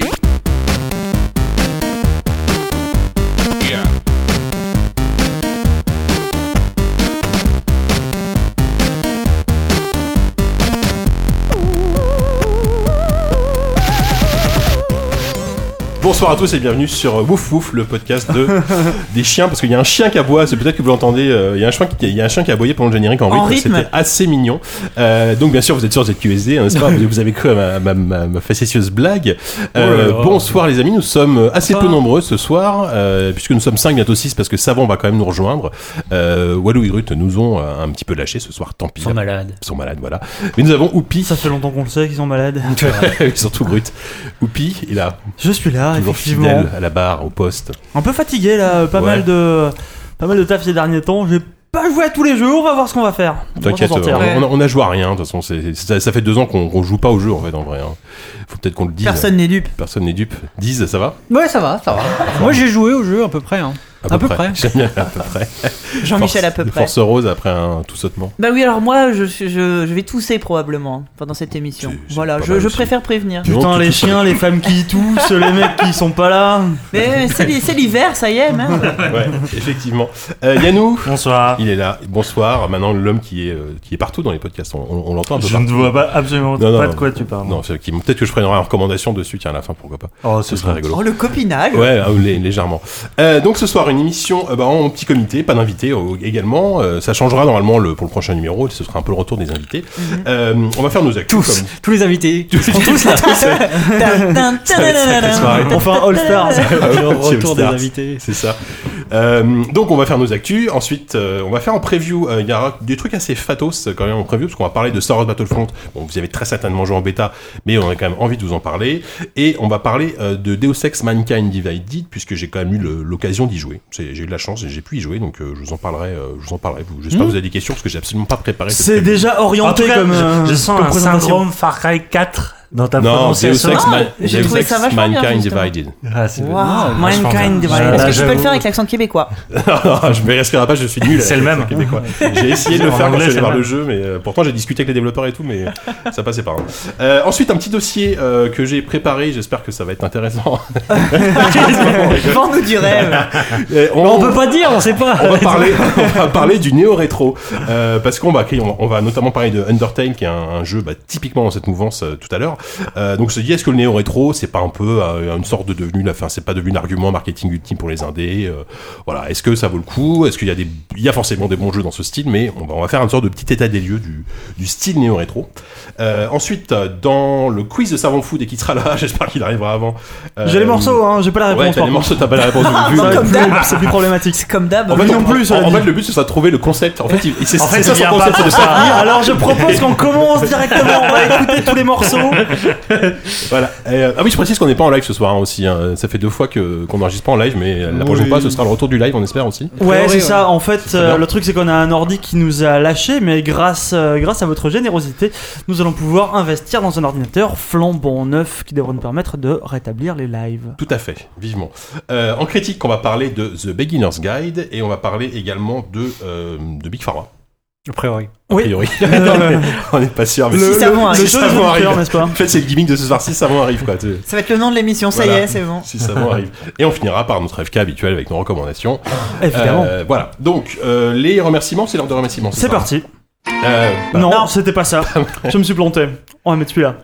cheek. Bonsoir à tous et bienvenue sur euh, Wouf Wouf, le podcast de des chiens, parce qu'il y a un chien qui aboie, c'est peut-être que vous l'entendez, euh, il y a un chien qui, il y a un chien qui a aboyé pendant le générique en, En rythme, rythme. c'était assez mignon. Euh, donc bien sûr vous êtes sur ZQSD, hein, n'est-ce pas vous, vous avez cru à ma, ma, ma, ma facétieuse blague. Euh, Oh là là. bonsoir les amis, nous sommes assez peu nombreux ce soir, euh, puisque nous sommes 5, bientôt 6, parce que Savon va quand même nous rejoindre. Euh, Walou et Grut nous ont euh, un petit peu lâché ce soir, tant pis. Ils sont malades. Ils sont malades, voilà. Mais nous avons Oupi, Ça fait longtemps qu'on le sait qu'ils sont malades. surtout Grut. Oupi, il a Je suis là, toujours fidèle à la barre, au poste. Un peu fatigué là, pas Ouais. mal de pas mal de taf ces derniers temps. J'ai pas joué à tous les jeux, on va voir ce qu'on va faire. T'inquiète, sortir. on, on a- on a joué à rien. De toute façon, c'est- ça, ça fait deux ans qu'on qu'on joue pas au jeu en fait, en vrai. hein. Faut peut-être qu'on le dise. Personne n'est dupe. Personne n'est dupe. Dise, ça va? Ouais, ça va, ça va. Moi, j'ai joué au jeu à peu près. Hein. À peu près. J'aime bien à peu près. Jean-Michel à Force- peu près. Force Rose après un tout sautement. Bah oui, alors moi, je, je, je vais tousser probablement pendant cette émission. C'est- c'est Voilà, je, préfère prévenir. Non, Putain, tout- les tout- chiens, les femmes qui toussent, les mecs qui sont pas là. Mais c'est l'hi- c'est l'hiver, ça y est, merde. Ouais, effectivement. Euh, Yannou, Bonsoir. il est là. Bonsoir. Maintenant, l'homme qui est euh, qui est partout dans les podcasts. On, on- on l'entend un peu Je ne vois pas absolument Non, non, pas non. de quoi tu parles. Non, peut-être que je ferai une recommandation dessus. Tiens, à la fin, pourquoi pas. Oh, Ce serait rigolo. Oh, le copinage. Ouais, lé- légèrement. Euh, donc ce soir, une émission euh, bah, en petit comité, pas d'invités euh, également. Euh, ça changera normalement le, pour le prochain numéro, ce sera un peu le retour des invités. Euh, on va faire nos actus. Tous, comme- tous les invités. Tous là. Soirée. On fait un All-Star. Retour des invités. C'est ça. Euh, donc on va faire nos actus. Ensuite, euh, on va faire en preview. euh, Il y aura des trucs assez fatos euh, quand même en preview, parce qu'on va parler de Star Wars Battlefront. Bon, vous avez très certainement joué en bêta, mais on a quand même envie de vous en parler. Et on va parler euh, de Deus Ex Mankind Divided, puisque j'ai quand même eu l'occasion d'y jouer. J'ai eu de la chance et j'ai pu y jouer, donc euh, je vous en parlerai. euh, je vous en parlerai. Vous- J'espère que vous avez des questions, parce que j'ai absolument pas préparé. cette C'est déjà orienté comme, euh, je sens comme un syndrome Far Cry 4 dans ta Non, Deus prononciation. Ex, Ma- j'ai Deus trouvé ça vachement Mankind. Divided. Ah, c'est Wow, vachement Mankind bien. Divided. Ah, Est-ce que tu peux le faire avec l'accent québécois? Non, je me risquerai pas, je suis nul. C'est le même. québécois. J'ai essayé de le faire quand anglais, je suis allé c'est voir le jeu, mais euh, pourtant j'ai discuté avec les développeurs et tout, mais ça passait pas. hein. Euh, ensuite, un petit dossier euh, que j'ai préparé, j'espère que ça va être intéressant. Vends-nous du rêve. On, On peut pas dire, on sait pas. on va parler, on va parler du néo rétro euh, parce qu'on va, on, on va notamment parler de Undertale qui est un, un jeu bah, typiquement dans cette mouvance euh, tout à l'heure. Euh, donc je te dis, est-ce que le néo rétro c'est pas un peu euh, une sorte de devenu, la fin, c'est pas devenu un argument marketing ultime pour les indés. euh, voilà, est-ce que ça vaut le coup? Est-ce qu'il y a des, il y a forcément des bons jeux dans ce style, mais on va, on va faire une sorte de petit état des lieux du, du style néo rétro. Euh, ensuite, dans le quiz de Savant Food et qui sera là, j'espère qu'il arrivera avant. euh, J'ai les morceaux, hein, j'ai pas la Ouais, réponse. t'as par les morceaux, t'as pas la réponse. C'est plus problématique. C'est comme d'hab. en fait, non on- plus, en, en dit. fait, le but, ce sera de trouver le concept. En fait, c'est c'est ça son concept, c'est alors je propose qu'on commence directement, on va écouter tous les morceaux. Voilà. Et, euh, ah oui, je précise qu'on n'est pas en live ce soir hein, aussi. hein. Ça fait deux fois que qu'on n'enregistre pas en live, mais la prochaine Oui. fois, ce sera le retour du live, on espère aussi. Ouais, c'est ouais. ça. En fait, euh, le truc, c'est qu'on a un ordi qui nous a lâché, mais grâce, euh, grâce à votre générosité, nous allons pouvoir investir dans un ordinateur flambant neuf qui devrait nous permettre de rétablir les lives. Tout à fait, vivement. Euh, en critique, on va parler de The Beginner's Guide et on va parler également de, euh, de Big Pharma. A priori. A Oui. priori. on n'est pas sûr, mais Le- si ça vont le producteurs, arriver. n'est-ce pas En fait, c'est le gimmick de ce soir si ça va arrive quoi. tu- Ça va être le nom de l'émission, ça y est, c'est bon. Si ça va arrive. Et on finira par notre FK habituel avec nos recommandations. Évidemment. Euh, voilà. Donc, euh, les remerciements, c'est l'heure de remerciements. c'est parti. Euh, bah, non, Non. c'était pas ça. Je me suis planté. On va mettre celui-là.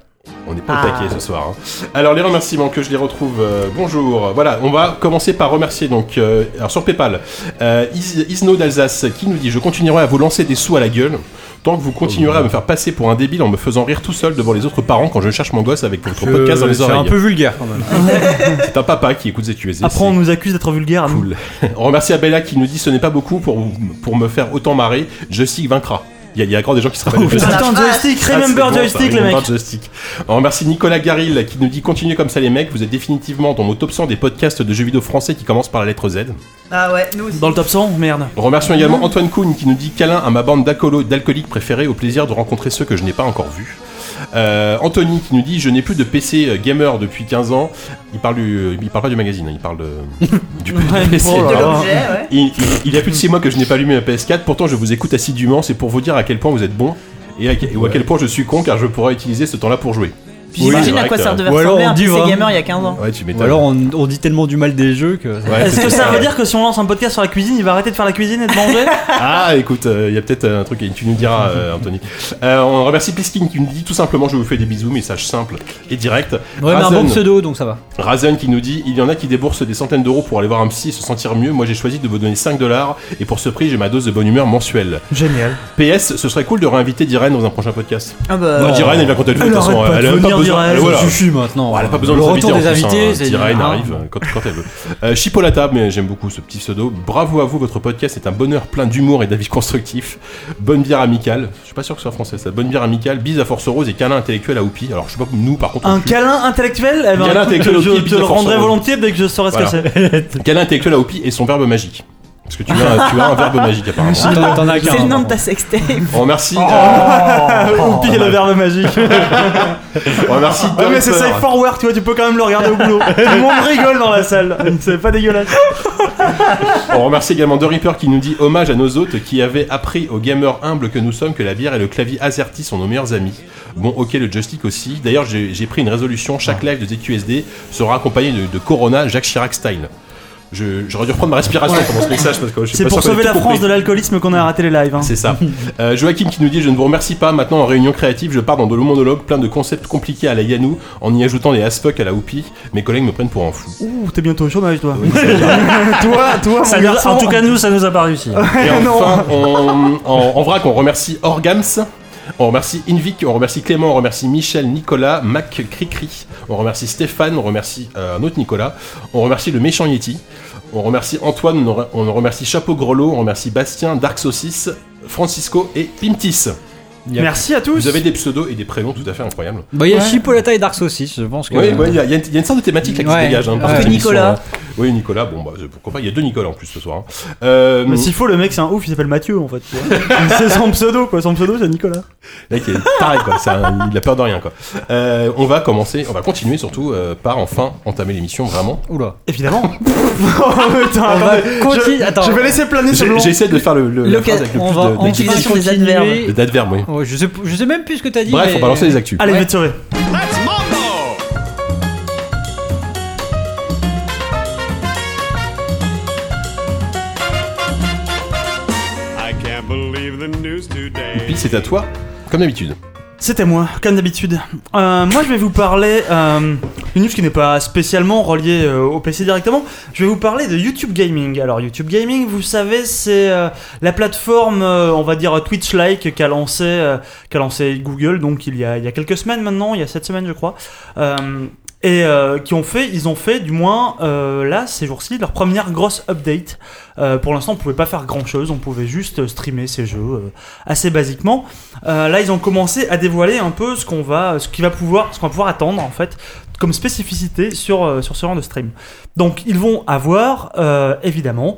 On n'est pas au Ah. taquet ce soir. hein. Alors les remerciements que je les retrouve. euh, bonjour. Voilà, on va commencer par remercier donc euh, alors sur PayPal, euh, Is- Isno d'Alsace qui nous dit je continuerai à vous lancer des sous à la gueule tant que vous continuerez à me faire passer pour un débile en me faisant rire tout seul devant les autres parents quand je cherche mon gosse avec votre podcast dans les C'est oreilles. un peu vulgaire quand même. C'est un papa qui écoute ZQSD. Après, on nous accuse d'être vulgaire. Cool. On remercie Abella qui nous dit ce n'est pas beaucoup pour, pour me faire autant marrer. Joystick vaincra. Il y a, il y a encore des gens qui se rappellent. Putain, joystick, Ah, remember bon, ça, joystick, les mecs. joystick. On remercie Nicolas Garil qui nous dit continuez comme ça les mecs, vous êtes définitivement dans mon top 100 des podcasts de jeux vidéo français qui commencent par la lettre Z. Ah ouais, nous aussi. Dans le top 100, merde. Remercions également Antoine Kuhn qui nous dit câlin à ma bande d'alcooliques préférés au plaisir de rencontrer ceux que je n'ai pas encore vus. Euh, Anthony qui nous dit je n'ai plus de PC euh, gamer depuis 15 ans. Il parle du, il parle pas du magazine, hein, il parle de, du, PC. là. l'objet, ouais. Il, y a plus de 6 mois que je n'ai pas allumé ma PS4, pourtant je vous écoute assidûment, c'est pour vous dire à quel point vous êtes bon et à, et à quel point je suis con car je pourrais utiliser ce temps-là pour jouer. Puis j'imagine à quoi ça devait ressembler un PC gamer il y a 15 ans. Ouais, tu Ou m'étonnes. alors on, on dit tellement du mal des jeux que. Ouais, Est-ce que ça veut dire que si on lance un podcast sur la cuisine, il va arrêter de faire la cuisine et de manger Ah, écoute, il y a peut-être euh, un truc, et tu nous diras, euh, Anthony. Euh, on remercie Pliskin qui nous dit tout simplement Je vous fais des bisous, message simple et direct. Ouais, mais un Razen, bon pseudo donc ça va. Razen qui nous dit Il y en a qui déboursent des centaines d'euros pour aller voir un psy et se sentir mieux. Moi, j'ai choisi de vous donner 5 dollars et pour ce prix, j'ai ma dose de bonne humeur mensuelle. Génial. PS, ce serait cool de réinviter Diren dans un prochain podcast. Ah bah. Diren, elle vient quand elle veut, de toute façon. Elle elle- voilà. Ça suffit maintenant. Elle a pas besoin de Le s'inviter retour des invités, hein. c'est arrive euh, quand, quand elle veut. Euh, Chipolata, mais j'aime beaucoup ce petit pseudo. Bravo à vous, votre podcast est un bonheur plein d'humour et d'avis constructifs. Bonne bière amicale. Je suis pas sûr que ce soit français ça. Bonne bière amicale, bise à Force Rose et câlin intellectuel à Oupi. Alors je sais pas nous par contre. on Un câlin intellectuel Eh ben, Câlin intellectuel Je te le rendrai volontiers dès que je saurai ce que c'est. Câlin intellectuel à Oupi et son verbe magique. Parce que tu as, tu as un verbe magique apparemment. T'en t'en as qu'un. C'est le nom de ta sextape. On remercie. Oh. euh, Oupi est le verbe magique. on remercie. Ouais, mais c'est safe for work, tu vois, tu peux quand même le regarder au boulot. Tout le monde rigole dans la salle. C'est pas dégueulasse. On remercie également The Reaper qui nous dit hommage à nos hôtes qui avaient appris aux gamers humbles que nous sommes que la bière et le clavier AZERTY sont nos meilleurs amis. Bon, ok, le joystick aussi. D'ailleurs, j'ai j'ai pris une résolution. Chaque live de ZQSD sera accompagné de, de Corona Jacques Chirac style. Je- J'aurais dû reprendre ma respiration pendant ce message parce que je suis C'est pour sauver la France compris. de l'alcoolisme qu'on a arrêté les lives. hein. C'est ça. Euh, Joachim qui nous dit Je ne vous remercie pas. Maintenant, en réunion créative, je pars dans de longs monologues, plein de concepts compliqués à la Yanou, en y ajoutant des as-fuck à la Oupi. Mes collègues me prennent pour un fou. Ouh, t'es bientôt au chômage, toi. Oui, toi, toi, Ça mon nous en tout cas, nous, ça nous a pas réussi. Et enfin, on- en, en vrac, on remercie Orgams. On remercie Invic, on remercie Clément, on remercie Michel, Nicolas, Mac Cricri, on remercie Stéphane, on remercie euh, un autre Nicolas, on remercie le méchant Yeti, on remercie Antoine, on, re- on remercie Chapeau Grelot, on remercie Bastien, Dark Saucisse, Francisco et Pimtis. Merci à tous. Vous avez des pseudos et des prénoms tout à fait incroyables. Bah, il y a Ouais. Chipolata et Dark Saucisse, je pense que. Oui, ouais, il y, a- y une- il y a une sorte de thématique là qui se dégage. Hein, par Nicolas. hein. Oui, Nicolas, bon, bah, pourquoi pas, il y a deux Nicolas en plus ce soir. hein. Euh, Mais s'il faut, le mec, c'est un ouf, il s'appelle Mathieu en fait. c'est son pseudo quoi, son pseudo c'est Nicolas. Le mec est taré quoi, un- il a peur de rien quoi. Euh, on va commencer, on va continuer surtout euh, par enfin entamer l'émission vraiment. Oula. Évidemment. oh putain, On va je, attends. je vais laisser planer ce. J'essaie de faire le, le phrase avec le On plus va de- des adverbes. d'adverbes, oui. Ouais, je, sais, je sais même plus ce que t'as dit. Bref, mais- on va lancer les actus. Allez, Ouais. je vais te c'est à toi, comme d'habitude. C'était moi, comme d'habitude. Euh, moi, je vais vous parler euh, d'une news qui n'est pas spécialement reliée euh, au PC directement. Je vais vous parler de YouTube Gaming. Alors, YouTube Gaming, vous savez, c'est euh, la plateforme, on va dire Twitch-like, qu'a lancé, lancé Google. Donc, il y, a, il y a quelques semaines maintenant, il y a 7 semaines, je crois. Euh, et euh, qui ont fait, ils ont fait, du moins euh, là, ces jours-ci, leur première grosse update. Euh, pour l'instant, on pouvait pas faire grand-chose, on pouvait juste streamer ces jeux euh, assez basiquement. Euh, là, ils ont commencé à dévoiler un peu ce qu'on va, ce qui va pouvoir, ce qu'on va pouvoir attendre en fait, comme spécificité sur euh, sur ce genre de stream. Donc, ils vont avoir euh, évidemment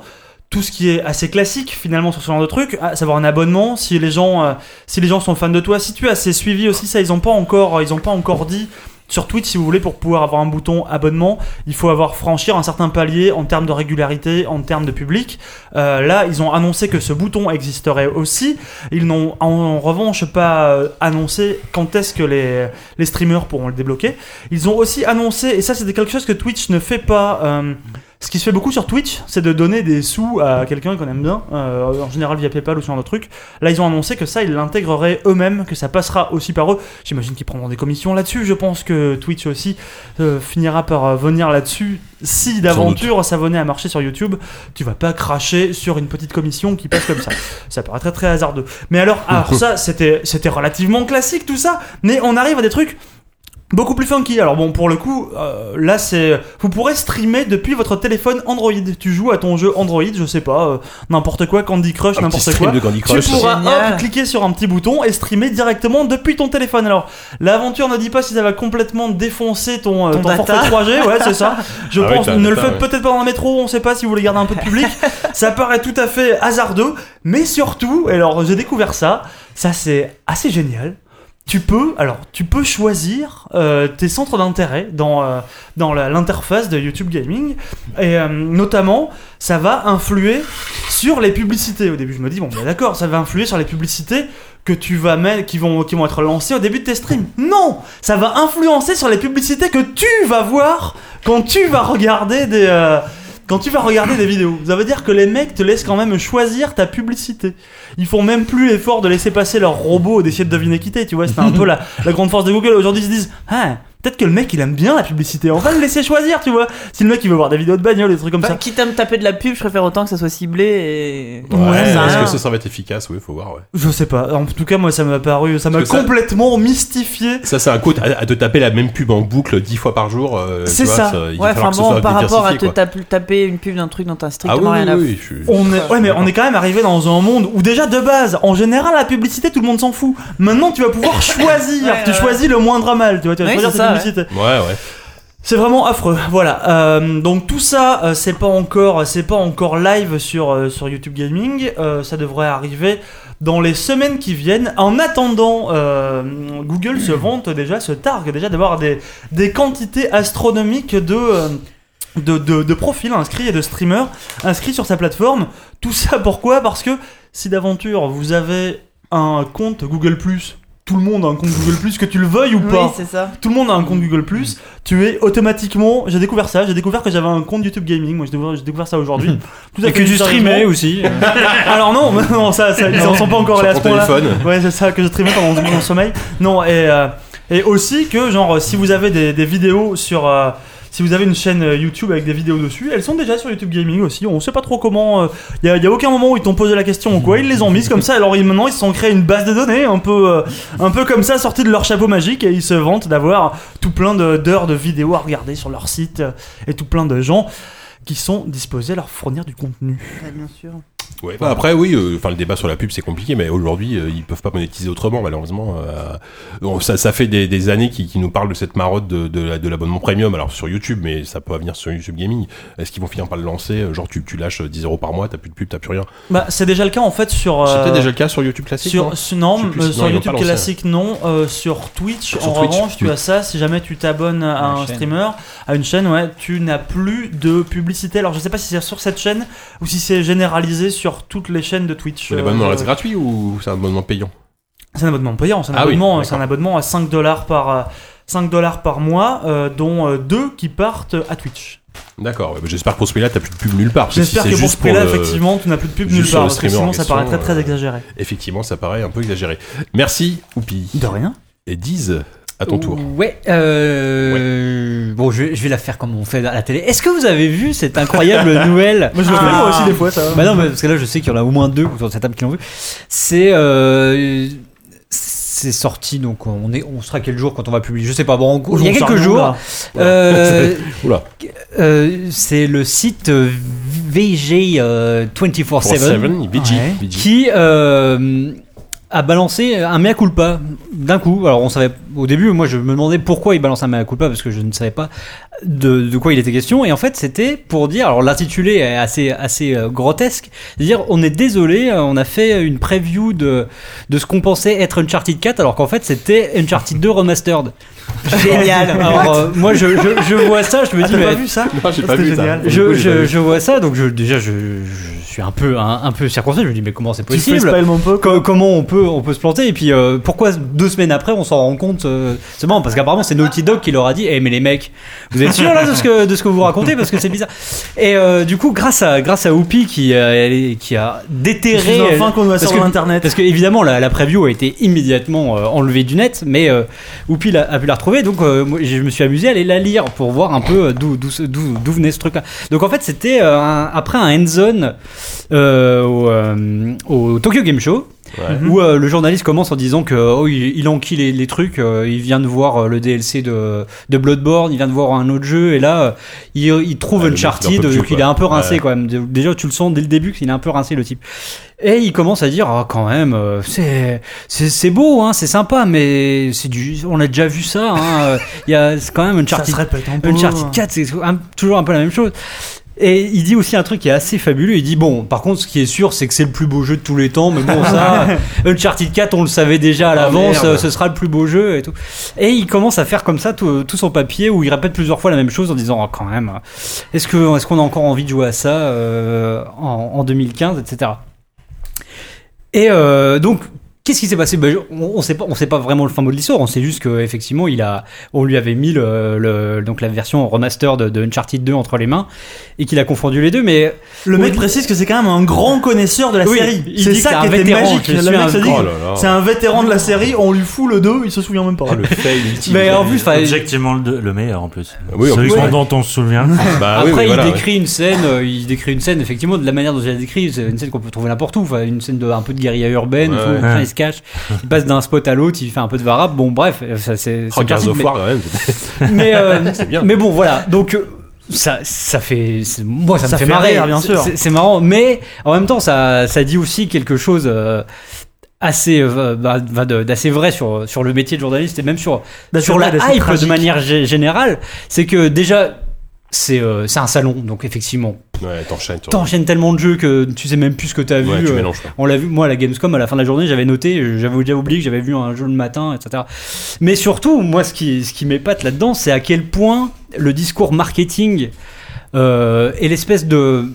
tout ce qui est assez classique finalement sur ce genre de truc, à savoir un abonnement. Si les gens, euh, si les gens sont fans de toi, si tu es assez suivi aussi, ça ils ont pas encore, ils ont pas encore dit. Sur Twitch, si vous voulez, pour pouvoir avoir un bouton abonnement, il faut avoir franchir un certain palier en termes de régularité, en termes de public. Euh, là, ils ont annoncé que ce bouton existerait aussi. Ils n'ont en revanche pas euh, annoncé quand est-ce que les, les streamers pourront le débloquer. Ils ont aussi annoncé, et ça c'était quelque chose que Twitch ne fait pas, euh, ce qui se fait beaucoup sur Twitch, c'est de donner des sous à quelqu'un qu'on aime bien, euh, en général via PayPal ou ce genre de truc. Là, ils ont annoncé que ça, ils l'intégreraient eux-mêmes, que ça passera aussi par eux. J'imagine qu'ils prendront des commissions là-dessus. Je pense que Twitch aussi euh, finira par euh, venir là-dessus. Si d'aventure ça venait à marcher sur YouTube, tu vas pas cracher sur une petite commission qui passe comme ça. Ça paraît très très hasardeux. Mais alors, alors ça, c'était relativement classique tout ça. Mais on arrive à des trucs Beaucoup plus funky. Alors bon, pour le coup, euh, là c'est, vous pourrez streamer depuis votre téléphone Android. Tu joues à ton jeu Android, je sais pas, euh, n'importe quoi, Candy Crush, n'importe quoi. de Candy Tu Crush. pourras Génial. hop, cliquer sur un petit bouton et streamer directement depuis ton téléphone. Alors, l'aventure ne dit pas si ça va complètement défoncer ton, euh, Ton ton data. forfait 3G, ouais, c'est ça. Je Ah oui, pense, un ne le faites ouais. peut-être pas dans le métro, on sait pas si vous voulez garder un peu de public. ça paraît tout à fait hasardeux, mais surtout, et alors j'ai découvert ça, ça c'est assez génial. Tu peux, alors, tu peux choisir euh, tes centres d'intérêt dans, euh, dans l'interface de YouTube Gaming. Et euh, notamment, ça va influer sur les publicités. Au début, je me dis, bon, bah, d'accord, ça va influer sur les publicités que tu vas mettre, qui vont, qui vont être lancées au début de tes streams. Non Ça va influencer sur les publicités que tu vas voir quand tu vas regarder des. Quand tu vas regarder des vidéos, ça veut dire que les mecs te laissent quand même choisir ta publicité. Ils font même plus l'effort de laisser passer leur robot d'essayer de deviner quitter, tu vois. C'était un peu la, la grande force de Google. Aujourd'hui, ils se disent Ah, peut-être que le mec il aime bien la publicité. On va le laisser choisir, tu vois. Si le mec il veut voir des vidéos de bagnole, des trucs comme Bah, ça. quitte à me taper de la pub, je préfère autant que ça soit ciblé et. Ouais, Ouais, est-ce que ça, ça va être efficace? Oui, faut voir, ouais. Je sais pas. En tout cas, moi, ça m'a paru, ça m'a ça- complètement mystifié. Ça, c'est un coup à, à te taper la même pub en boucle dix fois par jour. euh, C'est ça. il Ouais, enfin bon, soit par rapport à te taper, une pub d'un truc dont t'as Ah strictement oui, rien à oui, On est, ouais, mais on est quand même arrivé dans un monde où déjà de base, en général, la publicité, tout le monde s'en fout. Maintenant, tu vas pouvoir choisir. Tu choisis le moindre mal. Tu vois, tu vas choisir Ouais, ouais. C'est vraiment affreux. Voilà. Euh, donc tout ça, euh, c'est pas encore, c'est pas encore live sur euh, sur YouTube Gaming. Ça devrait arriver dans les semaines qui viennent. En attendant, Google se vante déjà, se targue déjà d'avoir des des quantités astronomiques de de, de, de profils inscrits et de streamers inscrits sur sa plateforme. Tout ça pourquoi? Parce que si d'aventure vous avez un compte Google tout le monde a un compte Google que tu le veuilles ou Oui, pas c'est ça. tout le monde a un compte Google tu es automatiquement. J'ai découvert ça, j'ai découvert que j'avais un compte YouTube Gaming. Moi, j'ai découvert, j'ai découvert ça aujourd'hui. Tout à Et fait que tu streamais aussi. Alors non, non, ça, ça ils en sont pas encore allés à ce point-là. téléphone. Ouais, c'est ça que je streamais pendant mon sommeil. Non, et, euh, et aussi que, genre, si vous avez des, des vidéos sur. euh, si vous avez une chaîne euh, YouTube avec des vidéos dessus, elles sont déjà sur YouTube Gaming aussi. On sait pas trop comment. Il y, a, y a aucun moment où ils t'ont posé la question ou quoi. Ils les ont mises comme ça. Alors maintenant ils se sont créés une base de données un peu, euh, un peu comme ça, sortie de leur chapeau magique. Et ils se vantent d'avoir tout plein d'heures de, vidéos à regarder sur leur site euh, et tout plein de gens qui sont disposés à leur fournir du contenu. bien sûr. Ouais, bah après, oui, euh, enfin le débat sur la pub c'est compliqué, mais aujourd'hui euh, ils peuvent pas monétiser autrement, malheureusement. Euh, bon, ça, ça fait des, des années qu'ils qu'ils nous parlent de cette marotte de, de, la- de l'abonnement premium, alors sur YouTube, mais ça peut venir sur YouTube Gaming. Est-ce qu'ils vont finir par le lancer euh, Genre, tu, tu lâches 10 euros par mois, t'as plus de pub, t'as plus rien? Bah, c'est déjà le cas en fait sur. C'était déjà le cas sur YouTube classique Sur, non? sur- non, plus euh, non, YouTube classique non, Euh, sur Twitch Sur en Twitch, revanche tu as ça, si jamais tu t'abonnes à Une un chaîne. streamer, à une chaîne, ouais, tu n'as plus de publicité. Alors je sais pas si c'est sur cette chaîne ou si c'est généralisé sur toutes les chaînes de Twitch. L'abonnement Euh, reste gratuit ou c'est un abonnement payant C'est un abonnement payant, c'est un, Ah abonnement, un à 5 dollars par, euh, 5 dollars par mois, euh, dont euh, deux qui partent à Twitch. D'accord, bah, j'espère que pour ce prix-là t'as plus de pub nulle part. si J'espère c'est que pour ce prix-là, effectivement, tu n'as plus de pub nulle part, parce que sinon ça paraît très très exagéré. Effectivement, ça paraît un peu exagéré. Merci, Oupi. De rien. Et Diz, à ton tour. Ouais. Euh... Bon, je vais, je vais la faire comme on fait à la télé. Est-ce que vous avez vu cette incroyable nouvelle Moi je le fais moi aussi des fois ça. Bah non, mais parce que là, je sais qu'il y en a au moins deux autour de cette table qui l'ont vu. C'est euh, c'est sorti, donc on est, on sera quel jour quand on va publier? Je sais pas. Bon, il y a quelques jours. là. euh, Oula, euh, c'est le site VG euh, 24/7 4-7, VG, Ouais. Qui a balancé un mea culpa d'un coup. Alors on savait au début, moi je me demandais pourquoi il balance un mea culpa parce que je ne savais pas de, quoi il était question. Et en fait c'était pour dire, alors l'intitulé est assez assez euh, grotesque, dire on est désolé, euh, on a fait une preview de de ce qu'on pensait être Uncharted 4 alors qu'en fait c'était Uncharted 2 remastered. Génial. Alors euh, moi je, je, je vois ça, je me Ah, dis mais pas vu ça? Non, j'ai pas vu ça. je, coup, j'ai pas je, vu. je vois ça, donc je, déjà je, je suis un peu un, un peu circonspect. Je me dis mais comment c'est possible? peu Co- comment on peut on peut se planter? Et puis euh, pourquoi deux semaines après on s'en rend compte euh, c'est marrant parce qu'apparemment c'est Naughty Dog qui leur a dit eh mais les mecs vous êtes sûrs là de ce que de ce que vous racontez? Parce que c'est bizarre et euh, du coup grâce à grâce à Whoopi qui euh, qui a déterré enfin qu'on va sur internet. parce que évidemment la, la preview a été immédiatement euh, enlevée du net, mais euh, Whoopi l'a- a pu la retrouver, donc euh, je me suis amusé à aller la lire pour voir un peu euh, d'où venait ce truc-là. Donc en fait c'était euh, après un au, euh, au Tokyo Game Show. Ouais. Où euh, le journaliste commence en disant que oh, il, il enquille les, les trucs, euh, il vient de voir euh, le DLC de, de Bloodborne, il vient de voir un autre jeu, et là euh, il, il trouve il en Uncharted, euh, qu'il quoi. est un peu rincé Ouais. quand même. Déjà tu le sens dès le début qu'il est un peu rincé le type. Et il commence à dire ah quand même euh, c'est c'est c'est beau hein c'est sympa mais c'est du on a déjà vu ça hein euh, il y a c'est quand même Ça Uncharted. Uncharted 4 c'est un- toujours un peu la même chose Et il dit aussi un truc qui est assez fabuleux. Il dit bon, par contre, ce qui est sûr, c'est que c'est le plus beau jeu de tous les temps. Mais bon, ça, Uncharted 4, on le savait déjà à l'avance. merde. euh, ce sera le plus beau jeu et tout. Et il commence à faire comme ça tout, tout son papier où il répète plusieurs fois la même chose en disant oh, quand même, est-ce que est-ce qu'on a encore envie de jouer à ça euh, en, en 2015, etc. Et euh, donc. Qu'est-ce qui s'est passé Ben, on, on sait pas, on sait pas vraiment le fin mot de l'histoire. On sait juste que effectivement, il a, on lui avait mis le, le- donc la version remaster de, de Uncharted 2 entre les mains et qu'il a confondu les deux. Mais Le Oui. mec précise que c'est quand même un grand connaisseur de la Oui, série. C'est ça qui était vétéran, magique. je Le suis mec un se dit Oh c'est un vétéran de la série, on lui fout le 2, il se souvient même pas. Ah, le fail ultime. Mais en plus, Objectivement, le, le meilleur en plus. Oui, en Celui plus, ouais. dont on se souvient. Bah Après, oui, voilà, il ouais. décrit une scène, euh, il décrit une scène effectivement de la manière dont il la décrit, c'est une scène qu'on peut trouver n'importe où, enfin, une scène de un peu de guérilla urbaine, Ouais, tout, se cache, il passe d'un spot à l'autre, il fait un peu de varap, bon bref, ça, c'est of mais- War, quand même. mais, euh, bien. mais bon voilà, donc euh, ça, ça fait, moi ça, Ça me fait fait marrer, rire, bien sûr. c'est- marrant, mais en même temps ça, ça dit aussi quelque chose. euh, assez euh, bah, d'assez vrai sur sur le métier de journaliste et même sur Bah, sur c'est la hype de manière gé- générale c'est que déjà c'est euh, c'est un salon donc effectivement Ouais, t'enchaînes. t'enchaînes tellement de jeux que tu sais même plus ce que t'as Ouais, vu tu euh, mélanges. on l'a vu, moi, à la Gamescom, à la fin de la journée, j'avais noté, j'avais déjà oublié que j'avais vu un jeu le matin, etc. Mais surtout, moi, ce qui, ce qui m'épate là-dedans, c'est à quel point le discours marketing euh, et l'espèce de.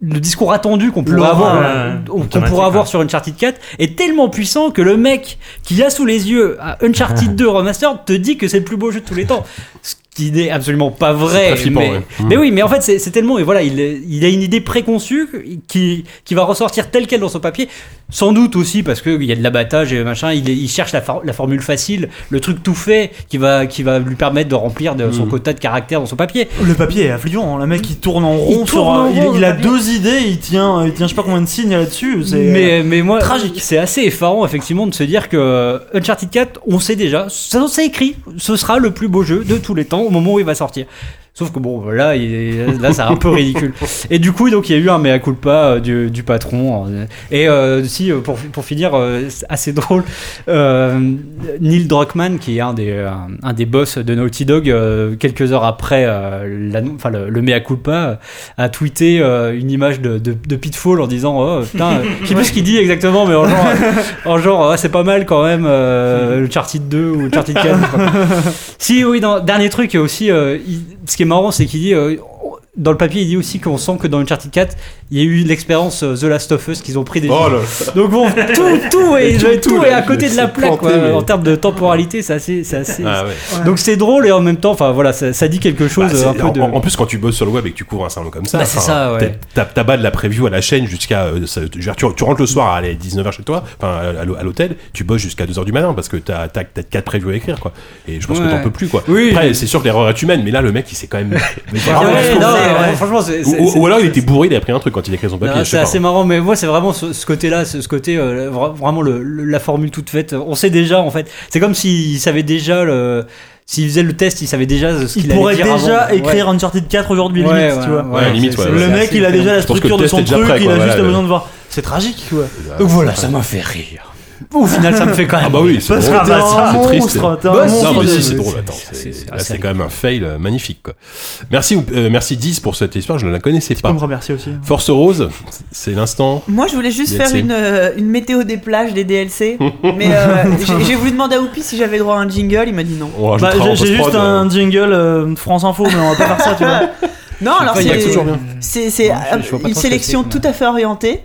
Le discours attendu qu'on pourrait avoir, ouais, euh, qu'on automatique, pourrait avoir ouais. sur Uncharted 4 est tellement puissant que le mec qui a sous les yeux Uncharted 2 Remastered te dit que c'est le plus beau jeu de tous les temps. Qui n'est absolument pas vrai. très flippant, mais, ouais. mais oui, mais en fait, c'est tellement. Et voilà, il, il a une idée préconçue qui, qui va ressortir telle quelle dans son papier. Sans doute aussi parce qu'il y a de l'abattage et machin. Il, cherche la, for- la formule facile, le truc tout fait qui va, qui va lui permettre de remplir de, son Mhm. quota de caractère dans son papier. Le papier est affligeant, hein. le mec il tourne en rond Il sur en un- il, rond, il le a papier. deux idées, il tient, il tient je sais pas combien de signes là-dessus. c'est- Mais, mais moi, tragique. c'est assez effarant effectivement de se dire que Uncharted 4, on sait déjà, ça c'est écrit, ce sera le plus beau jeu de tous les temps au moment où il va sortir. Sauf que bon, là, il là, c'est un peu ridicule. Et du coup, donc, il y a eu un mea culpa euh, du, du patron. euh, Et euh, si, euh, pour, pour finir, assez drôle, euh, Neil Druckmann, qui est un des, un des boss de Naughty Dog, euh, quelques heures après enfin, le, le mea culpa, a tweeté une image de, de, de Pitfall en disant Oh putain, je sais plus ce qu'il dit exactement, mais en genre, en genre c'est pas mal quand même, le Uncharted 2 ou Uncharted 4. si, oui, dans, dernier truc aussi, il- ce qui est marrant, c'est qu'il dit. Euh, dans le papier, il dit aussi qu'on sent que dans Uncharted 4, il y a eu l'expérience euh, The Last of Us qu'ils ont pris des. Oh là Donc bon, tout, tout est, Et tout, tout tout, est là, à côté de la plaque, planté, quoi. mais- En termes de temporalité, c'est assez, c'est assez. Ah ouais. Donc c'est drôle et en même temps, enfin voilà, ça, ça dit quelque chose Bah, c'est- un peu en, de. en- plus, quand tu bosses sur le web et que tu couvres un salon comme ça, Bah, c'est ça, ouais. t'as- T'as t'as de la preview à la chaîne jusqu'à. euh, tu, tu rentres le soir à 19h chez toi, enfin à, à l'hô- à l'hôtel, tu bosses jusqu'à 2h du matin parce que t'as as, 4 previews à écrire, quoi. Et je pense que Ouais. t'en peux plus, quoi. Oui. Après, c'est sûr que l'erreur est humaine, mais là, le mec, il s'est quand même. Ah ouais, ouais. ouais, franchement, c'est. Ou, c'est- ou- c'est- ou alors il était bourré, il a pris un truc quand il a écrit son papier. Non, c'est pas. assez marrant, mais moi c'est vraiment ce, ce côté-là, ce, ce côté euh, vra- vraiment le, le- la formule toute faite. On sait déjà en fait. C'est comme s'il savait déjà le. S'il faisait le test, il savait déjà ce qu'il il allait pourrait dire déjà avant. écrire Uncharted 4 aujourd'hui, Ouais, limite, ouais, tu vois. ouais, Ouais, limite, ouais, ouais. Le mec, il a déjà la structure de son truc, prêt, il a juste besoin de voir. C'est tragique, quoi. Donc voilà, Ça m'a fait rire. Au final, ça me fait quand même. Ah bah oui, c'est drôle. c'est triste. Bah. Non, mais si, c'est drôle. c'est- Attends, c'est- quand même un fail euh, magnifique. Quoi. Merci, euh, merci 10 pour cette histoire. Je ne la connaissais Tu peux pas. me remercier aussi. Force Rose, c'est l'instant. Moi, je voulais juste DLC. faire une, euh, une météo des plages des DLC. mais euh, j'ai- voulu demander à Oupi si j'avais droit à un jingle. Il m'a dit non. On Bah, j'ai juste un jingle France Info, mais on va pas faire ça, tu vois. Non, alors c'est pas une sélection tout à fait orientée.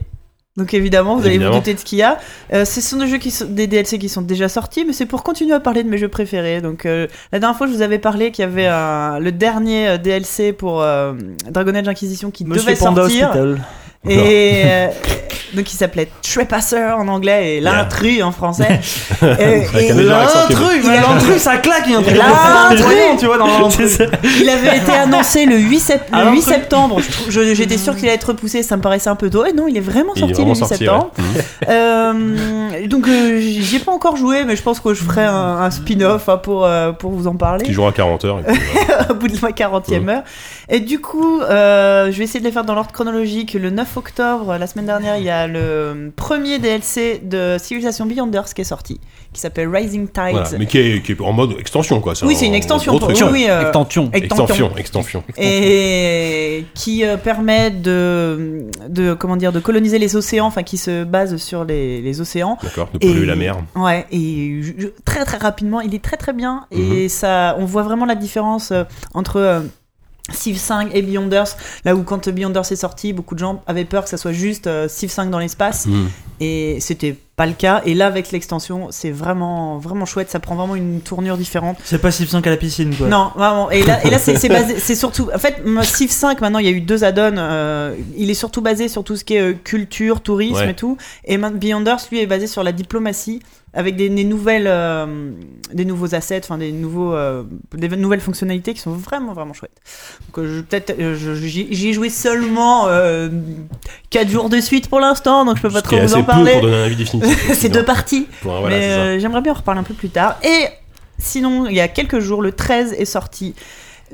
Donc évidemment, vous allez vous douter de ce qu'il y a. Euh, ce sont des jeux qui sont des DLC qui sont déjà sortis, mais c'est pour continuer à parler de mes jeux préférés. Donc euh, la dernière fois, je vous avais parlé qu'il y avait un- le dernier euh, DLC pour euh, Dragon Age Inquisition qui Monsieur devait Panda sortir. Hospital. Et euh, donc il s'appelait Trespasser en anglais et l'intrus en français. et, et L'intrus, l'intrus, ça claque, il y a un truc L'intrus. tu vois, dans l'intrus. il avait été annoncé le 8, sept- le Ah, 8 l'intrus. septembre. J'étais sûr qu'il allait être repoussé, ça me paraissait un peu tôt. Et non, il est vraiment est sorti vraiment le 8 sorti, septembre. ouais. Mhm. Euh, donc euh, j'y ai pas encore joué, mais je pense que je ferai un, un spin-off hein, pour, euh, pour vous en parler. Qui jouera à 40 heures. au bout de ma 40e heure. Et du coup, euh, je vais essayer de les faire dans l'ordre chronologique. Le 9 octobre, la semaine dernière, il y a le premier DLC de Civilization Beyonders qui est sorti, qui s'appelle Rising Tides. Voilà, mais qui est, qui est en mode extension quoi. Oui, c'est une extension. Pour- oui, oui, euh, Extension. Extension, extension. et qui euh, permet de, de comment dire de coloniser les océans, enfin qui se base sur les, les océans. D'accord, de polluer Et- la mer. Ouais, et je- je- très très rapidement, il est très très bien Mhm. et ça, on voit vraiment la différence euh, entre euh, Civ 5 et Beyonders. Là où quand Beyonders est sorti, beaucoup de gens avaient peur que ça soit juste euh, Civ 5 dans l'espace Hmm. et c'était pas le cas. Et là, avec l'extension, c'est vraiment vraiment chouette. Ça prend vraiment une tournure différente. C'est pas Civ 5 à la piscine, quoi. Non, vraiment. Et là, et là c'est c'est basé, c'est surtout. En fait, Civ 5, maintenant, il y a eu deux add-ons. euh, il est surtout basé sur tout ce qui est euh, culture, tourisme Ouais. et tout. Et Beyonders, lui, est basé sur la diplomatie avec des, des nouvelles, euh, des nouveaux assets, enfin des nouveaux, euh, des nouvelles fonctionnalités qui sont vraiment vraiment chouettes. Donc, euh, je- peut-être, euh, j'y ai joué seulement 4 jours de suite pour l'instant, donc je peux pas trop vous en parler. pour donner un avis définitif. c'est deux parties. Voilà, mais euh, j'aimerais bien en reparler un peu plus tard. Et sinon, il y a quelques jours, le 13 est sorti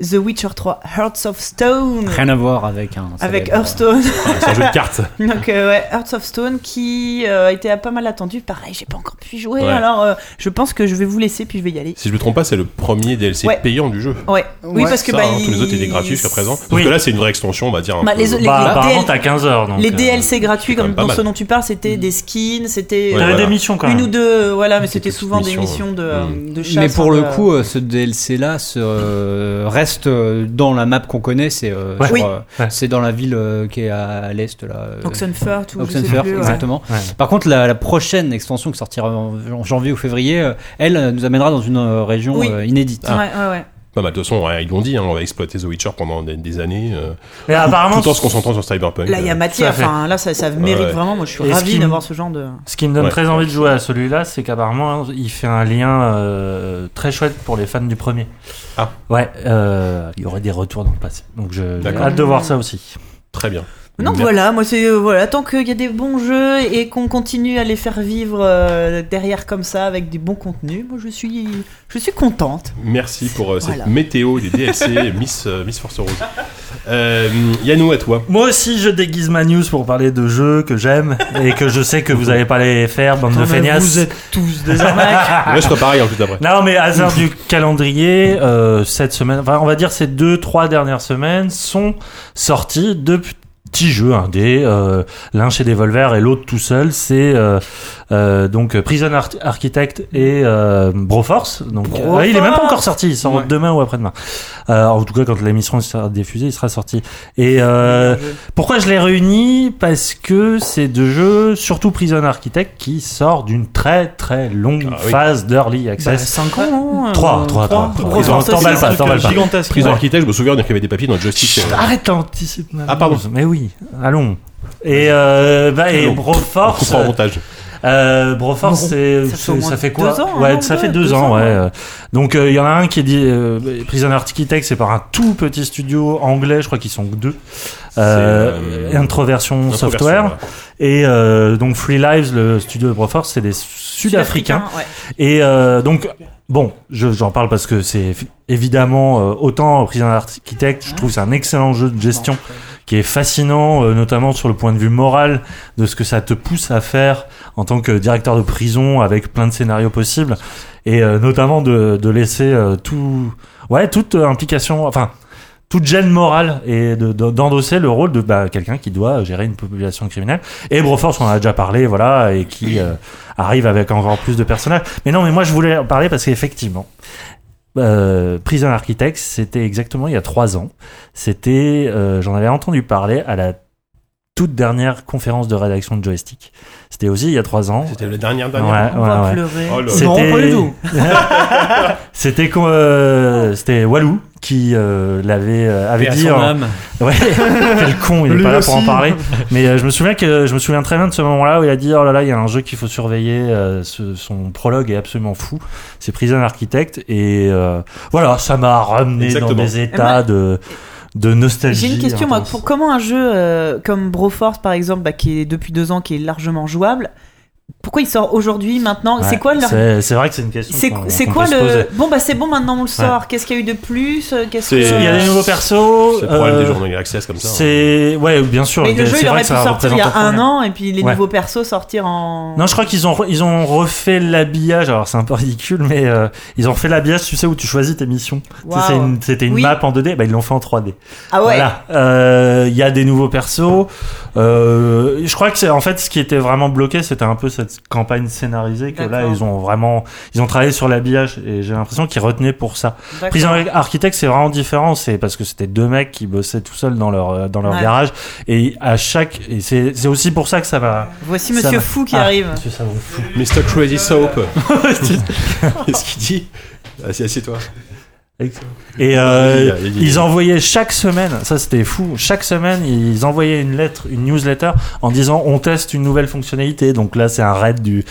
The Witcher 3 Hearts of Stone. Rien à voir avec un. Avec célèbre- Hearthstone. C'est un jeu de cartes. Donc, euh, ouais, Hearts of Stone qui euh, était pas mal attendu. Pareil, j'ai pas encore pu y jouer. Ouais. Alors, euh, je pense que je vais vous laisser, puis je vais y aller. Si je me trompe pas, c'est le premier DLC Ouais. payant du jeu. Ouais, oui, Ouais, parce que Ça, bah, hein, tous les autres étaient gratuits jusqu'à présent. Parce Oui. que là, c'est une vraie extension, on va dire. un Bah, peu- les- les- Bah, apparemment, DL t'as 15 heures. Donc, les euh, DLC gratuits, comme dans ce dont tu parles, c'était des skins, c'était euh, des voilà. missions quand une même. ou deux, voilà, mais c'était souvent des missions, de, euh, de chasse. Mais pour hein, le coup, ce DLC-là euh, reste euh, dans la map qu'on connaît. C'est euh, Ouais. sur, Oui. euh, Ouais. c'est dans la ville euh, qui est à l'est là. euh, Oxenfurt ou je sais Oxenfurt, plus, exactement. Ouais. Par contre, la, la prochaine extension qui sortira en, janvier ou février, euh, elle nous amènera dans une euh, région Oui. euh, inédite. Ouais, ouais, ouais. Pas mal. De toute façon, ouais, ils l'ont dit, hein, on va exploiter The Witcher pendant des, des années. euh, Mais apparemment, tout en se concentrant sur Cyberpunk. Là, il y a euh, matière. Enfin, là, ça, ça mérite ouais. vraiment. Moi, je suis Et ravi d'avoir ce genre de. ce qui me donne Ouais. très envie de jouer à celui-là, c'est qu'apparemment, il fait un lien euh, très chouette pour les fans du premier. Ah. Ouais, euh, il y aurait des retours dans le passé. Donc, je- j'ai hâte de voir ça aussi. Très bien. Mer- voilà, moi c'est euh, voilà, tant qu'il y a des bons jeux et qu'on continue à les faire vivre euh, derrière comme ça avec des bons contenus, moi je suis je suis contente. Merci pour euh, cette météo des DLC Miss, euh, Miss Force Rose. Euh, Yannou, à toi. Moi aussi, je déguise ma news pour parler de jeux que j'aime et que je sais que vous n'allez pas les faire, bande de Attends, feignasses. Vous êtes tous des arnaques. Moi, je ferai pareil en tout après. Non, mais hasard du calendrier, euh, cette semaine, enfin, on va dire ces deux, trois dernières semaines sont sortis deux petits jeux indés, euh, l'un chez Devolver et l'autre tout seul. C'est euh, euh, donc Prison Ar- Architect et euh, Broforce. Donc, Broforce. euh, il est même pas encore sorti, il sort Ouais. demain ou après-demain. Euh, en tout cas, quand l'émission sera diffusée, il sera sorti. Et euh, pourquoi je les réunis Parce que c'est deux jeux, surtout Prison Architect, qui sort d'une très très longue Ah oui. phase d'early access. 5 ans, non Trois, trois, trois. trois. Prison- Broforce T'emballes aussi, pas, t'emballes pas. Ouais. d'architecte, je me souviens qu'il y avait des papiers dans Joystick. euh, Arrête, t'anticipes ma Ah, pardon. Mais oui, allons. Et, euh, bah, et. On Broforce, au montage. euh, Broforce, Bon, c'est, ça fait ça quoi deux ans, Ouais, non, ça deux- fait deux, deux ans, ans, ouais. ouais. Donc, euh, il y en a un qui est dit, euh, Prison Architect, c'est par un tout petit studio anglais, je crois qu'ils sont deux. Euh, euh, Introversion Software. Et euh, donc Free Lives, le studio de Broforce, c'est des Sud-Africains. ouais. Et euh, donc, bon, je- j'en parle parce que c'est évidemment euh, autant Prison Architect, je trouve que c'est un excellent jeu de gestion qui est fascinant, euh, notamment sur le point de vue moral de ce que ça te pousse à faire en tant que directeur de prison avec plein de scénarios possibles et euh, notamment de, de laisser euh, tout, ouais, toute euh, implication, enfin toute gêne morale et de- de- d'endosser le rôle de bah, quelqu'un qui doit gérer une population criminelle. Et Broforce, on en a déjà parlé, voilà, et qui euh, arrive avec encore plus de personnages. Mais non, mais moi je voulais en parler parce qu'effectivement, euh, Prison Architects, c'était exactement il y a trois ans. C'était, euh, j'en avais entendu parler à la toute dernière conférence de rédaction de Joystick. C'était aussi il y a trois ans. C'était la dernière Ouais, dernière. On va ouais, ouais. pleurer. Oh C'était-. Non, pas du tout. C'était euh, c'était Walou qui euh, l'avait euh, avait Et à dit son en- âme. Ouais, quel con, il est Lui pas là pour en parler. Mais euh, je me souviens que je me souviens très bien de ce moment-là où il a dit oh là là, il y a un jeu qu'il faut surveiller. euh, ce- son prologue est absolument fou. C'est Prison Architect et euh, voilà, ça m'a ramené Exactement. dans des états de de nostalgie. J'ai une question, moi. Pour, comment un jeu euh, comme Broforce, par exemple, bah, qui est depuis deux ans, qui est largement jouable, pourquoi il sort aujourd'hui, maintenant C'est quoi leur. C'est vrai que c'est une question. C'est quoi le. Bon, bah c'est bon, maintenant on le sort. Qu'est-ce qu'il y a eu de plus? Qu'est-ce C'est- que. Il y a des nouveaux persos. C'est le problème euh, des journaux Access comme ça. hein. C'est ouais, bien sûr. Mais le jeu, il aurait pu sortir il y a un an et puis les Ouais. nouveaux persos sortir en. Non, je crois qu'ils ont ils ont refait l'habillage. Alors c'est un peu ridicule, mais euh, ils ont refait l'habillage. Tu sais où tu choisis tes missions. Tu sais, C'était une, Oui. map en 2D. Bah ils l'ont fait en 3D. Ah ouais. Voilà. Euh, Il y a des nouveaux persos. Euh, je crois que c'est en fait ce qui était vraiment bloqué, c'était un peu cette campagne scénarisée que là ils ont vraiment ils ont travaillé sur l'habillage et j'ai l'impression qu'ils retenaient pour ça. Prison Architect c'est vraiment différent, c'est parce que c'était deux mecs qui bossaient tout seuls dans leur dans leur Ouais. garage et à chaque et c'est c'est aussi pour ça que ça va. Voici ça Monsieur va. Fou qui Ah, arrive. monsieur, fout. Mr. Crazy Soap. Qu'est-ce qu'il dit? Assieds-toi. Et euh, Il y a- il y a- ils envoyaient chaque semaine, ça c'était fou, chaque semaine ils envoyaient une lettre, une newsletter en disant on teste une nouvelle fonctionnalité. Donc là c'est un raid du,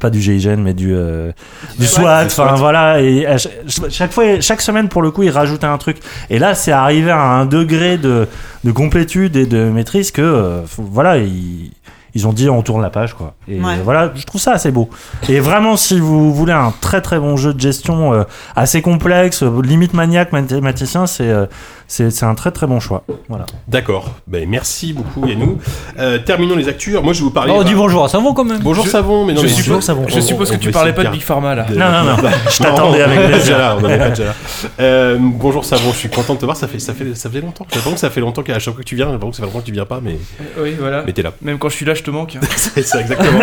pas du GIGN mais du, euh, du SWAT. Enfin voilà, et à chaque, fois, chaque semaine pour le coup ils rajoutaient un truc. Et là c'est arrivé à un degré de, de complétude et de maîtrise que euh, voilà ils ils ont dit on tourne la page quoi. Et Ouais. voilà, je trouve ça assez beau. Et vraiment, si vous voulez un très très bon jeu de gestion euh, assez complexe, euh, limite maniaque, mathématicien, c'est euh, c'est c'est un très très bon choix. Voilà. D'accord. Ben, merci beaucoup, Yannou. Euh, terminons les actus. Alors, Moi, je vais vous parler. Oh, bah, dis bonjour à Savon quand même. Bonjour Je- Savon, mais non, je mais suppose- on- Je on- suppose on que tu parlais pas de Big Pharma là. de- Non, non, non. Je t'attendais avec plaisir. déjà là, on pas déjà là. Euh, bonjour Savon, je suis content de te voir. Ça fait, ça fait, ça fait longtemps. J'ai l'impression que ça fait longtemps qu'à chaque fois que tu viens, j'ai l'impression que ça fait longtemps que tu viens pas, mais, Oui, voilà. mais t'es là. Même quand je suis là, je te manque. c'est ça, exactement.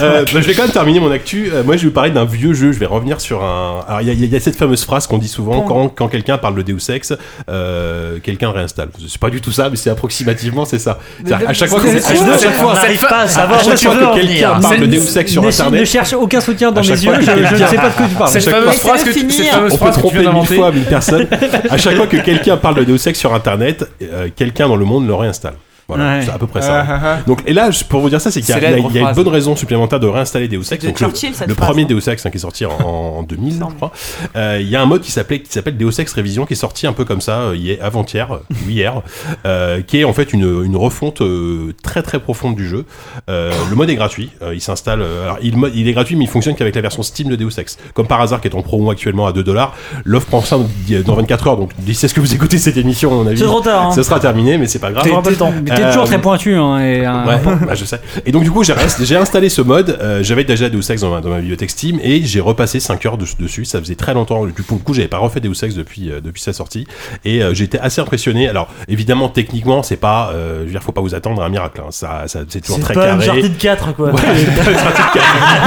Euh, bah, je vais quand même terminer mon actu. Euh, moi, je vais vous parler d'un vieux jeu. Je vais revenir sur un. Alors, il y, a- il y a cette fameuse phrase qu'on dit souvent quand, quand quelqu'un parle de Deus Ex, euh, quelqu'un réinstalle. C'est pas du tout ça, mais c'est approximativement, c'est ça. C'est-à-dire, à chaque fois que à chaque fois, pas à à savoir où chaque fois que quelqu'un parle de Deus Ex sur ne- Internet, Ne cherche aucun soutien dans À mes yeux, je, ne sais pas de quoi tu parles. Cette fameuse phrase que tu, on peut tromper mille fois mille personnes. À chaque fois que quelqu'un parle de Deus Ex sur Internet, euh, quelqu'un dans le monde le réinstalle. Voilà, Ouais. c'est à peu près ça. Ah, ah, ah. Donc, et là, je- pour vous dire ça, c'est qu'il y, a- il y a- Célèbre il y a une bonne raison supplémentaire de réinstaller Deus Ex. de Donc, le, premier hein. Deus Ex hein, qui est sorti en, en 2000, je crois. Euh, Il y a un mode qui s'appelait qui s'appelle Deus Ex Révision qui est sorti un peu comme ça euh, hier, avant-hier ou hier, euh, qui est en fait une, une refonte euh, très très profonde du jeu. Euh, le mode est gratuit, euh, il s'installe. euh, alors, il, il est gratuit, mais il fonctionne qu'avec la version Steam de Deus Ex. Comme par hasard, qui est en promo actuellement à 2 dollars. L'offre prend fin dans 24 heures, donc d'ici à ce que vous écoutez cette émission, à mon avis, C'est trop tard. Hein. ça sera terminé, mais c'est pas grave. Euh, toujours très pointu. Hein, et, euh, Ouais, bah, je sais. Et donc du coup, j'ai installé ce mode. euh, j'avais déjà Deus Ex dans ma, dans ma bibliothèque Steam et j'ai repassé 5 heures de- dessus. Ça faisait très longtemps. Du coup, du coup, j'avais pas refait Deus Ex depuis euh, depuis sa sortie et euh, j'étais assez impressionné. Alors évidemment, techniquement, c'est pas, euh, je veux dire, faut pas vous attendre à un miracle. hein. Ça, ça c'est toujours C'est très pas carré. Uncharted 4 quoi. Ouais,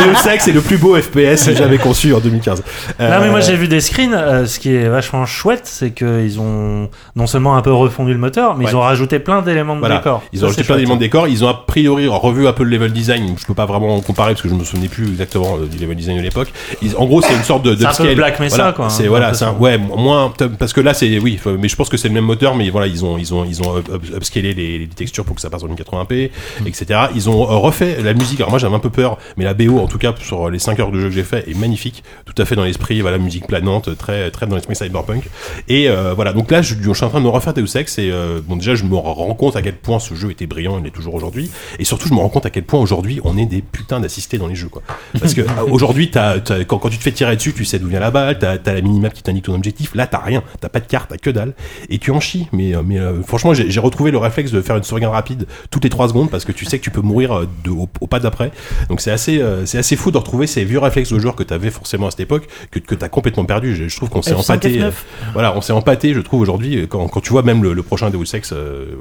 Deus Ex est le plus beau FPS jamais conçu en 2015. Non mais moi j'ai vu des screens. euh, ce qui est vachement chouette, c'est qu'ils ont non seulement un peu refondu le moteur, mais Ouais. ils ont rajouté plein d'éléments de Voilà. Ils Ça, ont ajouté c'est plein d'éléments de décor. Ils ont a priori revu un peu le level design. Je peux pas vraiment comparer parce que je me souvenais plus exactement euh, du level design de l'époque. En gros, c'est une sorte de, de un peu. Black Mesa, voilà, quoi, hein, C'est voilà, un- ouais, moins parce que là c'est oui, mais je pense que c'est le même moteur, mais voilà, ils ont ils ont ils ont up- up- upscalé les, les textures pour que ça passe en 1080p, Mm. etc. Ils ont euh, refait la musique. Alors moi j'avais un peu peur, mais la BO en tout cas sur les 5 heures de jeu que j'ai fait est magnifique, tout à fait dans l'esprit, voilà, musique planante, très très dans l'esprit cyberpunk. Et euh, voilà, donc là je, je suis en train de me refaire Deus Ex et euh, bon déjà je me rends compte à quel point ce jeu était brillant, il est toujours aujourd'hui, et surtout je me rends compte à quel point aujourd'hui on est des putains d'assistés dans les jeux quoi. Parce que aujourd'hui quand, quand tu te fais tirer dessus, tu sais d'où vient la balle, t'as, t'as la minimap qui t'indique ton objectif, là t'as rien, t'as pas de carte, t'as que dalle, et tu en chies. Mais, euh, mais euh, franchement j'ai, retrouvé le réflexe de faire une sauvegarde rapide toutes les 3 secondes parce que tu sais que tu peux mourir euh, de, au, au pas d'après. Donc c'est assez, euh, c'est assez fou de retrouver ces vieux réflexes de joueurs que t'avais forcément à cette époque, que, que t'as complètement perdu. Je, je trouve qu'on s'est F5, empâté. F9. euh, voilà, on s'est empâté, je trouve aujourd'hui, quand, quand tu vois même le, le prochain Deus Ex,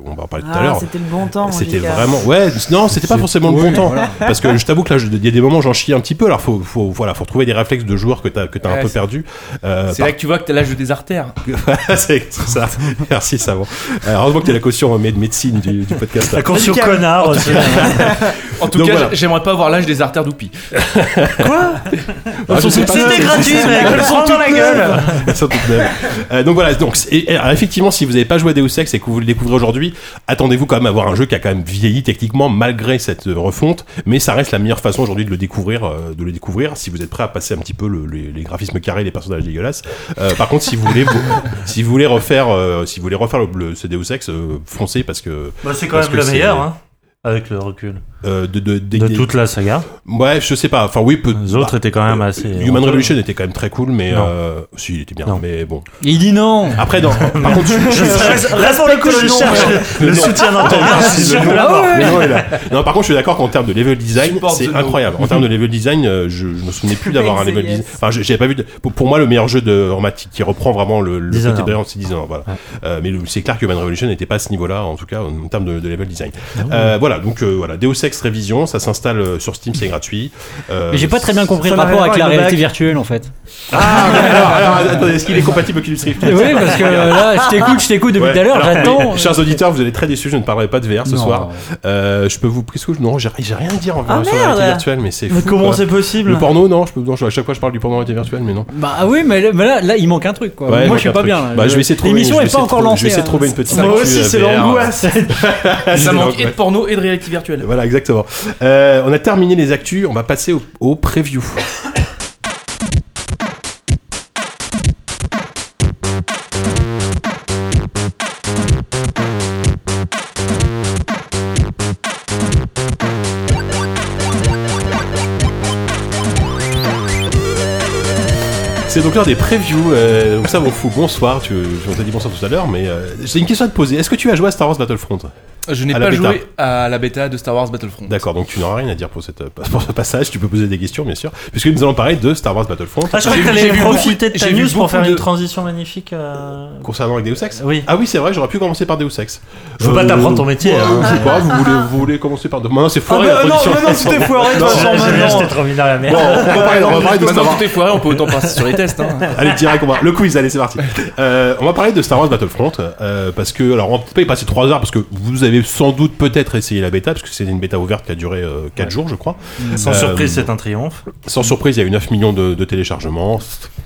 on va en parler tout à Ah, c'était le bon temps. C'était vraiment ouais non c'était pas forcément le bon temps voilà. parce que je t'avoue que là il y a des moments j'en chie un petit peu alors faut faut voilà faut trouver des réflexes de joueurs que t'as que t'as un Ouais, peu c'est- perdu euh, C'est là que tu vois que t'as l'âge des artères. par- c'est ça merci savant Euh, heureusement que t'es la caution euh, de médecine du, du podcast La Radical. connard. En tout Donc cas, voilà. j'aimerais pas avoir l'âge des artères d'Oupi. Ah, sais pas, C'était c'est- gratuit, mec, elles sont dans la gueule. Elles sont toutes neuves. Euh, donc voilà, donc c'est- et, alors, effectivement, si vous n'avez pas joué à Deus Ex et que vous le découvrez aujourd'hui, attendez-vous quand même avoir un jeu qui a quand même vieilli techniquement malgré cette euh, refonte, mais ça reste la meilleure façon aujourd'hui de le découvrir, euh, de le découvrir si vous êtes prêt à passer un petit peu le- les, les graphismes carrés, les personnages dégueulasses. Euh, par contre, si vous voulez, vous- si vous voulez refaire, euh, si vous voulez refaire le, le- ce Deus Ex, euh, foncez parce que Bah, c'est quand même le meilleur. Hein. Avec le recul euh, de, de, de des- toute la saga. Ouais, je sais pas. Enfin, oui, peut. Les autres bah, étaient quand même euh, assez. Human Revolution était quand même très cool, mais Non. euh, si, il était bien. Non. Mais bon. Il dit non. Après, dans, par contre, je, je- Reste pour le coup, je cherche le, le soutien d'Antonin. Je de l'avoir. Mais non, non, par contre, je suis d'accord qu'en termes de level design, c'est incroyable. En termes de level design, euh, je, je me souvenais plus d'avoir un level design. Enfin, je- j'avais pas vu. De... Pour, moi, le meilleur jeu de Hormatic qui reprend vraiment le, le côté brillant, c'est Dishonored. Voilà. Ouais. Euh, mais le- c'est clair que Human Revolution n'était pas à ce niveau-là, en tout cas en termes de, de level design. Ah Euh, voilà, donc euh, voilà, Deus Ex Révision, ça s'installe euh, sur Steam, c'est gratuit. Euh, Mais j'ai pas très bien compris le rapport avec la avec réalité virtuelle en fait. Ah, ouais, alors, alors, attendez, est-ce qu'il est compatible Oculus Rift Oui, parce que là, je t'écoute, je t'écoute depuis tout à l'heure, j'attends. Chers auditeurs, vous allez très déçus, je ne parlerai pas de VR ce Non. soir. Euh, je peux vous. Je. Non, j'ai rien à dire en Ah, sur la réalité virtuelle, mais c'est Mais comment c'est possible Le porno, non, je peux, non, à chaque fois je parle du porno en réalité virtuelle, mais non. Bah ah oui, mais là, mais là, là, il manque un truc quoi. Ouais, Moi je suis pas bien là. Bah, je vais essayer de trouver. L'émission est pas encore lancée. Je vais essayer de hein. trouver une petite Moi aussi, c'est VR. l'angoisse. Ça manque et de porno et de Voilà, exactement. Euh, on a terminé les actus, on va passer au, au preview. C'est donc l'heure des previews. Euh, donc ça, mon fou, bonsoir. Tu, on t'a dit bonsoir tout à l'heure, mais euh, j'ai une question à te poser. Est-ce que tu as joué à Star Wars Battlefront Je n'ai pas joué à la bêta de Star Wars Battlefront. D'accord, donc tu n'auras rien à dire pour, cette, pour ce passage. Tu peux poser des questions, bien sûr, puisque nous allons parler de Star Wars Battlefront Ah, je crois J'ai que t'allais profiter de ta news pour faire de- une transition magnifique. euh, concernant avec Deus Ex. Oui. Ah oui, c'est vrai, j'aurais pu commencer par Deus Ex. Je veux pas t'apprendre ton métier, ouais, hein. Je sais pas, vous voulez, vous voulez commencer par. Maintenant, c'est Ah foiré bah, la non, non, non, c'était foiré. J'étais trop la merde. Bon, on va parler, de Star Wars. foiré, on peut autant passer sur les tests. Hein. Allez, direct, on va. Le quiz, allez, c'est parti. Euh, on va parler de Star Wars Battlefront, euh, parce que, alors, on peut pas y passer 3 heures, parce que vous avez sans doute peut-être essayé la bêta, parce que c'est une bêta ouverte qui a duré 4 jours, je crois. Sans Euh, surprise, c'est un triomphe. Sans surprise, il y a eu 9 millions de, de téléchargements.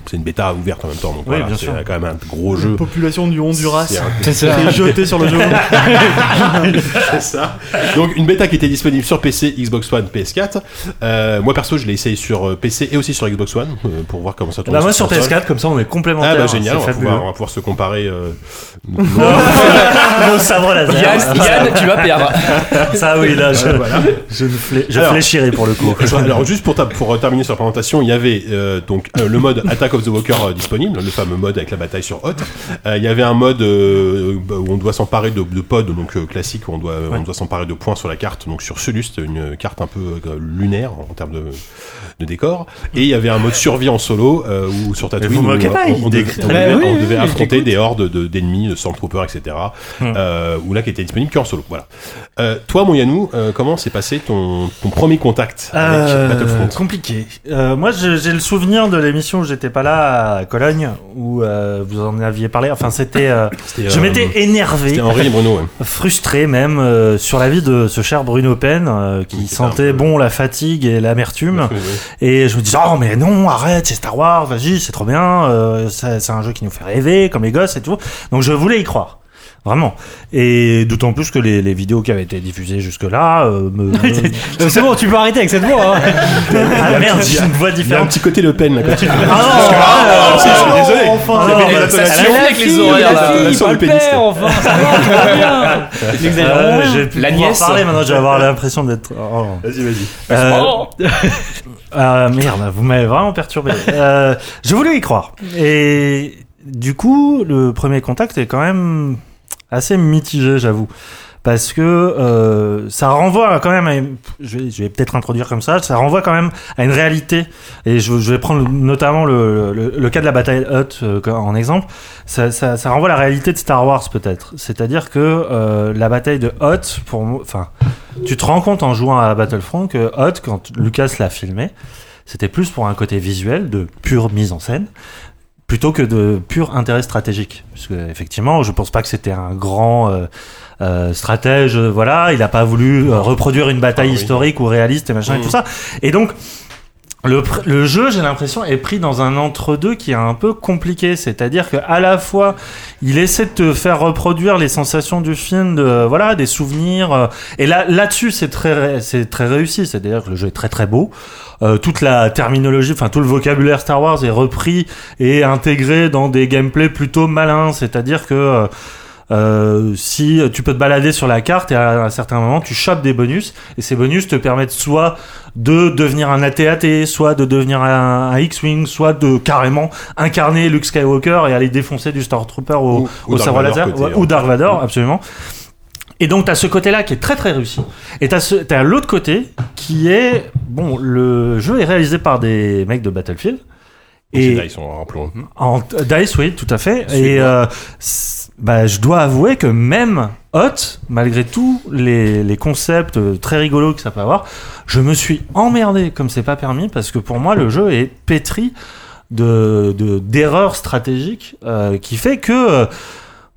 C'est une bêta ouverte en même temps, donc Oui, voilà, bien c'est sûr. quand même un gros jeu. Population du Honduras. C'est un- C'est ça. Qui est jeté sur le jeu. C'est ça. Donc une bêta qui était disponible sur PC, Xbox One, PS4. Euh, moi perso, je l'ai essayé sur euh, PC et aussi sur Xbox One euh, pour voir comment ça tourne. Bah, moi sur console. PS4, comme ça on est complémentaires. Ah bah génial, on va, pouvoir, on va pouvoir se comparer. euh, Nos sabres laser. Yann, Yann, tu vas perdre. Ça oui, là, je, euh, voilà. je, ne flé- je Alors- fléchirai pour le coup. Alors juste pour, ta- pour terminer sur la présentation, il y avait euh, donc euh, le mode Attack of the Walker euh, disponible, le fameux mode avec la bataille sur Hot. Euh, il y avait un mode où on doit s'emparer de, de pods, donc euh, classique, où on doit, on doit s'emparer de points sur la carte, donc sur Sulust, une carte un peu euh, lunaire en termes de, de décor. Et il y avait un mode survie en solo euh, où sur Tatooine, vous où, moquez pas, on, devait, Bah devait- oui, on oui, devait oui, affronter des hordes de- d'ennemis, de Stormtroopers, etc. Hmm. Euh, où là qui était disponible qu'en solo. Voilà. Euh, toi, mon Yanou, euh, comment s'est passé ton, ton premier contact avec Euh, Battlefront? compliqué. Euh, moi, j'ai le souvenir de l'émission où j'étais pas là à Cologne, où euh, vous en aviez parlé. Enfin, c'était. euh, je m'étais énervé, C'était Henri et Bruno. ouais. frustré même euh, sur la vie de ce cher Bruno Pen, euh, qui sentait bon la fatigue et l'amertume. Et je me disais, oh mais non, arrête, c'est Star Wars, vas-y, c'est trop bien, euh, c'est c'est un jeu qui nous fait rêver, comme les gosses et tout. Donc je voulais y croire. Vraiment. Et d'autant plus que les, les vidéos qui avaient été diffusées jusque-là euh, me... Euh, C'est bon, tu peux arrêter avec cette voix. hein. ah merde, j'ai une voix Il y a un différente. petit côté Le Pen là quand tu Ah non, ah, si, je suis non, désolé. Enfin, Il y avait non, des intonations. Avec les horaires, la fille, le pénis, enfin, ça va, bien. Euh, pouvoir nièce. parler maintenant, je vais avoir l'impression d'être... oh. Vas-y, vas-y. Euh. Euh, merde, vous m'avez vraiment perturbé. Euh, je voulais y croire. Et du coup, le premier contact est quand même assez mitigé, j'avoue. Parce que euh, ça renvoie quand même à. Je vais, peut-être introduire comme ça, ça renvoie quand même à une réalité. Et je, vais prendre notamment le, le, cas de la bataille Hutt euh, en exemple. Ça, ça, renvoie à la réalité de Star Wars peut-être. C'est-à-dire que euh, la bataille de Hutt, pour. Enfin, tu te rends compte en jouant à Battlefront que Hutt, quand Lucas l'a filmé, c'était plus pour un côté visuel, de pure mise en scène, plutôt que de pur intérêt stratégique. Parce que effectivement, je pense pas que c'était un grand euh, euh, stratège. euh, Voilà, il n'a pas voulu euh, reproduire une bataille Ah oui. historique ou réaliste et machin et Mhm. tout ça. Et donc. Le, le jeu, j'ai l'impression, est pris dans un entre-deux qui est un peu compliqué. C'est-à-dire que à la fois, il essaie de te faire reproduire les sensations du film, de, voilà, des souvenirs. euh, et là, là-dessus, c'est très, c'est très réussi. C'est-à-dire que le jeu est très très beau. Euh, toute la terminologie, enfin tout le vocabulaire Star Wars est repris et intégré dans des gameplays plutôt malins. C'est-à-dire que euh, euh, si tu peux te balader sur la carte et à un certain moment tu chopes des bonus et ces bonus te permettent soit de devenir un AT-AT, soit de devenir un, un X-Wing, soit de carrément incarner Luke Skywalker et aller défoncer du Stormtrooper au, Ou- au sabre Vador laser, ouais, hein. ou Dark Vador, absolument. Et donc t'as ce côté-là qui est très très réussi. Et t'as ce, t'as l'autre côté qui est bon, le jeu est réalisé par des mecs de Battlefield. Et ils sont rappelons. en Dice, oui, tout à fait. Et euh, bah, je dois avouer que même Hot, malgré tous les, les concepts euh, très rigolos que ça peut avoir, je me suis emmerdé comme c'est pas permis parce que pour moi le jeu est pétri de de- d'erreurs stratégiques euh, qui fait que euh,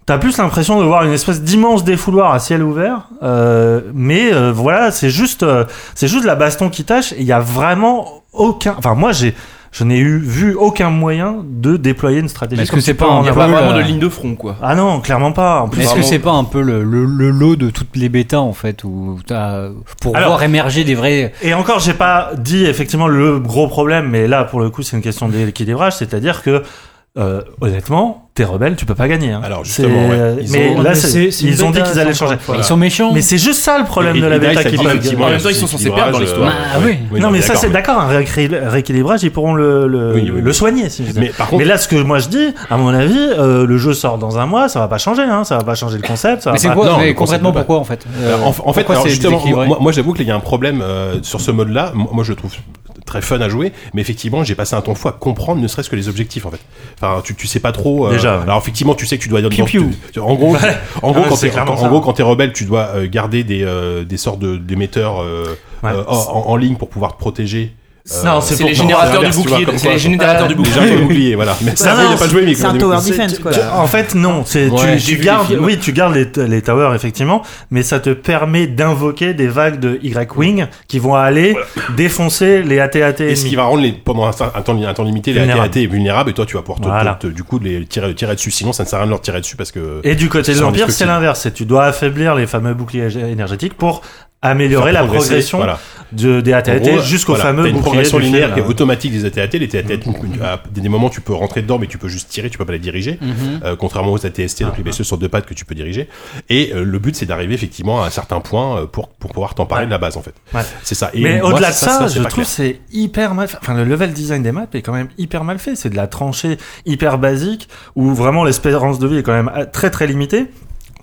T'as plus l'impression de voir une espèce d'immense défouloir à ciel ouvert, euh, mais voilà, c'est juste, c'est juste la baston qui tâche. Il y a vraiment aucun. Enfin, moi, j'ai, je n'ai eu vu aucun moyen de déployer une stratégie. Est-ce que c'est pas un Il n'y a peu pas vraiment la- de ligne de front, quoi. Ah non, clairement pas. Est-ce que c'est pas un peu le, le, le lot de toutes les bêtas en fait où t'as pour Alors- voir émerger des vrais Et encore, j'ai pas dit effectivement le gros problème, mais là, pour le coup, c'est une question d'équilibrage, c'est-à-dire que euh, honnêtement, t'es rebelle, tu peux pas gagner. hein. Alors, justement, ouais. Ils mais ont- là, c'est- ils ont dit qu'ils allaient changer. ils sont méchants. Mais c'est juste ça le problème Et- de la bêta qui En même temps, ils sont censés perdre dans l'histoire. euh, Bah ouais. oui. non, mais ça, c'est d'accord, un rééquil- rééquilibrage, ils pourront le, le, Oui, oui, le soigner, si je dis. Mais par contre, Mais là, ce que moi je dis, à mon avis, euh, le jeu sort dans un mois, ça va pas changer, hein, ça va pas changer le concept. Ça va Mais c'est pas- quoi non, mais concrètement pourquoi en fait Euh, en, fait, justement, moi, j'avoue qu'il y a un problème euh, sur ce mode-là. Moi, moi, je le trouve très fun à jouer, mais effectivement, j'ai passé un temps fou à comprendre, ne serait-ce que les objectifs, en fait. Enfin, tu, tu sais pas trop. euh, Déjà. Alors, effectivement, tu sais que tu dois. Piou, piou. tu- en gros, en gros, Ouais, quand t'es, en, gros, quand t'es rebelle, tu dois euh, garder des, euh, des sortes de, d'émetteurs euh, Ouais. en, en ligne pour pouvoir te protéger. Euh, Non, C'est pour- les générateurs du bouclier. C'est les générateurs du Les bouclier. oublié, voilà. Mais ça, il a pas joué, mais C'est un tower defense quoi. en fait, non. Tu, gardes, oui, tu gardes les, towers effectivement, mais ça te permet d'invoquer des vagues de Y-wing qui vont aller défoncer les AT-AT Et ce qui va rendre les, pendant un, temps, limité les. AT-AT vulnérables et toi tu vas pouvoir du coup les tirer, dessus sinon ça ne sert à rien de leur tirer dessus parce que Et du côté de l'Empire, c'est l'inverse. Tu dois affaiblir les fameux boucliers énergétiques pour améliorer la progression voilà. de, des AT-AT jusqu'au voilà, fameux une progression linéaire qui est automatique des AT-AT. Les AT-AT, à des moments, tu peux rentrer dedans, mais tu peux juste tirer, tu peux pas les diriger. Mhm. Euh, contrairement aux AT-ST, donc les vaisseaux sur deux pattes que tu peux diriger. Et euh, le but, c'est d'arriver effectivement à un certain point euh, pour, pour pouvoir t'emparer Ouais. de la base, en fait. Ouais. C'est ça. Et Mais au-delà de ça, je trouve c'est hyper mal fait. Enfin, le level design des maps est quand même hyper mal fait. C'est de la tranchée hyper basique où vraiment l'espérance de vie est quand même très très limitée.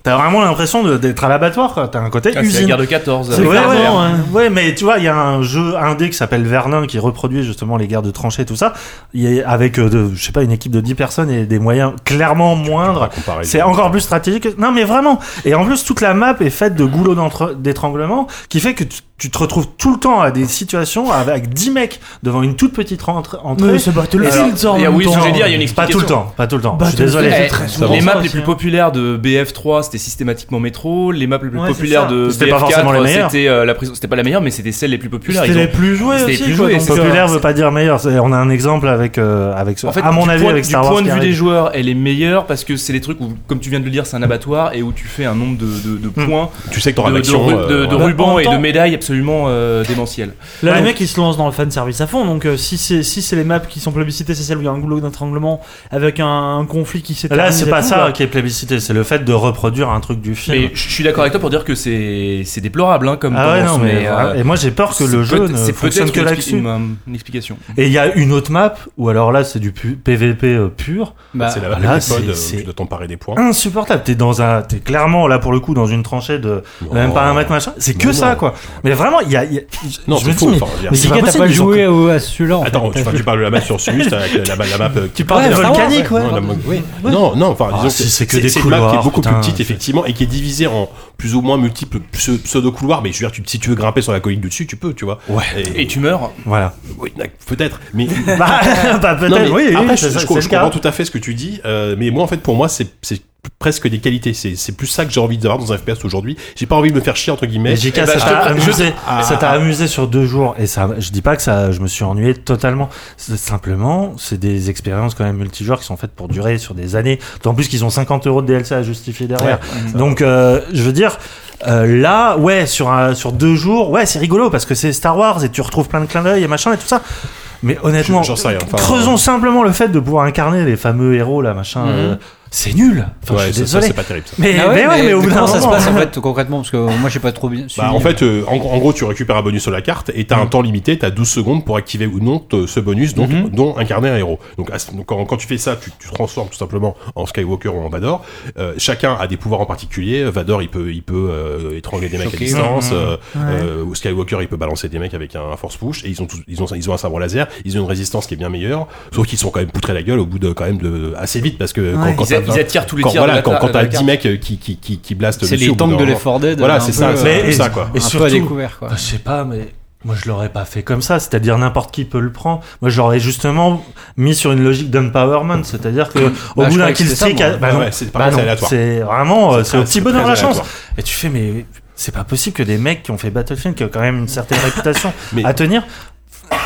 T'as vraiment l'impression d'être à l'abattoir, quoi. T'as un côté Ah, C'est la usine. guerre de 14. C'est Ouais, ouais, hein. Ouais, mais tu vois, il y a un jeu indé qui s'appelle Vernon qui reproduit justement les guerres de tranchées, tout ça. Il est avec, euh, de, je sais pas, une équipe de 10 personnes et des moyens clairement moindres. Comparer- C'est encore plus stratégique. Non, mais vraiment. Et en plus, toute la map est faite de goulots d'entre- d'étranglement qui fait que tu, te retrouves tout le temps à des situations avec 10 mecs devant une toute petite rentre- entrée. Mais c'est Battlefield, ça, en Et, ah même oui, ce que temps. je vais dire, il y a une Pas explication. tout le temps, pas tout le temps. Je suis désolé. Eh, les maps les plus populaires de BF3 c'était systématiquement métro, les maps les plus Ouais, populaires de C'était pas BF4 forcément les meilleures. c'était euh, la prison, c'était pas la meilleure mais c'était celle les plus populaires. C'était les ont- plus joués c'était les aussi. plus quoi, c'est euh, Populaire veut pas dire meilleur. On a un exemple avec, euh, avec ce, En fait, à mon du avis, point, avec du Star Wars. point de vue des joueurs, elle est meilleure parce que c'est des trucs où, comme tu viens de le dire, c'est un abattoir et où tu fais un nombre de, de, de Hmm. points, Tu sais que de, t'auras de, euh, de- de rubans et de médailles absolument euh, démentielles. Là, les mecs, ils se lancent dans le fan service à fond. Donc, euh, si c'est si c'est les maps qui sont plébiscitées, c'est celle où il y a un goulot d'étranglement avec un, conflit qui s'est Là, c'est pas ça là. qui est plébiscité, c'est le fait de reproduire un truc du film. Mais je suis d'accord avec toi pour dire que c'est c'est déplorable hein, comme ah ouais, non, mais, euh, voilà. et moi j'ai peur que le jeu ne c'est fonctionne peut-être que là-dessus. une, une explication. Et il y a une autre map où alors là c'est du pu- PVP euh, pur, Bah, C'est la là, euh, tu dois t'emparer des points. insupportable. T'es dans un, t'es clairement là pour le coup dans une tranchée de Non. même pas un mètre machin. C'est que Non, ça quoi. Mais vraiment, il y a, il y a- Non, je me dis, faux. mais- c'est t'as pas joué à celui-là en Attends, tu, parles de la map sur Sumus, la, map euh, qui Tu parles parle de de la- volcanique, ouais. Non, non, enfin, Ah, disons c'est que des une map qui est couloirs, beaucoup plus petite, effectivement, et qui est divisée en plus ou moins multiples pse- pseudo-couloirs. Mais je veux dire, tu- si tu veux grimper sur la colline du dessus, tu peux, tu vois. Ouais. Et tu meurs. Voilà. Oui, peut-être. Mais bah, bah, peut-être. Oui, après, je, comprends tout à fait ce que tu dis, euh, mais moi, en fait, pour moi, c'est presque des qualités. C'est c'est plus ça que j'ai envie d'avoir dans un FPS aujourd'hui. J'ai pas envie de me faire chier entre guillemets. JK, Eh ben, ça t'a amusé, Ah, ça t'a ah. amusé sur deux jours et ça, je dis pas que ça, je me suis ennuyé totalement. Simplement, c'est des expériences quand même multijoueurs qui sont faites pour durer sur des années. En plus qu'ils ont 50 euros de DLC à justifier derrière. Donc, euh, je veux dire, euh, là, ouais, sur un, sur deux jours, ouais, c'est rigolo parce que c'est Star Wars et tu retrouves plein de clins d'œil et machin et tout ça. Mais honnêtement, rien, enfin, creusons simplement le fait de pouvoir incarner les fameux héros là, machin. Mhm. euh, c'est nul. Enfin, Ouais, je suis ça, ça, désolé. c'est pas terrible. ça. mais, Ah ouais, mais ouais, mais au bout d'un comment ça se passe en fait concrètement Parce que moi j'ai pas trop bien suivi. Bah, en fait, euh, en, en gros, tu récupères un bonus sur la carte et t'as un temps limité, t'as 12 secondes pour activer ou non ce bonus, dont, Mhm. dont incarner un héros. Donc, à ce- donc, quand, quand tu fais ça, tu, transformes tout simplement en Skywalker ou en Vador. Euh, chacun a des pouvoirs en particulier. Vador, il peut, il peut euh, étrangler des mecs à distance. Euh, euh, ou Skywalker, il peut balancer des mecs avec un force push. Et ils ont, tous, ils ont, ils ont un sabre laser. Ils ont une résistance qui est bien meilleure. Sauf qu'ils sont quand même poutrés la gueule au bout de quand même de assez vite parce que quand, quand Ils, t'as a- ils 20 attirent tous les quand, tirs voilà, quand, t'as la 10 carte. mecs euh, qui, qui, qui, qui blastent c'est les au tanks de l'Effort Dead. Voilà, c'est ça, euh, c'est Mais- ça, quoi. Et un surtout. Bah, je sais pas, mais moi je l'aurais pas fait comme ça, c'est-à-dire n'importe qui peut le prendre. Moi j'aurais justement mis sur une logique d'empowerment, c'est-à-dire que au Bah, je bout d'un moi. à- bah Ouais, non, ouais, c'est bah pareil, c'est non, aléatoire. c'est vraiment euh, c'est au petit bonheur la chance. Et tu fais mais c'est pas possible que des mecs qui ont fait Battlefield, qui ont quand même une certaine réputation Mais- à tenir.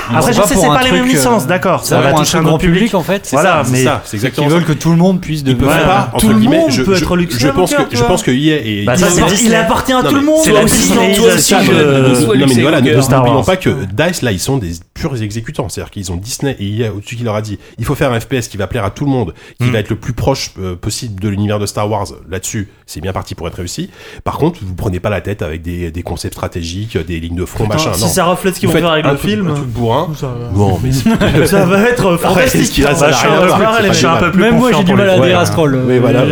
Après je sais c'est pas les mêmes euh, licences, d'accord, ça va toucher un grand public. en fait. Voilà, mais ça, c'est Ils exactement veulent ça. que tout le monde puisse Ils devenir. tout le monde je, peut être Luke je pense que, je pense que EA et Bah, Il- appartient à tout le monde. c'est la Non, mais- voilà, ne- Star n'oublions pas que DICE là ils sont des purs exécutants, c'est-à-dire qu'ils ont Disney et EA au-dessus qui leur a dit il faut faire un FPS qui va plaire à tout le monde, qui Mm. va être le plus proche euh, possible de l'univers de Star Wars. Là-dessus, c'est bien parti pour être réussi. Par contre, vous prenez pas la tête avec des, concepts stratégiques, des lignes de front, machin. Si ça reflète ce qu'ils vont faire avec le film, truc bourrin. ça va- Bon, mais ça va être Arrête, fantastique. ça je suis un peu- je suis un peu plus Même moi j'ai du mal les à dire scroll. Oui, voilà.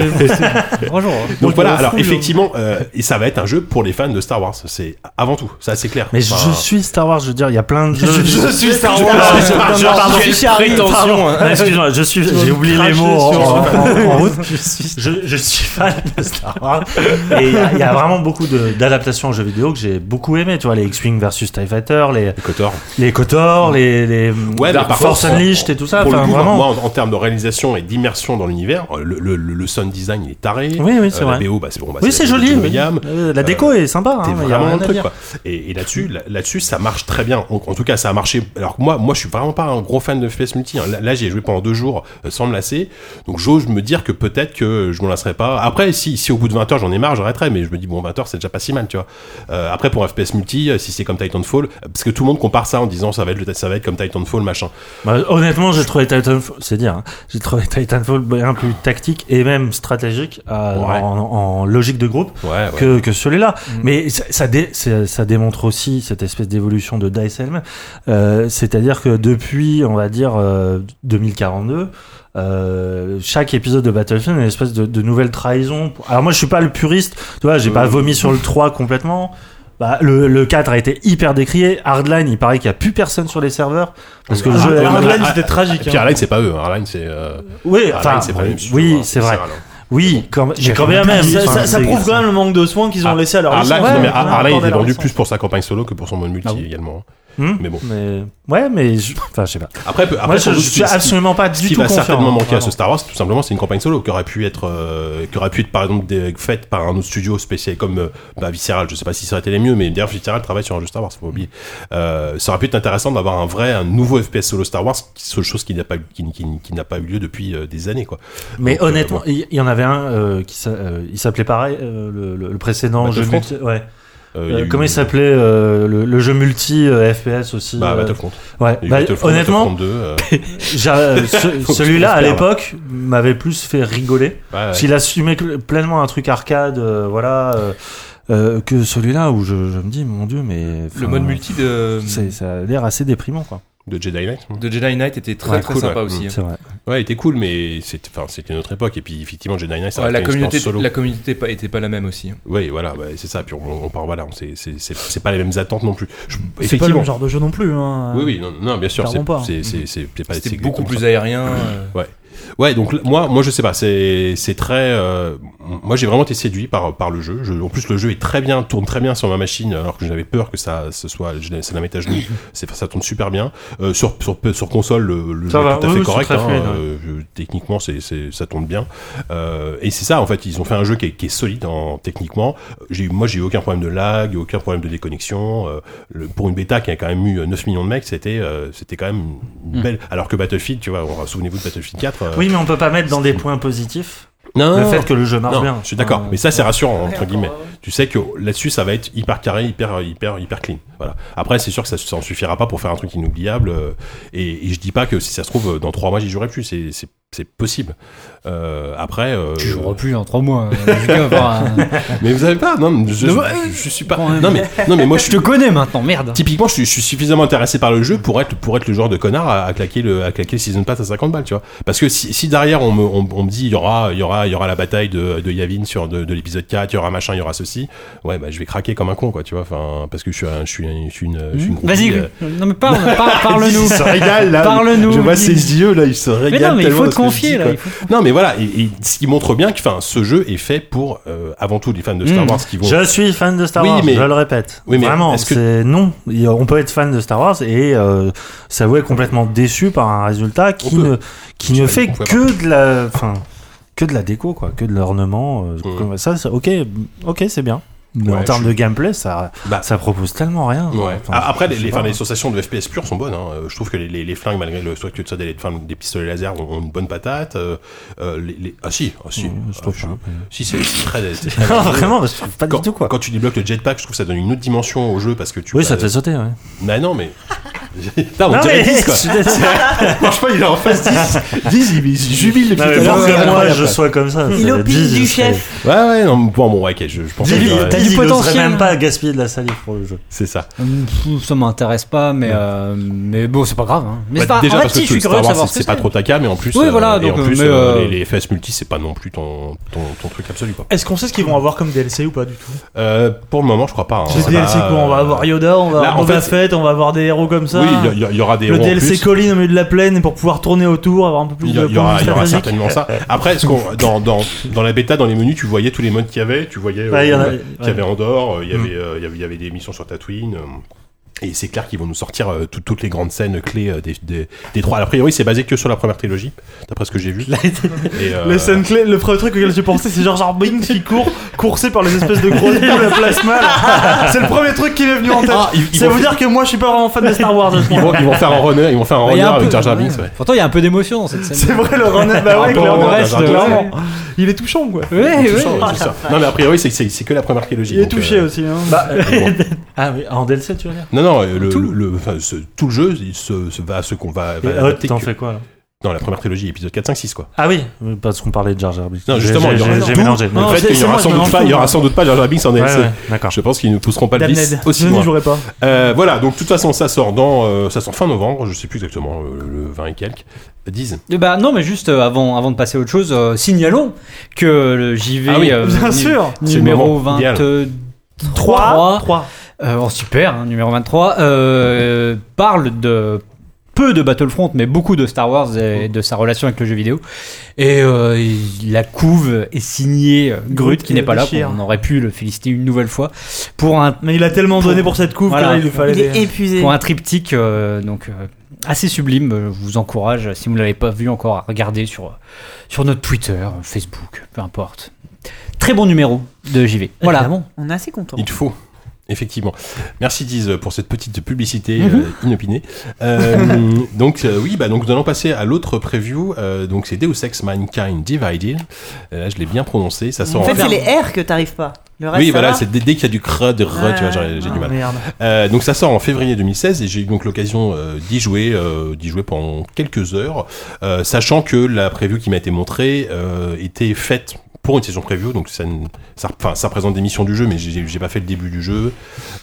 Bonjour. Donc voilà, alors effectivement, euh, et ça va être un jeu pour les fans de Star Wars. C'est avant tout, ça c'est clair. Mais je suis Star Wars, je veux dire, il y a plein de jeux. Je suis Star Wars. Ah, Je- hein. Ah, Excuse-moi, je suis, j'ai oublié les mots en, sur- en- route. Je, suis fan de Star Wars. Et il y, a- vraiment beaucoup de- d'adaptations en jeux vidéo que j'ai beaucoup aimé. Tu vois, les X-Wing versus TIE Fighter, les, Kotor. les KOTOR, les, les Ouais, Dark par Force contre, Unleashed et tout ça. Pour le Enfin, coup, vraiment. moi, en, en termes de réalisation et d'immersion dans l'univers, euh, le, le, le, sound design il est taré. Oui, oui, c'est Euh, vrai. La BO, bah, c'est bon, bah, oui, c'est la joli. Oui. Williams. Euh, La déco est sympa. Hein, il y a vraiment à truc quoi. Et, et là-dessus, là- là-dessus, ça marche très bien. En, en tout cas, ça a marché. Alors que moi, moi, je suis vraiment pas un gros fan de FPS multi. hein. Là, là, j'ai joué pendant deux jours sans me lasser. Donc, j'ose me dire que peut-être que je me lasserai pas. Après, si, si au bout de 20 heures j'en ai marre, j'arrêterai. Mais je me dis bon, 20 heures, c'est déjà pas si mal, tu vois. Euh, après, pour un FPS multi, si c'est comme Titanfall, parce que tout le monde compare ça en disant ça va être, le- ça va être comme Titanfall, machin. Bah, honnêtement, j'ai trouvé Titanfall, c'est dire, hein, j'ai trouvé Titanfall bien plus tactique et même stratégique à- Ouais. en, en logique de groupe Ouais, ouais. que, que celui-là. Mais ça, ça, dé- ça- ça démontre aussi cette espèce d'évolution de DICE elle-même. Euh, C'est-à-dire que depuis, on va dire, euh, 2042, euh, chaque épisode de Battlefield est une espèce de, de nouvelle trahison. Alors moi, je suis pas le puriste, tu vois, j'ai Euh. pas vomi sur le 3 complètement. Bah, le, le 4 a été hyper décrié. Hardline, il paraît qu'il y a plus personne sur les serveurs. Parce que le jeu Ah, Hardline, ah, c'était tragique. Puis hein. Hardline, c'est pas eux. Hardline, c'est. Euh, Oui, Hardline, c'est pas oui, hein, vrai. Hein. Oui, quand, mais quand même. Ça, prouve quand même le manque de soins qu'ils ont Ah, laissé à leur Hardline, non, mais Hardline, il est vendu plus pour sa campagne solo que pour son mode multi Ah également. Hmm Mais bon. Mais, ouais, mais je, enfin, je sais pas. Après, après Moi, je, suis ce qui- absolument pas Ce du qui tout va confiant. certainement manquer à ce Star Wars, tout simplement, c'est une campagne solo qui aurait pu être, euh, qui aurait pu être par exemple des- faite par un autre studio spécial comme euh, bah, Visceral. Je sais pas si ça aurait été les mieux, mais d'ailleurs Visceral travaille sur un jeu Star Wars, faut pas oublier. Euh, ça aurait pu être intéressant d'avoir un vrai, un nouveau FPS solo Star Wars, qui- seule chose qui n'a pas, qui, qui- qui n'a pas eu lieu depuis euh, des années, quoi. Mais Donc, euh, honnêtement, il y, en avait un euh, qui il s'appelait pareil, euh, le, le- le précédent jeu Battlefront multi. Ouais. Euh, Euh, eu- comment il s'appelait euh, le, le jeu multi euh, FPS aussi Bah, euh, Battlefront. Ouais. Bah, Battlefront, honnêtement, Battlefront 2, j'ai- ce- Faut que celui-là à l'époque m'avait plus fait rigoler. ouais, ouais. Parce qu'il assumait pleinement un truc arcade, euh, voilà, que celui-là où je, je me dis, mon dieu, mais. Le mode multi de, Ça a l'air assez déprimant, quoi. de Jedi Knight. de Jedi Knight était très Ouais, très cool, sympa ouais. aussi. hein. C'est vrai. Ouais, il était cool, mais c'était, enfin, c'était notre époque. Et puis, effectivement, Jedi Knight, ça Ouais, la une communauté, solo. la communauté était pas, était pas la même aussi. hein. Oui, voilà, ouais, c'est ça. Puis on, on parle, voilà, on- c'est, c'est, c'est, c'est pas les mêmes attentes non plus. C'est pas le même genre de jeu non plus. hein. Oui, oui, non, non, bien sûr, c'est, pas. c'est, c'est, c'est, c'est pas C'était beaucoup plus ça. aérien. euh, Ouais, donc l- moi, moi, je sais pas, c'est, très. euh, moi, j'ai vraiment été séduit par par le jeu. Je- en plus, le jeu est très bien, tourne très bien sur ma machine, alors que j'avais peur que ça, ce soit, ça la mette à genoux. Ça tourne super bien. Euh, sur sur sur console, le, jeu va, est tout à oui, fait oui, correct. hein, fluide, ouais. euh, techniquement, c'est, ça tourne bien. Et c'est ça, en fait, ils ont fait un jeu qui est, qui est solide en techniquement. Moi, j'ai eu aucun problème de lag, aucun problème de déconnexion. Le- pour une bêta qui a quand même eu 9 millions de mecs, c'était, c'était quand même une Mm. belle. Alors que Battlefield, tu vois, souvenez-vous de Battlefield 4. Euh, Oui, mais on peut pas mettre dans des points positifs non, le fait que le jeu marche non, bien. je suis d'accord, Euh, mais ça c'est rassurant entre guillemets. Tu sais que là-dessus ça va être hyper carré, hyper hyper hyper clean. Voilà. Après c'est sûr que ça, ça en suffira pas pour faire un truc inoubliable. euh, et, et je dis pas que si ça se trouve dans trois mois j'y jouerai plus. C'est c'est possible. Euh, après, euh, Tu joueras plus en 3 mois. euh, mais vous savez pas, non, je, je, je suis pas. Non mais, non mais moi je te connais maintenant, merde. Typiquement, je suis, je suis suffisamment intéressé par le jeu pour être, pour être le genre de connard à, à claquer le, à claquer le season pass à 50 balles, tu vois. Parce que si, si derrière on me, on, on me dit il y aura, il y aura, il y aura la bataille de, de Yavin sur de, de l'épisode 4, il y aura machin, il y aura ceci, ouais, bah je vais craquer comme un con, quoi, tu vois. Enfin, parce que je suis, un, je suis, un- je suis une, je suis une Vas-y, euh, non mais parle, parle- parle-nous. Il se régale là. Parle-nous. Je vois ses yeux là, il se régale. Mais non, mais il faut te confier dis, là. faut- Non, mais voilà, et, et ce qui montre bien que, enfin, ce jeu est fait pour, euh, avant tout, les fans de Star Mm. Wars qui vont. Je suis fan de Star Oui, Wars, mais- je le répète. Oui, mais Vraiment, est-ce que- c'est non. On peut être fan de Star Wars et euh, s'avouer complètement déçu par un résultat qui ne qui ne fait que de la, enfin, que de la déco quoi, que de l'ornement. euh, Mm. ça, ça- ok, ok, c'est bien. Mais Ouais, en termes je- de gameplay, ça, Bah, ça propose tellement rien. Ouais. Enfin, Ah, Après, les, les, sensations de FPS pures sont bonnes. hein. Euh, Je trouve que les, les, les flingues, malgré le soit que ça des, enfin, des pistolets laser, ont, ont une bonne patate. Euh, euh, les, les- Ah si, ah, si. Je Ah, je-. Si, c'est très. très- Non, vraiment, je trouve pas quand, du tout quoi. quand tu débloques le jetpack, je trouve que ça donne une autre dimension au jeu parce que tu. Oui, as- ça te fait sauter. Ouais. Bah non, mais. non, on Non, dirait mais 10 quoi. Franchement, il est en face 10. 10, il, il jubile depuis Non, mais tout à pour l'heure. que moi je sois comme ça. Il opine du chef. Ouais, ouais, non, bon, bon, ok, je, pense que. Du il potentiel. même pas gaspiller de la salive pour le jeu. C'est ça. Hum, Ça m'intéresse pas, mais, euh, mais bon, c'est pas grave. hein. Mais Bah, c'est pas, déjà en fait, parce que si, je suis Star curieux de Wars, savoir c'est ce que c'est pas trop ta cam, mais en plus, Oui, euh, voilà, et donc, en plus, mais, euh, euh, les, les FS multi, c'est pas non plus ton, ton, ton truc absolu quoi. Est-ce qu'on sait ce qu'ils vont avoir comme DLC ou pas du tout? Euh, pour le moment, je crois pas. hein. C'est DLC pas, quoi On va avoir Yoda, on va là, avoir en Boba fait, Fett, on va avoir des héros comme ça. Oui, il y, a- il y aura des le héros en DLC plus. colline au milieu de la plaine pour pouvoir tourner autour, avoir un peu plus Il y, de a- il y aura, il y aura stratégique. certainement ça. Après, ce qu'on, dans, dans, dans la bêta, dans les menus, tu voyais tous les modes qu'il y avait. Tu voyais, euh, Ouais, il y en a- qu'il y avait ouais. Avait, euh, il y avait, il y avait des missions sur Tatooine. Et c'est clair qu'ils vont nous sortir euh, tout- toutes les grandes scènes clés euh, des, des, des trois. A priori, c'est basé que sur la première trilogie, d'après ce que j'ai vu. Et, euh, Les scènes clés, le premier truc auquel j'ai pensé, c'est genre Binks qui court, coursé par les espèces de grosses boules à plasma. là. C'est le premier truc qui m'est venu en tête. Ah, ils- ils Ça vont veut dire que moi je suis pas vraiment fan de Star Wars. à ce ils, moment. vont, ils vont faire un runner, ils vont faire un Il y runner a un avec peu- Jar Jar ouais. Binks. Ouais. Pourtant, il y a un peu d'émotion dans cette scène. C'est vrai le runner, bah ouais, rapport clairement. au reste, clairement. Il est touchant quoi. Ouais, ouais. ça, ouais, c'est ça. Non, mais a priori, c'est, c'est, c'est que la première trilogie. Il est donc, touché euh, aussi. Hein. Bah, bon. ah oui, en DLC tu veux dire? Non, non, le, Tout. le, le- enfin, ce- tout le jeu, il se, se va à ce qu'on va. Va t'en que- fais quoi là Non, la première trilogie, épisode 4, 5, 6, quoi. Ah oui, parce qu'on parlait de Jar Jar Binks. Non, justement, j'ai- il y aura- j'ai j'ai D'où mélangé. Non, le fait qu'il y aura sans doute pas, il y aura sans doute pas Jar Jar Binks en Ouais, DLC. ouais, d'accord. Je pense qu'ils ne pousseront pas le Damned. aussi Je n'y jouerai pas. Euh, voilà, donc de toute façon, ça sort dans, euh, ça sort fin novembre, je sais plus exactement, euh, le 20 et quelques. 10. Eh Bah non, mais juste avant, avant de passer à autre chose, euh, signalons que le JV Ah oui, Bien sûr. Numéro moment idéal. 23, 3. Euh, oh, super, hein, numéro 23, euh, parle de peu de Battlefront, mais beaucoup de Star Wars et de sa relation avec le jeu vidéo. Et euh, la couve est signée Grut, qui n'est pas là, on aurait pu le féliciter une nouvelle fois, pour un, Mais il a tellement donné pour cette couve Voilà. que là, il lui fallait Il est épuisé. pour un triptyque euh, donc euh, assez sublime. Je vous encourage, si vous ne l'avez pas vu encore, à regarder sur, sur notre Twitter, Facebook, peu importe. Très bon numéro de JV. Voilà. Évidemment. On est assez content. Il faut. Effectivement. Merci Diz pour cette petite publicité Mhm. euh, inopinée. Euh, donc euh, oui, bah donc nous allons passer à l'autre preview. donc c'est Deus Ex Mankind Divided. Là, je l'ai bien prononcé. Ça sort En fait, en c'est les R que t'arrives pas. Le reste, Oui, voilà, va c'est dès, dès qu'il y a du cre, de re, tu vois, j'ai du Ah, mal. Merde. Donc ça sort en février 2016 et j'ai eu donc l'occasion d'y jouer, d'y jouer pendant quelques heures, sachant que la preview qui m'a été montrée était faite pour une session preview, donc ça, ça, ça représente des missions du jeu, mais j'ai pas fait le début du jeu.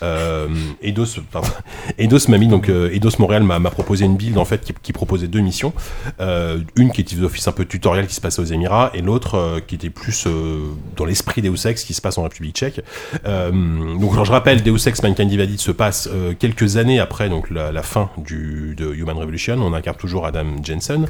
Euh, Eidos, Eidos m'a mis donc euh, Eidos Montréal m'a proposé une build en fait qui, proposait deux missions, euh, une qui était d'office un peu tutoriel qui se passait aux Émirats et l'autre euh, qui était plus euh, dans l'esprit Deus Ex qui se passe en République Tchèque. Donc je rappelle, Deus Ex Mankind Divided se passe quelques années après donc la, fin du, de Human Revolution. On incarne toujours Adam Jensen.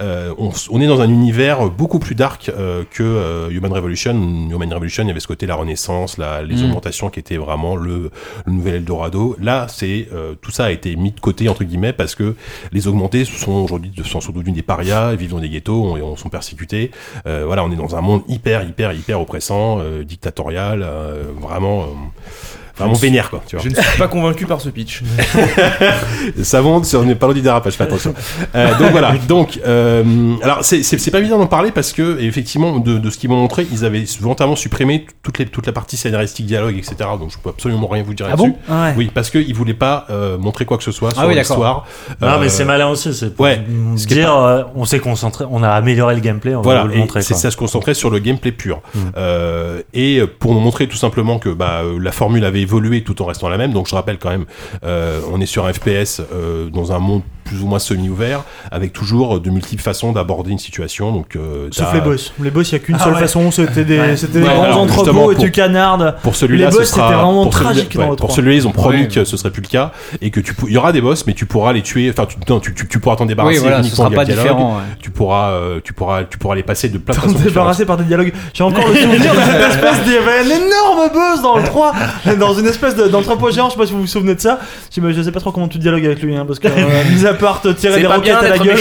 On, est dans un univers beaucoup plus dark que Human Revolution. Human Revolution, il y avait ce côté la Renaissance, la, les Mm. augmentations qui étaient vraiment le, le nouvel Eldorado. Là, c'est euh, tout ça a été mis de côté entre guillemets parce que les augmentés sont aujourd'hui sont sans doute des parias, ils vivent dans des ghettos, on, on sont persécutés. Euh, voilà, on est dans un monde hyper hyper hyper oppressant, euh, dictatorial, vraiment. Euh, vraiment vénère quoi. Tu vois. Je ne suis pas convaincu par ce pitch. Ça monte, pas loin du dérapage, fais attention. Euh, donc voilà, donc euh, alors c'est c'est c'est pas évident d'en parler parce que effectivement de, de ce qu'ils m'ont montré, ils avaient volontairement supprimé toute les toute la partie scénaristique, dialogue, etc. Donc je peux absolument rien vous dire Ah là-dessus. bon Ouais. Oui, parce qu'ils voulaient pas euh, montrer quoi que ce soit sur Ah oui, d'accord. l'histoire. Non, Euh, mais c'est malin aussi. C'est pour ouais, dire, euh, on s'est concentré, on a amélioré le gameplay, on va Voilà, vous le montrer. c'est quoi. ça se concentrer sur le gameplay pur. Mm. Euh, et pour montrer tout simplement que bah, euh, la formule avait évolué tout en restant la même. Donc je rappelle quand même, euh, on est sur un FPS euh, dans un monde plus ou moins semi-ouvert, avec toujours de multiples façons d'aborder une situation. Donc, euh, Sauf les boss. Les boss, il y a qu'une Ah seule ouais. façon, c'était des, Ouais. c'était des Ouais, grands alors, entrepôts et tu canardes. Pour celui-là, c'était vraiment pour tragique dans ouais, le Pour 3. celui-là, ils ont promis Ouais. que ce serait plus le cas et que tu il y aura des boss, mais tu pourras les tuer. Enfin, tu, non, tu, tu, tu pourras t'en débarrasser Oui, voilà, ce sera pas dialogue. différent. ouais. Tu pourras, euh, tu pourras, tu pourras les passer de plein de T'en façons débarrasser par des dialogues. J'ai encore le souvenir de cette espèce il y avait un énorme boss dans le 3, dans une espèce de- d'entrepôt géant, je sais pas si vous vous souvenez de ça. Je sais- pas trop comment tu dialogues avec lui, hein, parce que, euh, mis à part te tirer C'est des roquettes à la gueule.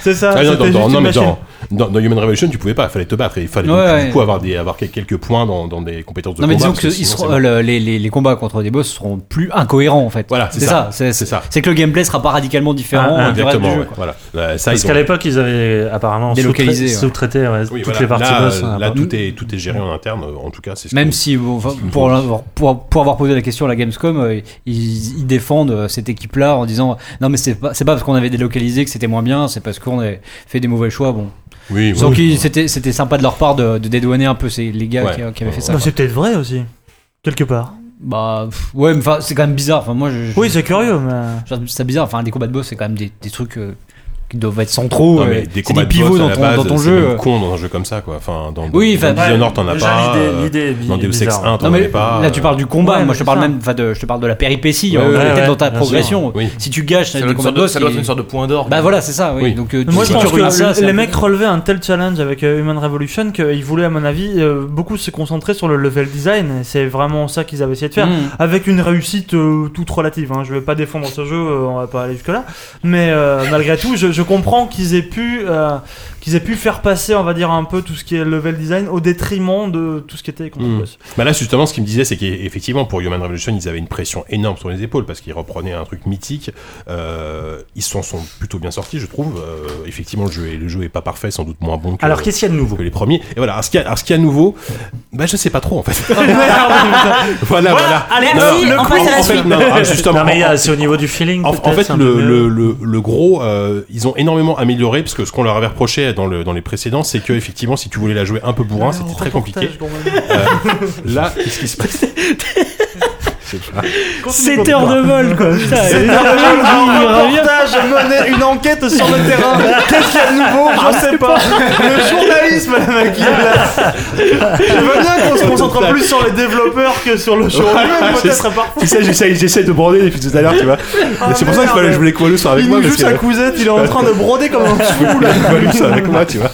C'est ça, Ah, non, une non, mais machine. Dans, Human Revolution, tu pouvais pas, il fallait te battre. Il fallait Ouais, donc, ouais. du coup avoir, des, avoir quel- quelques points dans, dans des compétences de Non mais combat. disons parce que que sinon, seront- euh, le- les, les, les combats contre des boss seront plus incohérents en fait. Voilà, c'est ça. ça. C'est C'est ça. c'est que le gameplay sera pas radicalement différent Ah, du Exactement, jeu. ouais, voilà. Euh, ça, Parce qu'à ont- l'époque, ils avaient apparemment Délocalisé, sous-traité- ouais. sous-traité ouais, oui, toutes voilà. les parties là, boss. hein, là, pas- tout est, tout est géré en interne, en tout cas. c'est ce Même que- si pour, avoir posé la question à la Gamescom, euh, ils, défendent cette équipe-là en disant non mais c'est pas c'est pas parce qu'on avait délocalisé que c'était moins bien, c'est parce qu'on avait fait des mauvais choix. Bon, Oui, oui, donc oui. c'était c'était sympa de leur part de, de dédouaner un peu ces, les gars Ouais. qui, qui avaient fait ça. Bah, c'est peut-être vrai aussi. Quelque part. Bah pff, ouais, mais enfin c'est quand même bizarre. Enfin moi je, je- Oui, c'est curieux, mais. ça bizarre. Enfin des combats de boss c'est quand même des, des trucs euh, qui doivent être centraux. Non, euh, mais c'est des pivots dans ton, base, dans ton jeu. euh. con dans un jeu comme ça, quoi. Enfin, dans, Oui, dans, enfin, dans Dishonored, t'en as pas. l'idée- euh, dans Deus Ex bizarre. 1, t'en Non mais avais pas. là tu parles du combat, Ouais, moi je te parle même, enfin de, je te parle de la péripétie, Ouais, euh, ouais, peut-être ouais, dans ta progression. Oui. Si tu gâches Ça des doit, être une sorte de de, boss, ça doit être qui- une sorte de point d'orgue. bah voilà c'est ça. Donc euh, Moi, je pense que les mecs relevaient un tel challenge avec euh, Human Revolution qu'ils voulaient, à mon avis, euh, beaucoup se concentrer sur le level design. C'est vraiment ça qu'ils avaient essayé de faire. Mm. Avec une réussite euh, toute relative. Hein. Je vais pas défendre ce jeu, euh, on va pas aller jusque-là. Mais euh, malgré tout, je comprends qu'ils aient pu. Qu'ils aient pu faire passer, on va dire, un peu tout ce qui est level design au détriment de tout ce qui était Mm. boss. Bah là, justement, ce qu'il me disait, c'est qu'effectivement, pour Human Revolution, ils avaient une pression énorme sur les épaules parce qu'ils reprenaient un truc mythique. Euh, ils s'en sont plutôt bien sortis, je trouve. Euh, effectivement, le jeu, est, le jeu est pas parfait, sans doute moins bon que, Alors, qu'est-ce qu'il y a de nouveau que les premiers. Et voilà, alors ce qu'il y a, alors, ce qu'il y a de nouveau, bah je sais pas trop en fait. voilà, voilà. Allez, Non, le coup, en fait, suite. non, ah, justement. C'est au niveau du feeling. En, fait, un le, le, le gros, euh, ils ont énormément amélioré parce que ce qu'on leur avait reproché dans, le, dans les précédents, c'est que effectivement, si tu voulais la jouer un peu bourrin, c'était très compliqué. Euh, là, qu'est-ce qui se passe? 7 heures de vol quoi. Putain, il reportage une enquête sur le terrain. Qu'est-ce qu'il y a de nouveau Je sais pas. Le journalisme, le mec, il est là. Je veux bien qu'on se concentre plus sur les développeurs que sur le show en lui-même, c'est peut-être parfois. C'est ça, j'essaie, j'essaie de broder depuis tout à l'heure, tu vois. c'est pour ça que je voulais que Walou soit avec Il moi. nous joue parce sa que- cousette, il est en train de broder comme un fou là. Walou soit avec moi, tu vois.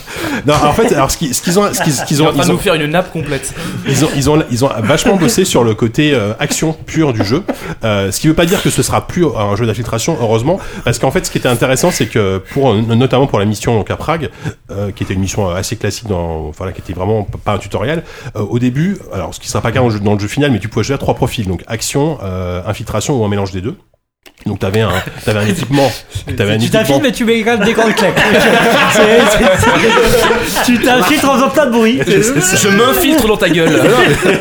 Non, en fait, alors ce qu'ils ce qu'ils ont, ce qu'ils ont, en train ils de ont, nous faire une nappe complète. ils ont, ils ont, ils ont vachement bossé sur le côté euh, action du jeu. Euh, ce qui veut pas dire que ce sera plus un jeu d'infiltration, heureusement, parce qu'en fait, ce qui était intéressant, c'est que pour, notamment pour la mission donc à Prague, euh, qui était une mission assez classique dans, enfin là, qui était vraiment pas un tutoriel. euh, au début, alors ce qui sera pas qu'un jeu dans le jeu final, mais tu pouvais jouer à trois profils, donc action, infiltration ou un mélange des deux. Donc t'avais un, t'avais un équipement, t'avais un Tu équipement. t'infiltres mais tu mets quand même des grandes claques. Tu t'infiltres en faisant plein de bruit. Je m'infiltre dans ta gueule.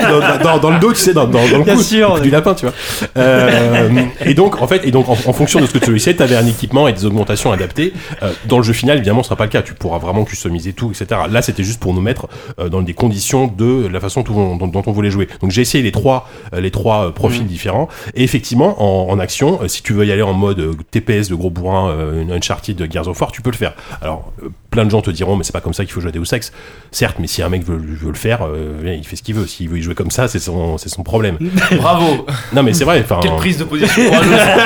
dans, dans- dans le dos, tu sais, dans, dans, dans le Bien cou, sûr. du lapin, tu vois. Euh, et donc, en fait, et donc, en, en fonction de ce que tu choisissais, tu avais un équipement et des augmentations adaptées. Euh, dans le jeu final, évidemment, ce sera pas le cas. Tu pourras vraiment customiser tout, etc. Là, c'était juste pour nous mettre euh, dans des conditions de la façon dont, dont- dont on voulait jouer. Donc, j'ai essayé les trois, euh, les trois euh, profils différents. Et effectivement, en, en action, si tu veux y aller en mode euh, TPS de gros bourrin, euh, une Uncharted de Gears of War, tu peux le faire. Alors, euh, plein de gens te diront, mais c'est pas comme ça qu'il faut jouer à Deus Ex. Certes, mais si un mec veut, veut le faire, euh, il fait ce qu'il veut. S'il veut y jouer comme ça, c'est son, c'est son problème. Bravo. Non, mais c'est vrai. Quelle prise de position.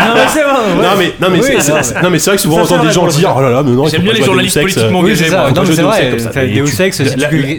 Non mais c'est ouais. non mais non mais c'est- non, c'est- non mais c'est vrai que souvent on entend des gens vrai, dire oh là là mais non J'aime bien les journalistes politiquement engagés. Non, mais c'est Deus Ex vrai. Deus Ex,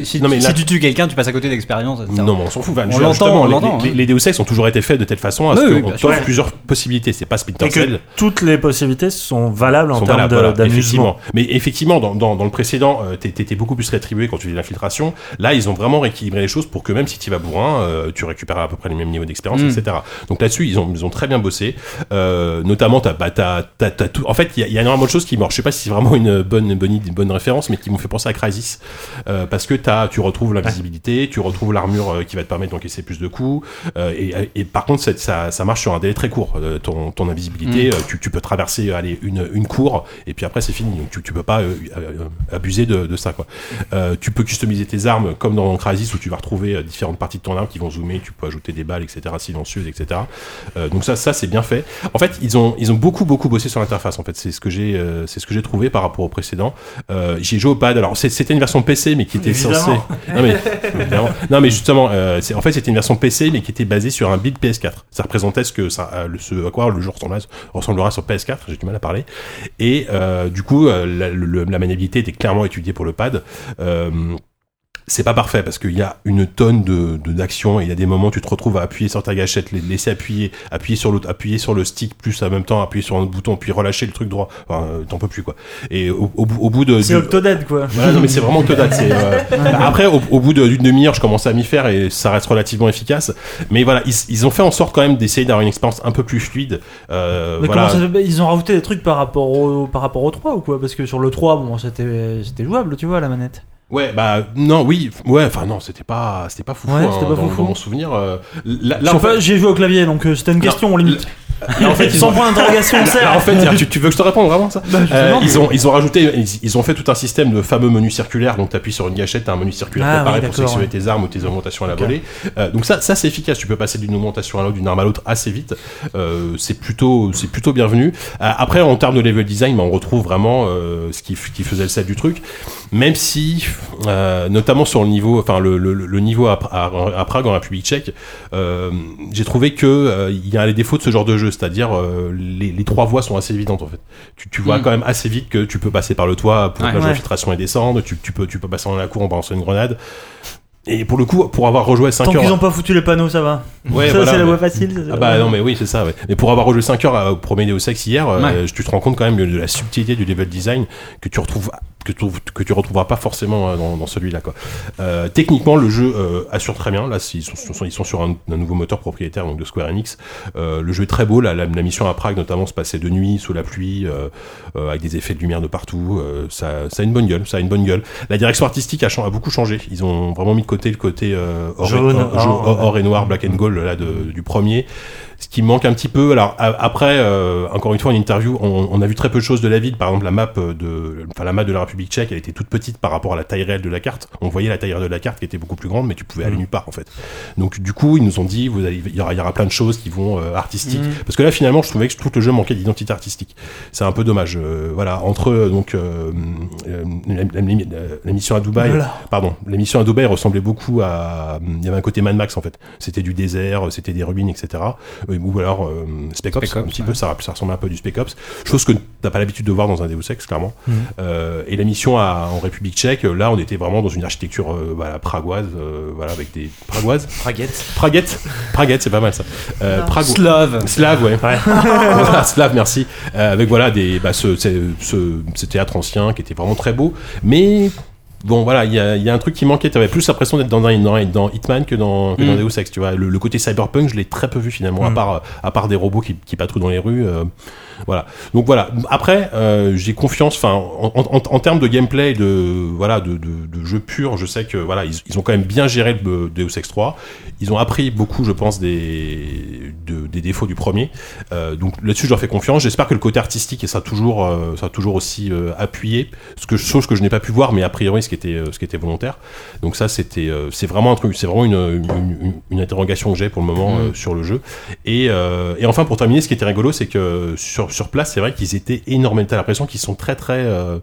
si, tu, tues quelqu'un, tu passes à côté d'expérience. non mais on s'en fout. On l'entend, les- Deus Ex ont toujours été faits de telle façon à ce qu'on plusieurs possibilités. C'est pas Splinter Cell. toutes les possibilités sont valables en sont termes voilà, d'amusement. Mais effectivement, dans, dans, dans, dans le précédent, euh, t'é- t'étais beaucoup plus rétribué quand tu faisais l'infiltration. Là, ils ont vraiment rééquilibré les choses pour que même si tu vas bourrin, euh, tu récupères à peu près le même niveau d'expérience, Mm. etc. Donc là-dessus, ils ont, ils ont très bien bossé. Euh, notamment, t'as, bah, tout. En fait, il y, a- il y a énormément de choses qui, m'ont- je sais pas si c'est vraiment une bonne, bonne, bonne référence, mais qui m'ont fait penser à Crysis, euh, parce que t'as, tu retrouves l'invisibilité, tu retrouves l'armure qui va te permettre d'encaisser plus de coups, et, et par contre, ça, marche sur un délai très court. Ton, ton invisibilité, euh, tu, tu peux traverser, allez, une, une cour, et puis après c'est fini. Donc tu, tu peux pas euh, euh, abuser de, de ça, quoi. Euh, tu peux customiser tes armes comme dans Crysis où tu vas retrouver euh, différentes parties de ton arme qui vont zoomer, tu peux ajouter des balles, etc., silencieuses, etc. Euh, donc ça, ça c'est bien fait. En fait, ils ont, ils ont beaucoup, beaucoup bossé sur l'interface. En fait, c'est ce que j'ai, euh, c'est ce que j'ai trouvé par rapport au précédent. Euh, j'ai joué au pad. Alors c'était une version PC, mais qui était censée. Non mais, évidemment. non mais justement, euh, en fait c'était une version PC, mais qui était basée sur un build PS4. Ça représentait ce que ça, euh, le- ce à quoi le jeu ressemblera, sur PS4. J'ai du mal à parler. Et euh, du coup, euh, la, maniabilité était clairement étudiée pour le pad. C'est pas parfait parce qu'il y a une tonne de d'actions et il y a des moments où tu te retrouves à appuyer sur ta gâchette, les- laisser appuyer, appuyer sur l'autre, appuyer sur le stick, plus en même temps appuyer sur un autre bouton, puis relâcher le truc droit. Enfin, euh, t'en peux plus quoi. Et au, au bout- au bout de C'est Octodad quoi. voilà, non, mais c'est vraiment Octodad. euh, Après, au, au bout de- d'une demi-heure, je commençais à m'y faire et ça reste relativement efficace. Mais voilà, ils, ils ont fait en sorte quand même d'essayer d'avoir une expérience un peu plus fluide. Euh, Mais voilà. comment ça Ils ont rajouté des trucs par rapport au, par rapport au 3 ou quoi? Parce que sur le 3, bon, c'était c'était jouable, tu vois, la manette. Ouais, bah non, oui, ouais, enfin non, c'était pas, c'était pas fou. Ouais, c'était pas dans, foufou. dans mon souvenir. euh, là, là, en fait, J'ai joué au clavier, donc euh, c'était une question, limite. En fait, ils Sans ont- point d'interrogation, en fait, tu, tu veux que je te réponde vraiment ça Bah, Euh, ils ont ils ont rajouté ils, ils ont fait tout un système de fameux menus circulaires. Donc tu appuies sur une gâchette t'as un menu circulaire Ah, préparé oui, pour sélectionner tes armes ou tes augmentations à la volée. Euh, donc ça ça c'est efficace. Tu peux passer d'une augmentation à l'autre d'une arme à l'autre assez vite. Euh, c'est plutôt c'est plutôt bienvenu. Euh, après en termes de level design bah, on retrouve vraiment euh, ce qui, qui faisait le sel du truc. Même si euh, notamment sur le niveau enfin le, le, le niveau à, à, à Prague en République tchèque euh, j'ai trouvé que euh, il y a les défauts de ce genre de jeu c'est-à-dire euh, les, les trois voies sont assez évidentes en fait tu, tu vois Mm. quand même assez vite que tu peux passer par le toit pour Ouais. que la Ouais. infiltration et descendre tu, tu peux tu peux passer dans la cour en balançant une grenade et pour le coup pour avoir rejoué 5 Tant heures qu'ils ont pas foutu les panneaux, ça va. Ouais, ça, voilà, c'est la mais- voie facile. ça, ah bah non mais oui c'est ça ouais. mais pour avoir rejoué 5 heures euh, au premier Deus Ex hier euh, tu te rends compte quand même de la subtilité du level design que tu retrouves que tu, que tu retrouveras pas forcément euh, dans, dans celui-là quoi. Euh, techniquement le jeu euh, assure très bien. Là ils sont, ils sont sur un, un nouveau moteur propriétaire donc de Square Enix. Euh, le jeu est très beau. La, la, la mission à Prague notamment se passait de nuit sous la pluie euh, euh, avec des effets de lumière de partout. Euh, ça, ça a une bonne gueule ça a une bonne gueule. La direction artistique a, a beaucoup changé. Ils ont vraiment mis de côté le côté euh, or, Jaune, et, or- or, or- or et noir black and gold là de, du premier ce qui manque un petit peu. Alors a- après, euh, encore une fois, en interview, on, on a vu très peu de choses de la ville. Par exemple, la map de, enfin la map de la République Tchèque, elle était toute petite par rapport à la taille réelle de la carte. On voyait la taille réelle de la carte qui était beaucoup plus grande, mais tu pouvais aller nulle part en fait. Donc du coup, ils nous ont dit, vous allez, il y aura, il y aura plein de choses qui vont euh, artistiques. Parce que là, finalement, je trouvais que tout le jeu manquait d'identité artistique. C'est un peu dommage. Euh, voilà, entre euh, donc euh, euh, la, la- mission à Dubaï, Voilà. pardon, l'émission à Dubaï ressemblait beaucoup à, il y avait un côté Mad Max en fait. C'était du désert, c'était des ruines, etc. Euh, Ou alors euh, Spec Ops, Spec Ops, un petit ouais. peu, ça, ça ressemble un peu à du Spec Ops. Chose que t'as pas l'habitude de voir dans un Deus Ex, clairement. Mhm. Euh, et la mission à, en République Tchèque, là, on était vraiment dans une architecture euh, voilà, pragoise, euh, voilà, avec des pragoises, Praguette. praguette, praguette, c'est pas mal ça. Euh. Prago- Slave. Slave, ouais. Voilà, Slave, merci. Euh, avec voilà des, bah, ce, ce, ce, ce théâtre ancien qui était vraiment très beau, mais bon voilà, il y a, il y a un truc qui manquait. T'avais plus l'impression d'être dans, dans, dans Hitman que dans, que dans Mm. Deus Ex, tu vois. Le, le côté cyberpunk, je l'ai très peu vu finalement, à Mm. part à part des robots qui, qui patrouillent dans les rues. euh, voilà. Donc voilà. Après, euh, j'ai confiance. Enfin, en, en, en termes de gameplay, de voilà, de, de, de jeu pur, je sais que voilà, ils, ils ont quand même bien géré le Deus Ex 3. Ils ont appris beaucoup, je pense, des de- des défauts du premier. Euh, donc là-dessus, je leur fais confiance. J'espère que le côté artistique et ça toujours, euh, ça toujours aussi appuyé. Ce que chose que je n'ai pas pu voir, mais a priori, ce qui était, ce qui était volontaire. Donc ça, c'était, c'est vraiment un truc, c'est vraiment une, une, une- une interrogation que j'ai pour le moment Mm. sur le jeu. Et, et enfin, pour terminer, ce qui était rigolo, c'est que sur, sur place, c'est vrai qu'ils étaient énormément. T'as l'impression qu'ils sont très, très, euh,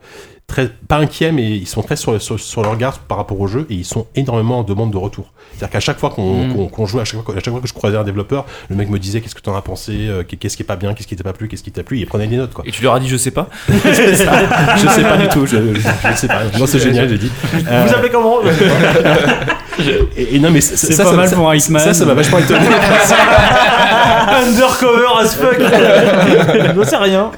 très, pas inquiets, mais ils sont très sur, sur, sur leur garde par rapport au jeu et ils sont énormément en demande de retour. C'est-à-dire qu'à chaque fois qu'on Mm. qu'on jouait, à chaque, fois, à chaque fois que je croisais un développeur, le mec me disait qu'est-ce que t'en as pensé, euh, qu'est-ce qui est pas bien, qu'est-ce qui t'a pas plu, qu'est-ce qui t'a plu, il prenait des notes quoi. Et tu leur as dit je sais pas? Je sais pas du tout, je, je, je sais pas. Non, c'est génial, j'ai dit. Euh, Vous appelez comment? Et, et non, mais ça, C'est ça, pas ça- mal ça- pour un Hitman. Ça, ça m'a vachement étonné. Undercover as fuck Non, c'est rien.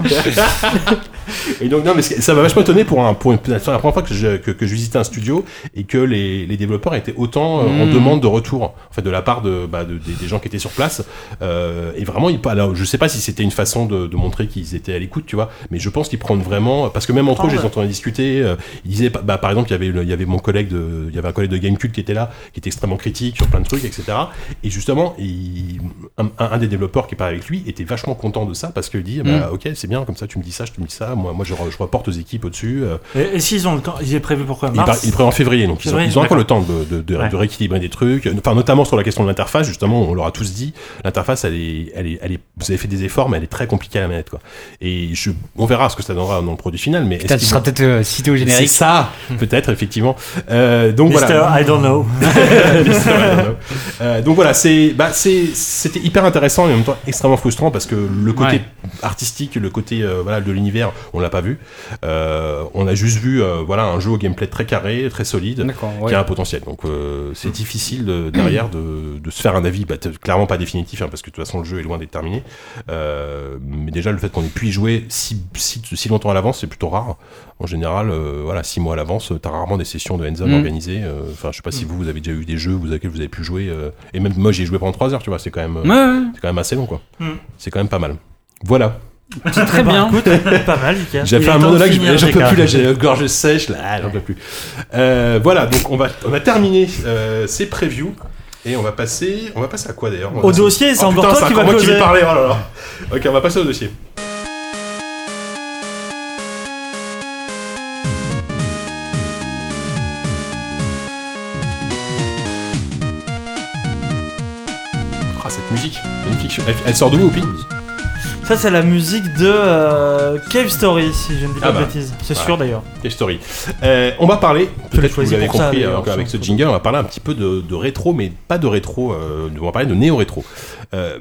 Et donc, non, mais ça m'a vachement étonné pour, un, pour une, la première fois que je, que, que je visitais un studio et que les, les développeurs étaient autant euh, en Mm. demande de retour, en fait, de la part de, bah, de- des, des gens qui étaient sur place. Euh, et vraiment, ils, alors, je sais pas si c'était une façon de, de montrer qu'ils étaient à l'écoute, tu vois, mais je pense qu'ils prennent vraiment, parce que même entre eux, je les entendais discuter, euh, ils disaient, bah, par exemple, il y avait, il y avait mon collègue de, il y avait un collègue de Gamecube qui était là, qui était extrêmement critique sur plein de trucs, etc. Et justement, il- un, des développeurs qui parlait avec lui était vachement content de ça parce qu'il dit, bah, ok, c'est bien, comme ça, tu me dis ça, je te dis ça, moi, moi, je, je reporte aux équipes au-dessus. euh, Et, et s'ils ont le temps, il est prévu pour quoi Mars il est prévu en février, donc ils ont, ils encore le temps de, de, de- Ouais. de rééquilibrer des trucs. Enfin, notamment sur la question de l'interface, justement, on leur a tous dit, l'interface, elle est, elle est, elle est, vous avez fait des efforts, mais elle est très compliquée à la manette, quoi. Et je, on verra ce que ça donnera dans le produit final, mais Putain, tu seras peut-être euh, cité au c'est générique. ça, peut-être effectivement. Euh, donc Mister voilà. I don't know. Mister I don't know. Euh, donc voilà, c'est, bah, c'est, c'était hyper intéressant et en même temps extrêmement frustrant parce que le côté Ouais. artistique, le côté euh, voilà de l'univers, on l'a pas vu. Euh, on a juste vu euh, voilà un jeu au gameplay très carré, très solide, qui a un potentiel. Donc euh, c'est difficile de- derrière de, de se faire un avis, bah, clairement pas définitif hein, parce que de toute façon le jeu est loin d'être terminé. Mais déjà le fait qu'on ait pu y jouer si, si, si longtemps à l'avance, c'est plutôt rare. En général, voilà, six mois à l'avance, t'as rarement des sessions de hands-on Mm. organisées. Enfin, je sais pas si vous, vous avez déjà eu des jeux auxquels vous avez pu jouer. et même moi, j'ai joué pendant trois heures, tu vois. C'est quand même, Ouais, quand même assez long, quoi. Mm. C'est quand même pas mal. Voilà. C'est très bien. Écoute, pas mal. J'ai fait un temps de monologue, j'en peux plus là, j'ai la gorge sèche là, j'en peux plus. Euh, voilà, donc on va, on a terminé euh, ces previews et on va passer, on va passer à quoi d'ailleurs? Va Au dossier, c'est Oh, encore putain, toi qui vais causer. parler. Oh là là. Ok, on va passer au dossier. Ah, cette musique, magnifique. Elle, elle sort d'où, Oupi Ça, c'est la musique de euh, Cave Story, si je ne dis pas Ah de bah. bêtises. C'est Voilà. sûr d'ailleurs. Cave Story. Euh, on va parler, peut-être que vous l'avez ça, compris avec ce jingle, on va parler un petit peu de, de rétro, mais pas de rétro, euh, on va parler de néo-rétro. Euh,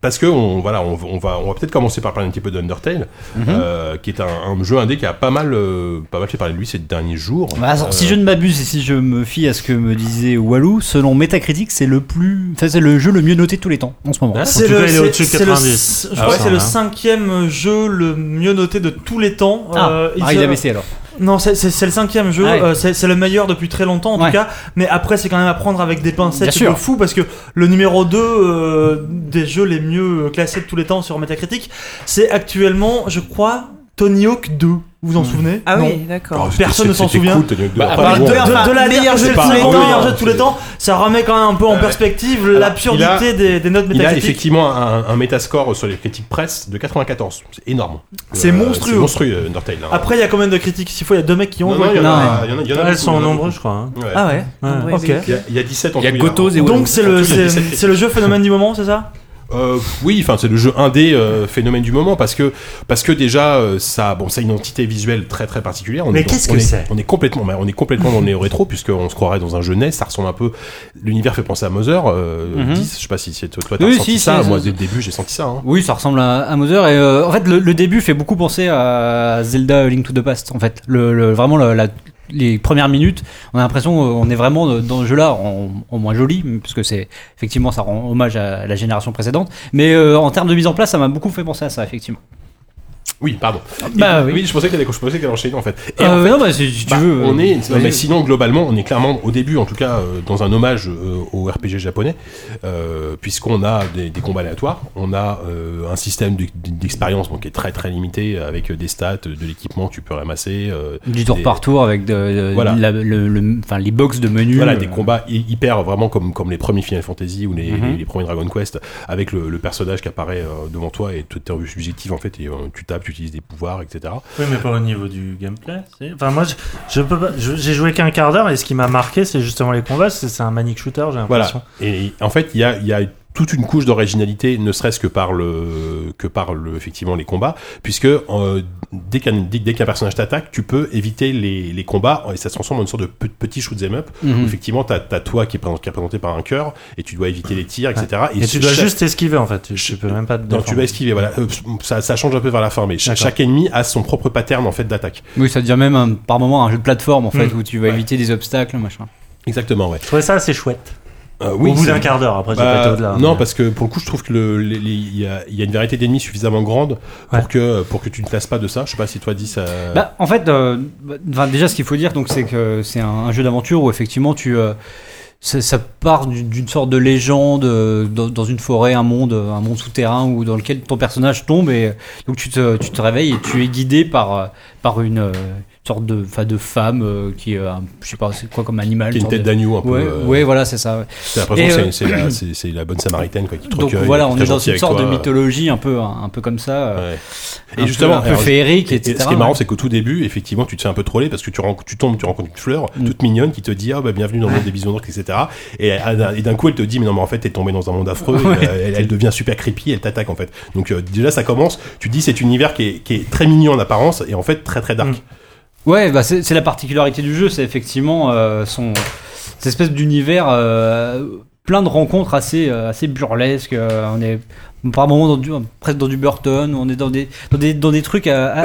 parce que on, voilà, on, on va, on va peut-être commencer par parler un petit peu d'Undertale, Mhm. euh, qui est un, un jeu indé qui a pas mal, euh, pas mal fait parler de lui ces derniers jours. Bah, alors, Euh, Si je ne m'abuse et si je me fie à ce que me disait Walou, selon Metacritic, c'est le plus, enfin, c'est le jeu le mieux noté de tous les temps en ce moment. C'est le, cas, il est c'est- au-dessus de c'est le- 90. je Ah crois que c'est le cinquième jeu le mieux noté de tous les temps. Ah, Euh, ah, il a baissé alors. Non, c'est- le cinquième jeu. Ah ouais. euh, c'est le meilleur depuis très longtemps en Ouais. tout cas. Mais après, c'est quand même à prendre avec des pincettes de fou parce que le numéro 2 euh, des jeux les mieux classés de tous les temps sur Metacritic, c'est actuellement, je crois, Tony Hawk 2. Vous vous en souvenez Ah Non. oui, d'accord. oh, c'était- personne ne s'en souvient. cool, Tony Hawk deux. Bah, de, la meilleur dire jeu de tous les temps, meilleur jeu de tous les temps, ça remet quand même un peu en Euh, perspective alors, l'absurdité des, des notes Il a métacritiques. effectivement un, un métascore sur les critiques presse de 94. C'est énorme. C'est monstrueux. C'est monstrueux, Undertale. hein. Après, il y a combien de critiques S'il faut, il y a deux mecs qui ont non, il y en a, Elles sont beaucoup. je crois. hein. Ah ouais Ok. Il y, a, il y a 17 en Il y a tout, Gotos et. Donc c'est le, En tout, il y a c'est 17 c'est le jeu phénomène du moment, c'est ça Euh, oui, enfin c'est le jeu indé euh, phénomène du moment parce que parce que déjà euh, ça bon ça a une identité visuelle très très particulière. On Mais qu'est-ce que est- c'est? On est complètement bah, on est complètement dans le rétro puisque on se croirait dans un jeu NES. Ça ressemble un peu. L'univers fait penser à Mother. Euh, Mhm. 10, je sais pas si c'est toi t'as Oui, ressenti si, ça. c'est- Moi dès le début j'ai senti ça. hein. Oui, ça ressemble à, à Mother et euh, en fait le, le début fait beaucoup penser à Zelda Link to the Past. En fait, le, le- vraiment le- la- les premières minutes, on a l'impression qu'on est vraiment dans ce jeu-là, en, en moins joli, parce que c'est effectivement ça rend hommage à la génération précédente. Mais euh, en termes de mise en place, ça m'a beaucoup fait penser à ça, effectivement. Oui, pardon. Bah Et- oui. je pensais qu'elle allait je pensais qu'elle allait enchaîner en fait. Et en Euh, fait, non, bah, si, tu Bah, veux. on euh, est, non, vas-y. mais sinon globalement, on est clairement au début, en tout cas, euh, dans un hommage euh, au RPG japonais, euh, puisqu'on a des, des combats aléatoires, on a euh, un système de- d'expérience donc qui est très très limité avec des stats, de l'équipement que tu peux ramasser, euh, du tour des- par tour avec de, de- Voilà. la- le- le- enfin, les box de menus. voilà, euh, des combats hy- hyper vraiment comme comme les premiers Final Fantasy ou les, Mhm. les, les premiers Dragon Quest, avec le, le personnage qui apparaît devant toi et tout est en vue subjective en fait, et euh, tu tapes, tu utilises des pouvoirs, etc. Oui, mais pas au niveau du gameplay. Enfin, moi, je, je peux pas. J'ai joué qu'un quart d'heure et ce qui m'a marqué, c'est justement les combats. C'est un manic shooter, j'ai Voilà. l'impression. Et en fait, il y a, il y a toute une couche d'originalité, ne serait-ce que par le que par le effectivement les combats, puisque euh, dès qu'un dès, dès qu'un personnage t'attaque, tu peux éviter les, les combats et ça se transforme en une sorte de pe- petit shoot 'em up. Mhm. Où effectivement, t'as as toi qui est, présent- qui est représenté par un cœur et tu dois éviter les tirs, etc. Et, tu dois chaque- juste esquiver en fait. Tu, peux même pas te non, tu vas esquiver, voilà. Euh, ça, ça change un peu vers la fin, mais chaque ennemi a son propre pattern en fait d'attaque. Oui, ça devient même un- par moment un jeu de plateforme en fait Mm. où tu vas éviter des obstacles, machin. Exactement, ouais. Je trouvais ça assez chouette. Euh, Au bout c'est- d'un quart d'heure, après, Bah, été au-delà. non, mais- parce que pour le coup, je trouve que le- les- les- il y, y a une variété d'ennemis suffisamment grande pour que pour que tu ne te lasses pas de ça. Je sais pas si toi dis ça. Bah, en fait, euh, bah, déjà, ce qu'il faut dire, donc, c'est que c'est un, un jeu d'aventure où effectivement tu, euh, ça, ça part d'une sorte de légende euh, dans, dans une forêt, un monde, euh, un monde souterrain où dans lequel ton personnage tombe et donc tu te, tu te réveilles et tu es guidé par euh, par une euh, sorte de, enfin, de femme euh, qui un- je sais pas, c'est quoi comme animal. qui une tête d'agneau un peu. Ouais, euh, ouais, voilà, c'est ça. l'impression Et, c'est- c'est la, bonne samaritaine quoi, qui te Donc voilà, on est dans une sorte toi. de mythologie un peu, un, peu comme ça. euh, Ouais. Et justement, peu, un peu alors, féerique, Et- et etc. ce qui est marrant, ouais. c'est qu'au tout début, effectivement, tu te fais un peu troller parce que tu, tu tombes, tu rencontres une fleur Mm. toute mignonne qui te dit ah bah bienvenue dans le monde des bisounours, etc. Et, et d'un coup, elle te dit mais non mais en fait t'es tombé dans un monde affreux. euh, elle, elle devient super creepy, elle t'attaque en fait. Donc euh, déjà ça commence. Tu te dis cet univers qui est, qui est très mignon en apparence et en fait très très dark. Mm. Ouais, bah c'est la particularité du jeu, c'est effectivement euh, son cette espèce d'univers euh, plein de rencontres assez euh, assez burlesques. euh, on est par moments dans du, presque dans du Burton, on est dans des dans des dans des trucs euh,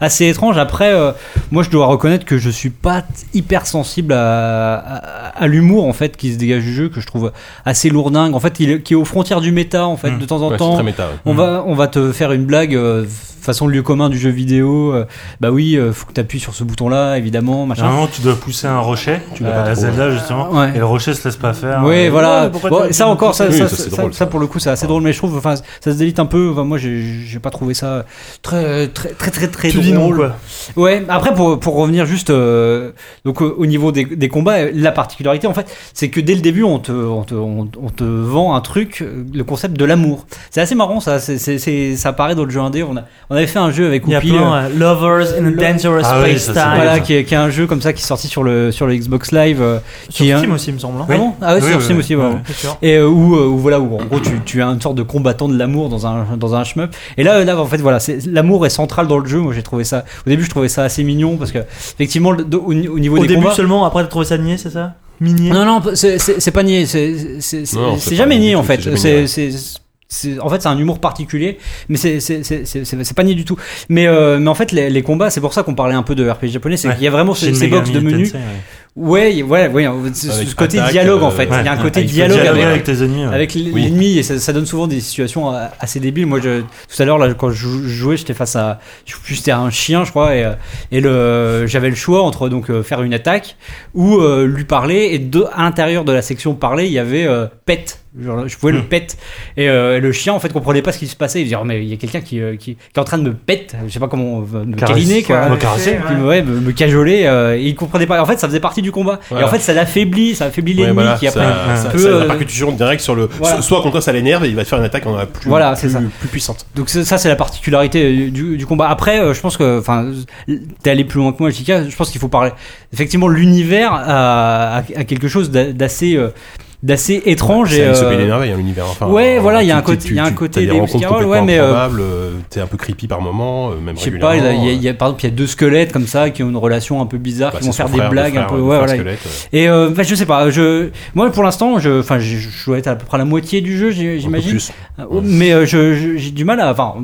assez étranges. Après, euh, moi je dois reconnaître que je suis pas hyper sensible à, à, à l'humour en fait qui se dégage du jeu que je trouve assez lourdingue. En fait, il est, qui est aux frontières du méta en fait Mm. de temps en Ouais, c'est temps. très méta. ouais. On va, on va te faire une blague euh, façon lieu commun du jeu vidéo. euh, bah oui, euh, faut que tu appuies sur ce bouton-là, évidemment, À un machin. moment, tu dois pousser un rocher, Tu à pas trop, Zelda justement, Ouais. et le rocher se laisse pas faire. Oui, Euh, voilà. Bon, ça encore, ça, Oui, ça, ça, c'est ça- drôle, ça, ça. pour le coup, c'est assez drôle, mais je trouve, enfin, ça se délite un peu. Enfin, moi, j'ai j'ai pas trouvé ça très, très, très, très, très drôle. Dis non, quoi. Ouais. Après, pour, pour revenir juste, euh, donc au au niveau des, des combats, la particularité, en fait, c'est que dès le début, on te, on te, on, on te vend un truc, euh, le concept de l'amour. C'est assez marrant, ça. C'est, c'est, c'est- ça apparaît dans le jeu indé. On a, on avait fait un jeu avec Il y a Oupi, euh, ouais. Lovers in a Dangerous Ah oui, Space ça, c'est Time. voilà, qui est, qui est un jeu comme ça qui est sorti sur le, sur le Xbox Live. euh, qui Sur un- Steam aussi, il me semble. hein. Ah bon Ah ouais, Oui, sur oui, Steam oui. aussi, ouais. Et euh, où, où voilà, où en gros tu, tu es une sorte de combattant de l'amour dans un, dans un shmup. Et là, là, en fait, voilà, c'est- l'amour est central dans le jeu. Moi, j'ai trouvé ça. Au début, je trouvais ça assez mignon parce que, effectivement, le- de- au, au niveau Au des début combats. seulement, après t'as trouvé ça niais, c'est ça? Minier Non, non, c'est- c'est c'est pas niais. C'est c'est- c'est- Non, c'est c'est jamais pas niais niais du en tout, fait. c'est jamais C'est niais. c'est- c'est- en fait, c'est un humour particulier, mais c'est c'est- c'est- c'est- c'est- c'est pas niais du tout. Mais, euh, mais en fait, les, les combats, c'est pour ça qu'on parlait un peu de RPG japonais, c'est Ouais. qu'il y a vraiment ces, Shin ces box de menus. Tensei, ouais. Ouais, ouais, ouais, ce, Avec côté attaque, dialogue en euh, fait. Ouais, Il y a un côté dialogue avec, avec tes ennemis. ouais. avec Oui. l'ennemi et ça, ça donne souvent des situations euh, assez débiles. Moi, je, tout à l'heure, là, quand je jou- jouais, j'étais face à, c'était un chien, je crois, et, euh, et le, j'avais le choix entre donc faire une attaque ou euh, lui parler. Et de, à l'intérieur de la section parler, il y avait euh, pet. Genre, je pouvais le Hmm. pet et euh, le chien en fait comprenait pas ce qui se passait. Il disait oh, mais il y a quelqu'un qui, euh, qui, qui est en train de me pet. Je sais pas comment euh, me câliner, quoi. Me caresser. Qui me- ouais, me, me cajoler. euh, et il comprenait pas. En fait, ça faisait partie du combat. Et Voilà. en fait, ça l'affaiblit, ça affaiblit l'ennemi Ouais, voilà, qui ça, après ça, peut, ça a euh, sur le. voilà. so- Soit contre ça l'énerve et il va te faire une attaque en plus, Voilà, plus, ça. plus puissante. Donc ça, ça, c'est la particularité du, du combat. Après, euh, je pense que, enfin, t'es allé plus loin que moi, JK. Je pense qu'il faut parler. Effectivement, l'univers a, a- a quelque chose d'a- d'assez, euh, d'assez étrange. C'est et, Alice au euh, des merveilles, hein, l'univers. Enfin, ouais, euh, voilà, il y a un côté- il y a un côté des complètement ouais, mais, euh, euh, T'es un peu creepy par moment, euh, même je sais pas, il y a- il y a, par exemple, il y a deux squelettes comme ça qui ont une relation un peu bizarre, Bah, qui vont faire des frère, blagues un peu. Ouais, voilà. euh, Et euh, bah, je sais pas, je, moi pour l'instant, je, enfin, je, je dois être à peu près à la moitié du jeu, j'imagine. Euh, Mais euh, je- j'ai du mal à. Enfin,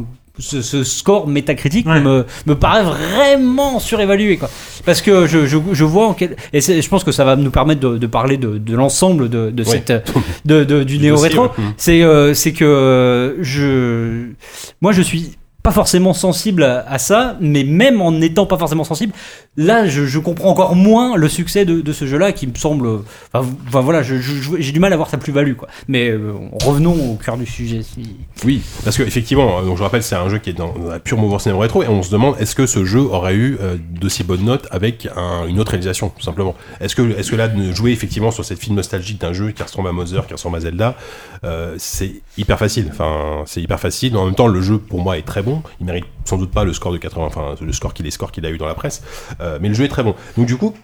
ce, ce score métacritique Ouais. me, me paraît vraiment surévalué. Quoi. Parce que je, je, je vois. En quel, et je pense que ça va nous permettre de, de parler de, de l'ensemble de, de Ouais. cette, de, de- du ouais. Mm. C'est euh, c'est que euh, je. Moi, je suis pas forcément sensible à, ça, mais même en n'étant pas forcément sensible, là, je, comprends encore moins le succès de, de ce jeu-là qui me semble. Enfin, voilà, j'ai du mal à voir sa plus-value, quoi. Mais euh, revenons au cœur du sujet. Si... Oui, parce que effectivement, euh, donc je rappelle, c'est un jeu qui est dans la pure mouvance néo rétro, et on se demande est-ce que ce jeu aurait eu euh, d'aussi bonnes notes avec un- une autre réalisation, tout simplement. Est-ce que, est-ce que là, de jouer effectivement sur cette film nostalgique d'un jeu qui ressemble à Mother, qui ressemble à Zelda, euh, c'est hyper facile. Enfin, c'est hyper facile. En même temps, le jeu pour moi est très bon. Il mérite sans doute pas le score de 80, enfin le score qu'il les scores qu'il a eu dans la presse, euh, mais le jeu est très bon. Donc du coup,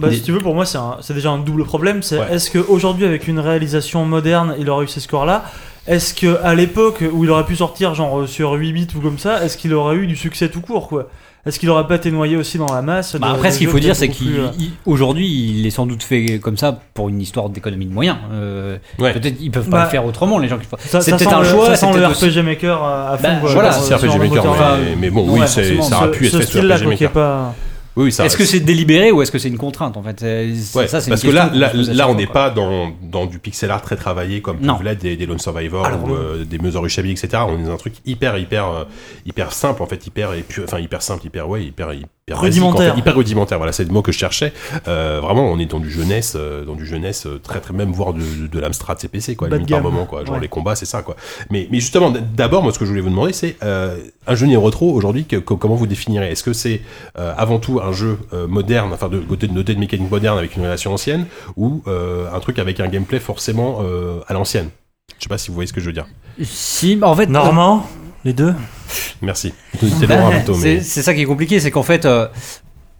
Bah, si tu veux, pour moi, c'est déjà un double problème. C'est Ouais. est-ce qu'aujourd'hui, avec une réalisation moderne, il aurait eu ces scores-là? Est-ce qu'à l'époque où il aurait pu sortir, genre euh, sur 8 bits ou comme ça, est-ce qu'il aurait eu du succès tout court, quoi? Est-ce qu'il aurait pas été noyé aussi dans la masse Bah après, ce qu'il faut dire, c'est plus, euh, qu'aujourd'hui, il est sans doute fait comme ça pour une histoire d'économie de moyens. Euh, Ouais. Peut-être ils peuvent pas Bah, le faire autrement, les gens qui C'est peut-être un choix, Ça sent le aussi- RPG Maker à à fond. Bah, quoi, voilà, c'est RPG Maker, mais, mais bon, ouais, oui, ça aurait pu être fait sur RPG Maker. pas. Oui, Est-ce que c'est délibéré ou est-ce que c'est une contrainte en fait Ouais, ça, c'est parce une que là, là, là, on n'est pas dans, dans du pixel art très travaillé comme l'être des, des Lone Survivor Alors, ou euh, des Mother etc. On est dans un truc hyper, hyper, euh, hyper simple en fait, hyper, et puis, enfin hyper simple, hyper, ouais, hyper, hyper Rudimentaire. en fait, hyper rudimentaire. Voilà, c'est le mot que je cherchais. Euh, vraiment, on est dans du jeunesse, euh, dans du jeunesse euh, très, très même voire de, de, de l'Amstrad CPC quoi, limite par moment quoi. Genre Ouais. les combats, c'est ça quoi. Mais, mais justement, d'abord, moi, ce que je voulais vous demander, c'est euh, un jeu Neo Retro aujourd'hui, que- que- comment vous définirez? Est-ce que c'est euh, avant tout un jeu euh, moderne, enfin de côté de noter de mécanique moderne avec une relation ancienne, ou euh, un truc avec un gameplay forcément euh, à l'ancienne? Je sais pas si vous voyez ce que je veux dire. Si, bah, en fait, Normand, les deux Merci. Bah, c'est mais c'est ça qui est compliqué, c'est qu'en fait, euh,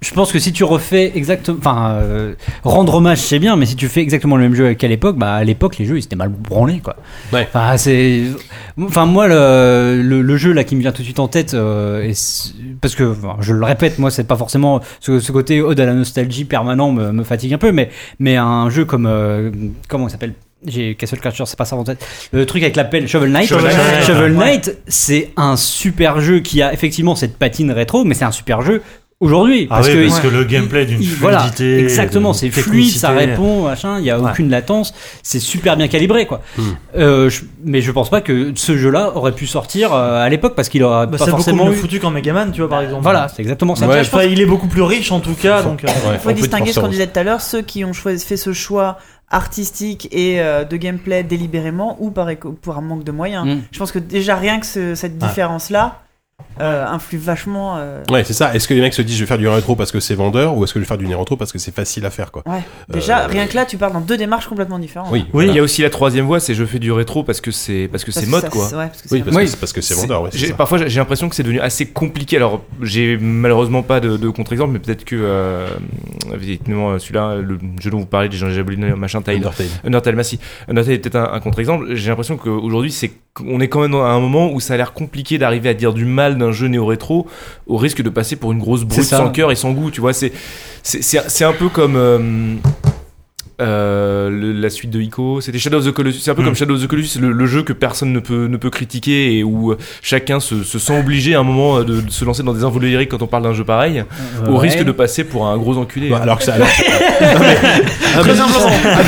je pense que si tu refais exactement, enfin, euh, rendre hommage c'est bien, mais si tu fais exactement le même jeu qu'à l'époque, bah à l'époque les jeux ils étaient mal branlés quoi. Ouais. Enfin c'est, enfin moi le, le, le jeu là qui me vient tout de suite en tête, euh, et parce que enfin, je le répète, moi c'est pas forcément ce, ce côté ode à la nostalgie permanent me, me fatigue un peu, mais mais un jeu comme euh, comment il s'appelle? J'ai Castle Crasher, c'est pas ça en tête. Le truc avec la pelle, Shovel Knight. Shovel Knight. Shovel Ouais. Knight, c'est un super jeu qui a effectivement cette patine rétro, mais c'est un super jeu aujourd'hui. Ah parce oui, que parce que le gameplay d'une il- voilà, fluidité. exactement, c'est fluide, ça répond, machin, il y a Ouais. aucune latence, c'est super bien calibré quoi. Hmm. Euh, je- mais je pense pas que ce jeu-là aurait pu sortir euh, à l'époque parce qu'il aurait Bah, pas c'est beaucoup forcément mieux eu. foutu qu'en Megaman, tu vois, par exemple. Voilà, c'est exactement ça. Ouais, je pense- il est beaucoup plus riche en tout cas, donc. euh, Ouais, Il faut distinguer ce qu'on disait tout à l'heure, ceux qui ont fait ce choix artistique et euh, de gameplay délibérément ou par, un manque de moyens. Mm. Je pense que déjà rien que ce- cette différence-là euh, influe vachement. euh, Ouais, c'est ça. Est-ce que les mecs se disent je vais faire du rétro parce que c'est vendeur ou est-ce que je vais faire du rétro parce que c'est facile à faire quoi Ouais. Déjà, Euh, rien que là, tu parles dans deux démarches complètement différentes. Oui, Oui. Il y a aussi la troisième voie, c'est je fais du rétro parce que c'est parce que c'est mode ça, quoi. ouais, parce que c'est Oui, parce Oui. que c'est parce que c'est vendeur. Ouais, J'ai- ça. parfois j'ai j'ai l'impression que c'est devenu assez compliqué. Alors j'ai malheureusement pas de, de contre-exemple, mais peut-être que euh, évidemment celui-là, le jeu dont vous parlez, j'ai déjà oublié le nom, machin Tile. Undertale. Undertale, merci. Undertale est peut-être un, un contre-exemple. J'ai l'impression qu'aujourd'hui, c'est on est quand même à un moment où ça a l'air compliqué d'arriver à dire du mal d'un jeu néo-rétro au risque de passer pour une grosse brute sans cœur et sans goût. Tu vois, c'est c'est c'est c'est un peu comme euh, euh, le- la suite de Ico, c'était Shadow of the Colossus. C'est un peu Mm. comme Shadow of the Colossus, le, le jeu que personne ne peut ne peut critiquer et où chacun se, se sent obligé à un moment euh, de, de se lancer dans des involés lyriques quand on parle d'un jeu pareil, Euh, au ouais. risque de passer pour un gros enculé. Bah, alors que ça. alors Non, mais- non, mais- Ah,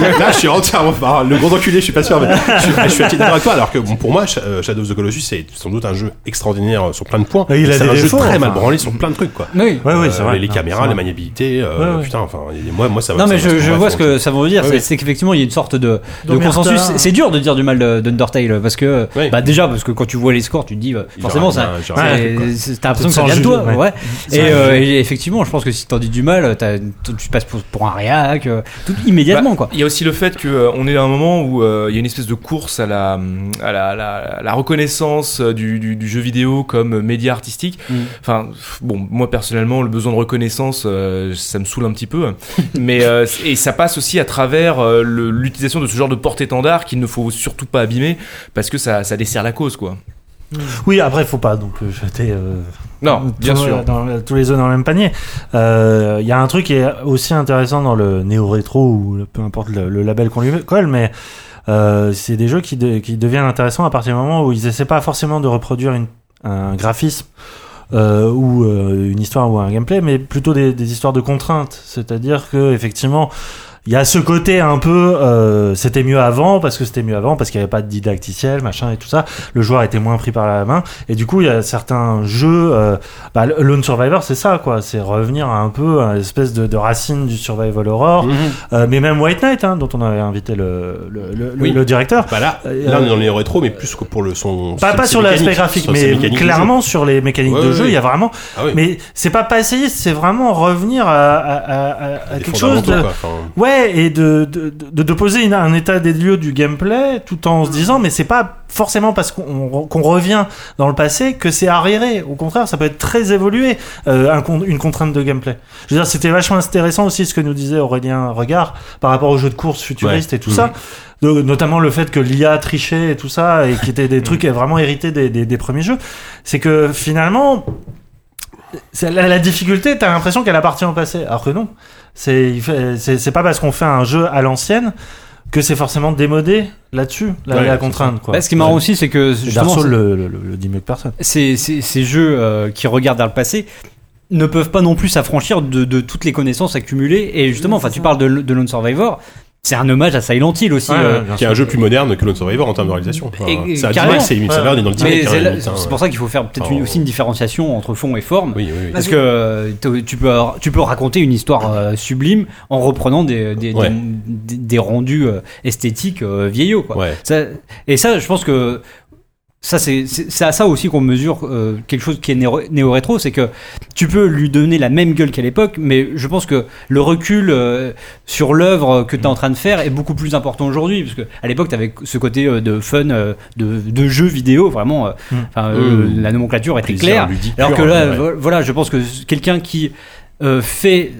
mais- Là, je suis entièrement. enfin, le gros enculé, je suis pas sûr, mais je suis, je suis assez d'accord avec toi. Alors que bon, pour moi, Sh- Shadow of the Colossus, c'est sans doute un jeu extraordinaire sur plein de points. Il a c'est des un jeu très mal branlé sur plein de trucs, quoi. Oui. Ouais, Euh, c'est vrai. Les caméras, la maniabilité, euh, Ouais, ouais. putain, enfin, moi, moi, ça va. Non mais je, vois ce que ça veut dire, c'est qu'effectivement il y a une sorte de, consensus. C'est dur de dire du mal de- d'Undertale parce que bah déjà parce que quand tu vois les scores tu te dis bah, forcément aura- ça t'as l'impression que ça vient de toi ouais. Et, euh, et effectivement je pense que si t'en dis du mal tu passes pour, pour un réac euh, tout immédiatement quoi. Il y a aussi le fait que euh, est à un moment où il y a une espèce de course à la à la, la, la reconnaissance du, du, du jeu vidéo comme média artistique. Mm. Enfin bon moi personnellement le besoin de reconnaissance euh, ça me saoule un petit peu. Mais euh, et ça passe aussi à travers euh, l'utilisation de ce genre de porte-étendard qu'il ne faut surtout pas abîmer parce que ça, ça dessert la cause quoi. Oui, après, faut pas donc euh, jeter. euh, Non, bien tout- sûr. dans- tous les œufs dans le même panier. Euh, Il y a un truc qui est aussi intéressant dans le néo-rétro ou le- peu importe le, le label qu'on lui colle, mais euh, c'est des jeux qui, de- qui deviennent intéressants à partir du moment où ils essaient pas forcément de reproduire une- un graphisme. euh, ou euh, une histoire ou un gameplay, mais plutôt des, des histoires de contraintes. C'est-à-dire que effectivement, il y a ce côté un peu, euh, c'était mieux avant parce que c'était mieux avant parce qu'il n'y avait pas de didacticiel, machin et tout ça. Le joueur était moins pris par la main et du coup il y a certains jeux, euh, bah, Lone Survivor c'est ça quoi, c'est revenir à un peu à une espèce de, de racine du survival horror, Mhm. Euh, mais même White Knight hein, dont on avait invité le, le, le, Oui. le directeur. Bah là, Euh, là, on est dans les rétro, mais plus que pour le son. Pas, pas sur l'aspect graphique, mais clairement sur les mécaniques Ouais, de ouais, jeu, ouais. il y a vraiment. Ah oui. Mais c'est pas pas essayer, c'est vraiment revenir à, à, à- à- quelque chose de. fondamentaux, quoi. Enfin, Ouais, et de, de, de, de poser une- un état des lieux du gameplay tout en se disant, mais c'est pas forcément parce qu'on revient dans le passé que c'est arriéré. Au contraire, ça peut être très évolué, euh, un une contrainte de gameplay. Je veux dire, c'était vachement intéressant aussi ce que nous disait Aurélien Regard par rapport aux jeux de course futuristes Ouais. et tout ça. De- notamment le fait que l'IA trichait et tout ça, et qui étaient des trucs vraiment hérités des, des, des premiers jeux. C'est que finalement, la difficulté, t'as l'impression qu'elle appartient au passé. Alors que non. C'est pas parce qu'on fait un jeu à l'ancienne que c'est forcément démodé là-dessus, la, Ouais, la c'est contrainte. Quoi. Bah, ce qui est marrant aussi c'est que Dark le, le, le- le dit mieux que personne. ces, ces, ces jeux euh, qui regardent vers le passé, ne peuvent pas non plus s'affranchir de, de toutes les connaissances accumulées. Et justement, enfin, tu parles de, de Lone Survivor. C'est un hommage à Silent Hill aussi. Ouais, euh, Qui est un jeu plus moderne que Lone Survivor en termes de réalisation. Enfin, c'est limite, ça dans le c'est pour ça qu'il faut faire peut-être aussi une différenciation entre fond et forme. Oui, oui, oui. Parce que euh, tu- tu peux, tu peux raconter une histoire euh, sublime en reprenant des, des, Ouais. des, des rendus euh, esthétiques euh, vieillots. Quoi. Ouais. Ça- et ça, je pense que ça, c'est à ça aussi qu'on mesure euh, quelque chose qui est néo- néo-rétro, c'est que tu peux lui donner la même gueule qu'à l'époque, mais je pense que le recul euh, sur l'œuvre que tu es en train de faire est beaucoup plus important aujourd'hui, parce que à l'époque, tu avais ce côté euh, de fun, euh, de, de jeu vidéo, vraiment, euh, Mm. euh, Mm. la nomenclature était Plaisir claire. ludique Alors que là, ouais. voilà, je pense que quelqu'un qui euh, fait,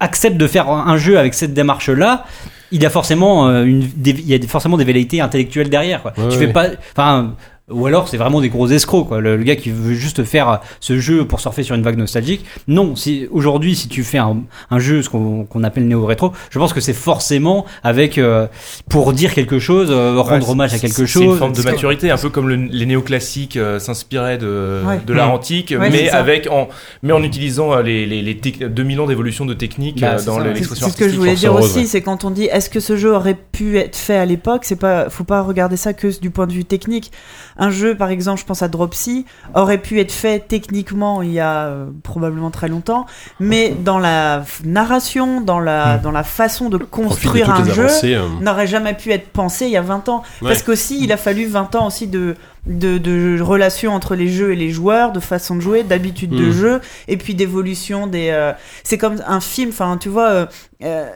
accepte de faire un jeu avec cette démarche-là, il y a forcément euh, une, des, il y a forcément des velléités intellectuelles derrière. Quoi. Ouais, tu ouais. fais pas, enfin. Ou alors c'est vraiment des gros escrocs, quoi. Le, le gars qui veut juste faire ce jeu pour surfer sur une vague nostalgique. Non, si aujourd'hui si tu fais un, un jeu ce qu'on qu'on appelle néo-rétro, je pense que c'est forcément avec euh, pour dire quelque chose, euh, rendre Ouais, hommage à quelque chose. C'est une forme de maturité, un peu comme le- les néoclassiques euh, s'inspiraient de, Ouais. de l'art Mm. antique, Ouais, mais, avec en, mais en utilisant euh, les, les, les tec- 2000 ans d'évolution de techniques Bah, euh, dans C'est l'expression c'est ce que je artistique. voulais dire aussi, ouais. c'est quand on dit est-ce que ce jeu aurait pu être fait à l'époque, c'est pas, faut pas regarder ça que du point de vue technique. Un jeu, par exemple, je pense à Dropsy, aurait pu être fait techniquement il y a euh, probablement très longtemps, mais dans la narration, dans la, Mm. dans la façon de construire un jeu, euh, n'aurait jamais pu être pensé il y a 20 ans. Ouais. Parce qu'aussi, il a fallu 20 ans aussi de, de, de relations entre les jeux et les joueurs, de façon de jouer, d'habitude de Mm. jeu, et puis d'évolution des... euh, c'est comme un film, enfin, tu vois, euh, euh,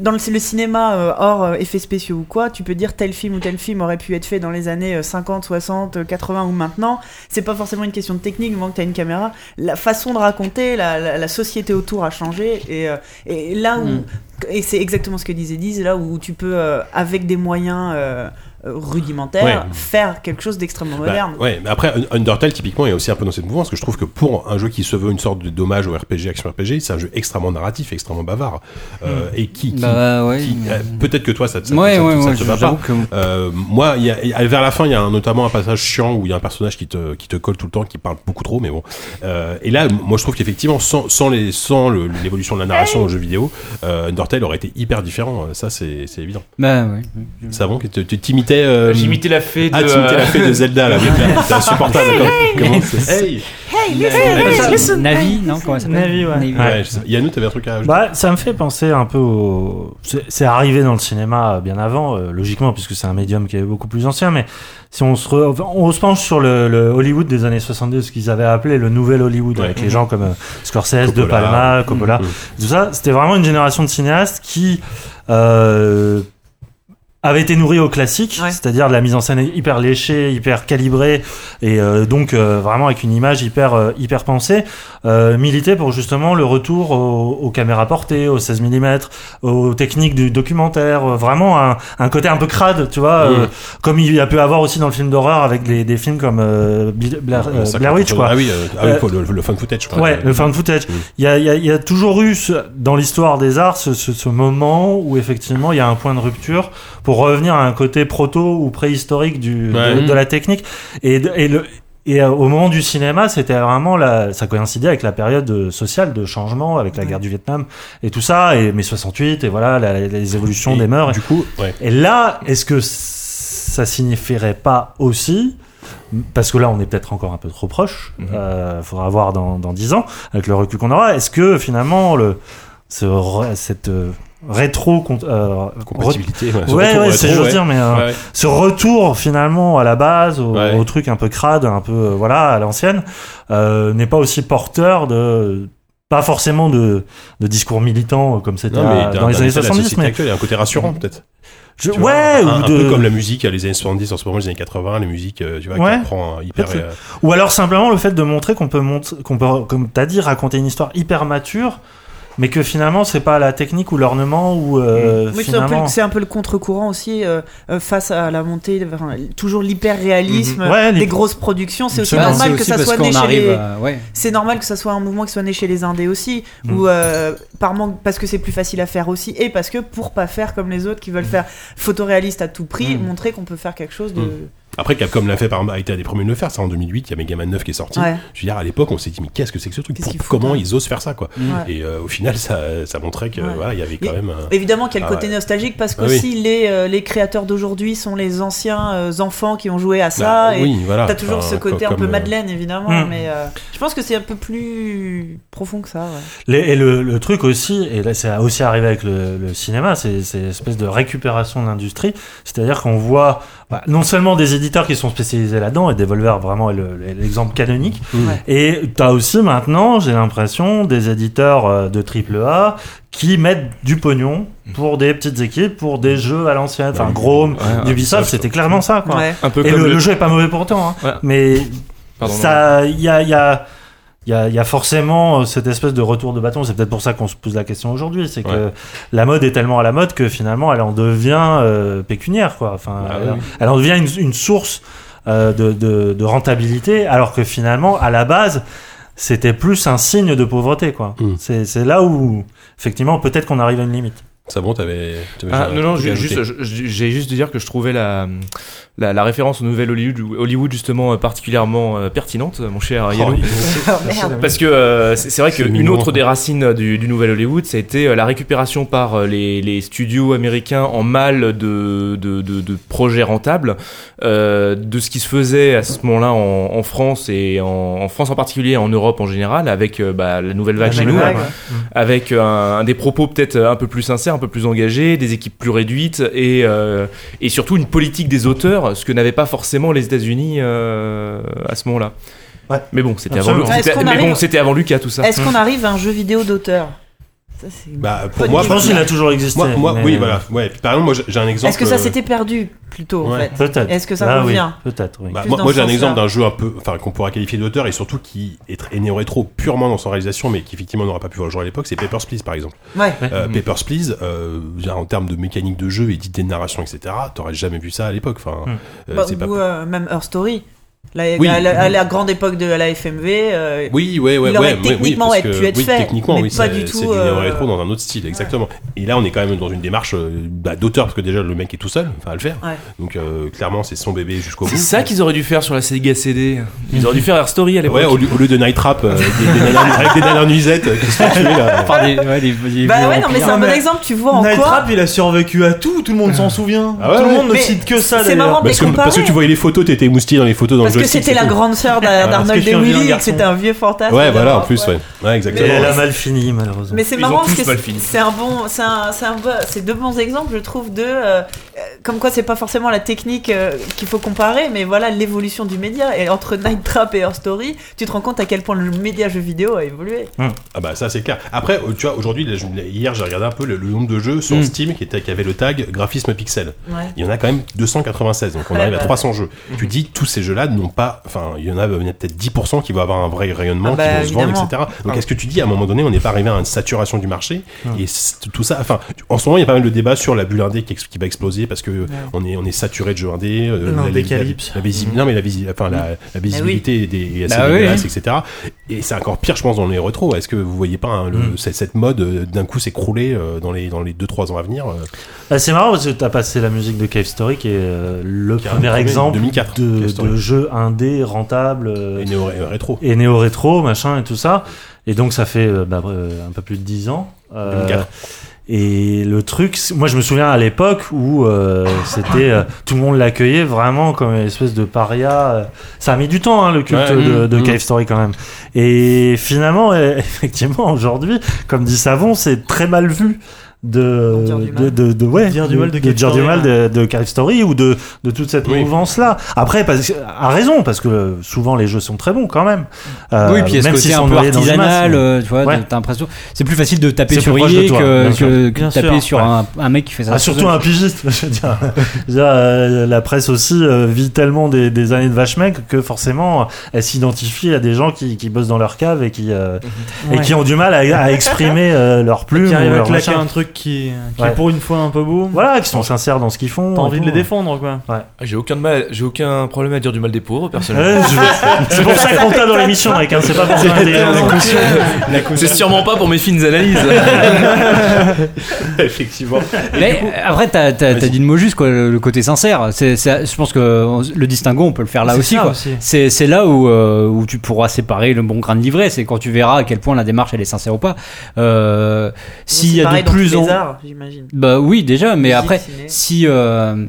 dans le, le cinéma, euh, hors euh, effets spéciaux ou quoi, tu peux dire tel film ou tel film aurait pu être fait dans les années euh, 50, 60, euh, 80 ou maintenant. C'est pas forcément une question de technique, moment que tu as une caméra. La façon de raconter, la, la, la société autour a changé, et, euh, et là où... Mm. Et c'est exactement ce que disait Diz, là où tu peux, euh, avec des moyens rudimentaires, Ouais. faire quelque chose d'extrêmement Bah, moderne. ouais, mais après Un- Undertale typiquement est aussi un peu dans cette mouvance parce que je trouve que pour un jeu qui se veut une sorte de dommage au RPG action RPG, c'est un jeu extrêmement narratif, extrêmement bavard euh, et qui, qui- Bah ouais. qui- euh, peut-être que toi ça, te- ça, ouais, ça, ouais, ça ouais, te va pas. que Euh, moi, il y a, il y a- vers la fin, il y a un- notamment un passage chiant où il y a un personnage qui te, qui te colle tout le temps, qui parle beaucoup trop, mais bon. Euh, et là, moi, je trouve qu'effectivement, sans, sans les, sans le- l'évolution de la narration au jeu vidéo, euh, Undertale aurait été hyper différent. Ça, c'est, évident. Bah ouais. Savon, que tu tu Euh, J'imitais la fée de. Ah, la fée de Zelda, là. C'est insupportable. Comment, comment c'est- Hey Navi, non Comment ça s'appelle Navi, ouais. Ouais, je sais. Yannou, t'avais un truc à ajouter Bah, ça me fait penser un peu au. C'est arrivé dans le cinéma bien avant, euh, logiquement, puisque c'est un médium qui est beaucoup plus ancien, mais si on se, re- on se penche sur le, le Hollywood des années 70, ce qu'ils avaient appelé le nouvel Hollywood, Ouais. avec les gens comme euh, Scorsese, De. Palma, Coppola, Mhm. tout ça, c'était vraiment une génération de cinéastes qui. Euh, avait été nourri au classique, Ouais. c'est-à-dire de la mise en scène hyper léchée, hyper calibrée, et euh, donc euh, vraiment avec une image hyper euh, hyper pensée, euh, milité pour justement le retour aux, aux caméras portées, aux 16 mm, aux techniques du documentaire, euh, vraiment un, un côté un peu crade, tu vois, euh, Mhm. comme il y a pu avoir aussi dans le film d'horreur avec les, des films comme euh, Bla- Blair, euh, Ça, Blair Witch, quoi. Ah oui, euh, ah oui, Euh, quoi, le, le fan footage, je crois. Ouais, le found footage. Il y a, il y, a, il y a toujours eu ce- dans l'histoire des arts ce, ce, ce moment où effectivement il y a un point de rupture pour revenir à un côté proto ou préhistorique du, de- Ouais. de, la technique. Et, de- et, le, et euh, au moment du cinéma, c'était vraiment la, ça coïncidait avec la période euh, sociale de changement, avec la guerre du Vietnam et tout ça, et mai 68 et voilà la- les évolutions Et des mœurs. Du coup, ouais. Et là, est-ce que ça signifierait pas aussi, parce que là on est peut-être encore un peu trop proche, Mhm. euh, faudra voir dans, dans 10 ans, avec le recul qu'on aura, est-ce que finalement le, ce, cette euh, rétro... euh, compatibilité. ouais, retour ouais, rétro, c'est j'ose ouais. dire, mais euh, ce retour finalement à la base, au, truc un peu crade, un peu euh, voilà à l'ancienne, euh, n'est pas aussi porteur de pas forcément de, de discours militants comme c'était à- dans les années état de la 70 société mais actuelle, il y a un côté rassurant, peut-être. je- Tu vois, ouais un, ou un de peu comme la musique, les années 70 en ce moment, les années 80, les musiques, euh, tu vois, Ouais. qui prend hyper. Euh, Ou alors simplement le fait de montrer qu'on peut, qu'on peut, comme tu as dit, raconter une histoire hyper mature, mais que finalement c'est pas la technique ou l'ornement ou euh, Oui, c'est un, peu, finalement. le- c'est un peu le contre-courant aussi euh, euh, face à la montée, toujours l'hyper-réalisme Mhm. Ouais, des grosses productions. C'est aussi normal que ça soit né chez les. à- ouais. C'est normal que ça soit un mouvement qui soit né chez les Indés aussi, Mm. ou euh, par manque parce que c'est plus facile à faire aussi, et parce que pour pas faire comme les autres qui veulent faire photoréaliste à tout prix, Mm. montrer qu'on peut faire quelque chose de. Mm. Après, Capcom l'a fait, par a été un des premiers de le faire. C'est en 2008, il y a Mega Man 9 qui est sorti. Ouais. Je veux dire, à l'époque, on s'est dit, mais qu'est-ce que c'est que ce truc? Pour- Comment hein? ils osent faire ça, quoi? Ouais. Et euh, au final, ça, ça montrait que Ouais. voilà, il y avait quand même. un- Évidemment qu'il y a le Ah côté ouais. nostalgique parce Ah qu'aussi les, euh, les créateurs d'aujourd'hui sont les anciens euh, enfants qui ont joué à ça. Bah, et oui, voilà. T'as toujours Enfin, ce côté un peu euh, Madeleine évidemment, Mm. mais euh, je pense que c'est un peu plus profond que ça. Ouais. Les- et le, le truc aussi, et là c'est aussi arrivé avec le, le cinéma, c'est c'est une espèce de récupération de l'industrie. C'est-à-dire qu'on voit bah, non seulement des éditeurs qui sont spécialisés là-dedans, et Devolver vraiment est le- l'exemple canonique, Ouais. et tu as aussi maintenant, j'ai l'impression, des éditeurs euh, de AAA qui mettent du pognon pour des petites équipes, pour des jeux à l'ancienne. Enfin, Ouais. Grom, Ouais, Ubisoft, c'était clairement ça. Quoi. Ouais. Un peu Et comme le, le- le jeu est pas mauvais pourtant, hein. Ouais. mais il y a, il y a, il y a, il y a forcément euh, cette espèce de retour de bâton. C'est peut-être pour ça qu'on se pose la question aujourd'hui. C'est que Ouais. la mode est tellement à la mode que finalement, elle en devient euh, pécuniaire, quoi. Enfin, Ah elle, oui. elle en devient une, une source euh, de, de, de rentabilité, alors que finalement, à la base, c'était plus un signe de pauvreté, quoi. Mm. C'est, c'est là où, effectivement, peut-être qu'on arrive à une limite. Ça bon, t'avais. t'avais Ah, non, non, j'ai juste de dire que je trouvais la, la, la référence au nouvel Hollywood, Hollywood justement euh, particulièrement euh, pertinente, mon cher Oh. Parce que euh, c'est vrai qu'une autre des racines du, du nouvel Hollywood, ça a été euh, la récupération par euh, les, les studios américains en mal de, de, de, de projets rentables euh, de ce qui se faisait à ce moment-là en, en France et en, en France en particulier, en Europe en général, avec euh, bah, la nouvelle vague La chez nouvelle nous, vague, ouais. avec un, un des propos peut-être un peu plus sincères, un peu plus engagés, des équipes plus réduites et, euh, et surtout une politique des auteurs, ce que n'avaient pas forcément les États-Unis euh, à ce moment-là. Ouais. Mais bon, c'était avant, bon, avant Lucas tout ça. Est-ce qu'on arrive à un jeu vidéo d'auteur? Ça, Bah, pour moi, Je pense qu'il a toujours existé. moi, moi, mais- oui, voilà. Ouais. Puis, par exemple, moi, j'ai- un exemple. Est-ce que ça euh, s'était perdu plutôt en ouais. fait Peut-être. Est-ce que ça oui, revient Peut-être, oui. Bah, moi, j'ai un exemple d'un jeu un peu, enfin, qu'on pourra qualifier d'auteur et surtout qui est, tr- est néo-rétro purement dans son réalisation, mais qui effectivement n'aura pas pu voir le jour à l'époque, c'est Papers, Please, par exemple. Ouais. Euh. Papers, Please, euh, en termes de mécanique de jeu et d'idées de narration, etc., t'aurais jamais vu ça à l'époque. Enfin, euh, Bah, pas. ou euh, même Her Story. La, Oui. à, la, à la grande époque de la FMV. euh, Oui, ouais, ouais, Il aurait ouais, ouais, techniquement pu parce que- être oui, fait, techniquement, mais oui, pas du tout, C'est du euh, néo-rétro dans un autre style, exactement. Et là, on est quand même dans une démarche euh, bah, d'auteur, parce que déjà, le mec est tout seul, enfin, à le faire. Ouais. Donc, euh, clairement, c'est son bébé jusqu'au bout. C'est ça qu'ils auraient dû faire sur la Sega CD. Ils auraient dû faire Air Story à l'époque. Ouais, au lieu, au lieu de Night Trap, euh, avec, des, nanas, nuisettes qui se font tuer, là. Enfin, des, ouais, Bah ouais, non, mais c'est un bon exemple, tu vois en Night quoi. Trap, il a survécu à tout, tout le monde s'en souvient. Ah ouais, tout le ouais. monde ne cite que ça c'est d'ailleurs. marrant parce que tu voyais les photos, t'étais moustillé dans les photos dans Parce que c'était la grande sœur d'Arnold et un vieux Willy et que c'était un vieux fantasme. Ouais, voilà, en plus, ouais. Exactement. elle a mal fini, malheureusement. Mais c'est marrant parce que c'est- un bon, c'est un, c'est un bon- c'est deux bons exemples, je trouve, de euh, comme quoi c'est pas forcément la technique euh, qu'il faut comparer, mais voilà l'évolution du média. Et entre Night Trap et Her Story, tu te rends compte à quel point le média jeu vidéo a évolué. Ah bah ça c'est clair. Après, euh, tu vois, aujourd'hui, hier j'ai regardé un peu le, le nombre de jeux sur Mm. Steam qui, était, qui avait le tag graphisme pixel. Ouais. Il y en a quand même 296, donc on Ouais, arrive à bah. 300 jeux. Tu dis, tous ces jeux-là n'ont pas, enfin, il y en a, peut-être 10% qui vont avoir un vrai rayonnement, Ah bah, qui vont se vendre, etc. Donc Ah. est-ce que tu dis, à un moment donné, on n'est pas arrivé à une saturation du marché et c'est- tout ça, enfin, en ce moment, il y a pas mal de débats sur la bulle indé qui va exploser parce que on est, on est saturé de jeux indés, euh, la- la- la, la visi- non mais la, visi- enfin, la, la visibilité des assez Bah oui, dégueulasse, oui. etc. Et c'est encore pire, je pense, dans les rétros. Est-ce que vous voyez pas hein, le- Mm. cette, cette mode euh, d'un coup s'écrouler euh, dans les dans les 2-3 ans à venir euh, Bah, c'est marrant parce que t'as passé la musique de Cave Story qui est euh, le Qui est premier exemple 2004, de, de jeu indé rentable et néo rétro et néo-rétro, machin et tout ça. Et donc ça fait bah, un peu plus de 10 ans. Euh, 2004. Et le truc, moi je me souviens à l'époque où euh, c'était euh, tout le monde l'accueillait vraiment comme une espèce de paria. euh. Ça a mis du temps hein, le culte Ouais, de, de mm. Cave Story quand même. Et finalement, effectivement, aujourd'hui, comme dit Savon, c'est très mal vu de dire de, mal. de, de- ouais Dire du mal de dire du Story, mal de, de Cave Story ou de de toute cette Oui. mouvance là après parce que- à raison parce que souvent les jeux sont très bons quand même Euh, oui, puis il y a ce même côté s'ils un peu artisanal, euh, tu vois, Ouais. t'as l'impression. C'est plus facile de taper C'est sur toi, que, que, que taper sûr, sur ouais. un, un mec qui fait ça. Ah, surtout un pigiste, je veux dire. Je veux dire, euh, la presse aussi euh, vit tellement des, des années de vache mec que forcément elle s'identifie à des gens qui, qui bossent dans leur cave et qui, euh, et qui ont du mal à, à exprimer euh, leur plume qui ou arrive à claquer un truc truc qui, qui Ouais. est pour une fois un peu beau. Voilà, qui sont sincères dans ce qu'ils font. T'as envie de les défendre, quoi. Ah, J'ai aucun de mal, j'ai aucun problème à dire du mal des pauvres, personnellement. C'est pour ça qu'on t'a dans l'émission, mec. hein, C'est pas pour ça C'est sûrement pas pour mes fines analyses. Effectivement. Mais après, t'as t'as- dit le mot juste, quoi, le, le côté sincère. C'est, je pense que on- le distinguo, on peut le faire là aussi. quoi. aussi. C'est, c'est là où, euh, où tu pourras séparer le bon grain de livret. C'est quand tu verras à quel point la démarche elle est sincère ou pas. Euh, S'il y a de plus en les arts, j'imagine. Bah oui, déjà, mais Musique, après, ciné. si euh,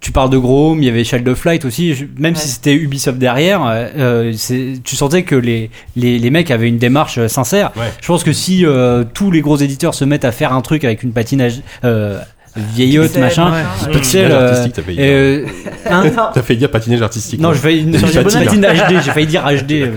tu parles de Gros, il y avait Child of Light aussi, je- même si c'était Ubisoft derrière, euh, euh, tu sentais que les, les, les mecs avaient une démarche sincère. Ouais. Je pense que si euh, tous les gros éditeurs se mettent à faire un truc avec une patinage euh, vieillotte, Pixel, machin, ouais. pixel, Patinage euh, artistique, t'as failli dire. euh, hein T'as fait dire patinage artistique. non, ouais. je failli dit HD, j'ai failli dire HD.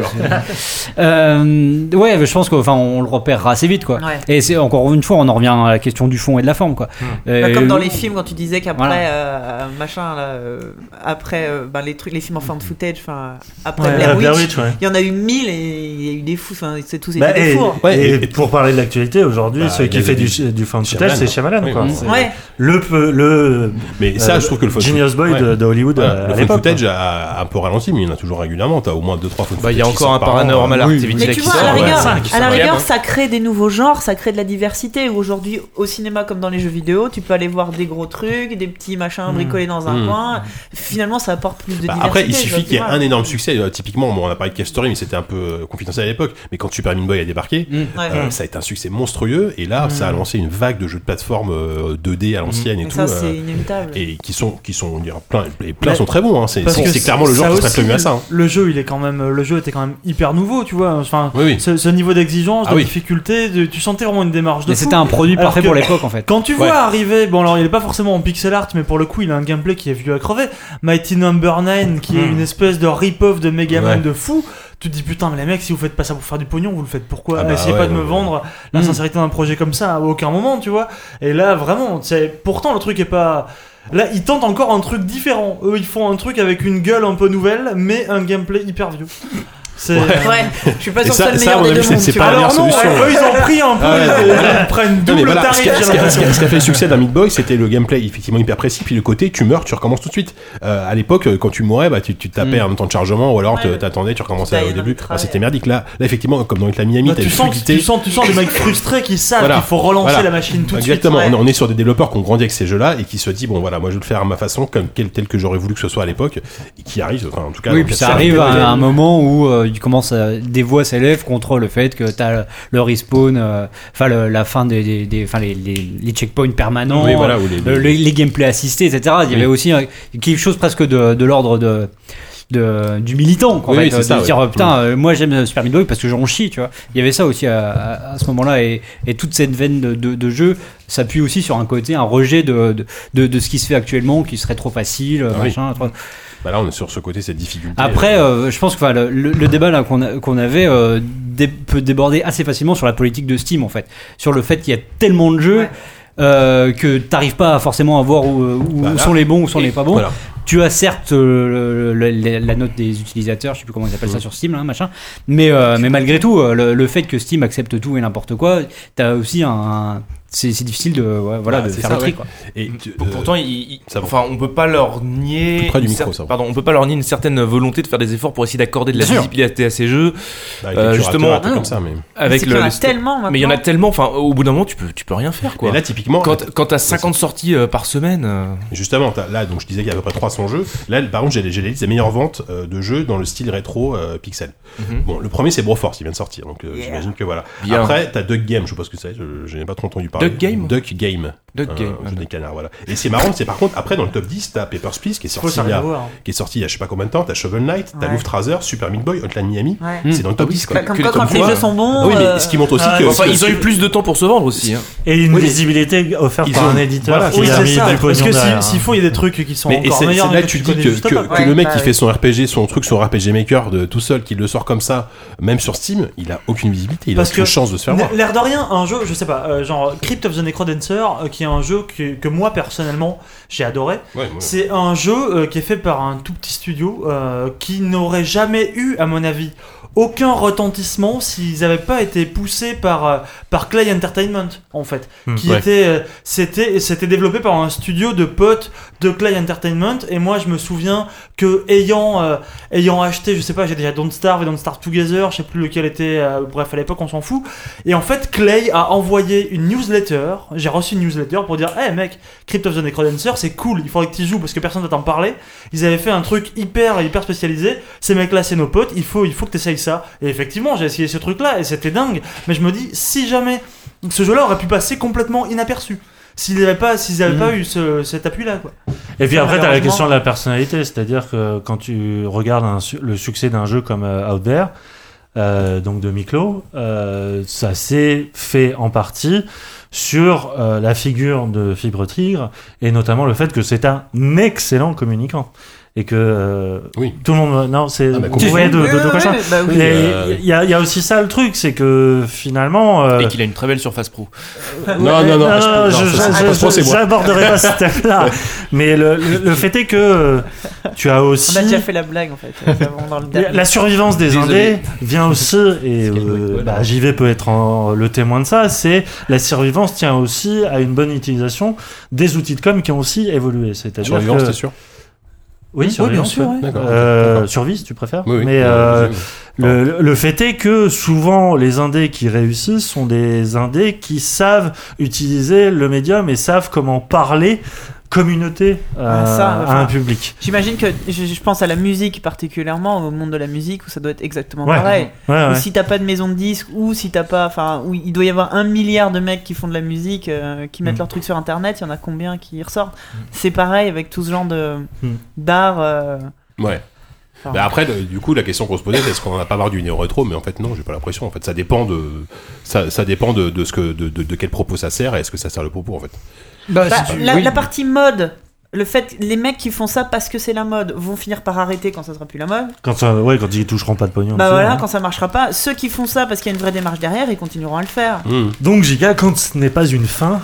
euh, ouais, mais je pense qu'enfin on le repérera assez vite quoi. Ouais. Et c'est encore une fois, on en revient à la question du fond et de la forme quoi. Bah, Euh, comme dans les films quand tu disais qu'après Voilà. euh, machin là euh, après euh, bah, les trucs les films en found footage enfin après Ouais, Blair Witch, il y en a eu mille et il y a eu des fous enfin c'est tous Bah, des et, fours Ouais, et pour parler de l'actualité aujourd'hui, Bah, celui il qui fait du, fan Shyamalan. footage, c'est Shyamalan. Quoi. ouais Le, peu- le, Mais ça, euh, je trouve que le Genius Boy ouais. de, de Hollywood Voilà, euh, à le l'époque. footage a un peu ralenti, mais il y en a toujours régulièrement. T'as au moins 2-3 found Bah, il y a encore un an. paranormal Oui, activity mais là tu qui vois, à la sort. rigueur, ouais. à la sort rigueur, ça crée des nouveaux genres, ça crée de la diversité. Aujourd'hui, au cinéma comme dans les jeux vidéo, tu peux aller voir des gros trucs, des petits machins bricolés dans un Mm. coin. Finalement, ça apporte plus de Bah, diversité. après, il suffit qu'il y ait un énorme succès. Euh, typiquement, bon, on a parlé de Cave Story, mais c'était un peu euh, confidentiel à l'époque. Mais quand Super Meat Boy a débarqué, Mm. Ouais. euh, ça a été un succès monstrueux. Et là, ça a lancé une vague de jeux de plateforme euh, 2D à l'ancienne et Et tout. ça, c'est euh, inévitable. et qui sont, qui sont, on dirait, plein, et plein Mais- sont très bons. Hein. C'est Parce c'est- que c'est clairement le genre ça qui serait mieux à ça. hein. Le jeu, il est quand même, le jeu était quand même hyper nouveau, tu vois. Enfin, Oui, oui. ce, ce niveau d'exigence, Ah de oui. difficulté, de- tu sentais vraiment une démarche de Mais c'était un produit parfait pour l'époque en fait. Quand tu vois Ouais. arriver, bon alors il est pas forcément en pixel art, mais pour le coup il a un gameplay qui est vieux à crever. Mighty Number 9 qui est Hmm. une espèce de rip-off de Mega Man de fou. Tu te dis putain mais les mecs si vous faites pas ça pour faire du pognon, vous le faites pourquoi Ah bah ouais, pas de me ouais, vendre la Hmm. sincérité d'un projet comme ça à aucun moment, tu vois. Et là vraiment, c'est pourtant le truc est pas Là, ils tentent encore un truc différent. Eux, ils font un truc avec une gueule un peu nouvelle, mais un gameplay hyper vieux. C'est. Ouais, je suis pas sûr que ça- le ça, meilleur des deux c'est- mondes. c'est pas Alors non, solution. eux, ils ont pris un peu, Ah ils, prennent double voilà, ce, tarif. qui a, j'ai ce qui a- l'impression. ce qui a fait le succès d'un Meat Boy, c'était le gameplay effectivement hyper précis, puis le côté tu meurs, tu recommences tout de suite. Euh, à l'époque, euh, quand tu mourais, bah, tu, tu tapais Mm. un temps de chargement, ou alors t'attendais, tu recommençais au début. Enfin, c'était merdique. Là, là, effectivement, comme dans la Miami, Bah, t'as tu, une sens, fluidité. tu, sens, tu sens des mecs frustrés qui savent qu'il faut relancer la machine tout de Exactement, suite. on, est- on est sur des développeurs qui ont grandi avec ces jeux-là et qui se disent bon voilà moi je vais le faire à ma façon comme tel que j'aurais voulu que ce soit à l'époque et qui arrive enfin en tout cas Oui, puis ça arrive à un moment où euh, il commence à- des voix s'élèvent contre le fait que t'as le respawn, euh, enfin la fin des, des, les, les, les checkpoints permanents, Oui, voilà, les- euh, les, les gameplays assistés, etc. Il y Oui. avait aussi euh, quelque chose presque de, de l'ordre de de, du militant quoi, en Oui, fait, c'est euh, ça, de dire euh, putain euh, moi j'aime Super Meat Boy parce que j'en chie tu vois il y avait ça aussi à, à- à ce moment là et, et toute cette veine de, de, de jeu s'appuie aussi sur un côté un rejet de, de, ce qui se fait actuellement qui serait trop facile Ah oui. machin trop- bah là on est sur ce côté cette difficulté après, euh, je pense que le, le- le débat là, qu'on avait euh, dé- peut déborder assez facilement sur la politique de Steam en fait, sur le fait qu'il y a tellement de jeux. Ouais. euh, que t'arrives pas forcément à voir où, où Bah là, sont les bons, où sont les pas bons. voilà. Tu as certes euh, le- le- la note des utilisateurs, je sais plus comment ils appellent ça Mhm. sur Steam, là, machin. Mais, euh, mais malgré tout, euh, le, le fait que Steam accepte tout et n'importe quoi, t'as aussi un. C'est difficile de, ouais, voilà, de faire ça, le tri. ouais. Quoi. et tu- euh, Pourtant, il- il- enfin, on peut pas leur nier. Plus près du une micro, cer- ça va. Pardon, on peut pas leur nier une certaine volonté de faire des efforts pour essayer d'accorder de la Bien sûr. visibilité à ces jeux bah, euh, les justement, ah, comme ça mais avec le. qu'il y en a le- tellement maintenant. mais il y en a tellement. Enfin, au bout d'un moment, tu peux, tu peux rien faire quoi. et là typiquement quand quand t'as 50 sorties euh, par semaine. euh, Justement, là, donc je disais qu'il y a à peu près 300 jeux. Là, par contre, j'ai j'ai la liste des meilleures ventes euh, de jeux dans le style rétro euh, pixel. Mhm. Bon, le premier c'est Broforce, il vient de sortir, donc euh, Yeah. j'imagine que voilà. Bien. Après, t'as Duck Game, je sais pas ce que c'est, je, je n'ai pas trop entendu parler. Duck Game Duck Game. Duck Un Game. jeu des canards, voilà. Et c'est marrant, c'est par contre, après dans le top 10, t'as Papers, Please qui est sorti il y a, voir. qui est sorti il y a je sais pas combien de temps, t'as Shovel Knight, t'as Ouais. Lufthansa, Super Meat Boy, Hotline Miami. Ouais. C'est dans le top 10 quoi. Bah, comme que- quoi, quand les quoi, jeux sont bons. Ah oui, mais euh, ce qui montre aussi ah, que. Ils ont eu plus de temps pour se vendre aussi. hein. Et une visibilité offerte par un éditeur Parce que si- derrière. s'il faut, il y a des trucs qui sont encore c'est meilleurs. c'est là tu dis que, le mec bah qui fait son RPG, son truc, son RPG Maker de tout seul, qui le sort comme ça, même sur Steam, il a aucune visibilité, il a aucune chance de se faire voir. L'air de rien, un jeu, je sais pas, euh, genre Crypt of the Necrodancer, euh, qui est un jeu que, que moi personnellement j'ai adoré. Ouais. C'est un jeu euh, qui est fait par un tout petit studio euh, qui n'aurait jamais eu, à mon avis, aucun retentissement s'ils n'avaient pas été poussés par, euh, par Clay Entertainment, en fait. Hmm, qui ouais. était, c'était, c'était développé par un studio de potes de Clay Entertainment. Et moi, je me souviens que ayant, euh, ayant acheté, je sais pas, j'ai déjà Don't Starve et Don't Starve Together, je sais plus lequel était, euh, bref, à l'époque, on s'en fout. Et en fait, Clay a envoyé une newsletter. J'ai reçu une newsletter pour dire, hey mec, Crypt of the Necrodancer, c'est cool, il faudrait que tu y joues parce que personne va t'en parler. Ils avaient fait un truc hyper, hyper spécialisé. Ces mecs-là, c'est nos potes, il faut, il faut que tu essayes ça. Et effectivement, j'ai essayé ce truc-là et c'était dingue. Mais je me dis, si jamais ce jeu-là aurait pu passer complètement inaperçu. S'ils n'avaient pas, s'ils avaient pas eu ce- cet appui-là, quoi. Et puis après, tu as la question de la personnalité, c'est-à-dire que quand tu regardes un le succès d'un jeu comme euh, Out There, euh, donc de Miklo, euh, ça s'est fait en partie sur euh, la figure de Fibre Tigre et notamment le fait que c'est un excellent communicant et que euh, Oui. tout le monde non c'est Ah bah, de, de, de quoi ça Oui, bah oui. Mais euh, il y, a- il y a aussi ça le truc c'est que finalement euh, Et qu'il a une très belle surface pro. Non, non, non, non, c'est c'est j'aborderai pas ce thème-là. Mais le, le, le fait est que euh, tu as aussi On a déjà fait la blague en fait. euh, avant dans le la, survivance des Désolé. indés vient aussi et euh, bah, JV peut être en- le témoin de ça. C'est la survivance tient aussi à une bonne utilisation des outils de com qui ont aussi évolué. C'est-à-dire Survivance, que t'es sûr oui, bien sûr, ouais. Euh, survie, si tu préfères. Oui, oui. Mais Euh, le, le fait est que souvent les indés qui réussissent sont des indés qui savent utiliser le médium et savent comment parler communauté euh, ça, à un public. J'imagine que je, je pense à la musique particulièrement, au monde de la musique où ça doit être exactement Ouais. pareil. Ouais, Ou ouais. si t'as pas de maison de disques, ou si t'as pas, enfin, où il doit y avoir un milliard de mecs qui font de la musique, euh, qui mettent Mm. leurs trucs sur internet, il y en a combien qui ressortent C'est pareil avec tout ce genre de Mm. d'art. euh, Ouais. enfin, Bah après, du coup, la question qu'on se posait, c'est est-ce qu'on n'a pas marre du néo-rétro Mais en fait, non, j'ai pas l'impression. En fait, ça dépend de, ça, ça dépend de, de ce que, de, de, de quel propos ça sert et est-ce que ça sert le propos en fait. Bah, bah, si tu- la, oui. la partie mode. Le fait, les mecs qui font ça parce que c'est la mode vont finir par arrêter quand ça sera plus la mode. Quand, ça- ouais, quand ils toucheront pas de pognon. Bah voilà, hein. quand ça marchera pas, ceux qui font ça parce qu'il y a une vraie démarche derrière, ils continueront à le faire. Hmm. Donc, Giga, quand ce n'est pas une fin,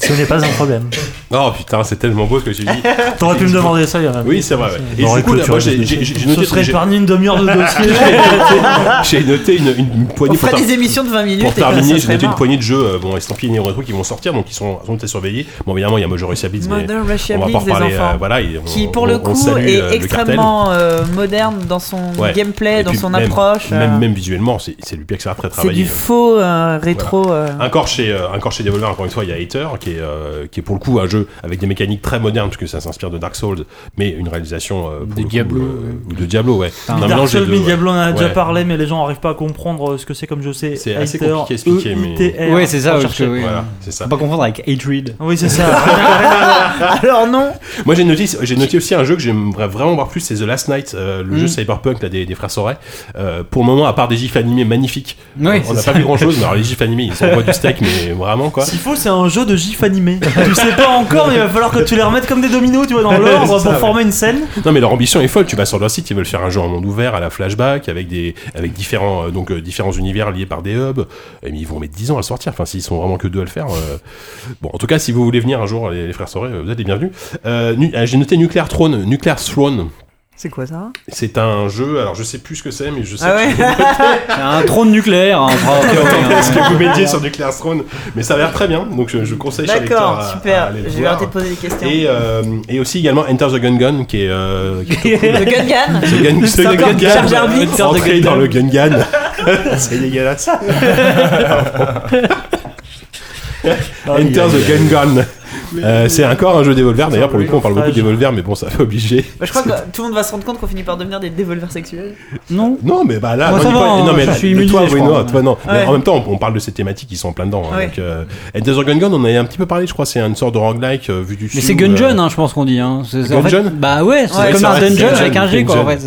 ce n'est pas un problème. Oh putain, c'est tellement beau ce que tu dis. T'aurais pu me demander ça il y a Oui, c'est vrai. ouais. Et du coup, là, moi, j'ai noté, serait épargné une demi-heure de dossier. j'ai noté une, une, une On poignée pour, des émissions de 20 minutes pour et ça, terminer. ça J'ai noté une poignée de jeux, euh, bon, estampillés néo-rétro qui vont sortir, donc ils sont, sont à surveiller. Bon, évidemment, il y a Mojo Russia Beats, mais Modern Russia on va Blitz, pas reparler. euh, voilà, et on- qui pour on- le coup salue, est euh, extrêmement euh, moderne dans son Ouais. gameplay, Et dans son approche. Même, visuellement, c'est c'est lui qui a très c'est travaillé. du faux rétro. Encore chez, encore chez Devolver, encore une fois, il y a Hater, qui est, euh, qui est pour le coup un jeu avec des mécaniques très modernes, puisque ça s'inspire de Dark Souls, mais une réalisation euh, De Diablo, euh, ou de Diablo, ouais. Un Dark Souls, deux, mais. Diablo, on en a déjà parlé, mais les gens n'arrivent pas à comprendre ce que c'est comme jeu. C'est C'est assez compliqué à expliquer, mais- E-I-T-R, Ouais, c'est ça, parce que. Voilà, c'est ça. Pas confondre avec Hatred. Oui, c'est ça. Alors non, Moi j'ai noté, j'ai noté aussi un jeu que j'aimerais vraiment voir plus, c'est The Last Night, euh, le Mm. jeu cyberpunk là, des, des frères Soray. Euh, pour le moment, à part des gifs animés magnifiques, Oui, on n'a pas vu grand chose, mais alors les gifs animés, ils envoient du steak, mais vraiment quoi. S'il faut, c'est un jeu de animé. tu sais pas encore, mais il va falloir que tu les remettes comme des dominos, tu vois, dans l'ordre pour ça, ouais. former une scène. Non mais leur ambition est folle. Tu vas sur leur site, ils veulent faire un jeu en monde ouvert à la flashback avec des avec différents euh, donc euh, différents univers liés par des hubs. Et mais ils vont mettre 10 ans à le sortir. Enfin s'ils sont vraiment que deux à le faire. euh, Bon en tout cas si vous voulez venir un jour les, les frères Soré, vous êtes les bienvenus. Euh, nu- euh, J'ai noté Nuclear Throne, Nuclear Throne. C'est quoi ça C'est un jeu. Alors je sais plus ce que c'est mais je sais Ah ouais C'est un trône nucléaire. Hein, bravo, ok, hein. ce que vous mettiez sur Nuclear Throne. Mais ça a l'air très bien. Donc je, je conseille lecteur D'accord, à- à super. aller le Je vais arrêter de poser des questions. Et, euh, et aussi également Enter the Gun Gun qui est, euh, qui est Le The Gun, C'est the Gun du Jar Jar Gun, Binks. entrer dans le Gun Gun. C'est dégueulasse. Enter the Gun Gun. Euh, c'est encore un jeu Devolver. D'ailleurs, pour le coup, on parle beaucoup de Devolver, mais bon, ça fait obligé. Bah, Je crois que tout le monde va se rendre compte qu'on finit par devenir des dévolvers sexuels. Non. Non, mais bah là, Moi, non, ça dis va, pas- hein, non, mais je là, suis immunisé, toi, je oui, crois. non, toi, non. Mais en même temps, on, on parle de ces thématiques qui sont en plein dedans. hein, Ouais. donc, euh, the Gun Gun, on en a un petit peu parlé, je crois. C'est une sorte de roguelike euh, vu du Mais c'est où, Gungeon, euh, hein, je pense qu'on dit. Hein. Fait- Gungeon Bah ouais, c'est comme un dungeon avec un G, quoi. En Gungeon. fait,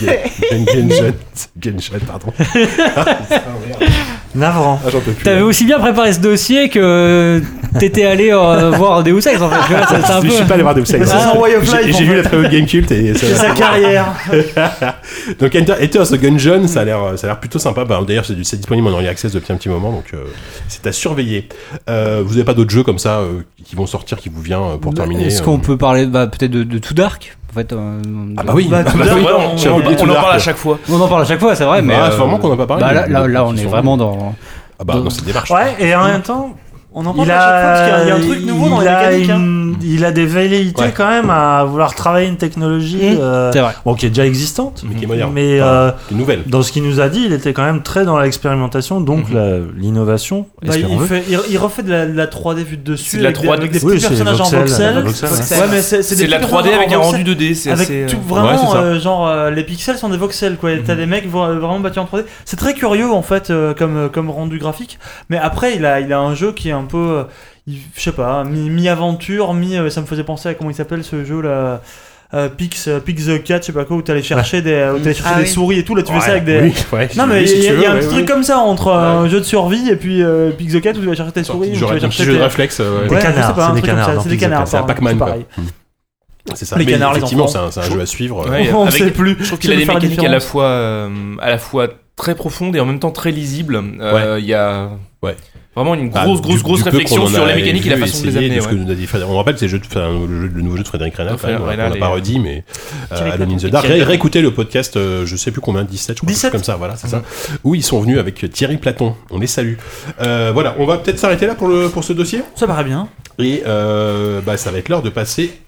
c'est Ouais, c'est que Gun- Gungeon. Gungeon, pardon. Ah. Navrant. Ah. T'avais aussi bien préparé ce dossier que t'étais allé euh, voir Deus Ex en fait. Un Je peu- suis pas allé voir Deus Ex. Of J'ai vu la très haute Game Cult et ça- C'est sa carrière. Donc Enter, Enter the Gungeon, ça a l'air, ça a l'air plutôt sympa. Bah, D'ailleurs, c'est disponible en early access depuis un petit moment, donc euh, c'est à surveiller. Euh, vous avez pas d'autres jeux comme ça qui vont sortir, qui vous vient pour terminer Est-ce qu'on peut parler bah, peut-être de, de Too Dark? En fait, euh, Ah bah oui. Bah, Ah bah d'abord, oui. Ouais, on, en parle à chaque fois. On en parle à chaque fois, c'est vrai, mais. Ah, euh, c'est vraiment qu'on en a pas parlé. Bah, là, là, là, on est vraiment dans. Ah bah dans cette démarche. Ouais, et en même temps, On en il parle à chaque fois parce qu'il y a- il y a un truc nouveau dans les mécaniques. hein. Il a des velléités Ouais. quand même à vouloir travailler une technologie Mmh. euh, C'est vrai. bon, qui est déjà existante. Mais qui est moderne. Mais Enfin, euh, qui est nouvelle. dans ce qu'il nous a dit, il était quand même très dans l'expérimentation, donc Mhm. l'innovation. Bah, il, refait de la, de la 3D vue de dessus de la avec, des- 3D. avec des petits Oui, c'est personnages en voxel, voxel. voxel, ouais. Ouais, mais c'est de la petits 3D personnages avec en un rendu 2D. C'est Avec assez. tout euh, Ouais, vraiment euh, genre euh, les pixels sont des voxels quoi. T'as des mecs vraiment bâtis en 3D. C'est très curieux en fait comme comme rendu graphique. Mais après il a il a un jeu qui est un peu je sais pas mi, mi aventure mi euh, ça me faisait penser à comment il s'appelle ce jeu là. Euh, Pix, euh, Pix the Cat, je sais pas quoi, où t'allais chercher des, où t'allais chercher Ah des oui. souris et tout. Là, tu fais ça avec des. oui, ouais, Non, mais il si y, a- y un petit ouais, truc comme ça entre un jeu de survie et puis euh, Pix the Cat où tu vas chercher tes souris. Ou petit tu jeu- vas un chercher petit jeu de réflexe. ouais. Des canards, c'est des canards c'est des Pixel canards. C'est un Pac-Man, pareil. Mm. C'est ça. Les Mais canards, les effectivement, c'est un, jeu à suivre. On avec- sait plus. Je trouve qu'il a des mécaniques à la fois, à la fois très profondes et en même temps très lisibles. Euh, Il y a Ouais. vraiment une Bah, grosse, du- grosse, grosse du réflexion sur les mécaniques et la façon de les amener. de ce que ouais. nous a dit Frédéric. On rappelle, c'est le, enfin, le, nouveau jeu de Frédéric Renard. Ouais, même, on et- pas redit, mais euh, Alone in the. Dark. Ré- Réécoutez le podcast, euh, je sais plus combien, 17, je crois, 17. comme ça, voilà, c'est ça. Où ils sont venus avec Thierry Platon. On les salue. Euh, voilà, on va peut-être s'arrêter là pour, le, pour ce dossier? Ça paraît bien. Et euh, bah, ça va être l'heure de passer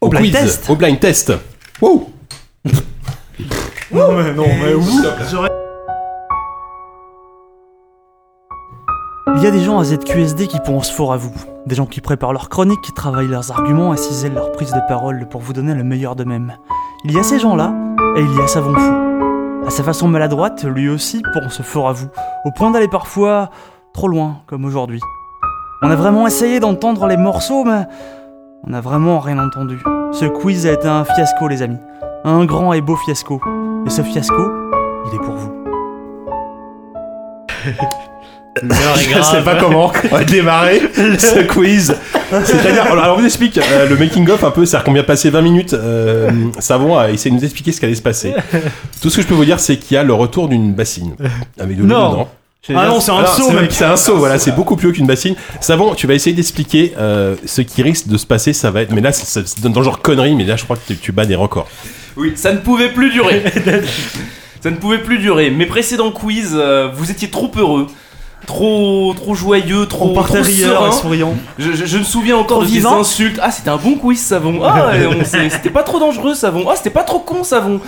Au blind quiz, test. Au blind test. Wow Non, mais non, mais où? Il y a des gens à ZQSD qui pensent fort à vous. Des gens qui préparent leurs chroniques, qui travaillent leurs arguments et cisèlent leur prise de parole pour vous donner le meilleur d'eux-mêmes. Il y a ces gens-là, et il y a Savon Fou. À sa façon maladroite, lui aussi pense fort à vous, au point d'aller parfois trop loin, comme aujourd'hui. On a vraiment essayé d'entendre les morceaux, mais on n'a vraiment rien entendu. Ce quiz a été un fiasco, les amis. Un grand et beau fiasco. Et ce fiasco, il est pour vous. Je sais pas comment on va démarrer ce quiz. C'est-à-dire, alors on vous explique euh, le making of un peu, c'est-à-dire qu'on vient passer 20 minutes. Euh, Savon a essayé de nous expliquer ce qui allait se passer. Tout ce que je peux vous dire, c'est qu'il y a le retour d'une bassine avec de l'eau Non. dedans. Ah non, c'est un Alors, saut, c'est- mec. C'est un saut, voilà, c'est beaucoup plus haut qu'une bassine. Savon, tu vas essayer d'expliquer euh, ce qui risque de se passer. Ça va être, mais là, ça se donne dans le genre connerie, mais là, je crois que tu, tu bats des records. Oui, ça ne pouvait plus durer. ça ne pouvait plus durer. Mes précédents quiz, euh, vous étiez trop heureux. Trop, trop joyeux, trop, trop serein. souriant. Je, je- je me souviens encore de des insultes. Ah, c'était un bon quiz, Savon. Ah, c'était pas trop dangereux, Savon. Ah, c'était pas trop con, Savon.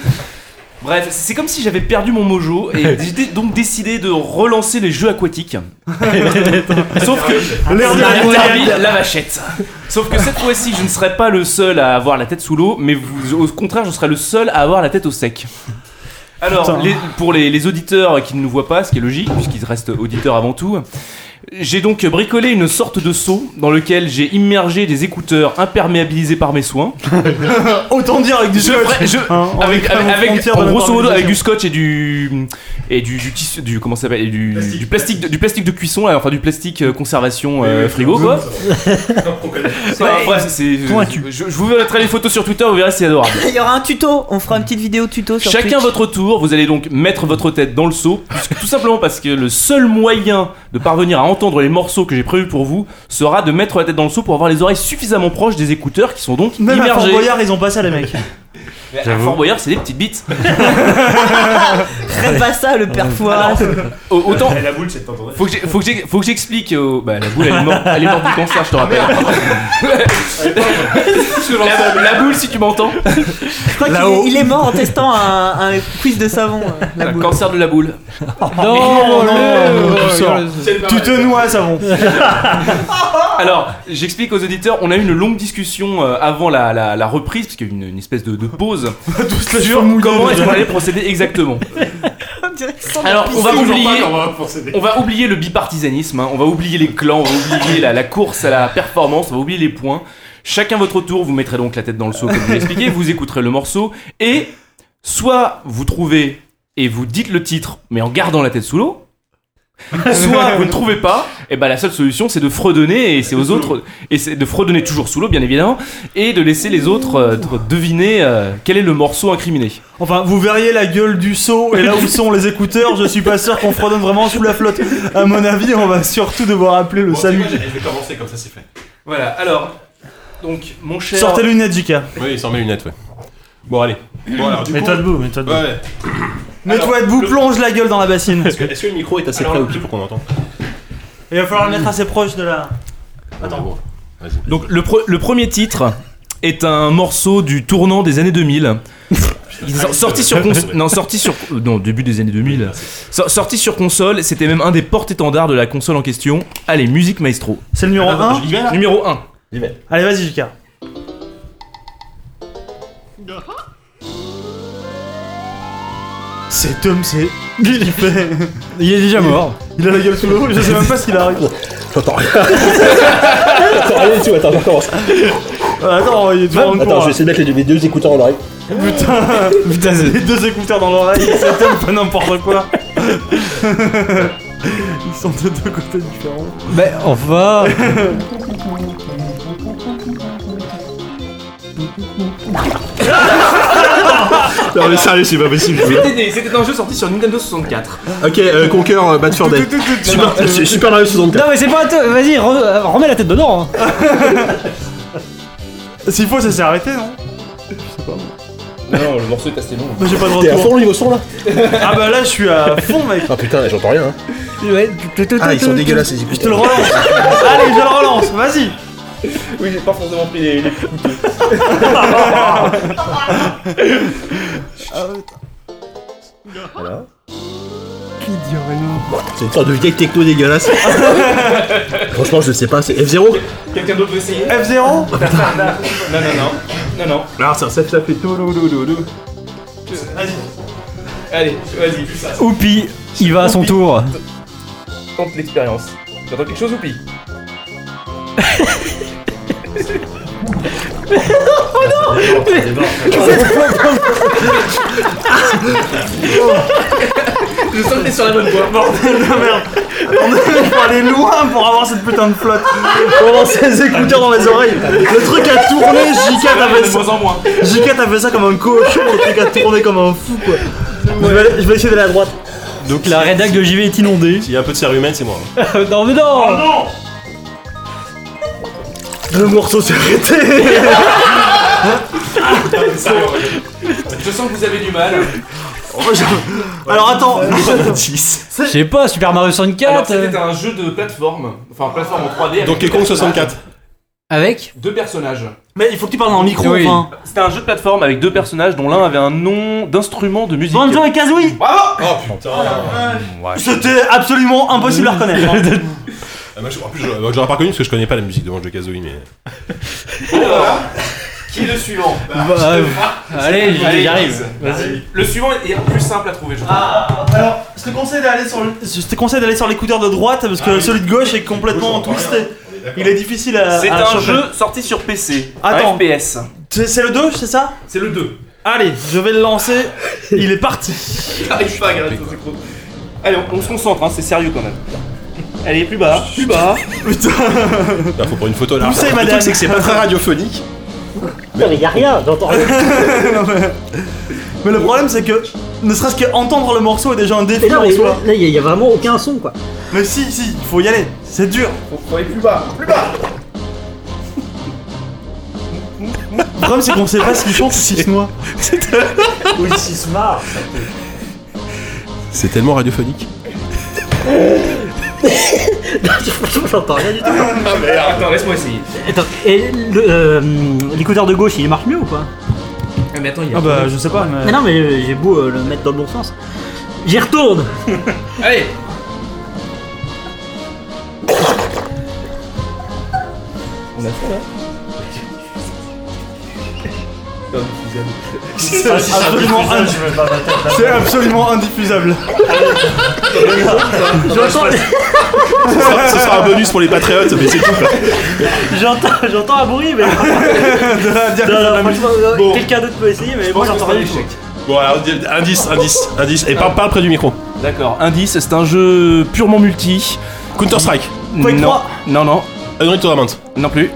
Bref, c'est comme si j'avais perdu mon mojo et j'ai donc décidé de relancer les jeux aquatiques. Sauf que L'air de la, vachette. Sauf que cette fois-ci, je ne serai pas le seul à avoir la tête sous l'eau, mais vous, au contraire, je serai le seul à avoir la tête au sec. Alors, les- pour les, les auditeurs qui ne nous voient pas, ce qui est logique, puisqu'ils restent auditeurs avant tout, j'ai donc bricolé une sorte de seau dans lequel j'ai immergé des écouteurs imperméabilisés par mes soins. Autant dire avec du scotch. je- Hein, avec, en grosso modo du scotch et du et du, du tissu du comment ça s'appelle du du plastique de, du plastique de cuisson enfin du plastique euh, conservation euh, frigo quoi. Bref, c'est je, je vous mettrai les photos sur Twitter, vous verrez c'est adorable. Il y aura un tuto, on fera une petite vidéo tuto sur Chacun Twitch. votre tour, vous allez donc mettre votre tête dans le seau, puisque- tout simplement parce que le seul moyen de parvenir à entendre les morceaux que j'ai prévus pour vous sera de mettre la tête dans le seau pour avoir les oreilles suffisamment proches des écouteurs qui sont donc Même à Fort immergés. Boyard, ils ont pas ça, les mecs. Mais à Fort Boyard, c'est des petites bites. Ferait pas ça le père. Au- Autant. la boule, c'est Faut que j'ai- faut que j'ai- faut que j'explique. au- Bah, la boule, elle est morte, elle est morte du cancer, je te rappelle. la, la boule, si tu m'entends. Je crois qu'il est, il est mort en testant un, un quiz de savon. euh, La boule. cancer de la boule. Non, non, tu sors. Tu te noies, savon. Alors, j'explique aux auditeurs, on a eu une longue discussion euh, avant la, la, la reprise, parce qu'il y a eu une, une espèce de, de pause, sur comment est-ce qu'on allait procéder exactement. On dirait que sans Alors, on va oublier, on va oublier le bipartisanisme, hein, on va oublier les clans, on va oublier la, la course à la performance, on va oublier les points. Chacun votre tour, vous mettrez donc la tête dans le seau comme je vous l'ai expliqué, vous écouterez le morceau, et soit vous trouvez et vous dites le titre, mais en gardant la tête sous l'eau, Soit vous ne trouvez pas, et ben la seule solution c'est de fredonner et c'est aux autres et c'est de fredonner toujours sous l'eau bien évidemment et de laisser les autres euh, deviner euh, quel est le morceau incriminé. Enfin, vous verriez la gueule du seau et là où sont les écouteurs, je suis pas sûr qu'on fredonne vraiment sous la flotte. À mon avis, on va surtout devoir appeler le salut. Je vais commencer comme ça, c'est fait. Voilà. Alors donc mon cher Sortez les lunettes, JK. Oui, il s'en met les lunettes, ouais. Bon, allez. Bon, alors, du coup. Mets-toi debout, mets-toi debout. Ouais. Mets-toi debout, plonge la gueule dans la bassine. Est-ce que, est-ce que le micro est assez près au pied pour qu'on entende Il va falloir le mettre assez proche de la. Attends. Bon, vas-y. Donc le, pre- le premier titre est un morceau du tournant des années 2000. Il est sorti sur cons- non sorti sur euh, non début des années 2000 So- sorti sur console c'était même un des porte-étendards de la console en question allez musique maestro C'est le numéro Attends, 1. je l'y vais là numéro 1 Allez, vas-y, JK. C'est Tom, c'est. Il fait. Il est déjà mort. Il a la gueule sous l'eau, je sais même pas ce qu'il arrive. J'entends rien. J'entends rien du tout, attends, je recommence. Ah, Attends, il est toujours en Attends, cours. je vais essayer de mettre les deux, mes deux écouteurs dans l'oreille. Putain, Putain, les deux écouteurs dans l'oreille, c'est Tom, pas n'importe quoi. Ils sont de deux côtés différents. Mais enfin. Non, mais sérieux, c'est pas possible. c'était des- c'était un jeu sorti sur Nintendo 64 Ok, euh, Conquer euh, Bad for Day. Super, euh, Super Mario 64. Non mais c'est pas à toi. Vas-y, re- euh, remets la tête dedans. hein. S'il faut, ça s'est arrêté, non? Non le morceau est assez long Mais j'ai pas de T'es à retour. fond niveau son là? Ah bah là, je suis à fond, mec. Ah putain, j'entends rien. Hein. Ouais. Ah, ils sont dégueulasses ces Je te écouteurs. le relance. Allez, je le relance, vas-y. oui j'ai pas forcément pris les, les... Voilà. C'est une sorte de vieille techno dégueulasse. Franchement, je sais pas, c'est F0 quelqu'un d'autre veut essayer? F0 non non non. Non non Alors, ça, ça, ça fait tout, tout, tout, tout, tout. Vas-y. allez vas-y Oupi, il va à son tour. tente l'expérience. T'entends quelque chose ou pis Je sens que t'es sur la bonne voie. Bordel de merde. On faut aller loin pour avoir cette putain de flotte. Pour avoir ces écouteurs dans les oreilles. Le truc a tourné, JK de ça. JK t'as fait ça comme un cochon, le truc a tourné comme un fou quoi. Je vais, aller- je vais essayer d'aller à droite. Donc la rédac de JV est inondée. S'il y a un peu de série humaine, c'est moi. non mais non. Le morceau s'est arrêté. Je sens que vous avez du mal. Alors attends. Je sais pas, Super Mario Alors 64. c'était euh, un jeu de plateforme, enfin plateforme en 3D. avec Donkey deux Kong personnages. 64. Avec Deux personnages. Mais il faut que tu parles le micro Oui. enfin. C'était un jeu de plateforme avec deux personnages dont l'un avait un nom d'instrument de musique. Banjo et Kazooie. Bravo Oh putain. C'était absolument impossible à reconnaître. Ah, moi, je- en plus, je- j'aurais pas reconnu parce que je connais pas la musique de Banjo Kazooie, mais. Alors, Qui est le suivant? Bah, euh, Allez, j'y- Allez, j'y arrive. Vas-y. Le suivant est plus simple à trouver, je trouve. Alors, je te conseille d'aller sur le- je te conseille d'aller sur l'écouteur de droite parce que celui de gauche est complètement twisté. Il est difficile à. C'est à un choper. jeu sorti sur PC. Attends. FPS. C'est c'est le 2, c'est ça? C'est le 2. Allez, je vais le lancer. Il est parti. J'arrive pas à garder micro. Allez, on, on se concentre, hein, c'est sérieux quand même. Allez, plus bas, plus bas. Bah, faut prendre une photo là. Poussez, le madame. truc, c'est que c'est pas très radiophonique. Mais le problème, c'est que ne serait-ce qu'entendre le morceau est déjà un défi Mais non, en mais soi. là, il y, a vraiment aucun son quoi. Mais si, si, il faut y aller. C'est dur. Faut aller plus bas, plus bas. Le problème, c'est qu'on sait pas s'il chante ou s'il se noie. Ou il s'y se marre. C'est tellement radiophonique. J'entends rien du tout. Ah merde, attends, laisse-moi essayer. Attends, et le, euh, l'écouteur de gauche il marche mieux ou quoi? Ah, mais attends, il y a. Ah bah, je sais pas, Mais mais. non, mais euh, j'ai beau euh, le mettre dans le bon sens. J'y retourne Allez On a fait là C'est absolument, ind- c'est absolument indiffusable. J'entends Ce sera un bonus pour les patriotes, mais c'est tout. j'entends, j'entends un bruit, mais. Euh, Bon. quelqu'un d'autre peut essayer, mais moi j'entends rien du tout. Bon, alors, indice, indice, indice. Et parle, parle près du micro. D'accord. Indice, c'est un jeu purement multi. Counter Strike, Quake non. 3. Non, non, Unreal Tournament, non plus.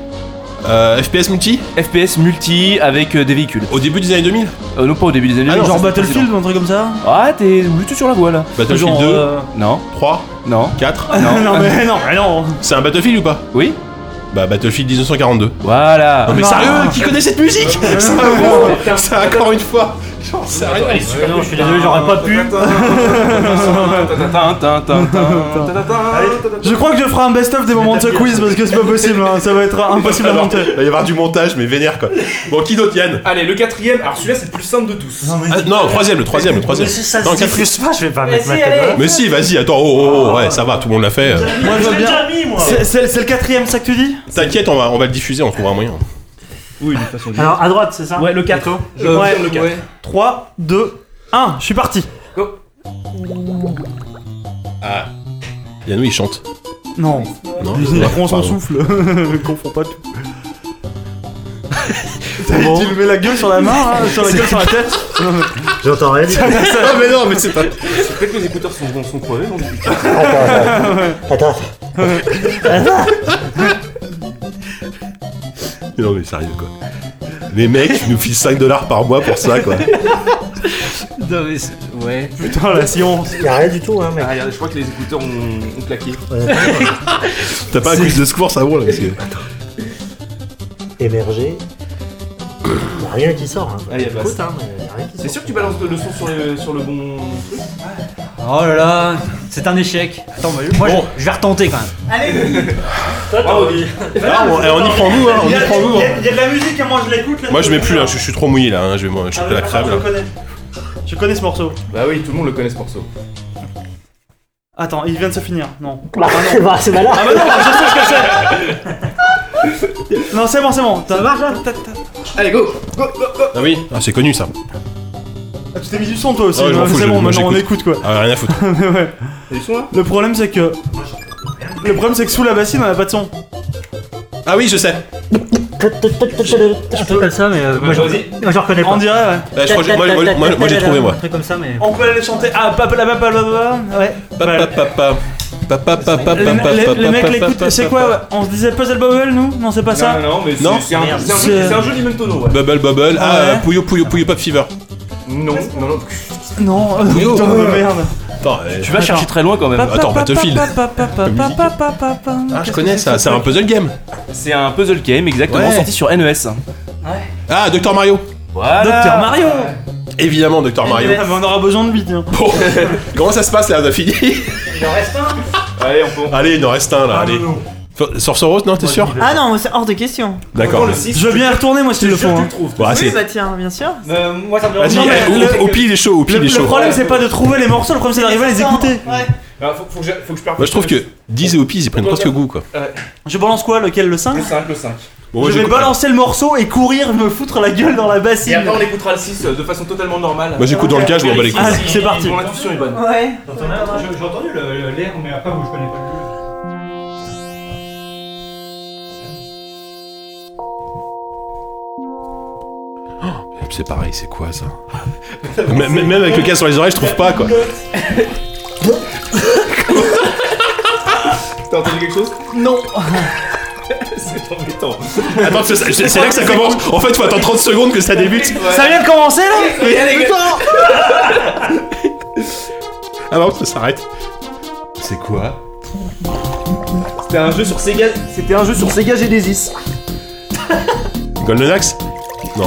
Euh, FPS multi FPS multi avec euh, des véhicules. au début des années 2000. Euh, non, pas au début des années. Ah non, 2000, Genre ça, c'est Battlefield ou un truc comme ça. Ah, t'es plutôt sur la voie là. Battlefield Genre, 2, euh, Non, 3, non, 4. non. non, mais non, mais non. C'est un Battlefield ou pas Oui Bah Battlefield 1942. Voilà. Non mais Non. sérieux, qui connaît cette musique C'est un- C'est encore une fois. Genre sérieux. non, je suis désolé, j'aurais pas pu. Je crois que je ferai un best-of des moments de ce quiz parce que c'est pas possible, hein, ça va être impossible à monter. Il va y avoir du montage, mais vénère quoi. Bon, qui d'autre, Yann Allez, le quatrième. Alors celui-là, c'est le plus simple de tous. Ah, Non, le troisième, le troisième, le troisième. Ça Non, diffuse pas, je vais pas mettre ma tête. Mais si, vas-y, attends, oh, oh, oh, ouais, ça va, tout le monde l'a fait. euh. Moi je veux bien. déjà mis, moi. C'est c'est- c'est le quatrième, ça que tu dis T'inquiète, on va, on va le diffuser, on trouvera un moyen. Oui, de toute façon. Alors, à droite, c'est ça Ouais, le 4. Ouais, le 4. 3, 2, 1, je suis parti. Ah. Yannou, il chante. Non, Non il prend son Pardon. souffle, confonds pas tout. T'as dit lever la gueule sur la main, hein, sur la gueule sur la tête J'entends rien. Ah, mais non, mais c'est pas. Peut-être que les écouteurs sont, sont crevés, non Attends, Non, mais sérieux quoi. Les mecs, ils nous filent 5 dollars par mois pour ça quoi. Non, mais c'est- Ouais. Putain, la science. y'a rien du tout, hein, mec. Ah, regarde, je crois que les écouteurs ont, ont claqué. T'as pas un quiz de secours, ça vaut là parce que. Émerger. Y'a rien qui sort. Hein. Ah, y a pas- Écoute, hein, mais y a rien qui C'est sort. sûr que tu balances le son sur le, sur le bon truc Oh là là, c'est un échec. Attends, moi, moi, Bon. je, je vais retenter quand même. Bravo, Guy. Ah, on, eh, on y prend nous, hein, on y prend nous. hein. y a de la musique et moi je l'écoute là. Moi je mets plus, hein, je, je suis trop mouillé là, hein, je vais moi, je suis Ah, la crème Je là. connais. Je connais ce morceau. Bah oui, tout le monde le connaît ce morceau. Attends, il vient de se finir. Non. Bah, c'est bah, c'est malin. Ah bah non, je sais ce que c'est. Non, c'est bon, c'est bon. Ça marche là Allez, go Go, go, go Ah oui, ah, c'est connu ça. Ah, Tu t'es mis du son toi aussi. Ah ouais, je m'en fous, c'est je- bon, moi, maintenant on j'écoute. écoute quoi. Ah, rien à foutre. Ouais. T'as du son là Le problème c'est que. Le problème c'est que sous la bassine on a pas de son. Ah oui, je sais. Un peu comme ça, mais euh, moi, je, Vas-y. moi, je reconnais On pas. dirait ouais. Bah, je crois que j'ai- moi, moi, moi, moi, j'ai trouvé moi. Un truc comme ça, mais. On peut aller chanter. Ah, papa, la papa, la papa. Ouais. Papa, papa. Papa, papa, Le, mec l'écoute. C'est quoi On se disait Puzzle Bubble nous Non, c'est pas ça Non, mais c'est- un, un jeu, un jeu Limentono, ouais. Bubble, bubble. Ah, euh, Puyo, Puyo, Puyo Pop Fever. Non, non, non. Non, euh, Yo. putain de merde. Attends, euh, Tu vas chercher très loin quand même. Attends, Battlefield. Ah, Ah, je connais ça, c'est un puzzle game. C'est un puzzle game exactement sorti sur E NES. Ah, Dr Mario. Voilà. Docteur Mario Évidemment, Dr Mario. Ah, mais on aura besoin de lui, tiens. Bon, comment ça se passe là, on a fini Allez, on peut. Allez, il en reste un là, allez. Sorcerer Rose, non, t'es sûr Ah non, c'est hors de question. D'accord. le 6. Je veux bien retourner, moi, s'il le faut. hein. Bon, Oui, bah tiens, bien sûr. Euh, moi, ça me Vas-y, eh, le- au- au pile il est chaud, au pile Le, il est le chaud. problème, c'est pas de trouver les morceaux, le problème, c'est d'arriver à les écouter. Ouais. Ah, faut, faut que je, faut que je parte. Moi je trouve que 10 et au pile ils prennent presque goût quoi. Je balance quoi Lequel Le 5 Le 5, le 5. Bon, Je vais balancer le morceau et courir me foutre la gueule dans la Et bassine. après, on écoutera le 6 de façon totalement normale. Moi j'écoute dans le cas, je m'en bats les couilles. Ah, c'est parti. Mon intuition est bonne. Ouais. J'ai entendu l'air, mais après, je connais pas le C'est pareil, c'est quoi ça? Même, même avec le cas sur les oreilles, je trouve pas quoi. T'as entendu quelque chose? Non. C'est embêtant. Attends, c'est là que ça commence. En fait, faut attendre 30 secondes que ça débute. Ça vient de commencer là Ah non, ça s'arrête. C'est quoi? C'était un jeu sur Sega. C'était un jeu sur Sega Genesis. Golden Axe?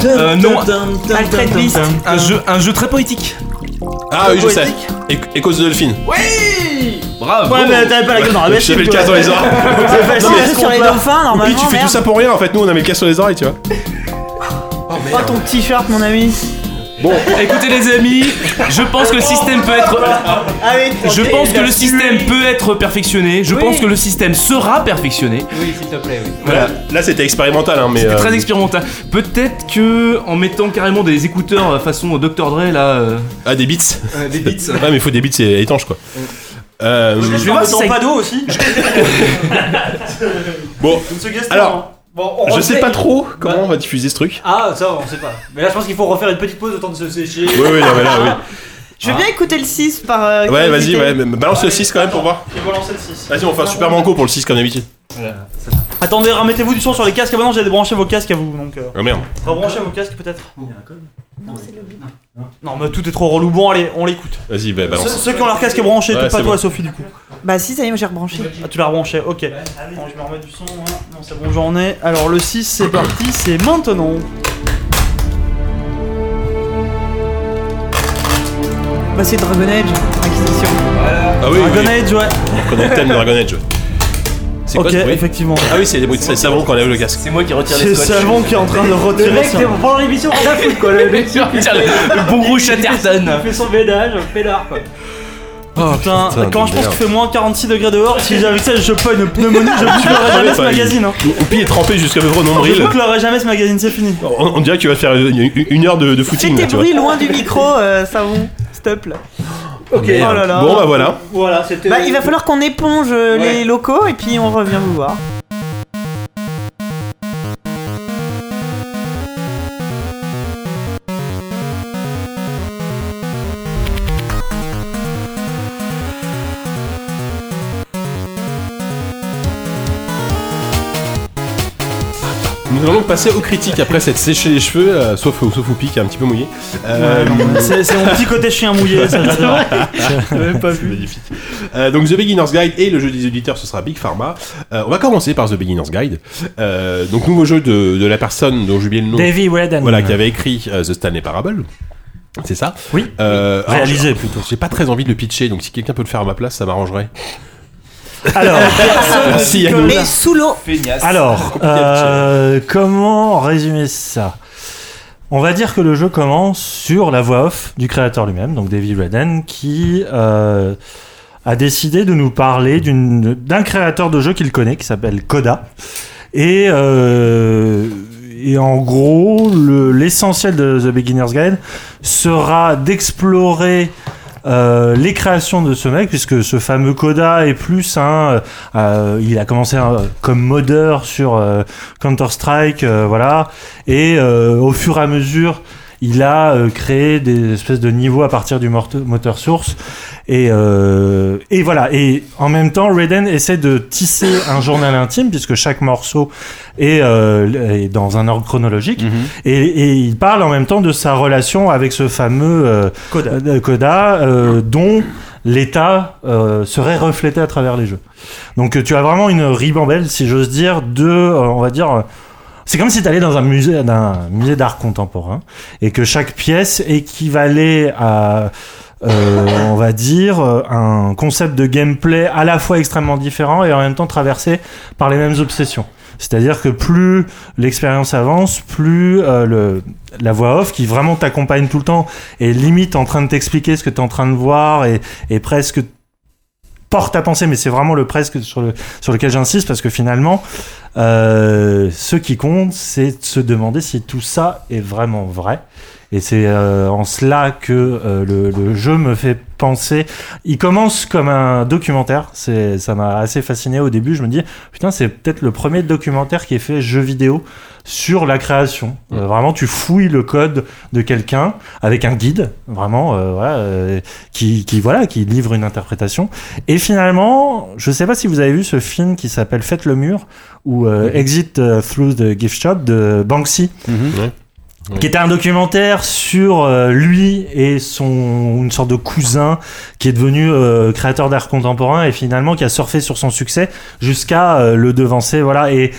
Euh, non. Alfred Beast. Un jeu, un jeu très poétique. Ah oui, je sais. É- Écho de Dolphin. Oui Bravo Ouais, mais t'avais pas la gueule dans la. J'avais le cas sur les oreilles. C'est facile, Non, mais ce sur les dauphins, Oui, normalement. tu fais tout ça pour rien en fait. Nous on a mis le cas sur les oreilles, tu vois. Oh, ton t-shirt, mon ami. Bon, Écoutez les amis, je pense que le système peut être... Ah. Je pense que le système peut être perfectionné, je pense que le système sera perfectionné. Oui, s'il te plaît, oui. voilà. Là c'était expérimental, hein, mais. C'était euh, très expérimental. Peut-être que en mettant carrément des écouteurs euh, façon Dr Dre là, euh, Ah, des beats. des beats. Ouais, mais il faut des beats c'est étanche quoi. Euh, Je vais voir si ça... pas d'eau aussi. bon, Alors, hein. Bon, on je sais pas trop comment on va diffuser ce truc. Ah, ça, on sait pas. Mais là, je pense qu'il faut refaire une petite pause, autant de se sécher. Oui, oui, non, mais là, oui. Je veux bien écouter le 6 par. euh, Ouais, vas-y, ouais, mais balance le 6 quand même pour voir. Je vais relancer le 6. Vas-y, on fait un super manco pour le 6 comme d'habitude. Attendez, remettez-vous du son sur les casques. Ah bah non, j'ai débranché vos casques à vous. Donc, euh, Oh merde. rebranchez vos casques peut-être. Non, mais tout est trop relou. Bon, allez, on l'écoute. Vas-y, bah, Ceux, balance. ceux qui ont leur casque branché, Ouais, pas c'est toi, bon. Sophie, du coup. Bah, si, ça y est, j'ai rebranché. Ah, tu l'as rebranché, ok. Bon, je me remets du son. hein. Non, c'est bon, j'en ai. Alors, le 6, c'est parti, c'est maintenant. Bah, c'est Dragon Age, Inquisition. Ah oui, Dragon oui. Age, ouais. On connaît le thème de Dragon Age. ouais. C'est Ok, quoi ce bruit effectivement. Ah oui, c'est les bruits de savon quand on lève le casque. C'est moi qui retire C'est les scotch. Savon qui est en train de Le retirer mec, son- c'est- pendant l'émission, on a foutre quoi. Le mec, le bon rouge Chatterton. il fait son ménage, pédard quoi. Oh, Putain, putain, quand je pense qu'il fait moins 46 degrés dehors, si avec ça je peux une pneumonie, je ne pleurerai jamais ce Ouais, magazine. Hein. Oupi est trempé jusqu'à Je nombril. ne pleurerai jamais ce magazine, c'est fini. On, on dirait que tu vas faire une, une heure de, de Fais footing là, tes bruits loin du micro, euh, savon. S'il te plaît. Ok. Oh là là. Bon bah voilà. Voilà, c'était. Bah, il va falloir qu'on éponge euh, Ouais. les locaux et puis on revient vous voir. Passer aux critiques après s'être séché les cheveux, euh, sauf, sauf Oupi qui est un petit peu mouillé. Euh, Ouais, non, mais c'est c'est mon petit côté chien mouillé, ça j'adore. J'avais pas vu. magnifique. Euh, donc The Beginner's Guide et le jeu des auditeurs, ce sera Big Pharma. Euh, on va commencer par The Beginner's Guide. Euh, donc nouveau jeu de, de la personne dont j'ai oublié le nom. Davy Redden. Voilà, qui avait écrit euh, The Stanley Parable. C'est ça? Oui. Euh, alors, Réalisé j'ai- plutôt. J'ai pas très envie de le pitcher, donc si quelqu'un peut le faire à ma place, ça m'arrangerait. Alors, Merci Yannou. Mais sous l'eau. Feignasse. alors euh, comment résumer ça? On va dire que le jeu commence sur la voix off du créateur lui-même, donc David Redden, qui euh, a décidé de nous parler d'un créateur de jeu qu'il connaît, qui s'appelle Coda. Et, euh, et en gros, le- l'essentiel de The Beginner's Guide sera d'explorer euh, les créations de ce mec, puisque ce fameux Coda est plus un. euh, il a commencé euh, comme modeur sur euh, Counter-Strike, euh, voilà, et au fur et à mesure, il a euh, créé des espèces de niveaux à partir du moteur source. Et, euh, et voilà. Et en même temps, Raiden essaie de tisser un journal intime, puisque chaque morceau est, euh, est dans un ordre chronologique. Et, et il parle en même temps de sa relation avec ce fameux euh, Coda. euh, Coda, euh, dont l'état euh, serait reflété à travers les jeux. Donc tu as vraiment une ribambelle, si j'ose dire, de, euh, on va dire, c'est comme si tu allais dans un musée, d'un musée d'art contemporain et que chaque pièce équivalait à, euh, on va dire, un concept de gameplay à la fois extrêmement différent et en même temps traversé par les mêmes obsessions. C'est-à-dire que plus l'expérience avance, plus euh, la voix off qui vraiment t'accompagne tout le temps est limite en train de t'expliquer ce que tu en train de voir et presque porte à penser, mais c'est vraiment le presque sur, le, sur lequel j'insiste parce que finalement, euh, ce qui compte, c'est de se demander si tout ça est vraiment vrai. Et c'est euh, en cela que euh, le, le jeu me fait penser. Il commence comme un documentaire. C'est, ça m'a assez fasciné au début. Je me dis, putain, c'est peut-être le premier documentaire qui est fait jeu vidéo sur la création. Euh, vraiment, tu fouilles le code de quelqu'un avec un guide, vraiment, euh, voilà, euh, qui, qui voilà, qui livre une interprétation. Et finalement, je sais pas si vous avez vu ce film qui s'appelle Faites le mur ou euh, Exit Through the Gift Shop de Banksy Ouais. Qui était un documentaire sur euh, lui et son une sorte de cousin qui est devenu euh, créateur d'art contemporain et finalement qui a surfé sur son succès jusqu'à euh, le devancer voilà et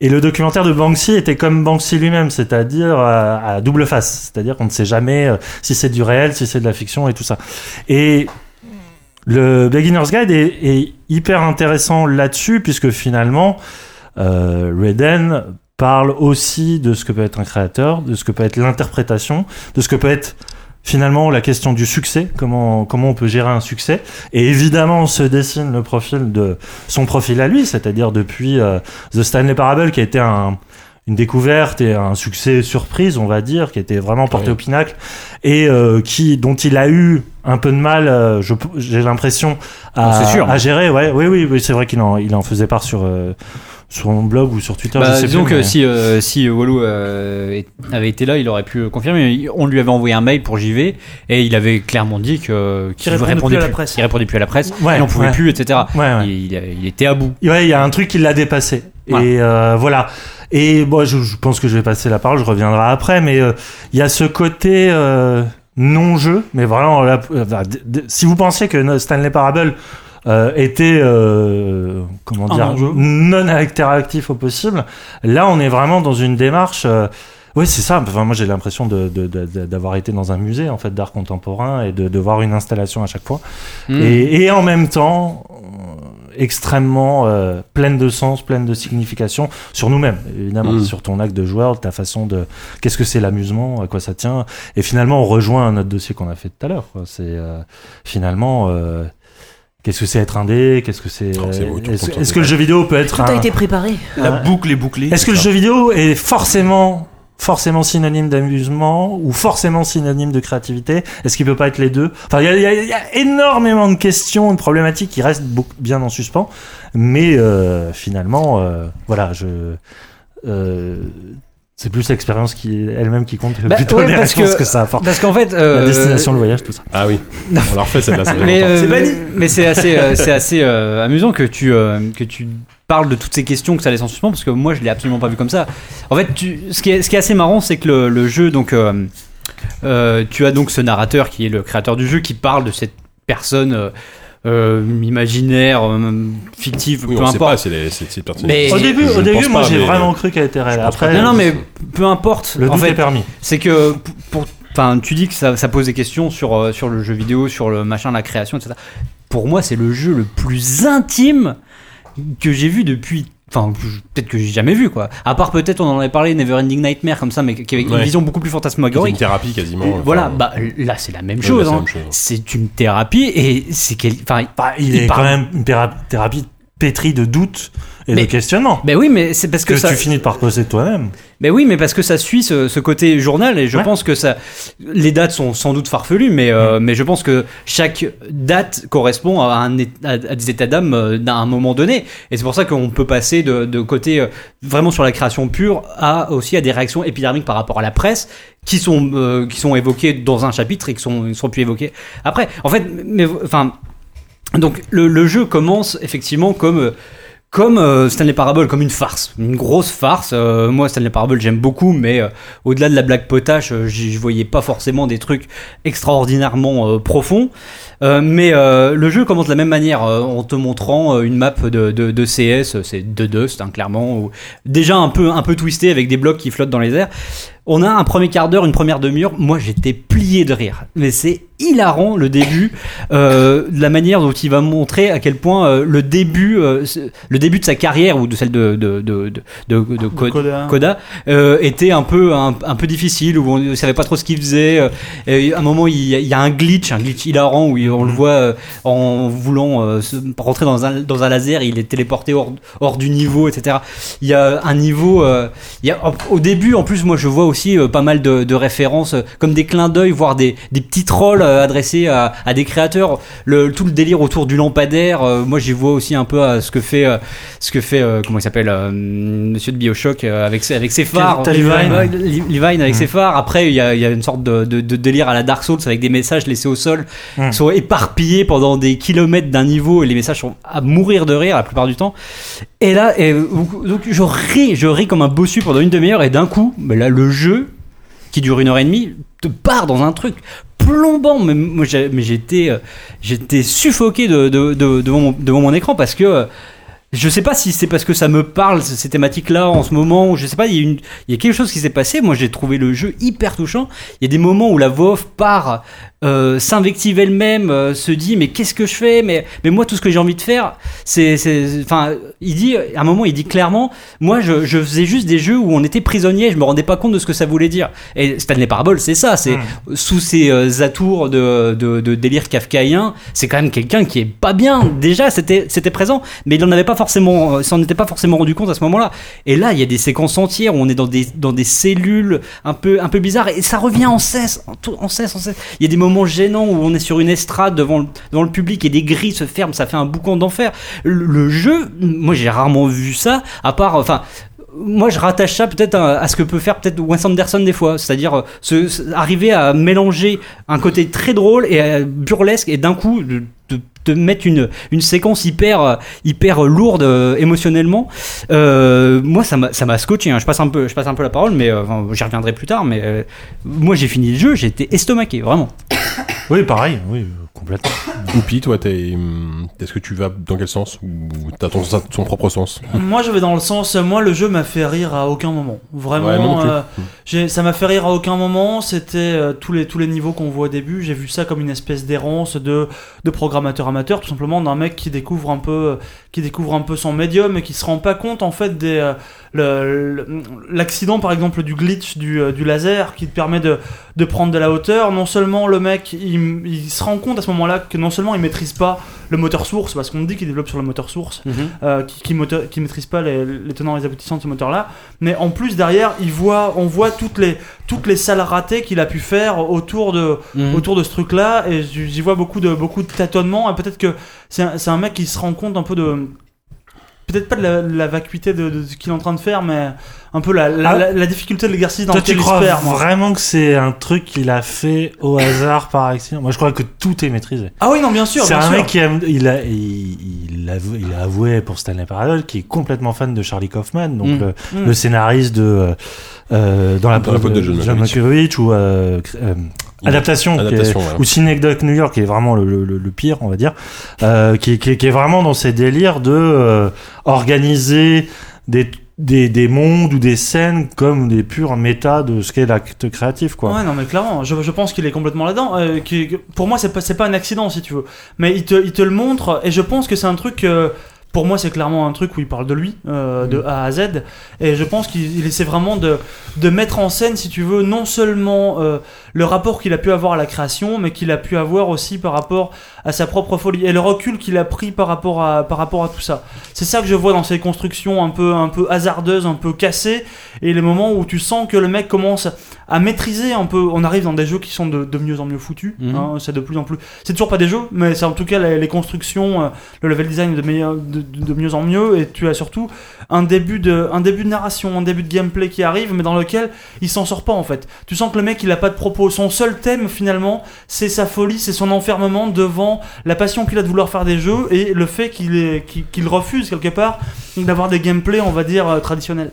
et le documentaire de Banksy était comme Banksy lui-même, c'est-à-dire à, à double face, c'est-à-dire qu'on ne sait jamais euh, si c'est du réel, si c'est de la fiction et tout ça. Et le Beginner's Guide est, est hyper intéressant là-dessus puisque finalement euh, Raiden parle aussi de ce que peut être un créateur, de ce que peut être l'interprétation, de ce que peut être finalement la question du succès, comment comment on peut gérer un succès. Et évidemment, on se dessine le profil de son profil à lui, c'est-à-dire depuis euh, The Stanley Parable qui a été un une découverte et un succès surprise, on va dire, qui était vraiment porté Oui. au pinacle et euh, qui dont il a eu un peu de mal, euh, j'ai l'impression à, à gérer. Ouais, oui, oui, oui c'est vrai qu'il en il en faisait part sur euh, sur mon blog ou sur Twitter. Bah, je sais disons plus, que mais- si, euh, si Walou euh, avait été là, il aurait pu confirmer. On lui avait envoyé un mail pour JV et il avait clairement dit que qu'il répondait plus à la presse. qu'il répondait plus à la presse, Ouais, il n'en pouvait ouais. plus, etc. Ouais, ouais. Il, il- il était à bout. Ouais, il y a un truc qui l'a dépassé. Et euh, voilà. Et moi, je, je pense que je vais passer la parole, je reviendrai après, mais euh, il y a ce côté euh, non-jeu, mais vraiment, là, euh, si vous pensiez que Stanley Parable euh, était, euh, comment dire, non interactif au possible, là, on est vraiment dans une démarche. euh, oui, c'est ça. Enfin, moi, j'ai l'impression de- de- de- de- d'avoir été dans un musée en fait d'art contemporain et de, de voir une installation à chaque fois. Mm. Et, et en même temps, euh, extrêmement euh, pleine de sens, pleine de signification sur nous-mêmes, évidemment, Mm. sur ton acte de joueur, ta façon de. Qu'est-ce que c'est l'amusement, à quoi ça tient. Et finalement, on rejoint un autre dossier qu'on a fait tout à l'heure. quoi. C'est euh, finalement. euh, Qu'est-ce que c'est être indé? Qu'est-ce que c'est Oh, Est-ce que le jeu vidéo peut être Tout a un- été préparé. La boucle est bouclée. Est-ce que le jeu vidéo est forcément forcément synonyme d'amusement ou forcément synonyme de créativité? Est-ce qu'il peut pas être les deux? Enfin, il y a, y a- y a énormément de questions, de problématiques qui restent beaucoup- bien en suspens, mais euh, finalement, euh, voilà, je euh, c'est plus l'expérience qui elle-même qui compte Bah, plutôt ouais, les parce réponses que- que, ça apporte. Parce qu'en fait, La euh, destination, le voyage, tout ça. Ah oui. On l'a ça fait mais longtemps. euh, C'est banni. mais c'est assez, euh, c'est assez euh, amusant que tu euh, que tu parles de toutes ces questions que ça laisse en suspens parce que moi je l'ai absolument pas vu comme ça. En fait, tu, ce qui est ce qui est assez marrant, c'est que le, le jeu donc euh, euh, tu as donc ce narrateur qui est le créateur du jeu qui parle de cette personne euh, euh, imaginaire, euh, fictive, Oui, peu on sait importe. pas, c'est les- c'est c'est personne. Mais- Au début, au début, moi pas, j'ai mais- vraiment cru qu'elle était réelle. Après, non, non, mais peu importe. le en doute fait, est permis. c'est que pour enfin tu dis que ça, ça pose des questions sur euh, sur le jeu vidéo sur le machin la création etc pour moi c'est le jeu le plus intime que j'ai vu depuis enfin peut-être que j'ai jamais vu quoi à part peut-être on en avait parlé Neverending Nightmare comme ça mais qui avait une Ouais. vision beaucoup plus C'est une fantasmagorique thérapie quasiment. Enfin, voilà bah là c'est la même chose hein. c'est une thérapie et c'est quel enfin Bah, il, il est parle- quand même une thérapie pétrie de doutes et Mais- de questionnements. ben oui mais c'est parce que, que ça tu finis par poser toi-même. Mais oui, mais parce que ça suit ce, ce côté journal et je Ouais. pense que ça, les dates sont sans doute farfelues, mais euh, mais je pense que chaque date correspond à, un, à, à des états d'âme euh, d'un moment donné, et c'est pour ça qu'on peut passer de, de côté euh, vraiment sur la création pure à aussi à des réactions épidermiques par rapport à la presse qui sont euh, qui sont évoquées dans un chapitre et qui sont sont plus évoquées après. En fait, mais enfin. Donc le, jeu commence effectivement comme comme euh, Stanley Parable, comme une farce, une grosse farce. Euh, moi, Stanley Parable, j'aime beaucoup, mais euh, au-delà de la blague potache, euh, je voyais pas forcément des trucs extraordinairement euh, profonds. Mais le jeu commence de la même manière, en te montrant une map de, CS, c'est de Dust, hein, clairement, ou déjà un peu un peu twisté avec des blocs qui flottent dans les airs. On a un premier quart d'heure, une première demi-heure. Moi, j'étais plié de rire. Mais c'est hilarant le début, euh, de la manière dont il va montrer à quel point euh, le début, euh, le début de sa carrière ou de celle de de de de, de, de Co- Coda. Coda, était un peu un, un peu difficile où on ne savait pas trop ce qu'il faisait. et à un moment, il y, a, il y a un glitch, un glitch hilarant où on le voit euh, en voulant se- rentrer dans un dans un laser, il est téléporté hors hors du niveau, etc. Il y a un niveau. il y a, au début, en plus, moi, je vois aussi euh, pas mal de, de références, euh, comme des clins d'œil, voire des, des petits trolls euh, adressés à, à des créateurs. Le, tout le délire autour du lampadaire, moi, j'y vois aussi un peu à ce que fait, ce que fait, comment il s'appelle, Monsieur de Bioshock avec ses, avec ses phares. Levine. Levine avec ses phares. Après, il y a, y a une sorte de, de, de délire à la Dark Souls avec des messages laissés au sol Mm. qui sont éparpillés pendant des kilomètres d'un niveau et les messages sont à mourir de rire la plupart du temps. Et là, et, donc je ris, je ris comme un bossu pendant une demi-heure et d'un coup, ben là, le jeu qui dure une heure et demie te part dans un truc plombant. Mais moi, euh, j'étais suffoqué de, de- de- devant, mon, écran parce que. euh, je sais pas si c'est parce que ça me parle ces thématiques-là en ce moment. ou Je sais pas. Il y, a il y a quelque chose qui s'est passé. Moi, j'ai trouvé le jeu hyper touchant. Il y a des moments où la voix off part, euh, s'invective elle-même, euh, se dit mais qu'est-ce que je fais? Mais mais moi, tout ce que j'ai envie de faire, c'est, c'est- enfin, il dit à un moment, il dit clairement, moi, je, je faisais juste des jeux où on était prisonnier. Je me rendais pas compte de ce que ça voulait dire. Et Stanley Parable, c'est ça. C'est sous ces euh, atours de, de, de délire kafkaïen, c'est quand même quelqu'un qui est pas bien. Déjà, c'était c'était présent, mais il en avait pas forcément, euh, s'en était pas forcément rendu compte à ce moment-là. Et là, il y a des séquences entières où on est dans des dans des cellules un peu un peu bizarres et ça revient en cesse, en, cesse, en cesse. Il y a des moments moment gênant où on est sur une estrade devant le, devant le public et des grilles se ferment, ça fait un boucan d'enfer. Le, jeu, moi j'ai rarement vu ça, à part, enfin. Moi, je rattache ça peut-être à, ce que peut faire peut-être Wes Anderson des fois, c'est-à-dire euh, arriver à mélanger un côté très drôle et euh, burlesque et d'un coup de, mettre une, une séquence hyper euh, hyper lourde émotionnellement. Moi, ça m'a scotché. hein. Je passe un peu je passe un peu la parole, mais j'y reviendrai plus tard. Mais moi, j'ai fini le jeu, été estomaqué, vraiment. Oui, pareil, oui, euh, complètement. Oupi, toi, t'es, hum, est-ce que tu vas dans quel sens Ou t'as ton, ton propre sens? Moi, je vais dans le sens. Moi, le jeu m'a fait rire à aucun moment. Vraiment, Ouais, moi euh, j'ai- ça m'a fait rire à aucun moment. C'était euh, tous les tous les niveaux qu'on voit au début. J'ai vu ça comme une espèce d'errance de de programmateur amateur, tout simplement d'un mec qui découvre un peu qui découvre un peu son médium et qui se rend pas compte en fait des euh, l'accident par exemple du glitch du, euh, laser qui te permet de, prendre de la hauteur. Non seulement le mec il, se rend compte à ce moment-là que non seulement il maîtrise pas le moteur source parce qu'on dit qu'il développe sur le moteur source euh, qui, qui, moteur- qui maîtrise pas les, les tenants et les aboutissants de ce moteur-là. Mais en plus derrière, il voit, on voit toutes les toutes les salles ratées qu'il a pu faire autour de Mhm. autour de ce truc-là. Et j'y vois beaucoup de beaucoup de tâtonnements. Et peut-être que c'est un, c'est un mec qui se rend compte un peu de peut-être pas de la, la vacuité de, de ce qu'il est en train de faire, mais un peu la, la, Ah. la- la difficulté de l'exercice dans Toi, tu lequel il crois se perd. moi. vraiment que c'est un truc qu'il a fait au hasard par accident? Moi, je crois que tout est maîtrisé. Ah oui, non, bien sûr, C'est un sûr. mec qui aime, il a, il, il, avoue- il a avoué pour Stanley Parable qu'il est complètement fan de Charlie Kaufman, donc Mm. le, Mm. le scénariste de euh, euh, dans la Dans la faute de John. Malkovich ou euh, euh, adaptation, est- voilà. ou Synecdoche New York qui est vraiment le, le, le pire, on va dire, euh, qui, qui, qui est vraiment dans ces délires de euh, organiser des des, des mondes ou des scènes comme des purs méta de ce qu'est l'acte créatif quoi. Ouais, non, mais clairement, je, je pense qu'il est complètement là-dedans. Euh, qui- pour moi, c'est pas, c'est pas un accident, si tu veux. Mais il te, il te le montre, et je pense que c'est un truc. euh, pour moi, c'est clairement un truc où il parle de lui, euh, de A à Z. Et je pense qu'il il essaie vraiment de, de mettre en scène, si tu veux, non seulement euh, le rapport qu'il a pu avoir à la création, mais qu'il a pu avoir aussi par rapport à sa propre folie et le recul qu'il a pris par rapport à, par rapport à tout ça. C'est ça que je vois dans ces constructions un peu, un peu hasardeuses, un peu cassées, et les moments où tu sens que le mec commence à maîtriser un peu. On arrive dans des jeux qui sont de, de mieux en mieux foutus. Mhm. hein, c'est de plus en plus. C'est toujours pas des jeux, mais c'est en tout cas les, les constructions, euh, le level design de, meilleur- de mieux en mieux. Et tu as surtout un début de, un début de narration, un début de gameplay qui arrive, mais dans lequel il s'en sort pas en fait. Tu sens que le mec il a pas de propos. Son seul thème finalement, c'est sa folie, c'est son enfermement devant la passion qu'il a de vouloir faire des jeux et le fait qu'il refuse quelque part d'avoir des gameplays, on va dire euh, traditionnels.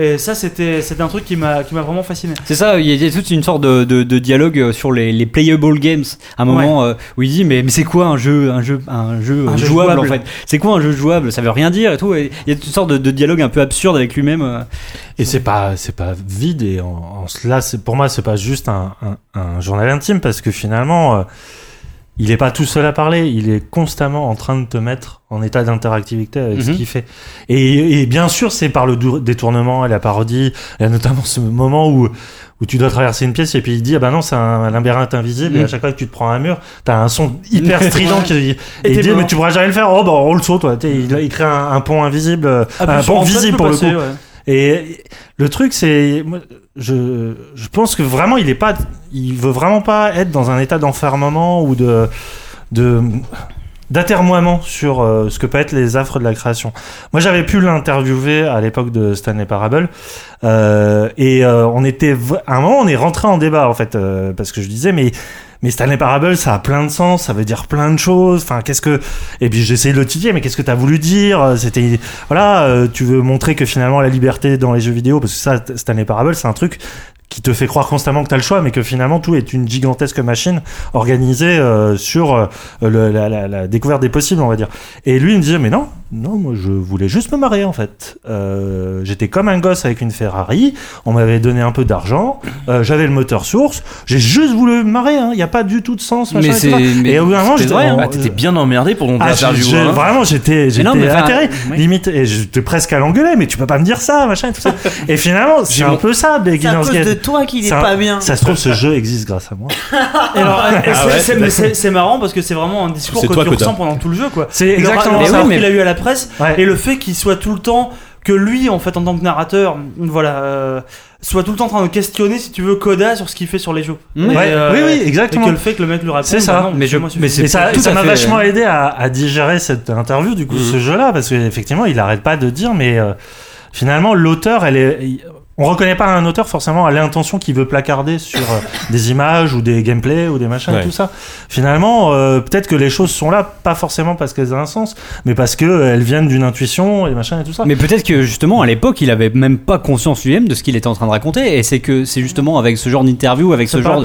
Et ça, c'était c'était un truc qui m'a qui m'a vraiment fasciné. C'est ça, il y a toute une sorte de, de, de dialogue euh, sur les, les playable games. À un moment euh, où il dit mais, mais c'est quoi un jeu un jeu un jeu, Un jeu jouable, jouable. en fait? C'est quoi un jeu jouable? Ça veut rien dire et tout. Et il y a toute sorte de, de dialogue un peu absurde avec lui-même. euh. Et c'est pas c'est pas vide et en, en cela c'est pour moi c'est pas juste un, un, un journal intime parce que finalement euh, il est pas tout seul à parler, il est constamment en train de te mettre en état d'interactivité avec ce Mhm. qu'il fait. Et, et bien sûr c'est par le détournement et la parodie, il y a notamment ce moment où où tu dois traverser une pièce et puis il dit ah bah non c'est un labyrinthe invisible et Mhm. à chaque fois que tu te prends un mur t'as un son hyper strident qui et, Et il dit mais tu pourras jamais le faire oh bah on le saut toi il, il crée un, un pont invisible Ah, un pont visible pour le passer, coup ouais. et le truc, c'est, je, pense que vraiment, il est pas, il veut vraiment pas être dans un état d'enfermement ou de, d'atermoiement sur euh, ce que peut être les affres de la création. Moi, j'avais pu l'interviewer à l'époque de Stanley Parable, euh, et euh, on était, à un moment, on est rentré en débat en fait, parce que je disais, mais mais Stanley Parable, ça a plein de sens, ça veut dire plein de choses. Enfin, qu'est-ce que Et puis j'essayais de le titiller, mais qu'est-ce que t'as voulu dire? C'était voilà, euh, tu veux montrer que finalement la liberté dans les jeux vidéo, parce que ça, Stanley Parable, c'est un truc qui te fait croire constamment que t'as le choix, mais que finalement tout est une gigantesque machine organisée euh, sur euh, le- la, la- la découverte des possibles, on va dire. Et lui, il me disait, mais non, non, moi je voulais juste me marier en fait. Euh, J'étais comme un gosse avec une Ferrari, on m'avait donné un peu d'argent, euh, j'avais le moteur source, j'ai juste voulu me marier, il n'y a pas du tout de sens. machin, Mais et mais Et au bout d'un moment, j'étais hein. Ah, t'étais bien emmerdé pour ton ah, hein. vraiment, j'étais, atterré, oui. limite, et j'étais presque à l'engueuler, mais tu peux pas me dire ça, machin, et tout ça. Et finalement, c'est J'ai un mon- peu ça, C'est à Beginner's Gate. toi qu'il est Ça- pas bien. Ça se trouve, ce jeu existe grâce à moi. Et alors, euh, c'est- c'est- c'est c'est marrant parce que c'est vraiment un discours C'est que tu ressens pendant tout le jeu, quoi. C'est Le- exactement le ça. qu'il a eu à la presse et le fait qu'il soit tout le temps que lui, en fait, en tant que narrateur, voilà, euh, soit tout le temps en train de questionner, si tu veux, Coda sur ce qu'il fait sur les jeux. Mm. Et, Ouais, euh, oui, oui, Et exactement. que le fait que le mec lui réponde, C'est ça. bah non, Mais je- mais c'est Et ça tout ça à m'a fait- vachement aidé à, à digérer cette interview, du coup, Mhm. ce jeu-là, parce qu'effectivement, il arrête pas de dire, mais euh, finalement, l'auteur, elle est. On reconnaît pas un auteur forcément à l'intention qu'il veut placarder sur euh, des images ou des gameplays ou des machins Ouais. et tout ça. Finalement, euh, peut-être que les choses sont là, pas forcément parce qu'elles ont un sens, mais parce que euh, elles viennent d'une intuition et machin et tout ça. Mais peut-être que justement à l'époque il avait même pas conscience lui-même de ce qu'il était en train de raconter et c'est que c'est justement avec ce genre d'interview, avec ce genre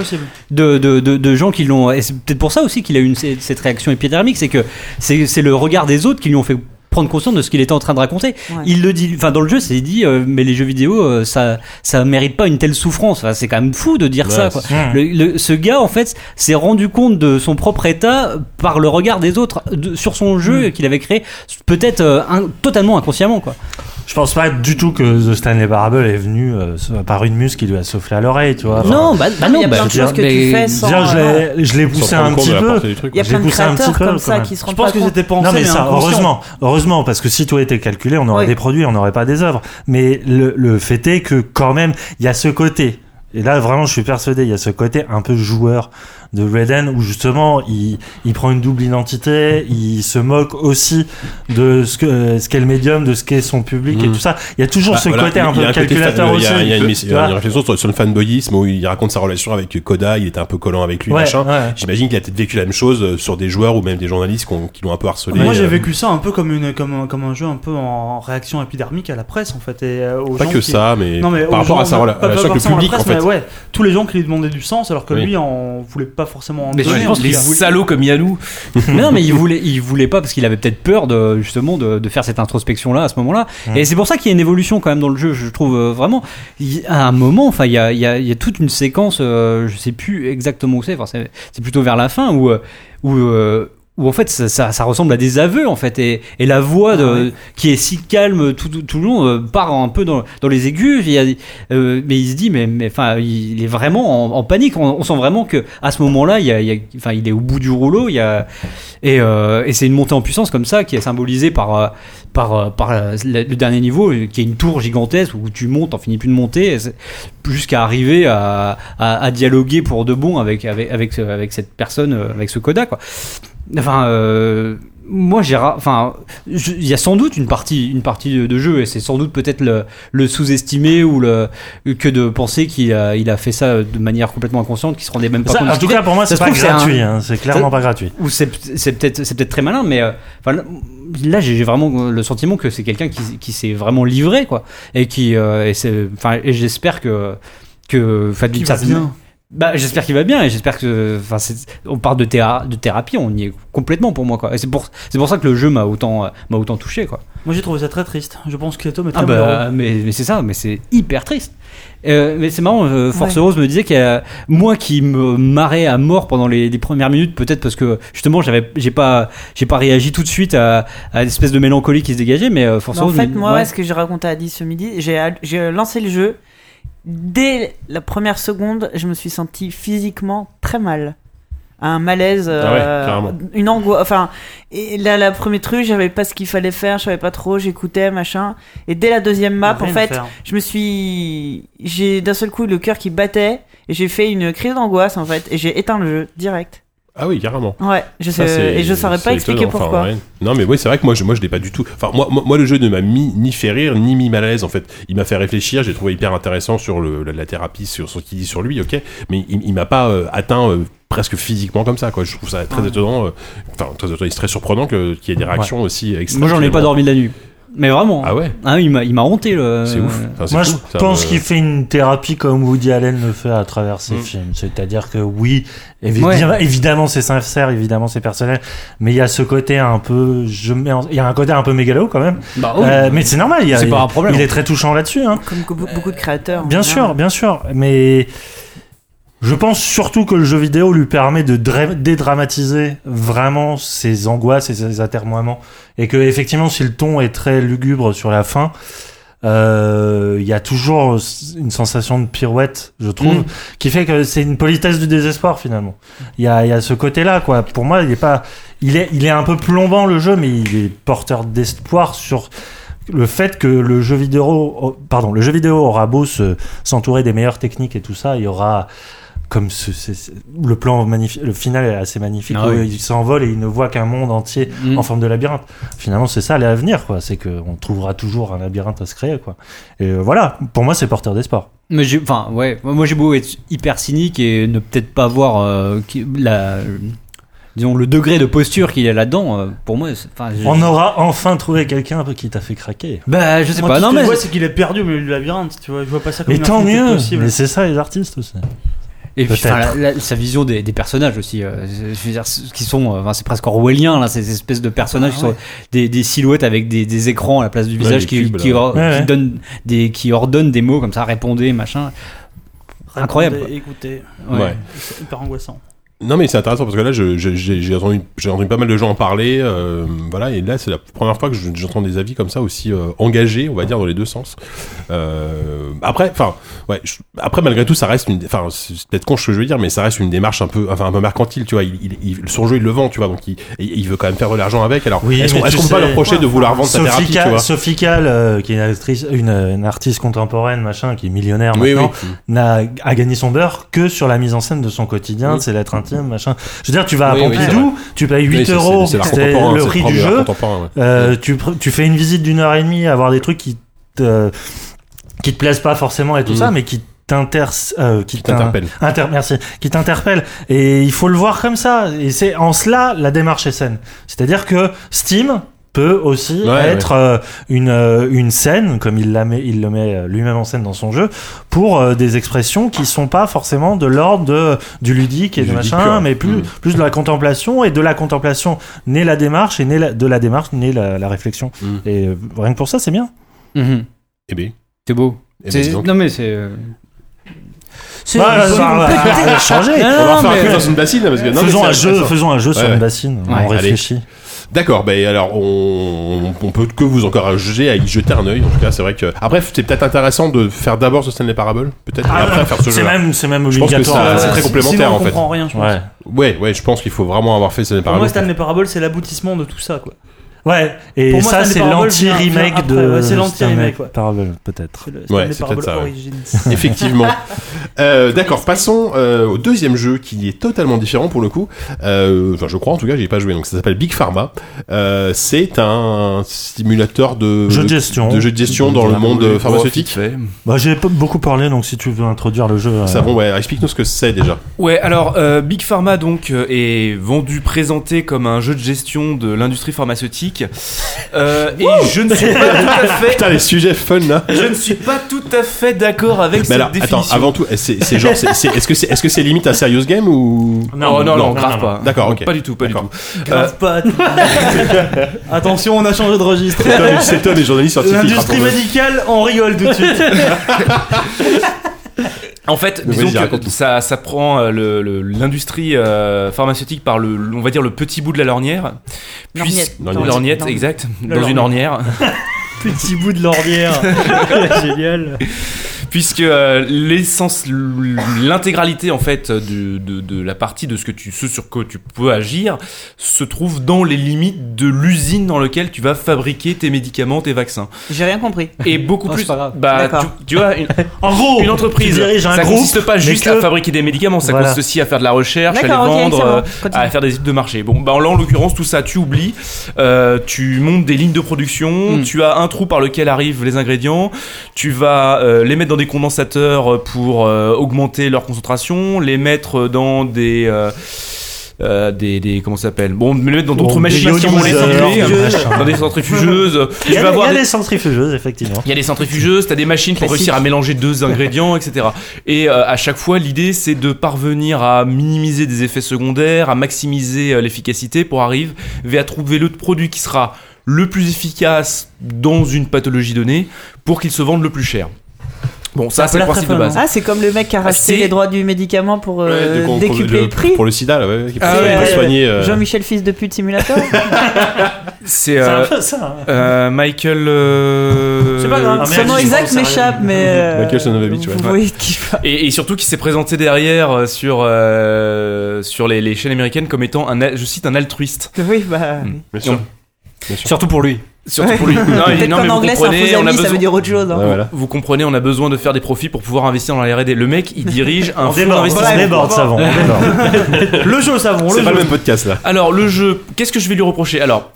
de, de, de, de gens qui l'ont. Et c'est peut-être pour ça aussi qu'il a eu une, cette réaction épidermique, c'est que c'est c'est le regard des autres qui lui ont fait prendre conscience de ce qu'il était en train de raconter. Ouais. Il le dit, enfin dans le jeu, c'est dit, euh, mais les jeux vidéo, euh, ça, ça mérite pas une telle souffrance. Enfin, c'est quand même fou de dire Ouais, ça. Quoi. c'est-. Le, le- ce gars, en fait, s'est rendu compte de son propre état par le regard des autres de- sur son jeu qu'il avait créé, peut-être euh, un- totalement inconsciemment, quoi. Je pense pas du tout que The Stanley Parable est venu euh, par une muse qui lui a soufflé à l'oreille, tu vois. Enfin, non, bah, bah Il non, y a plein de je choses que tu fais sans. Dire, je euh, l'ai- je poussé un petit peu. Il y a plein de créateurs peu, comme ça qui se Je rendent pense pas que compte. c'était pensé, Non mais mais ça, heureusement, heureusement, parce que si tout était calculé, on aurait des produits, on n'aurait pas des œuvres. Mais le, le fait est que quand même, il y a ce côté. Et là, vraiment, je suis persuadé, il y a ce côté un peu joueur de Raiden où justement, il, il prend une double identité, il se moque aussi de ce que ce qu'est le médium, de ce qu'est son public et Mhm. tout ça. Il y a toujours Bah, ce voilà, côté il y a un peu calculateur aussi. Il y a, il y a une, réflexion sur, sur le fanboyisme où il raconte sa relation avec Koda, il était un peu collant avec lui, Ouais, machin. ouais. J'imagine qu'il a peut-être vécu la même chose euh, sur des joueurs ou même des journalistes qui l'ont un peu harcelé. Moi j'ai euh, vécu ça un peu comme, une, comme, un, comme un jeu un peu en réaction épidermique à la presse en fait. Et, euh, aux Pas gens que qui- ça, mais, Non, mais par rapport à sa relation avec le public, en fait. ouais, tous les gens qui lui demandaient du sens alors que lui en voulait pas forcément en Mais je pense Les salauds comme Yannou. non, mais il voulait, il voulait pas parce qu'il avait peut-être peur de justement de, de faire cette introspection là à ce moment-là. Et c'est pour ça qu'il y a une évolution quand même dans le jeu. Je trouve euh, vraiment. Il- à un moment, enfin, il y a, il y, a, il y a toute une séquence. euh, je sais plus exactement où c'est. Enfin, c'est c'est plutôt vers la fin où euh, où euh, où en fait ça, ça, ça ressemble à des aveux en fait et, et la voix de, qui est si calme tout, tout, tout le long euh, part un peu dans, dans les aigus. Il y a, euh, mais il se dit mais enfin il est vraiment en, en panique. On, on sent vraiment que à ce moment-là il y a, il y a- il est au bout du rouleau il y a et, euh, et c'est une montée en puissance comme ça qui est symbolisée par euh, par euh, par le, le dernier niveau euh, qui est une tour gigantesque où tu montes t'en finis plus de monter jusqu'à arriver à, à, à dialoguer pour de bon avec avec avec, ce- avec cette personne avec ce coda quoi enfin euh, moi j'ai enfin il y a sans doute une partie une partie de, de jeu et c'est sans doute peut-être le, le sous-estimer ou le que de penser qu'il a il a fait ça de manière complètement inconsciente qu'il se rendait même pas Ça, compte de en tout cas, pour moi, c'est pas gratuit. hein. C'est clairement pas gratuit. ou c'est peut-être c'est peut-être très malin mais euh, enfin là- là j'ai vraiment le sentiment que c'est quelqu'un qui, qui s'est vraiment livré quoi et qui euh, et c'est enfin et j'espère que que enfin d'une certaine bien. Bah j'espère qu'il va bien et j'espère que enfin c'est- on parle de théa- de thérapie on y est complètement pour moi quoi et c'est pour c'est pour ça que le jeu m'a autant euh, m'a autant touché quoi Moi j'ai trouvé ça très triste. Je pense que Tom est très ah bah mais, mais c'est ça mais c'est hyper triste Euh, mais c'est marrant euh, Force Ouais. Rose me disait que moi qui me marrais à mort pendant les, les premières minutes peut-être parce que justement j'avais j'ai pas j'ai pas réagi tout de suite à, à l'espèce de mélancolie qui se dégageait mais euh, Force Mais en Rose fait, me- moi, ouais. ce que j'ai raconté à 10 ce midi, j'ai j'ai lancé le jeu. Dès la première seconde, je me suis senti physiquement très mal. Un malaise, Ah ouais, euh, une angoisse. Enfin, et là, la première truc, j'avais pas ce qu'il fallait faire, je savais pas trop, j'écoutais, machin. Et dès la deuxième map, en fait, faire. je me suis. J'ai d'un seul coup le cœur qui battait, et j'ai fait une crise d'angoisse, en fait, et j'ai éteint le jeu direct. Ah oui, carrément. Ouais, je sais, et je saurais pas expliquer étonnant. Enfin, pourquoi. ouais. Non, mais oui, c'est vrai que moi, je, moi, je l'ai pas du tout. Enfin, moi, moi, moi, le jeu ne m'a mis ni fait rire ni mis mal à l'aise. En fait, il m'a fait réfléchir. J'ai trouvé hyper intéressant sur le, la, la thérapie, sur ce qu'il dit sur lui, ok. Mais il, il m'a pas euh, atteint euh, presque physiquement comme ça, quoi. Je trouve ça très Ouais. étonnant. euh, Enfin, très étonnant, c'est très surprenant que- qu'il y ait des réactions aussi extrêmes. moi j'en ai pas dormi de la nuit mais vraiment Ah ouais, Ah, il m'a il m'a honté le c'est ouf. Enfin, c'est Moi, je Ça pense me- qu'il fait une thérapie comme Woody Allen le fait à travers ses Mm. films. C'est-à-dire que oui, évi- Ouais. bien- évidemment, c'est sincère, évidemment, c'est personnel, mais il y a ce côté un peu, je mets, il y a un côté un peu mégalo quand même. bah, oui. Euh, mais c'est normal. il y a- C'est pas un problème. Il est très touchant là-dessus. Hein. Comme beaucoup de créateurs. en Bien sûr, bien sûr, mais je pense surtout que le jeu vidéo lui permet de dra- dédramatiser vraiment ses angoisses et ses atermoiements, et que effectivement, si le ton est très lugubre sur la fin, euh, il y a toujours une sensation de pirouette, je trouve, Mm. qui fait que c'est une politesse du désespoir finalement. Il y a, y a ce côté-là, quoi. Pour moi, il est pas, il est, il est un peu plombant le jeu, mais il est porteur d'espoir sur le fait que le jeu vidéo, oh, pardon, le jeu vidéo aura beau se- s'entourer des meilleures techniques et tout ça, il y aura comme ce, le plan magnifique, le final est assez magnifique. Ah où oui. Il s'envole et il ne voit qu'un monde entier Mm. en forme de labyrinthe. Finalement, c'est ça l'avenir, quoi. C'est qu'on trouvera toujours un labyrinthe à se créer, quoi. Et euh, voilà, pour moi, c'est porteur d'espoir. Mais j'ai, enfin, ouais, moi j'ai beau être hyper cynique et ne peut-être pas voir euh, qui- la, disons le degré de posture qu'il y a là-dedans. euh, pour moi, On aura enfin trouvé quelqu'un qui t'a fait craquer. bah, je sais Moi, pas. tout Non ce que mais je vois, c'est qu'il est perdu au milieu du labyrinthe, tu vois. Je vois pas ça comme Mais tant mieux. possible. Mais c'est ça les artistes aussi. Et puis peut-être. enfin, la- la- sa vision des, des personnages aussi. euh, je veux dire, ce- qui sont, euh, enfin, c'est presque orwellien là, ces espèces de personnages Ah qui sont des, des silhouettes avec des, des écrans à la place du Ouais, visage qui, cubes, qui, là. or- Ouais, qui ouais. donnent des, qui ordonnent des mots comme ça, répondez, machin. Incroyable. Écoutez, Ouais. c'est hyper angoissant. Non mais c'est intéressant parce que là j'ai entendu entendu pas mal de gens en parler euh, voilà et là c'est la première fois que je- j'entends des avis comme ça aussi euh, engagés on va dire dans les deux sens. Euh, après enfin ouais je- après malgré tout ça reste une enfin c'est peut-être con ce que je veux dire mais ça reste une démarche un peu enfin un peu mercantile tu vois il, il, il- son jeu il le vend tu vois donc il, il veut quand même faire de l'argent avec alors Oui, est-ce qu'on tu qu'on peut pas reprocher de vouloir vendre sa Sophie, thérapie tu Cal- vois? Sophie Cal, qui est une, actrice, une, une artiste contemporaine, machin, qui est millionnaire oui oui. maintenant, n'a a gagné son beurre que sur la mise en scène de son quotidien, de ses lettres intimes, machin. Je veux dire, tu vas à Oui, oui, c'est Pompidou, tu payes 8 Oui, c'est- euros, c'était le prix du jeu. ouais. Euh, tu, tu fais une visite d'une heure et demie à voir des trucs qui te, qui te plaisent pas forcément et tout Mhm. ça, mais qui t'inter, euh, qui Qui t'interpelle. t'in- inter- merci, qui t'interpelle. Et il faut le voir comme ça. Et c'est en cela la démarche est saine. C'est-à-dire que Steam peut aussi Ouais, être euh, une euh, une scène comme il la met il le met euh, lui-même en scène dans son jeu pour euh, des expressions qui sont pas forcément de l'ordre de du ludique et Du de ludique machin pur. mais plus Mhm. plus de la contemplation et de la contemplation naît la démarche et naît la- de la démarche naît la, la réflexion Mhm. et euh, rien que pour ça c'est bien Mhm. eh ben C'est beau. eh ben, non mais c'est. C'est- Voilà, c'est- ça va- ça va changer Non, on va non, refaire un mais- peu dans une bassine parce que non, mais faisons c'est un jeu intéressant. faisons un jeu sur Ouais, ouais. une bassine Ouais, on réfléchit D'accord, ben alors on, on peut que vous encourager à y jeter un œil. En tout cas, c'est vrai que après c'est peut-être intéressant de faire d'abord ce Stanley Parable, peut-être, et après faire ce Ah, c'est jeu. même c'est même Je pense que obligatoire ça- c'est très complémentaire, Sinon, on en fait. comprend rien, je pense. ouais Ouais, ouais, je pense qu'il faut vraiment avoir fait Stanley Pour Parable. moi, Stanley Parable, c'est l'aboutissement de tout ça, quoi. Ouais et Pour moi, ça c'est l'anti-remake de ouais, c'est l'anti-remake, ouais. Parable peut-être Ouais, c'est peut-être ça, ouais. Effectivement. Euh, D'accord, passons euh, au deuxième jeu qui est totalement différent pour le coup. Euh, enfin, je crois en tout cas, j'y ai pas joué. Donc ça s'appelle Big Pharma. Euh, c'est un simulateur de jeu de gestion de jeu de gestion dans le monde pharmaceutique. bah j'ai pas beaucoup parlé donc si tu veux introduire le jeu euh, Ça bon, ouais, explique-nous ce que c'est déjà. Ouais, alors euh, Big Pharma donc est vendu, présenté comme un jeu de gestion de l'industrie pharmaceutique. Euh, et je ne suis pas tout à fait, Putain, les sujets fun là. je ne suis pas tout à fait d'accord avec Mais cette alors, attends, définition. avant tout, c'est c'est genre, c'est- c'est- est-ce que c'est est-ce que c'est limite à Serious Game ou non, non, non, grave non, pas. D'accord, ok. Pas du tout, pas du tout. Grave pas. Attention, on a changé de registre. C'est toi, les journalistes scientifiques. L'industrie médicale, on rigole tout de suite. En fait, Mais disons que ça, ça prend euh, le- le- l'industrie euh, pharmaceutique par le, on va dire le petit bout de la lornière. Lorgnette. Lorgnette. Lorgnette, exact. Dans une ornière. Petit bout de l'ornière. Génial. Puisque euh, l'essence, l'intégralité en fait de, de, de la partie de ce que tu, ce sur quoi tu peux agir, se trouve dans les limites de l'usine dans laquelle tu vas fabriquer tes médicaments, tes vaccins. J'ai rien compris. Et beaucoup Oh, plus. c'est pas grave. Bah, D'accord. tu, tu vois, une, en gros une entreprise, tu diriges un ça groupe consiste pas juste que- à fabriquer des médicaments, ça Voilà. consiste aussi à faire de la recherche, à les vendre, euh, à faire des études de marché. Bon, bah là en l'occurrence tout ça tu oublies. Euh, tu montes des lignes de production, Mm. tu as un trou par lequel arrivent les ingrédients, tu vas euh, les mettre dans des condensateurs pour euh, augmenter leur concentration, les mettre dans des euh, euh, des, des comment ça s'appelle? Bon, les mettre dans d'autres Bon, machines des qui vont les des machins. dans des centrifugeuses. il y a, vas des- il y avoir a des- des centrifugeuses effectivement il y a des centrifugeuses, t'as des machines pour réussir à mélanger deux ingrédients, etc. Et euh, à chaque fois, l'idée c'est de parvenir à minimiser des effets secondaires, à maximiser euh, l'efficacité pour arriver à trouver le produit qui sera le plus efficace dans une pathologie donnée pour qu'il se vende le plus cher. Bon, ça, c'est le principe de base. Ah, c'est comme le mec qui a racheté c'est- les droits du médicament pour euh, Ouais, décupler le- le prix. Pour le sida, là, ouais, qui Ah pas ouais, soigner. euh, Jean-Michel Fils de pute simulator. C'est C'est un euh, peu ça. hein. euh, Michael. euh, C'est pas grave. Ah, Son nom exact m'échappe, mais. euh, Michael Sonovovich, ouais. Vous voyez de qui. Et, et surtout qui s'est présenté derrière euh, sur euh, sur les, les chaînes américaines comme étant un je cite un altruiste. Oui, bah. Bien sûr. Surtout pour lui. Surtout pour lui. Non, il dit, Peut-être non, qu'en mais vous anglais, c'est un comprenez, faux on a ami, ça besoin- veut dire autre chose. hein. Ouais, voilà. Vous comprenez, on a besoin de faire des profits pour pouvoir investir dans la R&D. Le mec, il dirige un On fonds déborde, d'investissement. on déborde, savon. on déborde. Le jeu au savon, le C'est pas jeu. le même podcast là. Alors le jeu, qu'est-ce que je vais lui reprocher? Alors,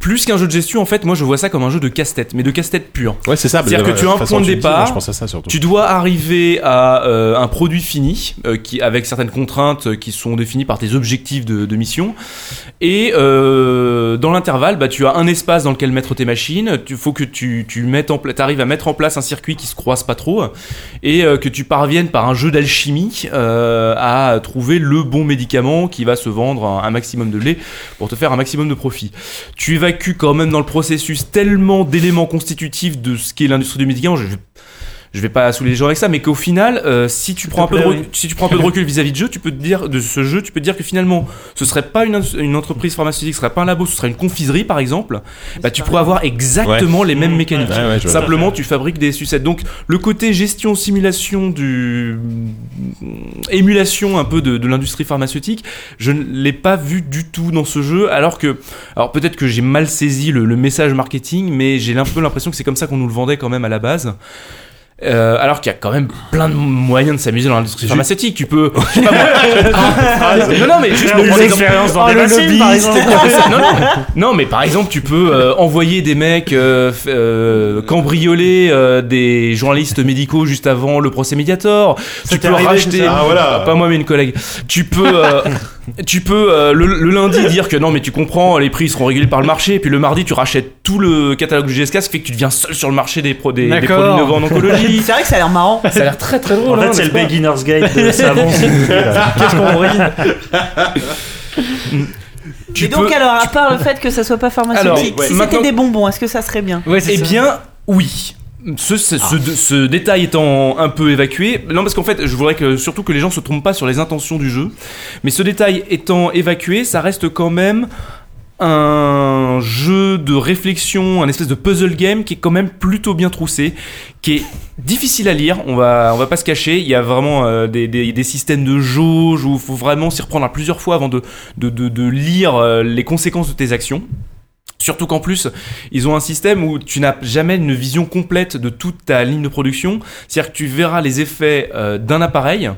plus qu'un jeu de gestion, en fait, moi je vois ça comme un jeu de casse-tête, mais de casse-tête pur. Ouais, c'est ça. C'est-à-dire que tu as un point de tu dis, départ, moi, Je pense à ça surtout. Tu dois arriver à euh, un produit fini, euh, qui avec certaines contraintes euh, qui sont définies par tes objectifs de, de mission. Et euh, dans l'intervalle, bah, tu as un espace dans lequel mettre tes machines. Il faut que tu, tu mettes en arrives à mettre en place un circuit qui se croise pas trop et que tu parviennes par un jeu d'alchimie à trouver le bon médicament qui va se vendre un, un maximum de lait pour te faire un maximum de profit. Tu évacues quand même dans le processus tellement d'éléments constitutifs de ce qu'est l'industrie du médicament. Je, je vais pas saouler les gens avec ça, mais qu'au final, euh, si tu prends un peu de plaît, rec- oui. si tu prends un peu de recul vis-à-vis de jeu, tu peux te dire de ce jeu, tu peux te dire que finalement, ce serait pas une, une entreprise pharmaceutique, ce serait pas un labo, ce serait une confiserie par exemple. Bah, tu pourrais avoir exactement les mêmes mécaniques. Ouais, ouais, je vois. Simplement, tu fabriques des sucettes. Donc, le côté gestion, simulation du émulation un peu de, de l'industrie pharmaceutique, je ne l'ai pas vu du tout dans ce jeu. Alors que, alors peut-être que j'ai mal saisi le, le message marketing, mais j'ai un peu l'impression que c'est comme ça qu'on nous le vendait quand même à la base. Euh, alors qu'il y a quand même plein de moyens de s'amuser dans l'industrie pharmaceutique. Tu peux. je sais pas moi. non, non, mais juste pour prendre l'exemple- dans des vaccins, par exemple. non, non. Non, mais par exemple, tu peux euh, envoyer des mecs euh, euh, cambrioler euh, des journalistes médicaux juste avant le procès Mediator. Tu peux arrivé, racheter. Ah, voilà. Pas moi, mais une collègue. Tu peux. Tu peux euh, le, le lundi dire que non mais tu comprends les prix seront régulés par le marché et puis le mardi tu rachètes tout le catalogue du GSK ce qui fait que tu deviens seul sur le marché des, pro- des, des produits innovants en oncologie C'est vrai que ça a l'air marrant. ça a l'air très très drôle En hein, fait, c'est n'est-ce le beginner's guide de savon. Qu'est-ce qu'on rit Tu Et donc, peux- alors, à part le fait que ça soit pas pharmaceutique, Alors, si c'était des bonbons, est-ce que ça serait bien Ouais, c'est Eh ça. bien, oui. Ce, détail étant un peu évacué, non parce qu'en fait je voudrais surtout que les gens se trompent pas sur les intentions du jeu, mais ce détail étant évacué, ça reste quand même un jeu de réflexion, un espèce de puzzle game qui est quand même plutôt bien troussé, qui est difficile à lire, on va, on va pas se cacher, il y a vraiment euh, des, systèmes de jauge où il faut vraiment s'y reprendre à plusieurs fois avant de lire euh, les conséquences de tes actions. Surtout qu'en plus, ils ont un système où tu n'as jamais une vision complète de toute ta ligne de production. C'est-à-dire que tu verras les effets euh, d'un appareil,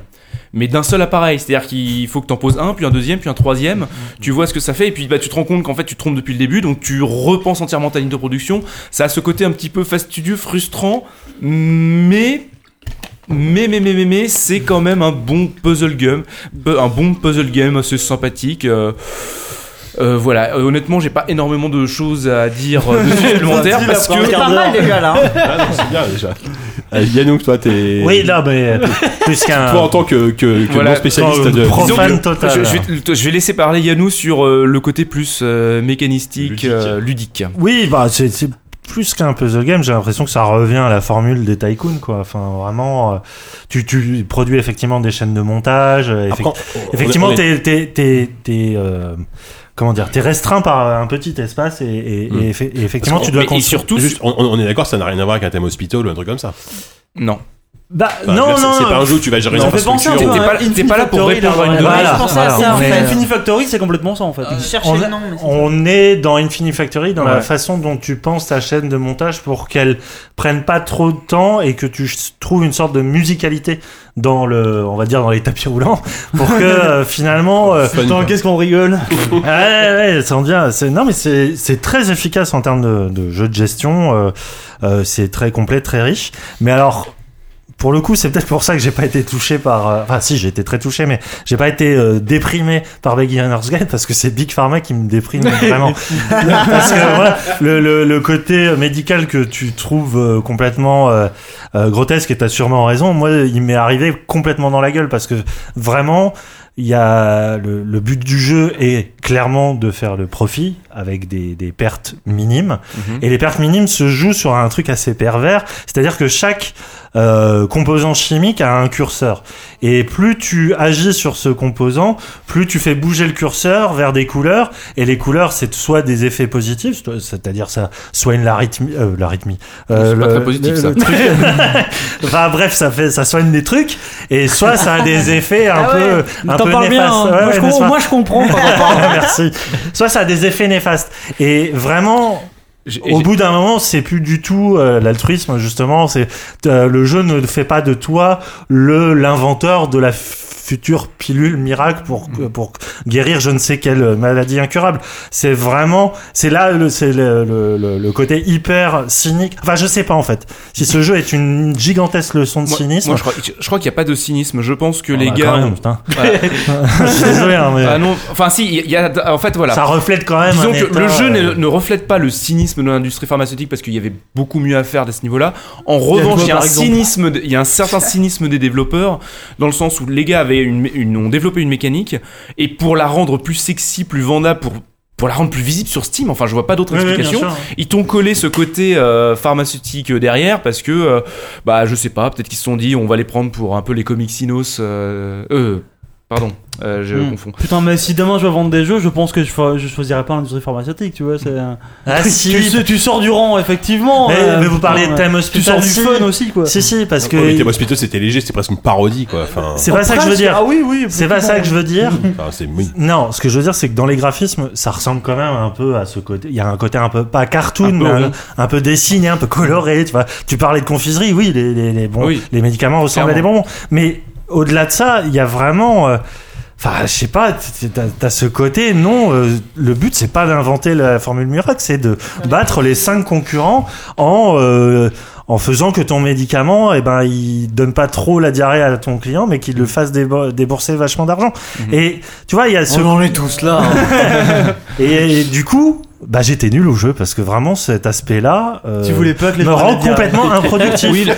mais d'un seul appareil. C'est-à-dire qu'il faut que tu en poses un, puis un deuxième, puis un troisième. Tu vois ce que ça fait, et puis bah, tu te rends compte qu'en fait tu te trompes depuis le début, donc tu repenses entièrement ta ligne de production. Ça a ce côté un petit peu fastidieux, frustrant, mais mais mais mais mais, mais c'est quand même un bon puzzle game, un bon puzzle game assez sympathique. euh, euh, voilà, Euh, honnêtement, j'ai pas énormément de choses à dire euh, dessus supplémentaires parce C'est que pas mal déjà là. hein. Ah non, c'est bien déjà. Euh, Yannouk, toi, t'es. Oui, là, mais euh, plus qu'un. Toi, en tant que, que, que Voilà, non spécialiste de. pro- Disons Profane que- total. Je, je vais, je vais laisser parler Yannou sur euh, le côté plus euh, mécanistique, Ludique. euh, ludique. Oui, bah c'est c'est plus qu'un puzzle game. J'ai l'impression que ça revient à la formule des tycoons, quoi. Enfin, vraiment, euh, tu, tu produis effectivement des chaînes de montage. euh, Après, effect- on- on- effectivement, on est- t'es t'es t'es t'es, euh, comment dire, t'es restreint par un petit espace et, et, Mm. et effe- et effectivement, tu dois et surtout, Juste, on, on est d'accord, ça n'a rien à voir avec un thème hospital ou un truc comme ça. non. Bah, Enfin, non, non, c'est pas un jeu où tu vas gérer une infrastructure. T'es à pas- Infinity pas là pour Factory, répondre à une demande. Voilà, à voilà, ça, en fait. Infinity Factory, c'est complètement ça en fait. Cherchais on, c'est- on est dans Infinity Factory dans la Ouais. façon dont tu penses ta chaîne de montage pour qu'elle prenne pas trop de temps et que tu trouves une sorte de musicalité dans le, on va dire dans les tapis roulants pour que euh, finalement. euh, qu'est-ce qu'on rigole ouais, ouais, ça en vient. C'est non, mais c'est c'est très efficace en termes de, de jeu de gestion. euh, euh, c'est très complet, très riche. Mais alors. Pour le coup, c'est peut-être pour ça que j'ai pas été touché par. euh, Enfin, si, j'ai été très touché, mais j'ai pas été euh, déprimé par Beginner's Guide parce que c'est Big Pharma qui me déprime vraiment. parce que voilà, le, le, le côté médical que tu trouves euh, complètement euh, euh, grotesque, et t'as sûrement raison. Moi, il m'est arrivé complètement dans la gueule parce que vraiment, il y a le, le but du jeu est clairement de faire le profit avec des, des pertes minimes. Mhm. Et les pertes minimes se jouent sur un truc assez pervers, c'est-à-dire que chaque euh, composant chimique a un curseur. Et plus tu agis sur ce composant, plus tu fais bouger le curseur vers des couleurs. Et les couleurs, c'est soit des effets positifs, c'est-à-dire ça soigne l'arythmie, euh, l'arythmie. C'est pas très positif, ça. truc- enfin bref, ça fait, ça soigne des trucs. Et soit ça a des effets un Ah ouais. peu, un T'en peu parles bien. néfastes. hein. Ouais, moi, je comprends, moi, je parles. Merci. Soit ça a des effets néfastes. Et vraiment, au bout d'un moment, c'est plus du tout euh, l'altruisme justement. C'est euh, le jeu ne fait pas de toi le l'inventeur de la future pilule miracle pour pour guérir je ne sais quelle maladie incurable. C'est vraiment c'est là le c'est le, le, côté hyper cynique. Enfin, je sais pas en fait. Si ce jeu est une gigantesque leçon de moi, cynisme. moi, je crois, je crois qu'il n'y a pas de cynisme. Je pense que Ah les bah, gars. quand même, putain. Je suis désolé, hein, mais Ah non, enfin si, il y a, en fait voilà. ça reflète quand même. Disons un que état, le jeu euh, ne, ne reflète pas le cynisme de l'industrie pharmaceutique parce qu'il y avait beaucoup mieux à faire à ce niveau-là. En revanche, il y a un cynisme, il y a un certain cynisme des développeurs dans le sens où les gars avaient une, une- ont développé une mécanique et pour la rendre plus sexy, plus vendable, pour pour la rendre plus visible sur Steam. Enfin, je vois pas d'autre oui, explication. sûr. Ils t'ont collé ce côté euh, pharmaceutique derrière parce que, euh, bah, je sais pas, peut-être qu'ils se sont dit, on va les prendre pour un peu les comics Sinos. Euh, euh, pardon, euh, je Hmm. confonds. Putain, mais si demain je veux vendre des jeux, je pense que je, je choisirais pas l'industrie pharmaceutique, tu vois. Ah si. tu, sais- tu sors du rang, effectivement. Mais, euh, mais vous parlez de ouais. thème Tu sors hospital. du si. fun aussi, quoi. Si, si, parce que. Ouais, mais Thème Hospital, c'était léger, c'était presque une parodie, quoi. Enfin, C'est pas ça que je veux dire. Ah oui, oui. C'est pas ça que je veux dire. enfin, c'est oui. Non, ce que je veux dire, c'est que dans les graphismes, ça ressemble quand même un peu à ce côté. Il y a un côté un peu, pas cartoon, Un peu mais un, rond. un peu dessiné, un peu coloré. Tu vois, tu parlais de confiserie, oui, les, les, Oui. les médicaments ressemblent à des bonbons. Mais au-delà de ça, il y a vraiment. euh, Enfin, je sais pas, t'as ce côté, non, euh, le but c'est pas d'inventer la formule miracle, c'est de battre les cinq concurrents en, euh, en faisant que ton médicament, eh ben, il donne pas trop la diarrhée à ton client, mais qu'il le fasse débo- débourser vachement d'argent. Et tu vois, il y a ce, On en est tous là. hein. et, du coup, bah, j'étais nul au jeu parce que vraiment cet aspect-là, euh, Tu voulais pas que les me rend complètement improductif. Oui,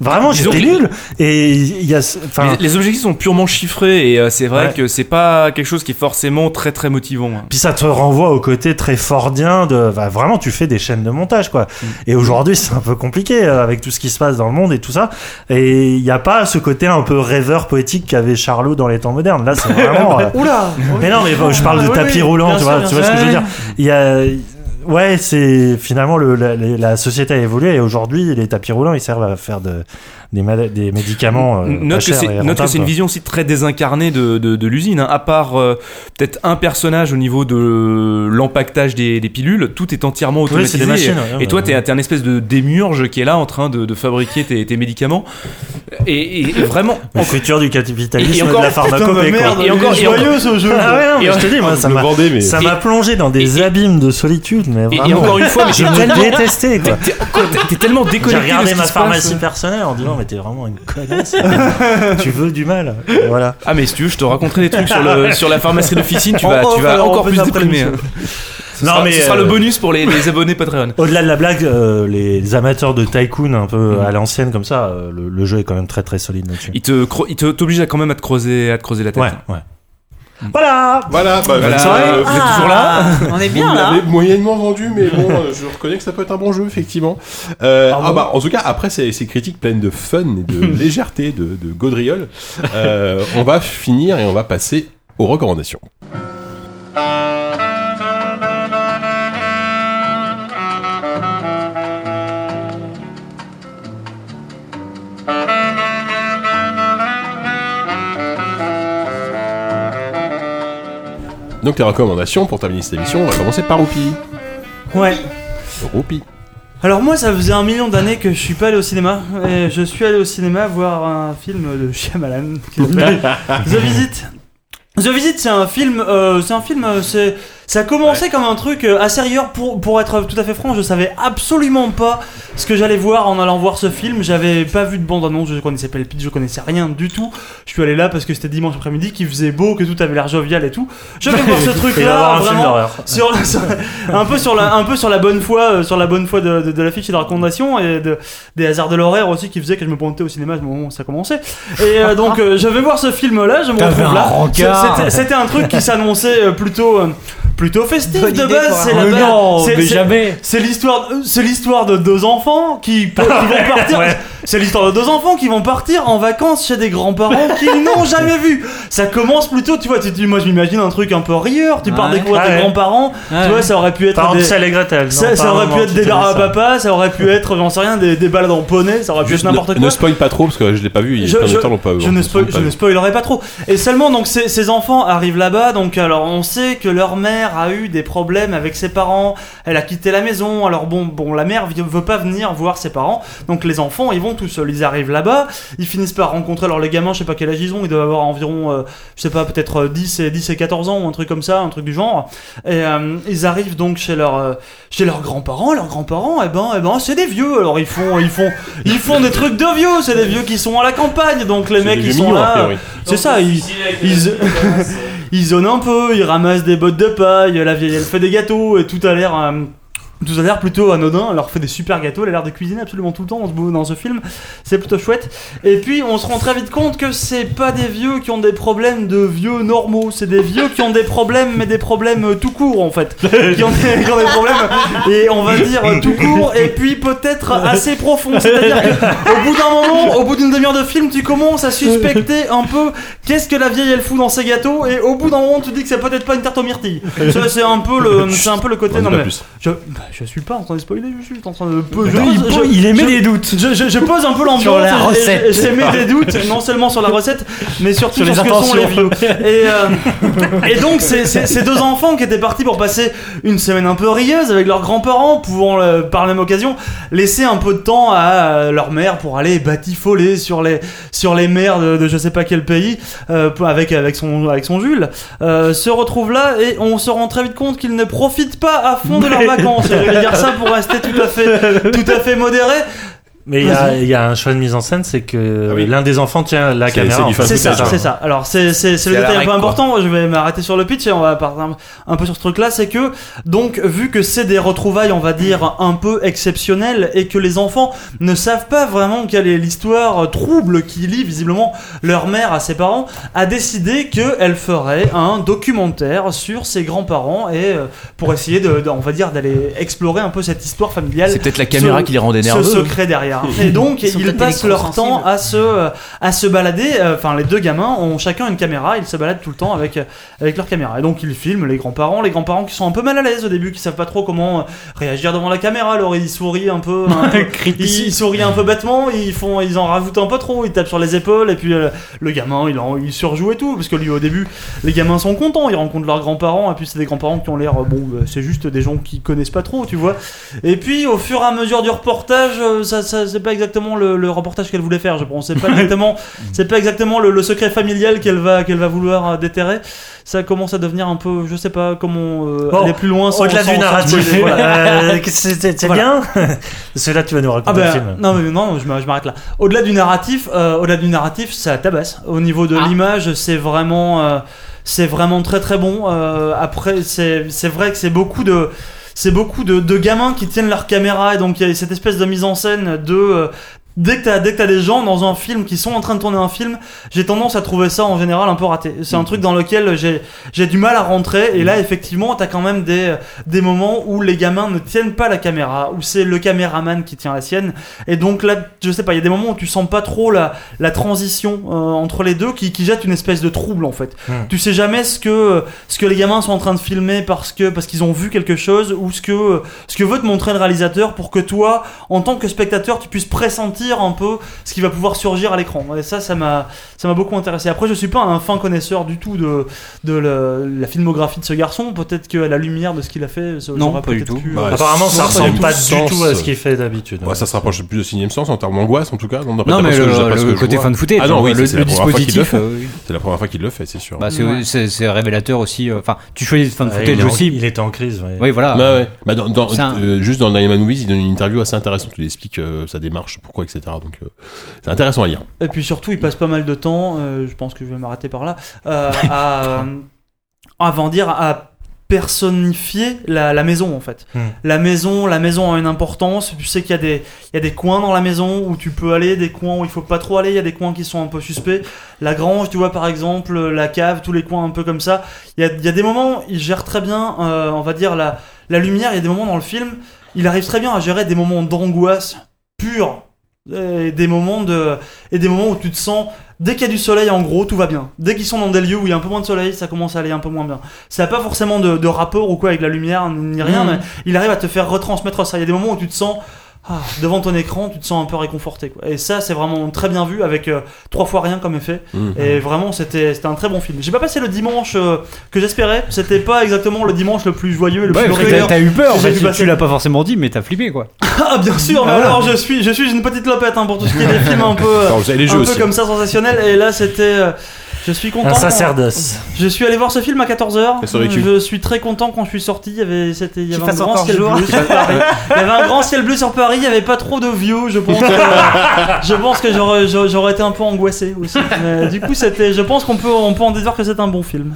Vraiment, j'étais nul. Et il y a, ce- enfin, les, les objectifs sont purement chiffrés et euh, c'est vrai Ouais. que c'est pas quelque chose qui est forcément très très motivant. hein. Puis ça te renvoie au côté très fordien de bah, vraiment tu fais des chaînes de montage quoi. Et aujourd'hui c'est un peu compliqué euh, avec tout ce qui se passe dans le monde et tout ça. Et il n'y a pas ce côté un peu rêveur poétique qu'avait Charlot dans les temps modernes. Là c'est vraiment. euh, Oula Mais non mais bon, je parle de Ah, oui, tapis oui, roulant, tu vois, tu vois ce que je veux dire. Il y a Ouais, c'est finalement le, la, la société a évolué et aujourd'hui les tapis roulants ils servent à faire de, des, des médicaments. euh, Note que c'est et note que rentables, c'est une vision aussi très désincarnée de, de, de l'usine. hein. À part euh, peut-être un personnage au niveau de l'empaquetage des, des pilules, tout est entièrement Oui, automatisé. c'est des machines. et, ouais, et toi, ouais. t'es t'es un espèce de démiurge qui est là en train de, de fabriquer tes, tes médicaments. Et, et- vraiment, le futur du capitalisme Et- encore- de la pharmacopée. quoi. merde, Et encore- il est et encore- joyeux ce jeu Ah ouais, non, mais je te dis, moi, ça m'a, mais ça m'a plongé dans des et- abîmes de solitude, mais et, vraiment. et encore une fois, mais me tellement, détestais, quoi. t'es- tellement J'ai déconnecté de regardé ma pharmacie personnelle en disant, mais t'es vraiment une connasse. tu veux du mal. Voilà. Ah mais si tu veux, je te raconterai des trucs sur, le, sur la pharmacie d'officine, tu vas, tu vas encore plus déprimer. Ce Non, sera, mais, ce sera euh, le bonus pour les, les abonnés Patreon. Au-delà de la blague, euh, les amateurs de tycoon un peu à l'ancienne comme ça, euh, le, le jeu est quand même très très solide là-dessus. Il te, il te t'oblige à quand même à te creuser, à te creuser la tête. Ouais, ouais. Voilà. Voilà, bah, Voilà. euh, Vous êtes toujours là Ah, On est Vous bien là. l'avez moyennement vendu, mais bon, euh, je reconnais que ça peut être un bon jeu, effectivement. Euh, ah bah, en tout cas, après ces, ces critiques pleines de fun et de légèreté, de, de gaudriole, euh, on va finir et on va passer aux recommandations. Donc les recommandations pour terminer cette émission, on va commencer par Roupi. Ouais. Roupi. Alors moi ça faisait un million d'années que je suis pas allé au cinéma et je suis allé au cinéma voir un film de Shyamalan qui s'appelle The Visit. The Visit c'est un film euh, c'est un film euh, c'est Ça a commencé comme un truc euh, assez rigueur pour, pour être tout à fait franc, je savais absolument pas ce que j'allais voir en allant voir ce film. J'avais pas vu de bande-annonce, je connaissais pas le pitch, je connaissais rien du tout. Je suis allé là parce que c'était dimanche après-midi, qu'il faisait beau, que tout avait l'air jovial et tout. Je vais voir ce truc là, un sur, peu sur la un peu sur la bonne foi euh, sur la bonne foi de, de, de l'affiche et de la recommandation et de, des hasards de l'horaire aussi qui faisait que je me pointais au cinéma au moment où ça commençait et euh, donc euh, je vais voir ce film là je me retrouve là. C'était- un truc qui s'annonçait euh, plutôt euh, plutôt festif Bonne de idée base c'est la Mais base- non, c'est- mais c'est- jamais. c'est l'histoire, euh, c'est l'histoire de deux enfants qui, qui vont partir. Ouais. C'est l'histoire de deux enfants qui vont partir en vacances chez des grands-parents qu'ils n'ont jamais vus. Ça commence plutôt, tu vois, tu, tu- moi je m'imagine un truc un peu rieur. Tu pars découvrir Ah tes grands-parents. Tu vois, ça aurait pu être Par des, et Gretel. ça, ça aurait pu être des ça. papa, ça aurait pu être, j'en sais rien, des, des balades en poney, ça aurait pu être n'importe quoi. ne spoil pas trop parce que je l'ai pas vu. Il plein de gens l'ont pas vu. je ne spoilerai pas trop. Et seulement, donc, ces, enfants arrivent là-bas. Donc, alors, on sait que leur mère a eu des problèmes avec ses parents. Elle a quitté la maison. Alors, bon, bon, la mère veut pas venir voir ses parents. Donc, les enfants, ils vont tout seuls. Ils arrivent là-bas. Ils finissent par rencontrer. Alors, les gamins, je sais pas quel âge ils ont. Ils doivent avoir environ, euh, je sais pas, peut-être euh, 10 et, 10 et 14 ans ou un truc comme ça, un truc du genre. Et euh, ils arrivent donc chez leurs euh, chez leurs grands-parents. Leurs grands-parents, eh ben, eh ben, c'est des vieux. Alors, ils font, ils font, ils font des trucs de vieux. C'est des vieux qui sont à la campagne. Donc, les mecs, ils sont là. C'est ça, ils, ils, ils zonent un peu, ils ramassent des bottes de paille, la vieille elle fait des gâteaux et tout a l'air. euh, tout a l'air plutôt anodin, elle leur fait des super gâteaux, elle a l'air de cuisiner absolument tout le temps dans ce, beau- dans ce film, c'est plutôt chouette. Et puis on se rend très vite compte que c'est pas des vieux qui ont des problèmes de vieux normaux, c'est des vieux qui ont des problèmes, mais des problèmes euh, tout court en fait. qui, ont des, qui ont des problèmes, et on va dire euh, tout court, et puis peut-être assez profond. C'est-à-dire qu'au bout d'un moment, au bout d'une demi-heure de film, tu commences à suspecter un peu qu'est-ce que la vieille elle fout dans ses gâteaux, et au bout d'un moment, tu dis que c'est peut-être pas une tarte aux myrtilles. Ça, C'est un peu le, c'est un peu le côté. Non mais je, bah, je suis pas en train de spoiler, je suis en train de. Je, Il, je- il, émet je- des doutes. je, je- je pose un peu l'ambiance. Sur la et- et- recette. mis des doutes, non seulement sur la recette, mais surtout Sur sur, les ce que sont les. Et, euh, et donc, ces, deux enfants qui étaient partis pour passer une semaine un peu rieuse avec leurs grands-parents, pouvant euh, par la même occasion laisser un peu de temps à euh, leur mère pour aller batifoler sur les, sur les mers de, de je sais pas quel pays euh, avec, avec, son, avec son Jules, se retrouvent là et on se rend très vite compte qu'ils ne profitent pas à fond de leurs vacances. Je vais dire ça pour rester tout à fait, tout à fait modéré. Mais il y, a- il y a un choix de mise en scène, c'est que Ah oui. l'un des enfants tient la caméra. c'est ça, c'est ça. Alors c'est c'est c'est le détail un peu quoi. important. Je vais m'arrêter sur le pitch et on va parler un, un peu sur ce truc-là. C'est que donc vu que c'est des retrouvailles, on va dire un peu exceptionnelles et que les enfants ne savent pas vraiment quelle est l'histoire trouble qui lie visiblement leur mère à ses parents, a décidé qu'elle ferait un documentaire sur ses grands-parents et euh, pour essayer de, de- on va dire d'aller explorer un peu cette histoire familiale C'est peut-être la caméra ce- qui les rendait ce nerveux. secret derrière. Et donc, Ils passent leur temps à se, à se balader. euh, Enfin, les deux gamins ont chacun une caméra. Ils se baladent tout le temps avec, euh, avec leur caméra. Et donc, ils filment les grands-parents. Les grands-parents qui sont un peu mal à l'aise au début, qui savent pas trop comment euh, réagir devant la caméra. Alors, ils sourient un peu. un peu- ils, sourient un peu bêtement. Ils, font, ils en rajoutent un peu trop. Ils tapent sur les épaules. Et puis, euh, le gamin, il, en, il surjoue et tout. Parce que lui, au début, les gamins sont contents. Ils rencontrent leurs grands-parents. Et puis, c'est des grands-parents qui ont l'air, bon, bah, c'est juste des gens qui connaissent pas trop, tu vois. Et puis, au fur et à mesure du reportage, ça, c'est pas exactement le, le reportage qu'elle voulait faire, je pense. C'est pas exactement, c'est pas exactement le, le secret familial qu'elle va, qu'elle va vouloir euh, déterrer. Ça commence à devenir un peu, je sais pas comment euh, Bon, aller plus loin sans, Au-delà du narratif, voilà. euh, c'est c'est- c'est Voilà. bien. Là, tu vas nous raconter Ah le ben film. non mais non je m'a- je m'arrête là. Au-delà du narratif, euh, au-delà du narratif, ça tabasse. Au niveau de Ah. l'image, c'est vraiment, euh, c'est vraiment très très bon. Après, c'est c'est vrai que c'est beaucoup de c'est beaucoup de, gamins qui tiennent leur caméra et donc il y a cette espèce de mise en scène de euh, Dès que t'as dès que t'as des gens dans un film qui sont en train de tourner un film, j'ai tendance à trouver ça en général un peu raté. C'est un truc dans lequel j'ai j'ai du mal à rentrer et là effectivement t'as quand même des des moments où les gamins ne tiennent pas la caméra, où c'est le caméraman qui tient la sienne et donc là je sais pas, il y a des moments où tu sens pas trop la la transition euh, entre les deux qui qui jette une espèce de trouble en fait. Hmm. Tu sais jamais ce que ce que les gamins sont en train de filmer parce que parce qu'ils ont vu quelque chose ou ce que ce que veut te montrer le réalisateur pour que toi en tant que spectateur tu puisses pressentir sentir un peu ce qui va pouvoir surgir à l'écran. Et ça, ça m'a, ça m'a beaucoup intéressé. Après, je suis pas un fin connaisseur du tout de, de la, la filmographie de ce garçon. Peut-être qu'à la lumière de ce qu'il a fait, ça- Non, pas du tout. pu, Bah, euh, Apparemment, ça Non, ressemble pas tout du le tout à ce qu'il fait d'habitude. Ouais, ça se rapproche plus de sixième sens en termes d'angoisse en tout cas. Non, Non, mais le, le côté fan footage, Ah non, oui, le, le le dispositif, euh. C'est la première fois qu'il le fait, c'est sûr. Bah, c'est révélateur aussi. euh, Enfin, tu choisis fan est en- aussi. il était en crise. Oui, voilà. Bah, juste dans Nine Man Movies, il donne une interview assez intéressante où il explique sa démarche, pourquoi, etc. Donc, euh, c'est intéressant à lire. Et puis surtout, il passe pas mal de temps, euh, je pense que je vais m'arrêter par là, euh, à, avant dire à personnifier la, la maison en fait. Hmm. La maison, la maison a une importance. Tu sais qu'il y a des, il y a des coins dans la maison où tu peux aller, des coins où il faut pas trop aller. Il y a des coins qui sont un peu suspects. La grange, tu vois par exemple, la cave, tous les coins un peu comme ça. Il y a, il y a des moments, il gère très bien, euh, on va dire la, la lumière. Il y a des moments dans le film, il arrive très bien à gérer des moments d'angoisse pure et des moments de et des moments où tu te sens dès qu'il y a du soleil en gros tout va bien. Dès qu'ils sont dans des lieux où il y a un peu moins de soleil ça commence à aller un peu moins bien. Ça n'a pas forcément de, de rapport ou quoi avec la lumière ni rien Mhm. mais il arrive à te faire retransmettre ça. Il y a des moments où tu te sens ah, devant ton écran tu te sens un peu réconforté quoi. et ça c'est vraiment très bien vu avec euh, trois fois rien comme effet Mhm. et vraiment c'était c'était un très bon film j'ai pas passé le dimanche euh, que j'espérais c'était pas exactement le dimanche le plus joyeux et le Ouais, plus t'as eu peur. En fait, tu- tu l'as pas forcément dit, mais t'as flippé quoi. ah bien sûr mais Ah, voilà. alors je suis je suis une petite lopette hein, pour tout ce qui est des films un peu euh, les un peu aussi. comme ça sensationnel et là c'était euh, je suis content Un sacerdoce. je suis allé voir ce film à 14h Ça serait cul. je suis très content quand je suis sorti il y avait c'était il y Qu'il avait un grand ciel jour. bleu sur Paris il y avait un grand ciel bleu sur Paris il y avait pas trop de views je pense que, je pense que j'aurais été un peu angoissé aussi mais du coup c'était je pense qu'on peut on peut en déduire que c'est un bon film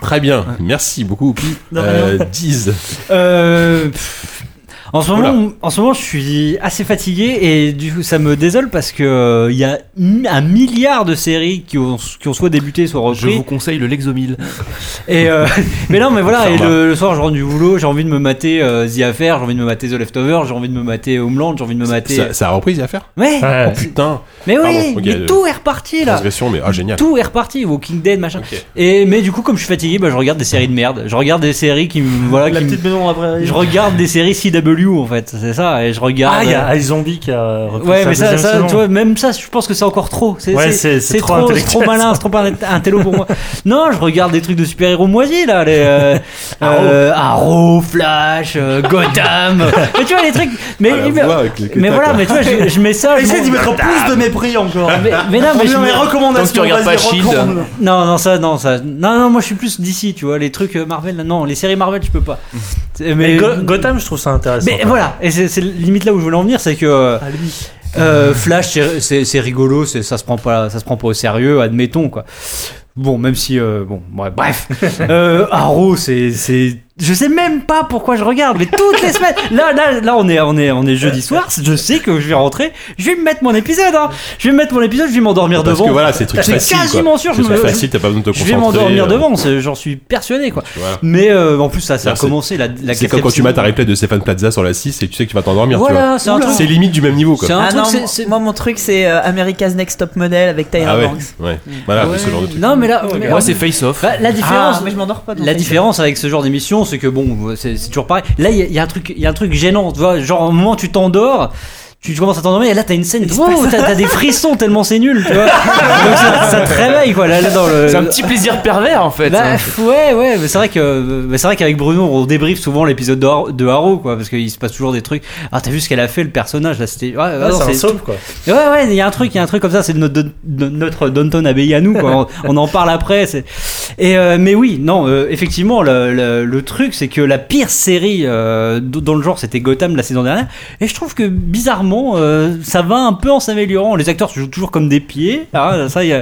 Très bien. Merci beaucoup, Oupi. De rien. Euh, Diz. Euh, pff, en ce moment, en ce moment, je suis assez fatigué et du coup, ça me désole parce que euh, il y a un milliard de séries qui ont, qui ont soit débuté, soit Je repris. vous conseille le Lexomil. Et euh, mais non, mais voilà. Et le, le soir, je rentre du boulot, j'ai envie de me mater euh, The Affair, j'ai envie de me mater The Leftovers, j'ai envie de me mater Homeland, j'ai envie de me mater. Ça, ça a repris à faire Ouais. Ouais. Oh putain. Mais oui, Pardon, ok, mais euh, tout est reparti là. Transgression, mais ah, génial. Tout est reparti, Walking Dead, machin. Et mais du coup, comme je suis fatigué, bah, je regarde des séries de merde. Je regarde des séries qui me voilà, la qui petite maison prairie je regarde des séries CW en fait, c'est ça. Et je regarde. Ah, il y a iZombie qui a repris Ouais, sa mais ça, deuxième ça saison. tu vois, même ça, je pense que c'est encore trop. C'est Ouais, c'est- trop trop, c'est trop intellectuel, malin, c'est trop un, un télo pour moi. Non, je regarde des trucs de super-héros moisis là, les euh, euh, Arrow, Flash, euh, Gotham. mais tu vois les trucs. Mais, Ah, la mais, voix avec les mais tacs, voilà, là. mais tu vois, je, je mets ça. je essaye m'en- d'y mettre plus de mépris encore mais, mais non, mais je recommandations tu regardes vas-y, pas Shield. recommande. non, non, ça, non, ça. Non, non, moi je suis plus d'ici, tu vois, les trucs euh, Marvel, là, non, les séries Marvel, je peux pas. C'est- Mais Go- Gotham, je trouve ça intéressant. Mais voilà, et c'est c'est limite là où je voulais en venir, c'est que euh, Ah, lui. euh, Flash, c'est- rigolo, c'est- ça se prend pas, ça se prend pas au sérieux, admettons quoi. Bon, même si, euh, bon, ouais, bref, euh, Arrow, c'est, c'est, je sais même pas pourquoi je regarde, mais toutes les semaines, là, là, là, on est, on est, on est jeudi soir, je sais que je vais rentrer, je vais me mettre mon épisode, hein. je vais me mettre mon épisode, je vais m'endormir Parce devant. que voilà, c'est C'est faciles. quasiment quoi. sûr, C'est je me- faciles, t'as pas besoin de te je concentrer. vais m'endormir euh, devant, j'en suis persuadé quoi. voilà. Mais euh, en plus ça, ça a Là, commencé la, la C'est comme quand tu saison. un replay de Stéphane Plaza sur la 6 et tu sais que tu vas t'endormir, tu vois. Voilà, c'est truc. C'est limite du même niveau, quoi. C'est un Ah truc, non, c'est- moi- mon truc c'est euh, America's Next Top Model avec Tyra Ah ouais, Banks. ouais. Voilà, ce genre de truc. Non mais là, Moi, c'est Face Off. Bah, la différence, Ah, mais je m'endors pas. La différence avec ce genre d'émission, c'est que bon, c'est toujours pareil. Là, il y, y a un truc, il y a un truc gênant. Tu vois, genre au moment tu t'endors, tu, tu commences à t'endormir et là t'as une scène, wow, t'as des frissons tellement c'est nul, tu vois. Donc ça, ça te réveille quoi. Là, là, dans le. C'est un petit plaisir pervers en fait. Bah, hein. ouais, ouais, mais c'est vrai que c'est vrai qu'avec Bruno, on débriefe souvent l'épisode de, Har- de Haro, quoi, parce qu'il se passe toujours des trucs. Ah, t'as vu ce qu'elle a fait le personnage là, c'était. Ouais, ouais, c'est soap, quoi. Ouais, ouais, il y a un truc, il y a un truc comme ça, c'est notre, notre Downton Abbey à nous, quoi. On, on en parle après. Et euh, mais oui, non, euh, effectivement, le, le, le truc, c'est que la pire série euh, dans le genre, c'était Gotham la saison dernière. Et je trouve que bizarrement, euh, ça va un peu en s'améliorant. Les acteurs se jouent toujours comme des pieds, hein, ça, y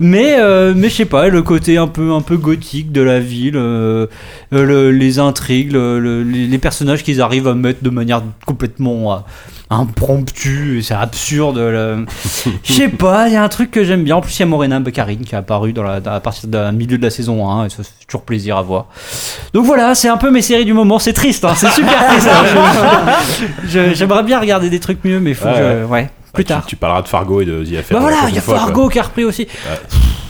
mais euh, mais je sais pas, le côté un peu un peu gothique de la ville, euh, le- les intrigues, le- le- les personnages qu'ils arrivent à mettre de manière complètement impromptue, et c'est absurde. le- Je sais pas, il y a un truc que j'aime bien. En plus, il y a Morena Baccarin qui est apparu dans la, à partir du milieu de la saison 1, et ça fait toujours plaisir à voir. Donc voilà, c'est un peu mes séries du moment. C'est triste, hein, c'est super triste. hein. J'aimerais bien regarder des trucs mieux, mais faut Ouais, que je- ouais, plus Ah, tu- tard. Tu, parleras de Fargo et de The Affair. Bah voilà, il y a quoi. Fargo qui a repris aussi.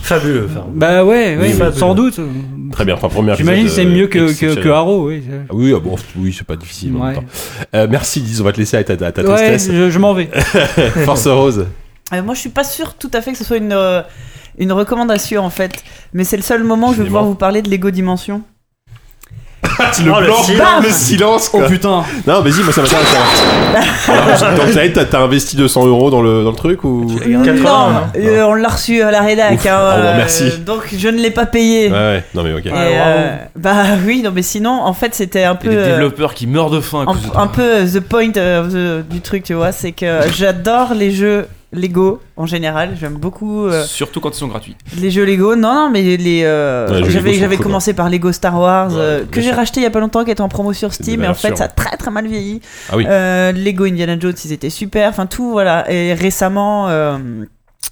Fabuleux. enfin. Bah ouais, ouais, Oui, oui. sans doute. Très bien. Enfin, première. J'imagine c'est mieux que, que, que Haro, oui. Ah Oui, ah bon, oui, c'est pas difficile. en même Ouais. temps. Euh, merci, Liz. On va te laisser à ta, ta Ouais, tristesse. je, je m'en vais. Force Rose. Euh, moi, je suis pas sûr tout à fait que ce soit une, euh, une recommandation en fait, mais c'est le seul moment où je vais pouvoir vous parler de Lego Dimension. le Oh, le blanc, silence. le silence. Oh putain. Non, vas-y, moi ça m'intéresse. Donc, t'as t'as investi 200 euros dans le, dans le truc ou? 80, non, non euh, on l'a reçu à la rédac. Ouf. hein, Oh, bon, euh, merci. Donc je ne l'ai pas payé. Ouais, ouais, non mais ok. Et, euh, bah oui, non mais sinon, en fait, c'était un peu. des euh, développeurs qui meurent de faim un, un peu the point of the- du truc, tu vois, c'est que j'adore les jeux Lego en général. J'aime beaucoup euh, Surtout quand ils sont gratuits. les jeux Lego. Non, non, mais les. euh, Ouais, les jeux j'avais Lego sont j'avais cool, commencé par Lego Star Wars, Ouais, euh, bien que j'ai sûr. racheté il y a pas longtemps, qui était en promo sur Steam, et en valeurs fait, sûres. ça a très très mal vieilli. Ah oui. Euh, Lego Indiana Jones, ils étaient super. Enfin, tout, voilà. Et récemment. euh,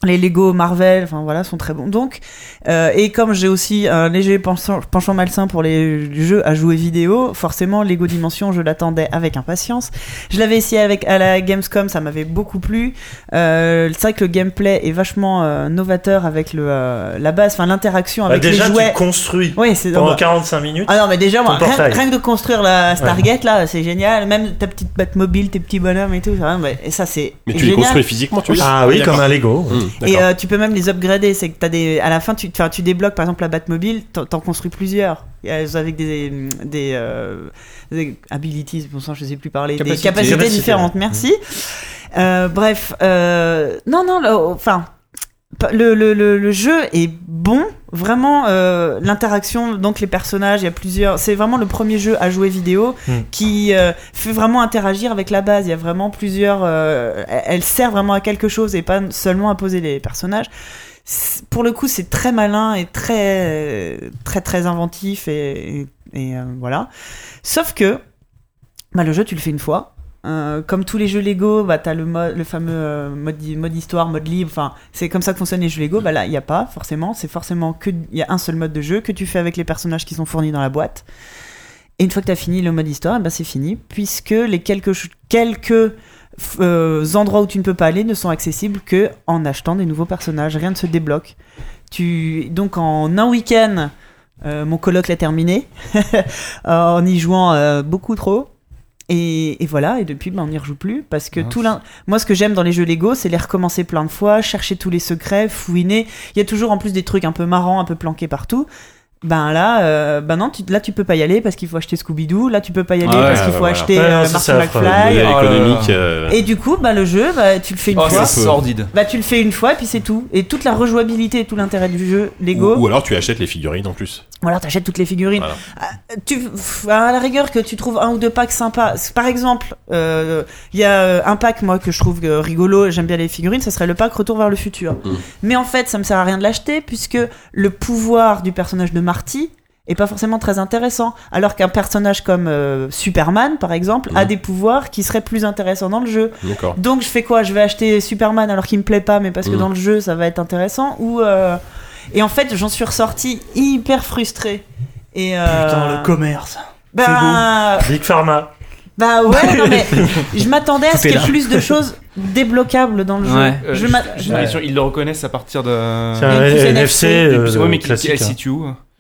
les Lego Marvel, enfin voilà, sont très bons. Donc, euh, et comme j'ai aussi un léger penchant, penchant malsain pour les jeux à jouer vidéo, forcément Lego Dimension, je l'attendais avec impatience. Je l'avais essayé avec à la Gamescom, ça m'avait beaucoup plu. Euh, c'est vrai que le gameplay est vachement euh, novateur avec le euh, la base, enfin l'interaction Bah, avec déjà, les jouets. tu construis Oui, c'est pendant bah, 45 minutes. ah non, mais déjà, moi, rien, que de construire la Stargate, là, c'est génial. Même ta petite Batmobile, tes petits bonhommes et tout. ça, Et ça, c'est. Mais tu les construis physiquement, tu dire Ah oui, comme un Lego. Et euh, tu peux même les upgrader. C'est que t'as des. À la fin, tu, enfin, tu débloques par exemple la Batmobile, t'en t'en construis plusieurs. Elles- Avec des. des, euh, des abilities, ça, je sais plus parler. Capacités. Des capacités différentes, ouais. merci. Euh, bref. euh, non, non, enfin. Le, le, le, le jeu est bon, vraiment euh, l'interaction, donc les personnages, il y a plusieurs. C'est vraiment le premier jeu à jouer vidéo Hmm. qui euh, fait vraiment interagir avec la base. Il y a vraiment plusieurs. euh, elle sert vraiment à quelque chose et pas seulement à poser les personnages. Pour le coup, c'est très malin et très très très inventif et, et, et, voilà. Sauf que bah, le jeu, tu le fais une fois. Euh, comme tous les jeux Lego, bah, le, mode, le fameux euh, mode, mode histoire, mode libre. Enfin, c'est comme ça que fonctionnent les jeux Lego. Bah là, il n'y a pas forcément. C'est forcément que il y a un seul mode de jeu que tu fais avec les personnages qui sont fournis dans la boîte. Et une fois que tu as fini le mode histoire, bah, c'est fini, puisque les quelques, quelques euh, endroits où tu ne peux pas aller ne sont accessibles que en achetant des nouveaux personnages. Rien ne se débloque. Tu, donc en un week-end, mon coloc l'a terminé, en y jouant beaucoup trop. Et, et voilà, et depuis, ben, on n'y rejoue plus parce que Mince. tout l'in- moi, ce que j'aime dans les jeux Lego, c'est les recommencer plein de fois, chercher tous les secrets, fouiner. Il y a toujours en plus des trucs un peu marrants, un peu planqués partout. Ben là, euh, ben non, tu, là tu peux pas y aller parce qu'il faut acheter Scooby-Doo. Là tu peux pas y aller Ah ouais, parce qu'il faut voilà. acheter Ouais, euh, affreux. McFly. Oh économique. euh, Et du coup, bah, le jeu, bah, tu le fais une Oh, fois. c'est sordide. Bah, tu le fais une fois et puis c'est tout. Et toute la rejouabilité et tout l'intérêt du jeu Lego. Ou, ou alors tu achètes les figurines en plus. Ou alors t'achètes toutes les figurines. Voilà. Ah, Tu, à la rigueur que tu trouves un ou deux packs sympas. Par exemple, euh, il y a euh, un pack moi que je trouve euh, rigolo, j'aime bien les figurines, ça serait le pack Retour vers le futur. Mm. Mais en fait, ça me sert à rien de l'acheter puisque le pouvoir du personnage de Marty est pas forcément très intéressant. Alors qu'un personnage comme euh, Superman, par exemple, a Mm. des pouvoirs qui seraient plus intéressants dans le jeu. Donc je fais quoi? Je vais acheter Superman alors qu'il me plaît pas, mais parce que Mm. dans le jeu ça va être intéressant ou euh, et en fait j'en suis ressorti hyper frustré. Et euh, Putain, le commerce. bah, Big Pharma. bah ouais, non mais je m'attendais à ce qu'il y ait plus de choses débloquables dans le jeu. Ouais. Euh, Je je- qu'ils le reconnaissent à partir de. C'est un NFC euh, ouais, mais qui, qui classique.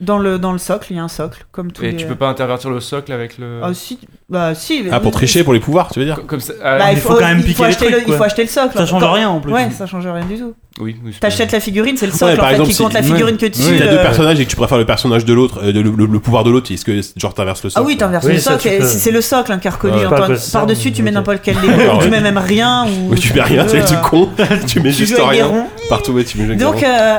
Dans le dans le socle, il y a un socle comme tous Et les. tu peux pas intervertir le socle avec le. Ah si, bah si. Ah, pour tricher, pour les pouvoirs, tu veux dire Co- Comme ça. ah, Bah, il il faut quand même piquer faut les acheter trucs, le, il faut acheter le socle. Ça change Quand- rien en plus. Ouais, ça change rien du tout. oui, oui, T'achètes la figurine, c'est le Ouais, socle par en fait exemple, qui compte si- la figurine que tu. Si t'as deux euh, personnages et que tu préfères le personnage de l'autre, euh, de- le, le- le pouvoir de l'autre, est-ce que genre t'inverses le Ah socle oui, t'inverses Oui, le socle, tu peux. c'est le socle hein, qui est reconnu. Par-dessus, tu mets n'importe quel Ah ou tu mets même rien. Ou tu mets rien, du euh, con. tu mets tu juste des rien. Partout, tu mets juste Donc, des euh,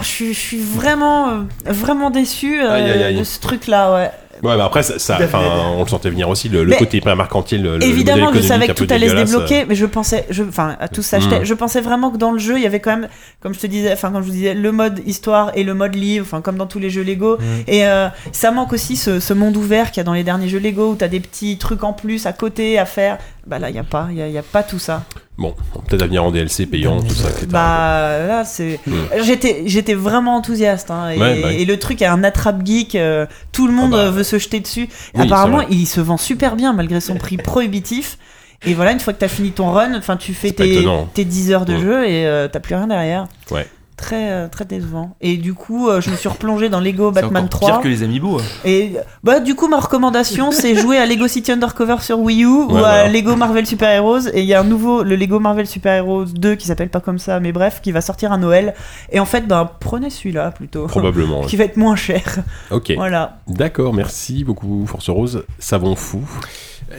je suis, je suis vraiment, euh, vraiment déçu euh, Aïe, aïe, aïe. de ce truc-là, ouais. Ouais, mais après, ça, ça- enfin, on le sentait venir aussi, le, le côté hyper mercantile, le, le Évidemment, je savais que tout allait se débloquer, mais je pensais, je, enfin, à tout s'acheter. Mm. Je pensais vraiment que dans le jeu, il y avait quand même, comme je te disais, enfin, comme je vous disais, le mode histoire et le mode livre, enfin, comme dans tous les jeux Lego. Mm. Et euh, ça manque aussi ce, ce monde ouvert qu'il y a dans les derniers jeux Lego où t'as des petits trucs en plus à côté à faire. Bah là, il y a pas, il y a, il y a pas tout ça. Bon, peut-être à venir en DLC payant, tout ça, etc. Bah là, c'est. Mm. J'étais, j'étais vraiment enthousiaste. Hein, et, Ouais, bah oui. et le truc est un attrape geek. euh, tout le monde Ah bah. euh, veut se jeter dessus. Oui, Apparemment, il se vend super bien malgré son prix prohibitif. Et voilà, une fois que t'as fini ton run, enfin, tu fais tes, tes 10 heures de Mm. jeu et euh, t'as plus rien derrière. Ouais. Très euh, très décevant. Et du coup, euh, je me suis replongé dans Lego Batman encore 3. pire que les Amiibo. Et bah du coup, ma recommandation, c'est jouer à Lego City Undercover sur Wii U ou à. Lego Marvel Super Heroes. Et il y a un nouveau, le Lego Marvel Super Heroes 2 qui s'appelle pas comme ça, mais bref, qui va sortir à Noël. Et en fait, ben prenez celui-là plutôt. Probablement. Qui va être moins cher. Ok. Voilà. D'accord, merci beaucoup, Force Rose. Savon fou.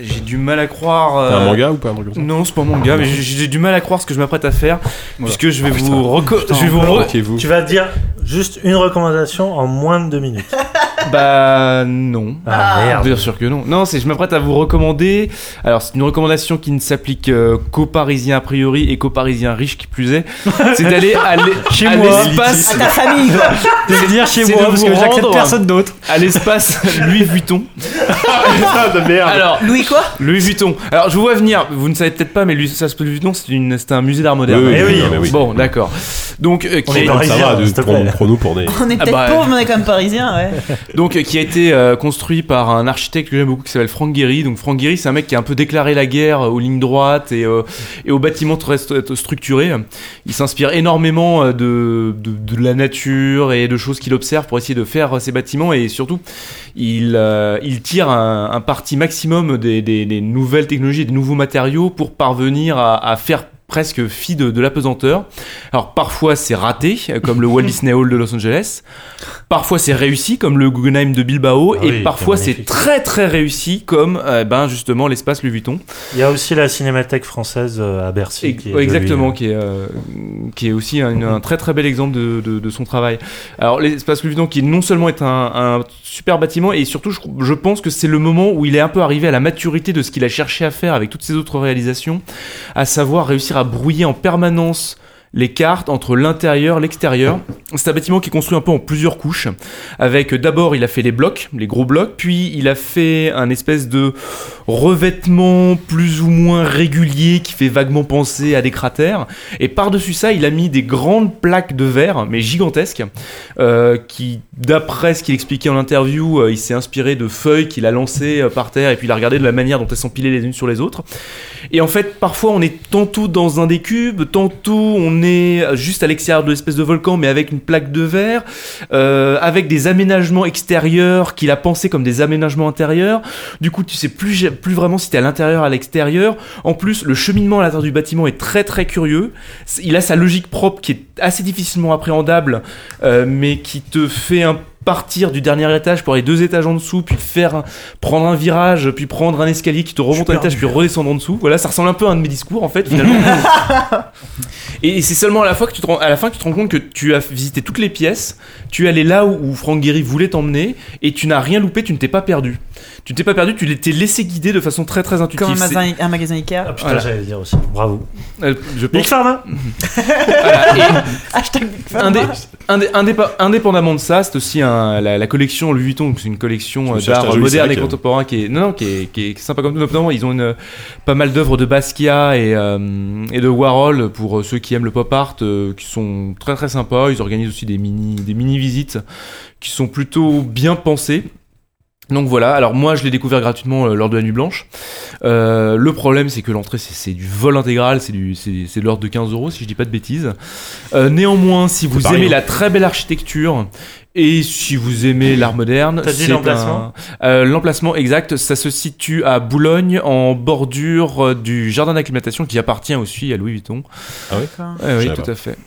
J'ai du mal à croire. T'as un euh, manga ou pas un ça Non, c'est pas mon gars, mais j'ai du mal à croire ce que je m'apprête à faire, puisque je vais Oh, vous reco- je vais vous re-. Tu vas dire juste une recommandation en moins de deux minutes. Bah non. Ah, merde. Bien sûr que non. Non, c'est je m'apprête à vous recommander. Alors c'est une recommandation qui ne s'applique euh, qu'aux Parisiens a priori et qu'aux Parisiens riches qui plus est. C'est d'aller à l'espace, À ta famille. Je veux dire chez C'est moi de parce que j'accepte personne d'autre. à l'espace Louis Vuitton. Ah, de merde. Alors Louis quoi Louis Vuitton. Alors je vous vois venir. Vous ne savez peut-être pas, mais Louis, ça, Louis Vuitton, c'est une, c'est un musée d'art moderne. Oui, oui, Eh oui. Bon, d'accord. Donc euh, qui On a- est Comme ça va, de prendre pour des. On est Ah peut-être bah, pauvres, mais on est quand même parisiens, ouais. Donc, euh, qui a été euh, construit par un architecte que j'aime beaucoup qui s'appelle Frank Gehry. Donc, Frank Gehry, c'est un mec qui a un peu déclaré la guerre aux lignes droites et, euh, et aux bâtiments très st- structurés. Il s'inspire énormément euh, de, de, de la nature et de choses qu'il observe pour essayer de faire euh, ces bâtiments et surtout, il, euh, il tire un, un parti maximum des, des, des nouvelles technologies et des nouveaux matériaux pour parvenir à, à faire presque fi de, de l'apesanteur. Alors parfois c'est raté, comme le Walt Disney Hall de Los Angeles. Parfois c'est réussi, comme le Guggenheim de Bilbao. Ah et oui, parfois c'est très très réussi, comme euh, ben justement l'espace Louis Vuitton. Il y a aussi la Cinémathèque française euh, à Bercy. Et- qui est exactement, jolie. qui est, euh, qui est aussi un, un très très bel exemple de, de, de son travail. Alors l'espace Louis Vuitton, qui non seulement est un, un super bâtiment, et surtout je, je pense que c'est le moment où il est un peu arrivé à la maturité de ce qu'il a cherché à faire avec toutes ses autres réalisations, à savoir réussir à brouiller en permanence les cartes entre l'intérieur, l'extérieur. C'est un bâtiment qui est construit un peu en plusieurs couches. Avec d'abord, il a fait les blocs, les gros blocs, puis il a fait un espèce de revêtement plus ou moins régulier qui fait vaguement penser à des cratères. Et par-dessus ça, il a mis des grandes plaques de verre, mais gigantesques, euh, qui, d'après ce qu'il expliquait en interview, euh, il s'est inspiré de feuilles qu'il a lancées euh, par terre et puis il a regardé de la manière dont elles s'empilaient les unes sur les autres. Et en fait, parfois, on est tantôt dans un des cubes, tantôt on juste à l'extérieur de l'espèce de volcan, mais avec une plaque de verre, euh, avec des aménagements extérieurs qu'il a pensé comme des aménagements intérieurs. Du coup, tu sais plus, vraiment si t'es à l'intérieur, à l'extérieur. En plus, le cheminement à l'intérieur du bâtiment est très très curieux. Il a sa logique propre qui est assez difficilement appréhendable, euh, mais qui te fait un partir du dernier étage pour aller deux étages en dessous, puis faire prendre un virage, puis prendre un escalier qui te remonte un étage, puis redescendre en dessous. Voilà, ça ressemble un peu à un de mes discours en fait finalement. Et c'est seulement à la, fois que tu te rends, à la fin que tu te rends compte que tu as visité toutes les pièces, tu es allé là où, où Frank Gehry voulait t'emmener, et tu n'as rien loupé, tu ne t'es pas perdu. Tu t'es pas perdu, tu t'es laissé guider de façon très très intuitive. Comme un magasin, un magasin Ikea. Ah putain, Voilà. j'allais dire aussi. Bravo. euh, je Big pense. Pharma Voilà, et Hashtag Big Pharma. indé- indé- indépa- indépendamment de ça, c'est aussi un, la, la collection Louis Vuitton, c'est une collection euh, d'art moderne et euh. contemporain qui est, non, non, qui est, qui est sympa comme tout. Notamment, ils ont une, pas mal d'œuvres de Basquiat et, euh, et de Warhol pour euh, ceux qui aiment le pop art, euh, qui sont très très sympas. Ils organisent aussi des mini, des mini visites qui sont plutôt bien pensées. Donc voilà, alors moi je l'ai découvert gratuitement euh, lors de la nuit blanche. Euh, le problème c'est que l'entrée c'est, c'est du vol intégral, c'est, du, c'est, c'est de l'ordre de 15 euros si je dis pas de bêtises. Euh, néanmoins, si vous pas aimez rien. la très belle architecture et si vous aimez l'art moderne, T'as dit c'est l'emplacement un- euh, L'emplacement exact, ça se situe à Boulogne en bordure du jardin d'acclimatation qui appartient aussi à Louis Vuitton. D'accord. Ouais, oui, savais tout à fait.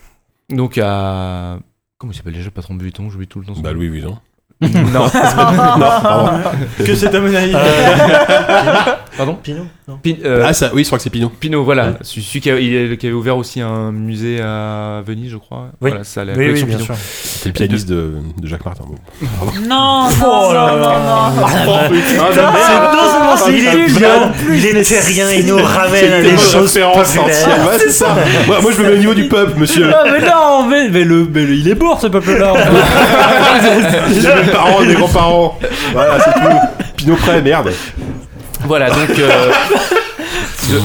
Donc à... Comment il s'appelle déjà le patron de Vuitton? J'oublie tout le temps. son Bah. Louis Vuitton. Non, non, pardon. Que c'est à mon avis. pardon Pinot Non. Pin- euh, Ah, ça, oui, je crois que c'est Pinot. Pinot, voilà. Celui celui qui, a- il- qui avait ouvert aussi un musée à Venise, je crois. Oui. Voilà, ça, la Oui, oui, bien Pinot. sûr. C'est le pianiste de, de Jacques Martin. Bon. Non, non, Oh là non, là. non, non. Ah, il est vraiment il est terrien, il nous ramène à des choses. Ouais, c'est ça. Moi, moi, je me mets au niveau du peuple, monsieur. Ah, mais non, mais, mais le, mais le- il est mort ce peuple-là. J'ai mes parents, mes grands-parents. Voilà, c'est tout. Pinot prêt, merde. Voilà, donc. euh, de,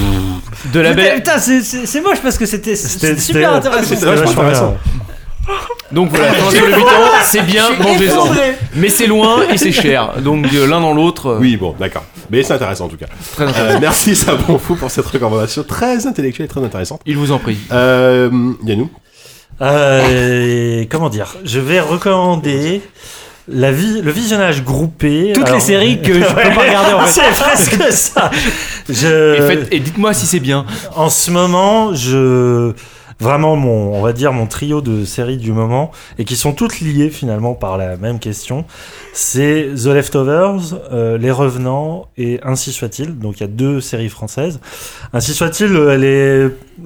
de la belle. putain, c'est- c'est c'est moche parce que c'était c'était C'était- super intéressant. c'était intéressant. Donc voilà, sur le 8 ans, c'est bien, mangez-en. Mais c'est loin et c'est cher. Donc euh, l'un dans l'autre. euh, Oui, bon, d'accord. Mais c'est intéressant en tout cas. Très intéressant. Euh, merci Sabon Fou pour cette recommandation très intellectuelle et très intéressante. Il vous en prie. Euh, Yannou Euh, comment dire? Je vais recommander la vie, le visionnage groupé. Toutes Alors- les séries que je peux pas regarder en fait. C'est presque ça. Je, Et, faites- et dites-moi si c'est bien. En ce moment, je vraiment mon, on va dire mon trio de séries du moment et qui sont toutes liées finalement par la même question. C'est The Leftovers, euh, Les Revenants et Ainsi soit-il. Donc il y a deux séries françaises. Ainsi soit-il, euh, elle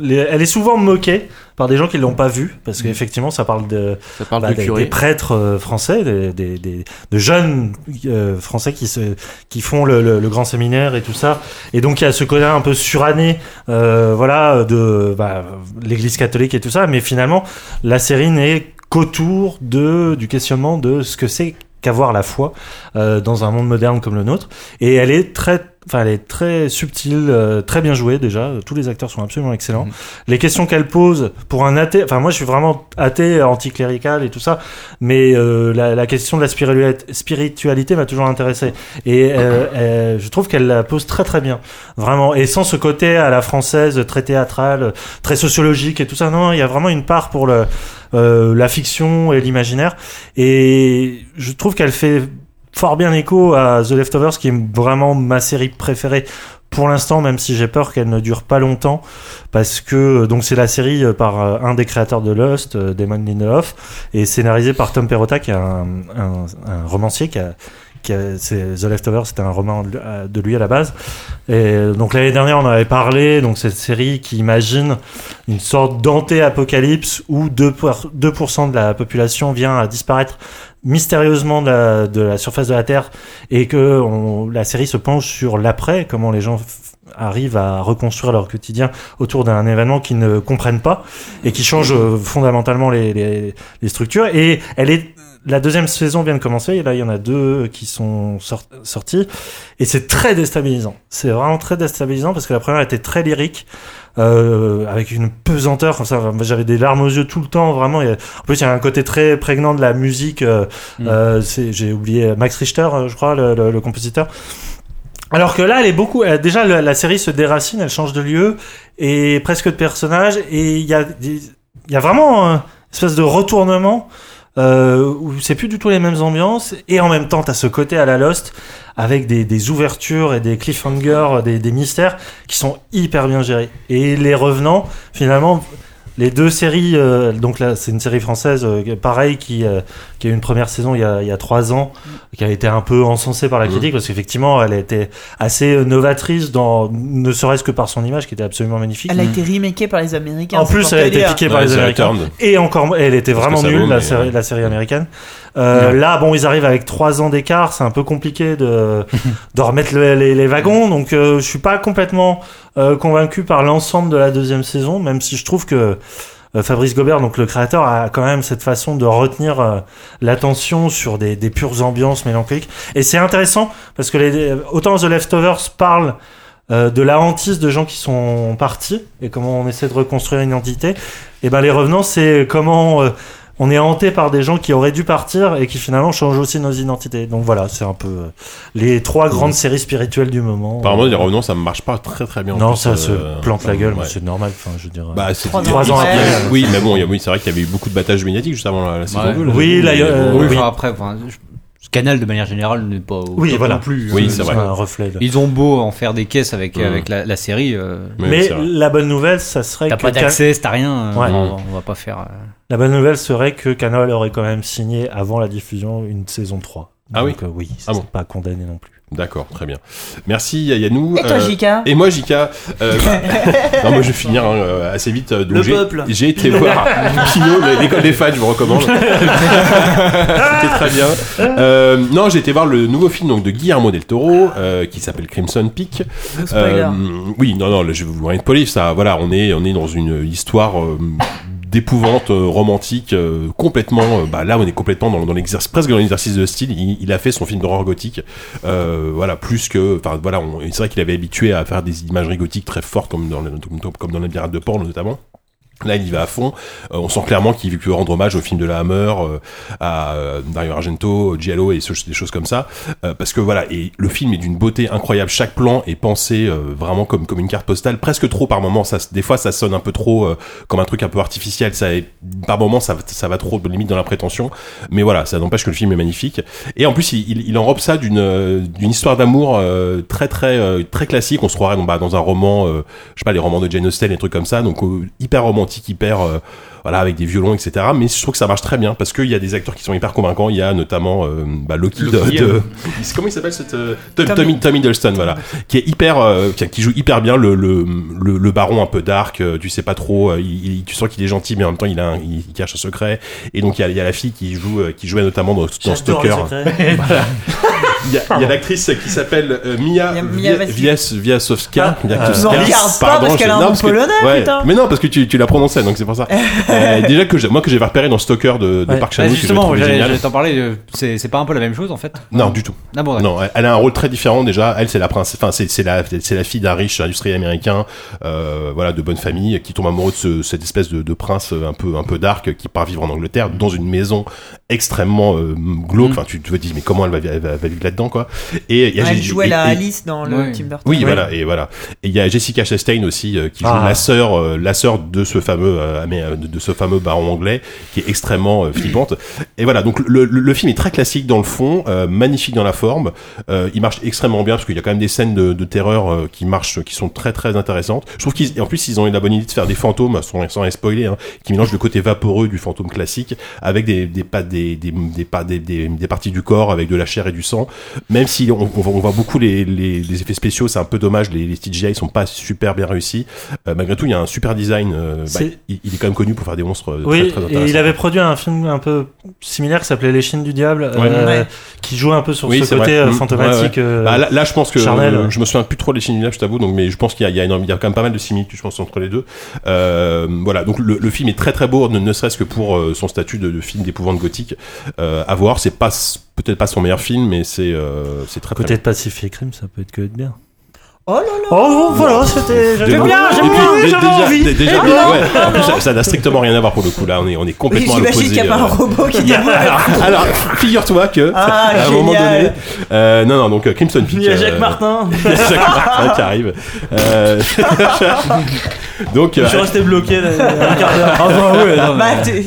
est, elle est souvent moquée par des gens qui l'ont pas vue parce qu'effectivement ça parle de Ça parle bah, de des, des prêtres euh, français, des, des, des- de jeunes euh, français qui se qui font le, le- le grand séminaire et tout ça. Et donc il y a ce côté un peu suranné, euh, voilà, de bah, l'Église catholique et tout ça. Mais finalement, la série n'est qu'autour de du questionnement de ce que c'est qu'avoir la foi euh, dans un monde moderne comme le nôtre. Et elle est très Enfin, elle est très subtile, euh, très bien jouée déjà. Tous les acteurs sont absolument excellents. Mhm. Les questions qu'elle pose pour un athée, enfin moi je suis vraiment athée, anticlérical et tout ça, mais euh, la, la question de la spiritualité, spiritualité m'a toujours intéressé et euh, euh, je trouve qu'elle la pose très très bien, vraiment. Et sans ce côté à la française très théâtrale, très sociologique et tout ça, non, il y a vraiment une part pour le, euh, la fiction et l'imaginaire et je trouve qu'elle fait fort bien écho à The Leftovers, qui est vraiment ma série préférée pour l'instant, même si j'ai peur qu'elle ne dure pas longtemps, parce que donc c'est la série euh, par euh, un des créateurs de Lost, euh, Damon Lindelof, et scénarisée par Tom Perrotta, qui est un, un, un romancier qui a The Leftovers, c'était un roman de lui à la base. Et euh, donc l'année dernière, on avait parlé. Donc cette série qui imagine une sorte d'anté-apocalypse où 2%, pour- 2% de la population vient à disparaître mystérieusement de la, de la surface de la Terre et que on- la série se penche sur l'après, comment les gens arrivent à reconstruire leur quotidien autour d'un événement qu'ils ne comprennent pas et qui change euh, fondamentalement les, les, les structures. Et elle est la deuxième saison vient de commencer et là il y en a deux qui sont sort- sortis et c'est très déstabilisant. C'est vraiment très déstabilisant parce que la première était très lyrique euh, avec une pesanteur comme ça. Enfin, J'avais des larmes aux yeux tout le temps vraiment. En plus il y a un côté très prégnant de la musique. euh, Mm. euh, c'est- J'ai oublié Max Richter, euh, je crois, le, le- le compositeur. Alors que là, elle est beaucoup. déjà, la, la série se déracine, elle change de lieu et presque de personnage. Et il y a, il y a vraiment une espèce de retournement euh, où c'est plus du tout les mêmes ambiances. Et en même temps, t'as ce côté à la Lost avec des, ouvertures et des cliffhangers, des, des mystères qui sont hyper bien gérés. Et les revenants, finalement. Les deux séries, euh, donc là c'est une série française, euh, pareil, qui, euh, qui a eu une première saison il y a, il y a trois ans, qui a été un peu encensée par la critique parce qu'effectivement elle était assez novatrice dans, ne serait-ce que par son image qui était absolument magnifique. Elle a été remakée par les Américains. En plus, elle a été piquée par Ouais, les Américains. Returned. Et encore, elle était vraiment nulle, la, mais, la série américaine. Euh, Là, bon, ils arrivent avec trois ans d'écart, c'est un peu compliqué de, de remettre le- les, les wagons. Donc, euh, je suis pas complètement euh, convaincu par l'ensemble de la deuxième saison, même si je trouve que euh, Fabrice Gobert, donc le créateur, a quand même cette façon de retenir euh, l'attention sur des, des pures ambiances mélancoliques. Et c'est intéressant parce que les, autant The Leftovers parle euh, de la hantise de gens qui sont partis et comment on essaie de reconstruire une identité. Et ben les revenants, c'est comment euh, on est hanté par des gens qui auraient dû partir et qui finalement changent aussi nos identités. Donc voilà, c'est un peu euh, les trois grandes séries spirituelles du moment. Apparemment, les revenants, ça marche pas très très bien. en non, plus, ça euh, se plante la gueule, mais ouais. c'est normal. Enfin, je veux dire. Bah, c'est Trois Trois ans après. Oui, mais bon, il y a- oui, c'est vrai qu'il y avait eu beaucoup de battages médiatiques juste avant la, la saison Ouais. 2. là. Oui, là, il y a- Mais euh, bon, Oui, enfin, après, enfin, je- ce canal de manière générale n'est pas au Oui, top voilà. non plus. Oui, Euh, c'est vrai. un reflet. Ils ont beau en faire des caisses avec, Mm. avec la, la série, euh, mais la bonne nouvelle, ça serait t'as que pas d'accès, t'as rien. euh, Ouais. on, on va pas faire. euh, la bonne nouvelle serait que Canal aurait quand même signé avant la diffusion une saison 3. Ah Donc, euh, oui, Ah bon. pas condamné non plus. D'accord, très bien. Merci Yannou. Et toi, Euh, Jika Et moi, Jika, euh, non, moi je vais finir hein, euh, assez vite. euh, donc Le peuple. J'ai été voir Pinot, l'école des fans, je vous recommande. C'était très bien. Euh, non, j'ai été voir le nouveau film donc, de Guillermo del Toro euh, qui s'appelle Crimson Peak. Euh, oui, non, non, là, je vais vous rien de police. Ça, voilà, on est, on est dans une histoire euh, d'épouvante euh, romantique euh, complètement. euh, bah, là, on est complètement dans, l'exercice, presque dans l'exercice de style. Il, a fait son film d'horreur gothique. Voilà, plus que, enfin, voilà, c'est vrai qu'il avait habitué à faire des imageries gothiques très fortes, comme dans, comme, comme dans Labyrinthe de Porn notamment. Là, il y va à fond. Euh, on sent clairement qu'il veut rendre hommage au film de la Hammer, euh, à euh, Dario Argento, Giallo et des choses comme ça. Euh, parce que voilà, et le film est d'une beauté incroyable. Chaque plan est pensé vraiment comme une carte postale, presque trop par moment. Des fois, ça sonne un peu trop comme un truc un peu artificiel. Par moment, ça, va trop limite dans la prétention. Mais voilà, ça n'empêche que le film est magnifique. Et en plus, il, enrobe ça d'une histoire d'amour très très classique. On se croirait bah, dans un roman, je sais pas, les romans de Jane Austen, et trucs comme ça. Donc hyper romantique, hyper euh, voilà avec des violons, etc. Mais je trouve que ça marche très bien parce qu'il y a des acteurs qui sont hyper convaincants. Il y a notamment euh, bah, Loki, de, Loki, de- comment il s'appelle cette euh, Tom, Tom- Tom, Tom Hiddleston, voilà, qui est hyper, euh, qui, joue hyper bien le le, le, le baron un peu dark. euh, tu sais pas trop, euh, il, il- tu sens qu'il est gentil, mais en même temps il a un- il, il cache un secret. Et donc il y a, il y a la fille qui joue, euh, qui jouait notamment dans, dans Stalker. secrets. Il y a, il y a l'actrice qui s'appelle euh, Mia, Mia Via- Wasikowska. Vias- Viasowska. Viasowska. Non, regarde pas, Pardon, parce qu'elle a un nom polonais, ouais. putain. Mais non, parce que tu, tu l'as prononcé, donc c'est pour ça. Euh, déjà que moi que j'ai repéré dans Stalker de, de Ouais. Park Bah, Chan-wook, je justement, j'allais t'en parler. euh, C'est pas un peu la même chose en fait Non, du tout. Ah bon. Non, elle- a un rôle très différent déjà. Elle, c'est la princesse, enfin, c'est la, c'est la fille d'un riche industriel américain, euh, voilà, de bonne famille, qui tombe amoureux de ce- cette espèce de, de prince euh, un peu, un peu dark, qui part vivre en Angleterre dans une maison extrêmement euh, glauque. Mm. Enfin, tu te dis, mais comment elle va, elle va, elle va vivre là-dedans, quoi. Et il y a Elle J'ai- jouait et- la et- Alice dans le Ouais. Tim Burton. oui, voilà, et voilà. Et il y a Jessica Chastain aussi euh, qui joue Ah. la sœur, euh, la sœur de ce fameux, euh, de, ce fameux baron anglais, qui est extrêmement euh, flippante. Et voilà, donc le, le, le film est très classique dans le fond, euh, magnifique dans la forme. Euh, il marche extrêmement bien parce qu'il y a quand même des scènes de, de terreur euh, qui marchent, qui sont très très intéressantes. Je trouve qu'ils, et en plus, ils ont eu la bonne idée de faire des fantômes, sans, sans les spoiler, hein, qui mélangent le côté vaporeux du fantôme classique avec des des pas des des des, pas- des, des, des parties du corps avec de la chair et du sang. Même si on, on voit, on voit beaucoup les, les, les effets spéciaux, c'est un peu dommage, les, les CGI sont pas super bien réussis. Euh, malgré tout, il y a un super design. euh, bah, il, il est quand même connu pour faire des monstres euh, Oui, très, très et il avait produit un film un peu similaire qui s'appelait Les Chines du Diable, euh, Ouais. qui jouait un peu sur Oui, ce côté vrai. euh, Mm. fantomatique. euh, Bah, là, là, je pense que charnel. euh, je me souviens plus trop des Chines du Lab, je t'avoue, donc mais je pense qu'il y a, il y, a quand même pas mal de similitudes, je pense, entre les deux. Euh, voilà, donc le, le film est très très beau, ne, ne serait-ce que pour euh, son statut de, de film d'épouvante gothique. Euh, à voir, c'est pas peut-être pas son meilleur film, mais c'est euh, c'est très très Côté de Pacific Rim, ça peut être que être bien. Oh là là Oh, voilà, c'était. Déjà- J'aime bien, j'aime bien, j'avais déjà, envie. dé- déjà, non, ouais. En plus, ça- n'a strictement rien à voir pour le coup. Là, on est, on est complètement à J'imagine l'opposé. qu'il n'y a pas un euh. robot qui alors, alors, figure-toi que Ah, à un moment génial. donné, euh, non, non, donc Crimson Peak. Il y a Jacques euh, Martin. il y a Jacques Martin qui arrive. Euh, donc, Je suis resté bloqué là, un quart d'heure. Ah bah ouais,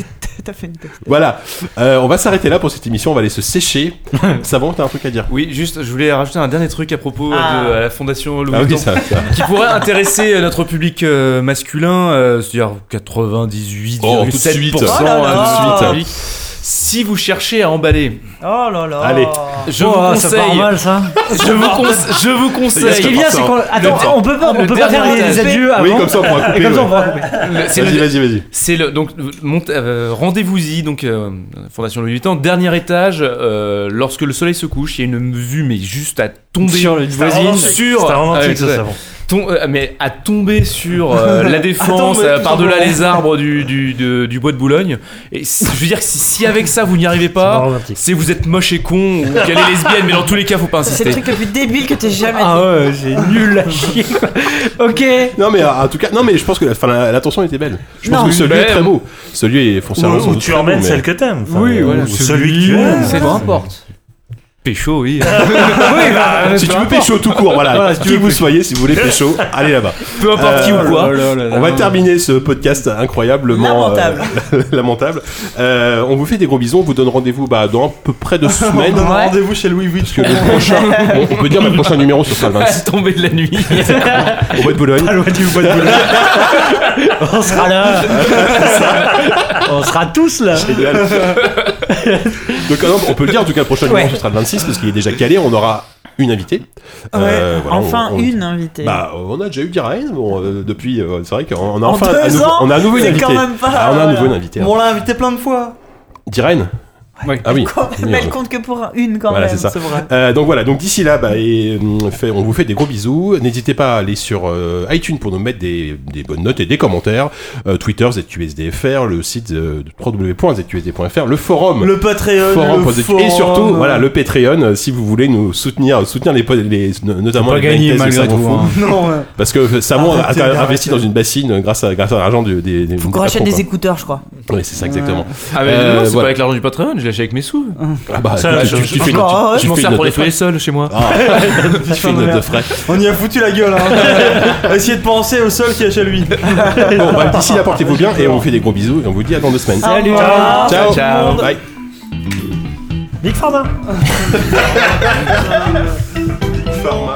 fait une voilà. Euh, on va s'arrêter là pour cette émission. On va aller se sécher. Savon, t'as un truc à dire? Oui, juste, je voulais rajouter un dernier truc à propos Ah. de à la fondation Louis Ah oui, Vuitton, ça. ça. qui pourrait intéresser euh, notre public euh, masculin, euh, c'est-à-dire 98,7% Oh, tout de suite. Oh là là. de Tout de suite. Si vous cherchez à emballer, Oh là là. Allez. je Oh, vous ça part conseille, mal ça. je vous, conseille, je vous Ce Ce conseille, qui est bien, c'est qu'on. Attends, on peut pas, on le peut pas faire les adieux avant. Oui, comme ça on pourra couper. Et comme ça, on ouais. pourra couper. le- c'est Vas-y, le, vas-y, vas-y. C'est le donc monte- euh, rendez-vous-y donc euh, Fondation Louis Vuitton dernier étage euh, lorsque le soleil se couche il y a une vue mais juste à tomber Sur voisine. sur C'était romantique, ça, savon. Tom- euh, mais à tomber sur euh, la défense euh, par-delà les arbres du, du, de- du bois de Boulogne et si- je veux dire si, si avec ça vous n'y arrivez C'est pas c'est vous êtes moche et con ou qu'elle est lesbienne mais dans tous les cas faut pas C'est le insister truc le plus débile que t'aies jamais Ah dit. ouais, c'est nul à chier. quoi. Ok. Non mais en tout cas, non mais je pense que la- enfin, la- l'attention était belle. Je pense Non. que ce lieu Mais- est très beau. Ce lieu est foncièrement Ou, sans ou doute tu très beau, emmènes mais- celle que t'aimes. enfin, Oui, ou voilà. celui que tu aimes. C'est Peu importe. Pécho oui Oui, bah, Si peu tu veux pécho tout court, voilà. Voilà, si tu qui veux vous soyez, si vous voulez pécho, allez là-bas. peu importe qui ou Euh, quoi Oh là là là On va là. terminer ce podcast incroyablement Lamentable. euh, lamentable. Euh, on vous fait des gros bisous. On vous donne rendez-vous bah, dans à peu près deux semaines. On donne Ouais. rendez-vous chez Louis Parce Vuitton. que le prochain, bon, on peut dire le prochain numéro ce sera le 26 tomber de la nuit au bois de Boulogne. Pas loin du bois de Boulogne. On sera là. On sera tous là. Génial. Donc euh, on peut le dire en tout cas le prochain numéro ce sera le 26 parce qu'il est déjà calé. On aura une invitée. Ouais, Euh, voilà, enfin on- on- une invitée. Bah, on a déjà eu Diraine, bon, euh, depuis, euh, c'est vrai qu'on a En enfin deux un nouveau, ans, on a un nouveau c'est invité. quand même pas- Ah, on a un voilà. nouveau invité. hein. On l'a invité plein de fois. Diraine Ah Oui, mais on- elle compte que pour une quand Voilà, même. ça. Euh, donc voilà, donc d'ici là, bah, et, fait- on vous fait des gros bisous. N'hésitez pas à aller sur euh, iTunes pour nous mettre des, des bonnes notes et des commentaires. Euh, Twitter, ZQSDFR, le site euh, www.zqsd.fr, le forum. Le Patreon, forum le pour ZQ forum. et surtout voilà le Patreon euh, si vous voulez nous soutenir soutenir les, po- les notamment les gagner malgré tout, hein. Non, ouais. parce que Savon a, investi dans une bassine grâce à grâce à l'argent du- des, des Faut des qu'on rachète des écouteurs, je crois. oui c'est ça exactement Ah mais Euh, non, c'est pas avec l'argent du Patreon, l'achète avec mes sous. ah bah Ça, tu, je- tu- tu fais une- Encore, tu- tu Je m'en fais sers une pour note de nettoyer frais. chez moi. Ah, tu fais une note de frais On y a foutu la gueule. Hein. Essayez de penser au sol qui est chez lui. bon bah d'ici là portez-vous bien et on vous fait des gros bisous et on vous dit à dans deux semaines Salut. ciao Ciao. bye Big Pharma Pharma.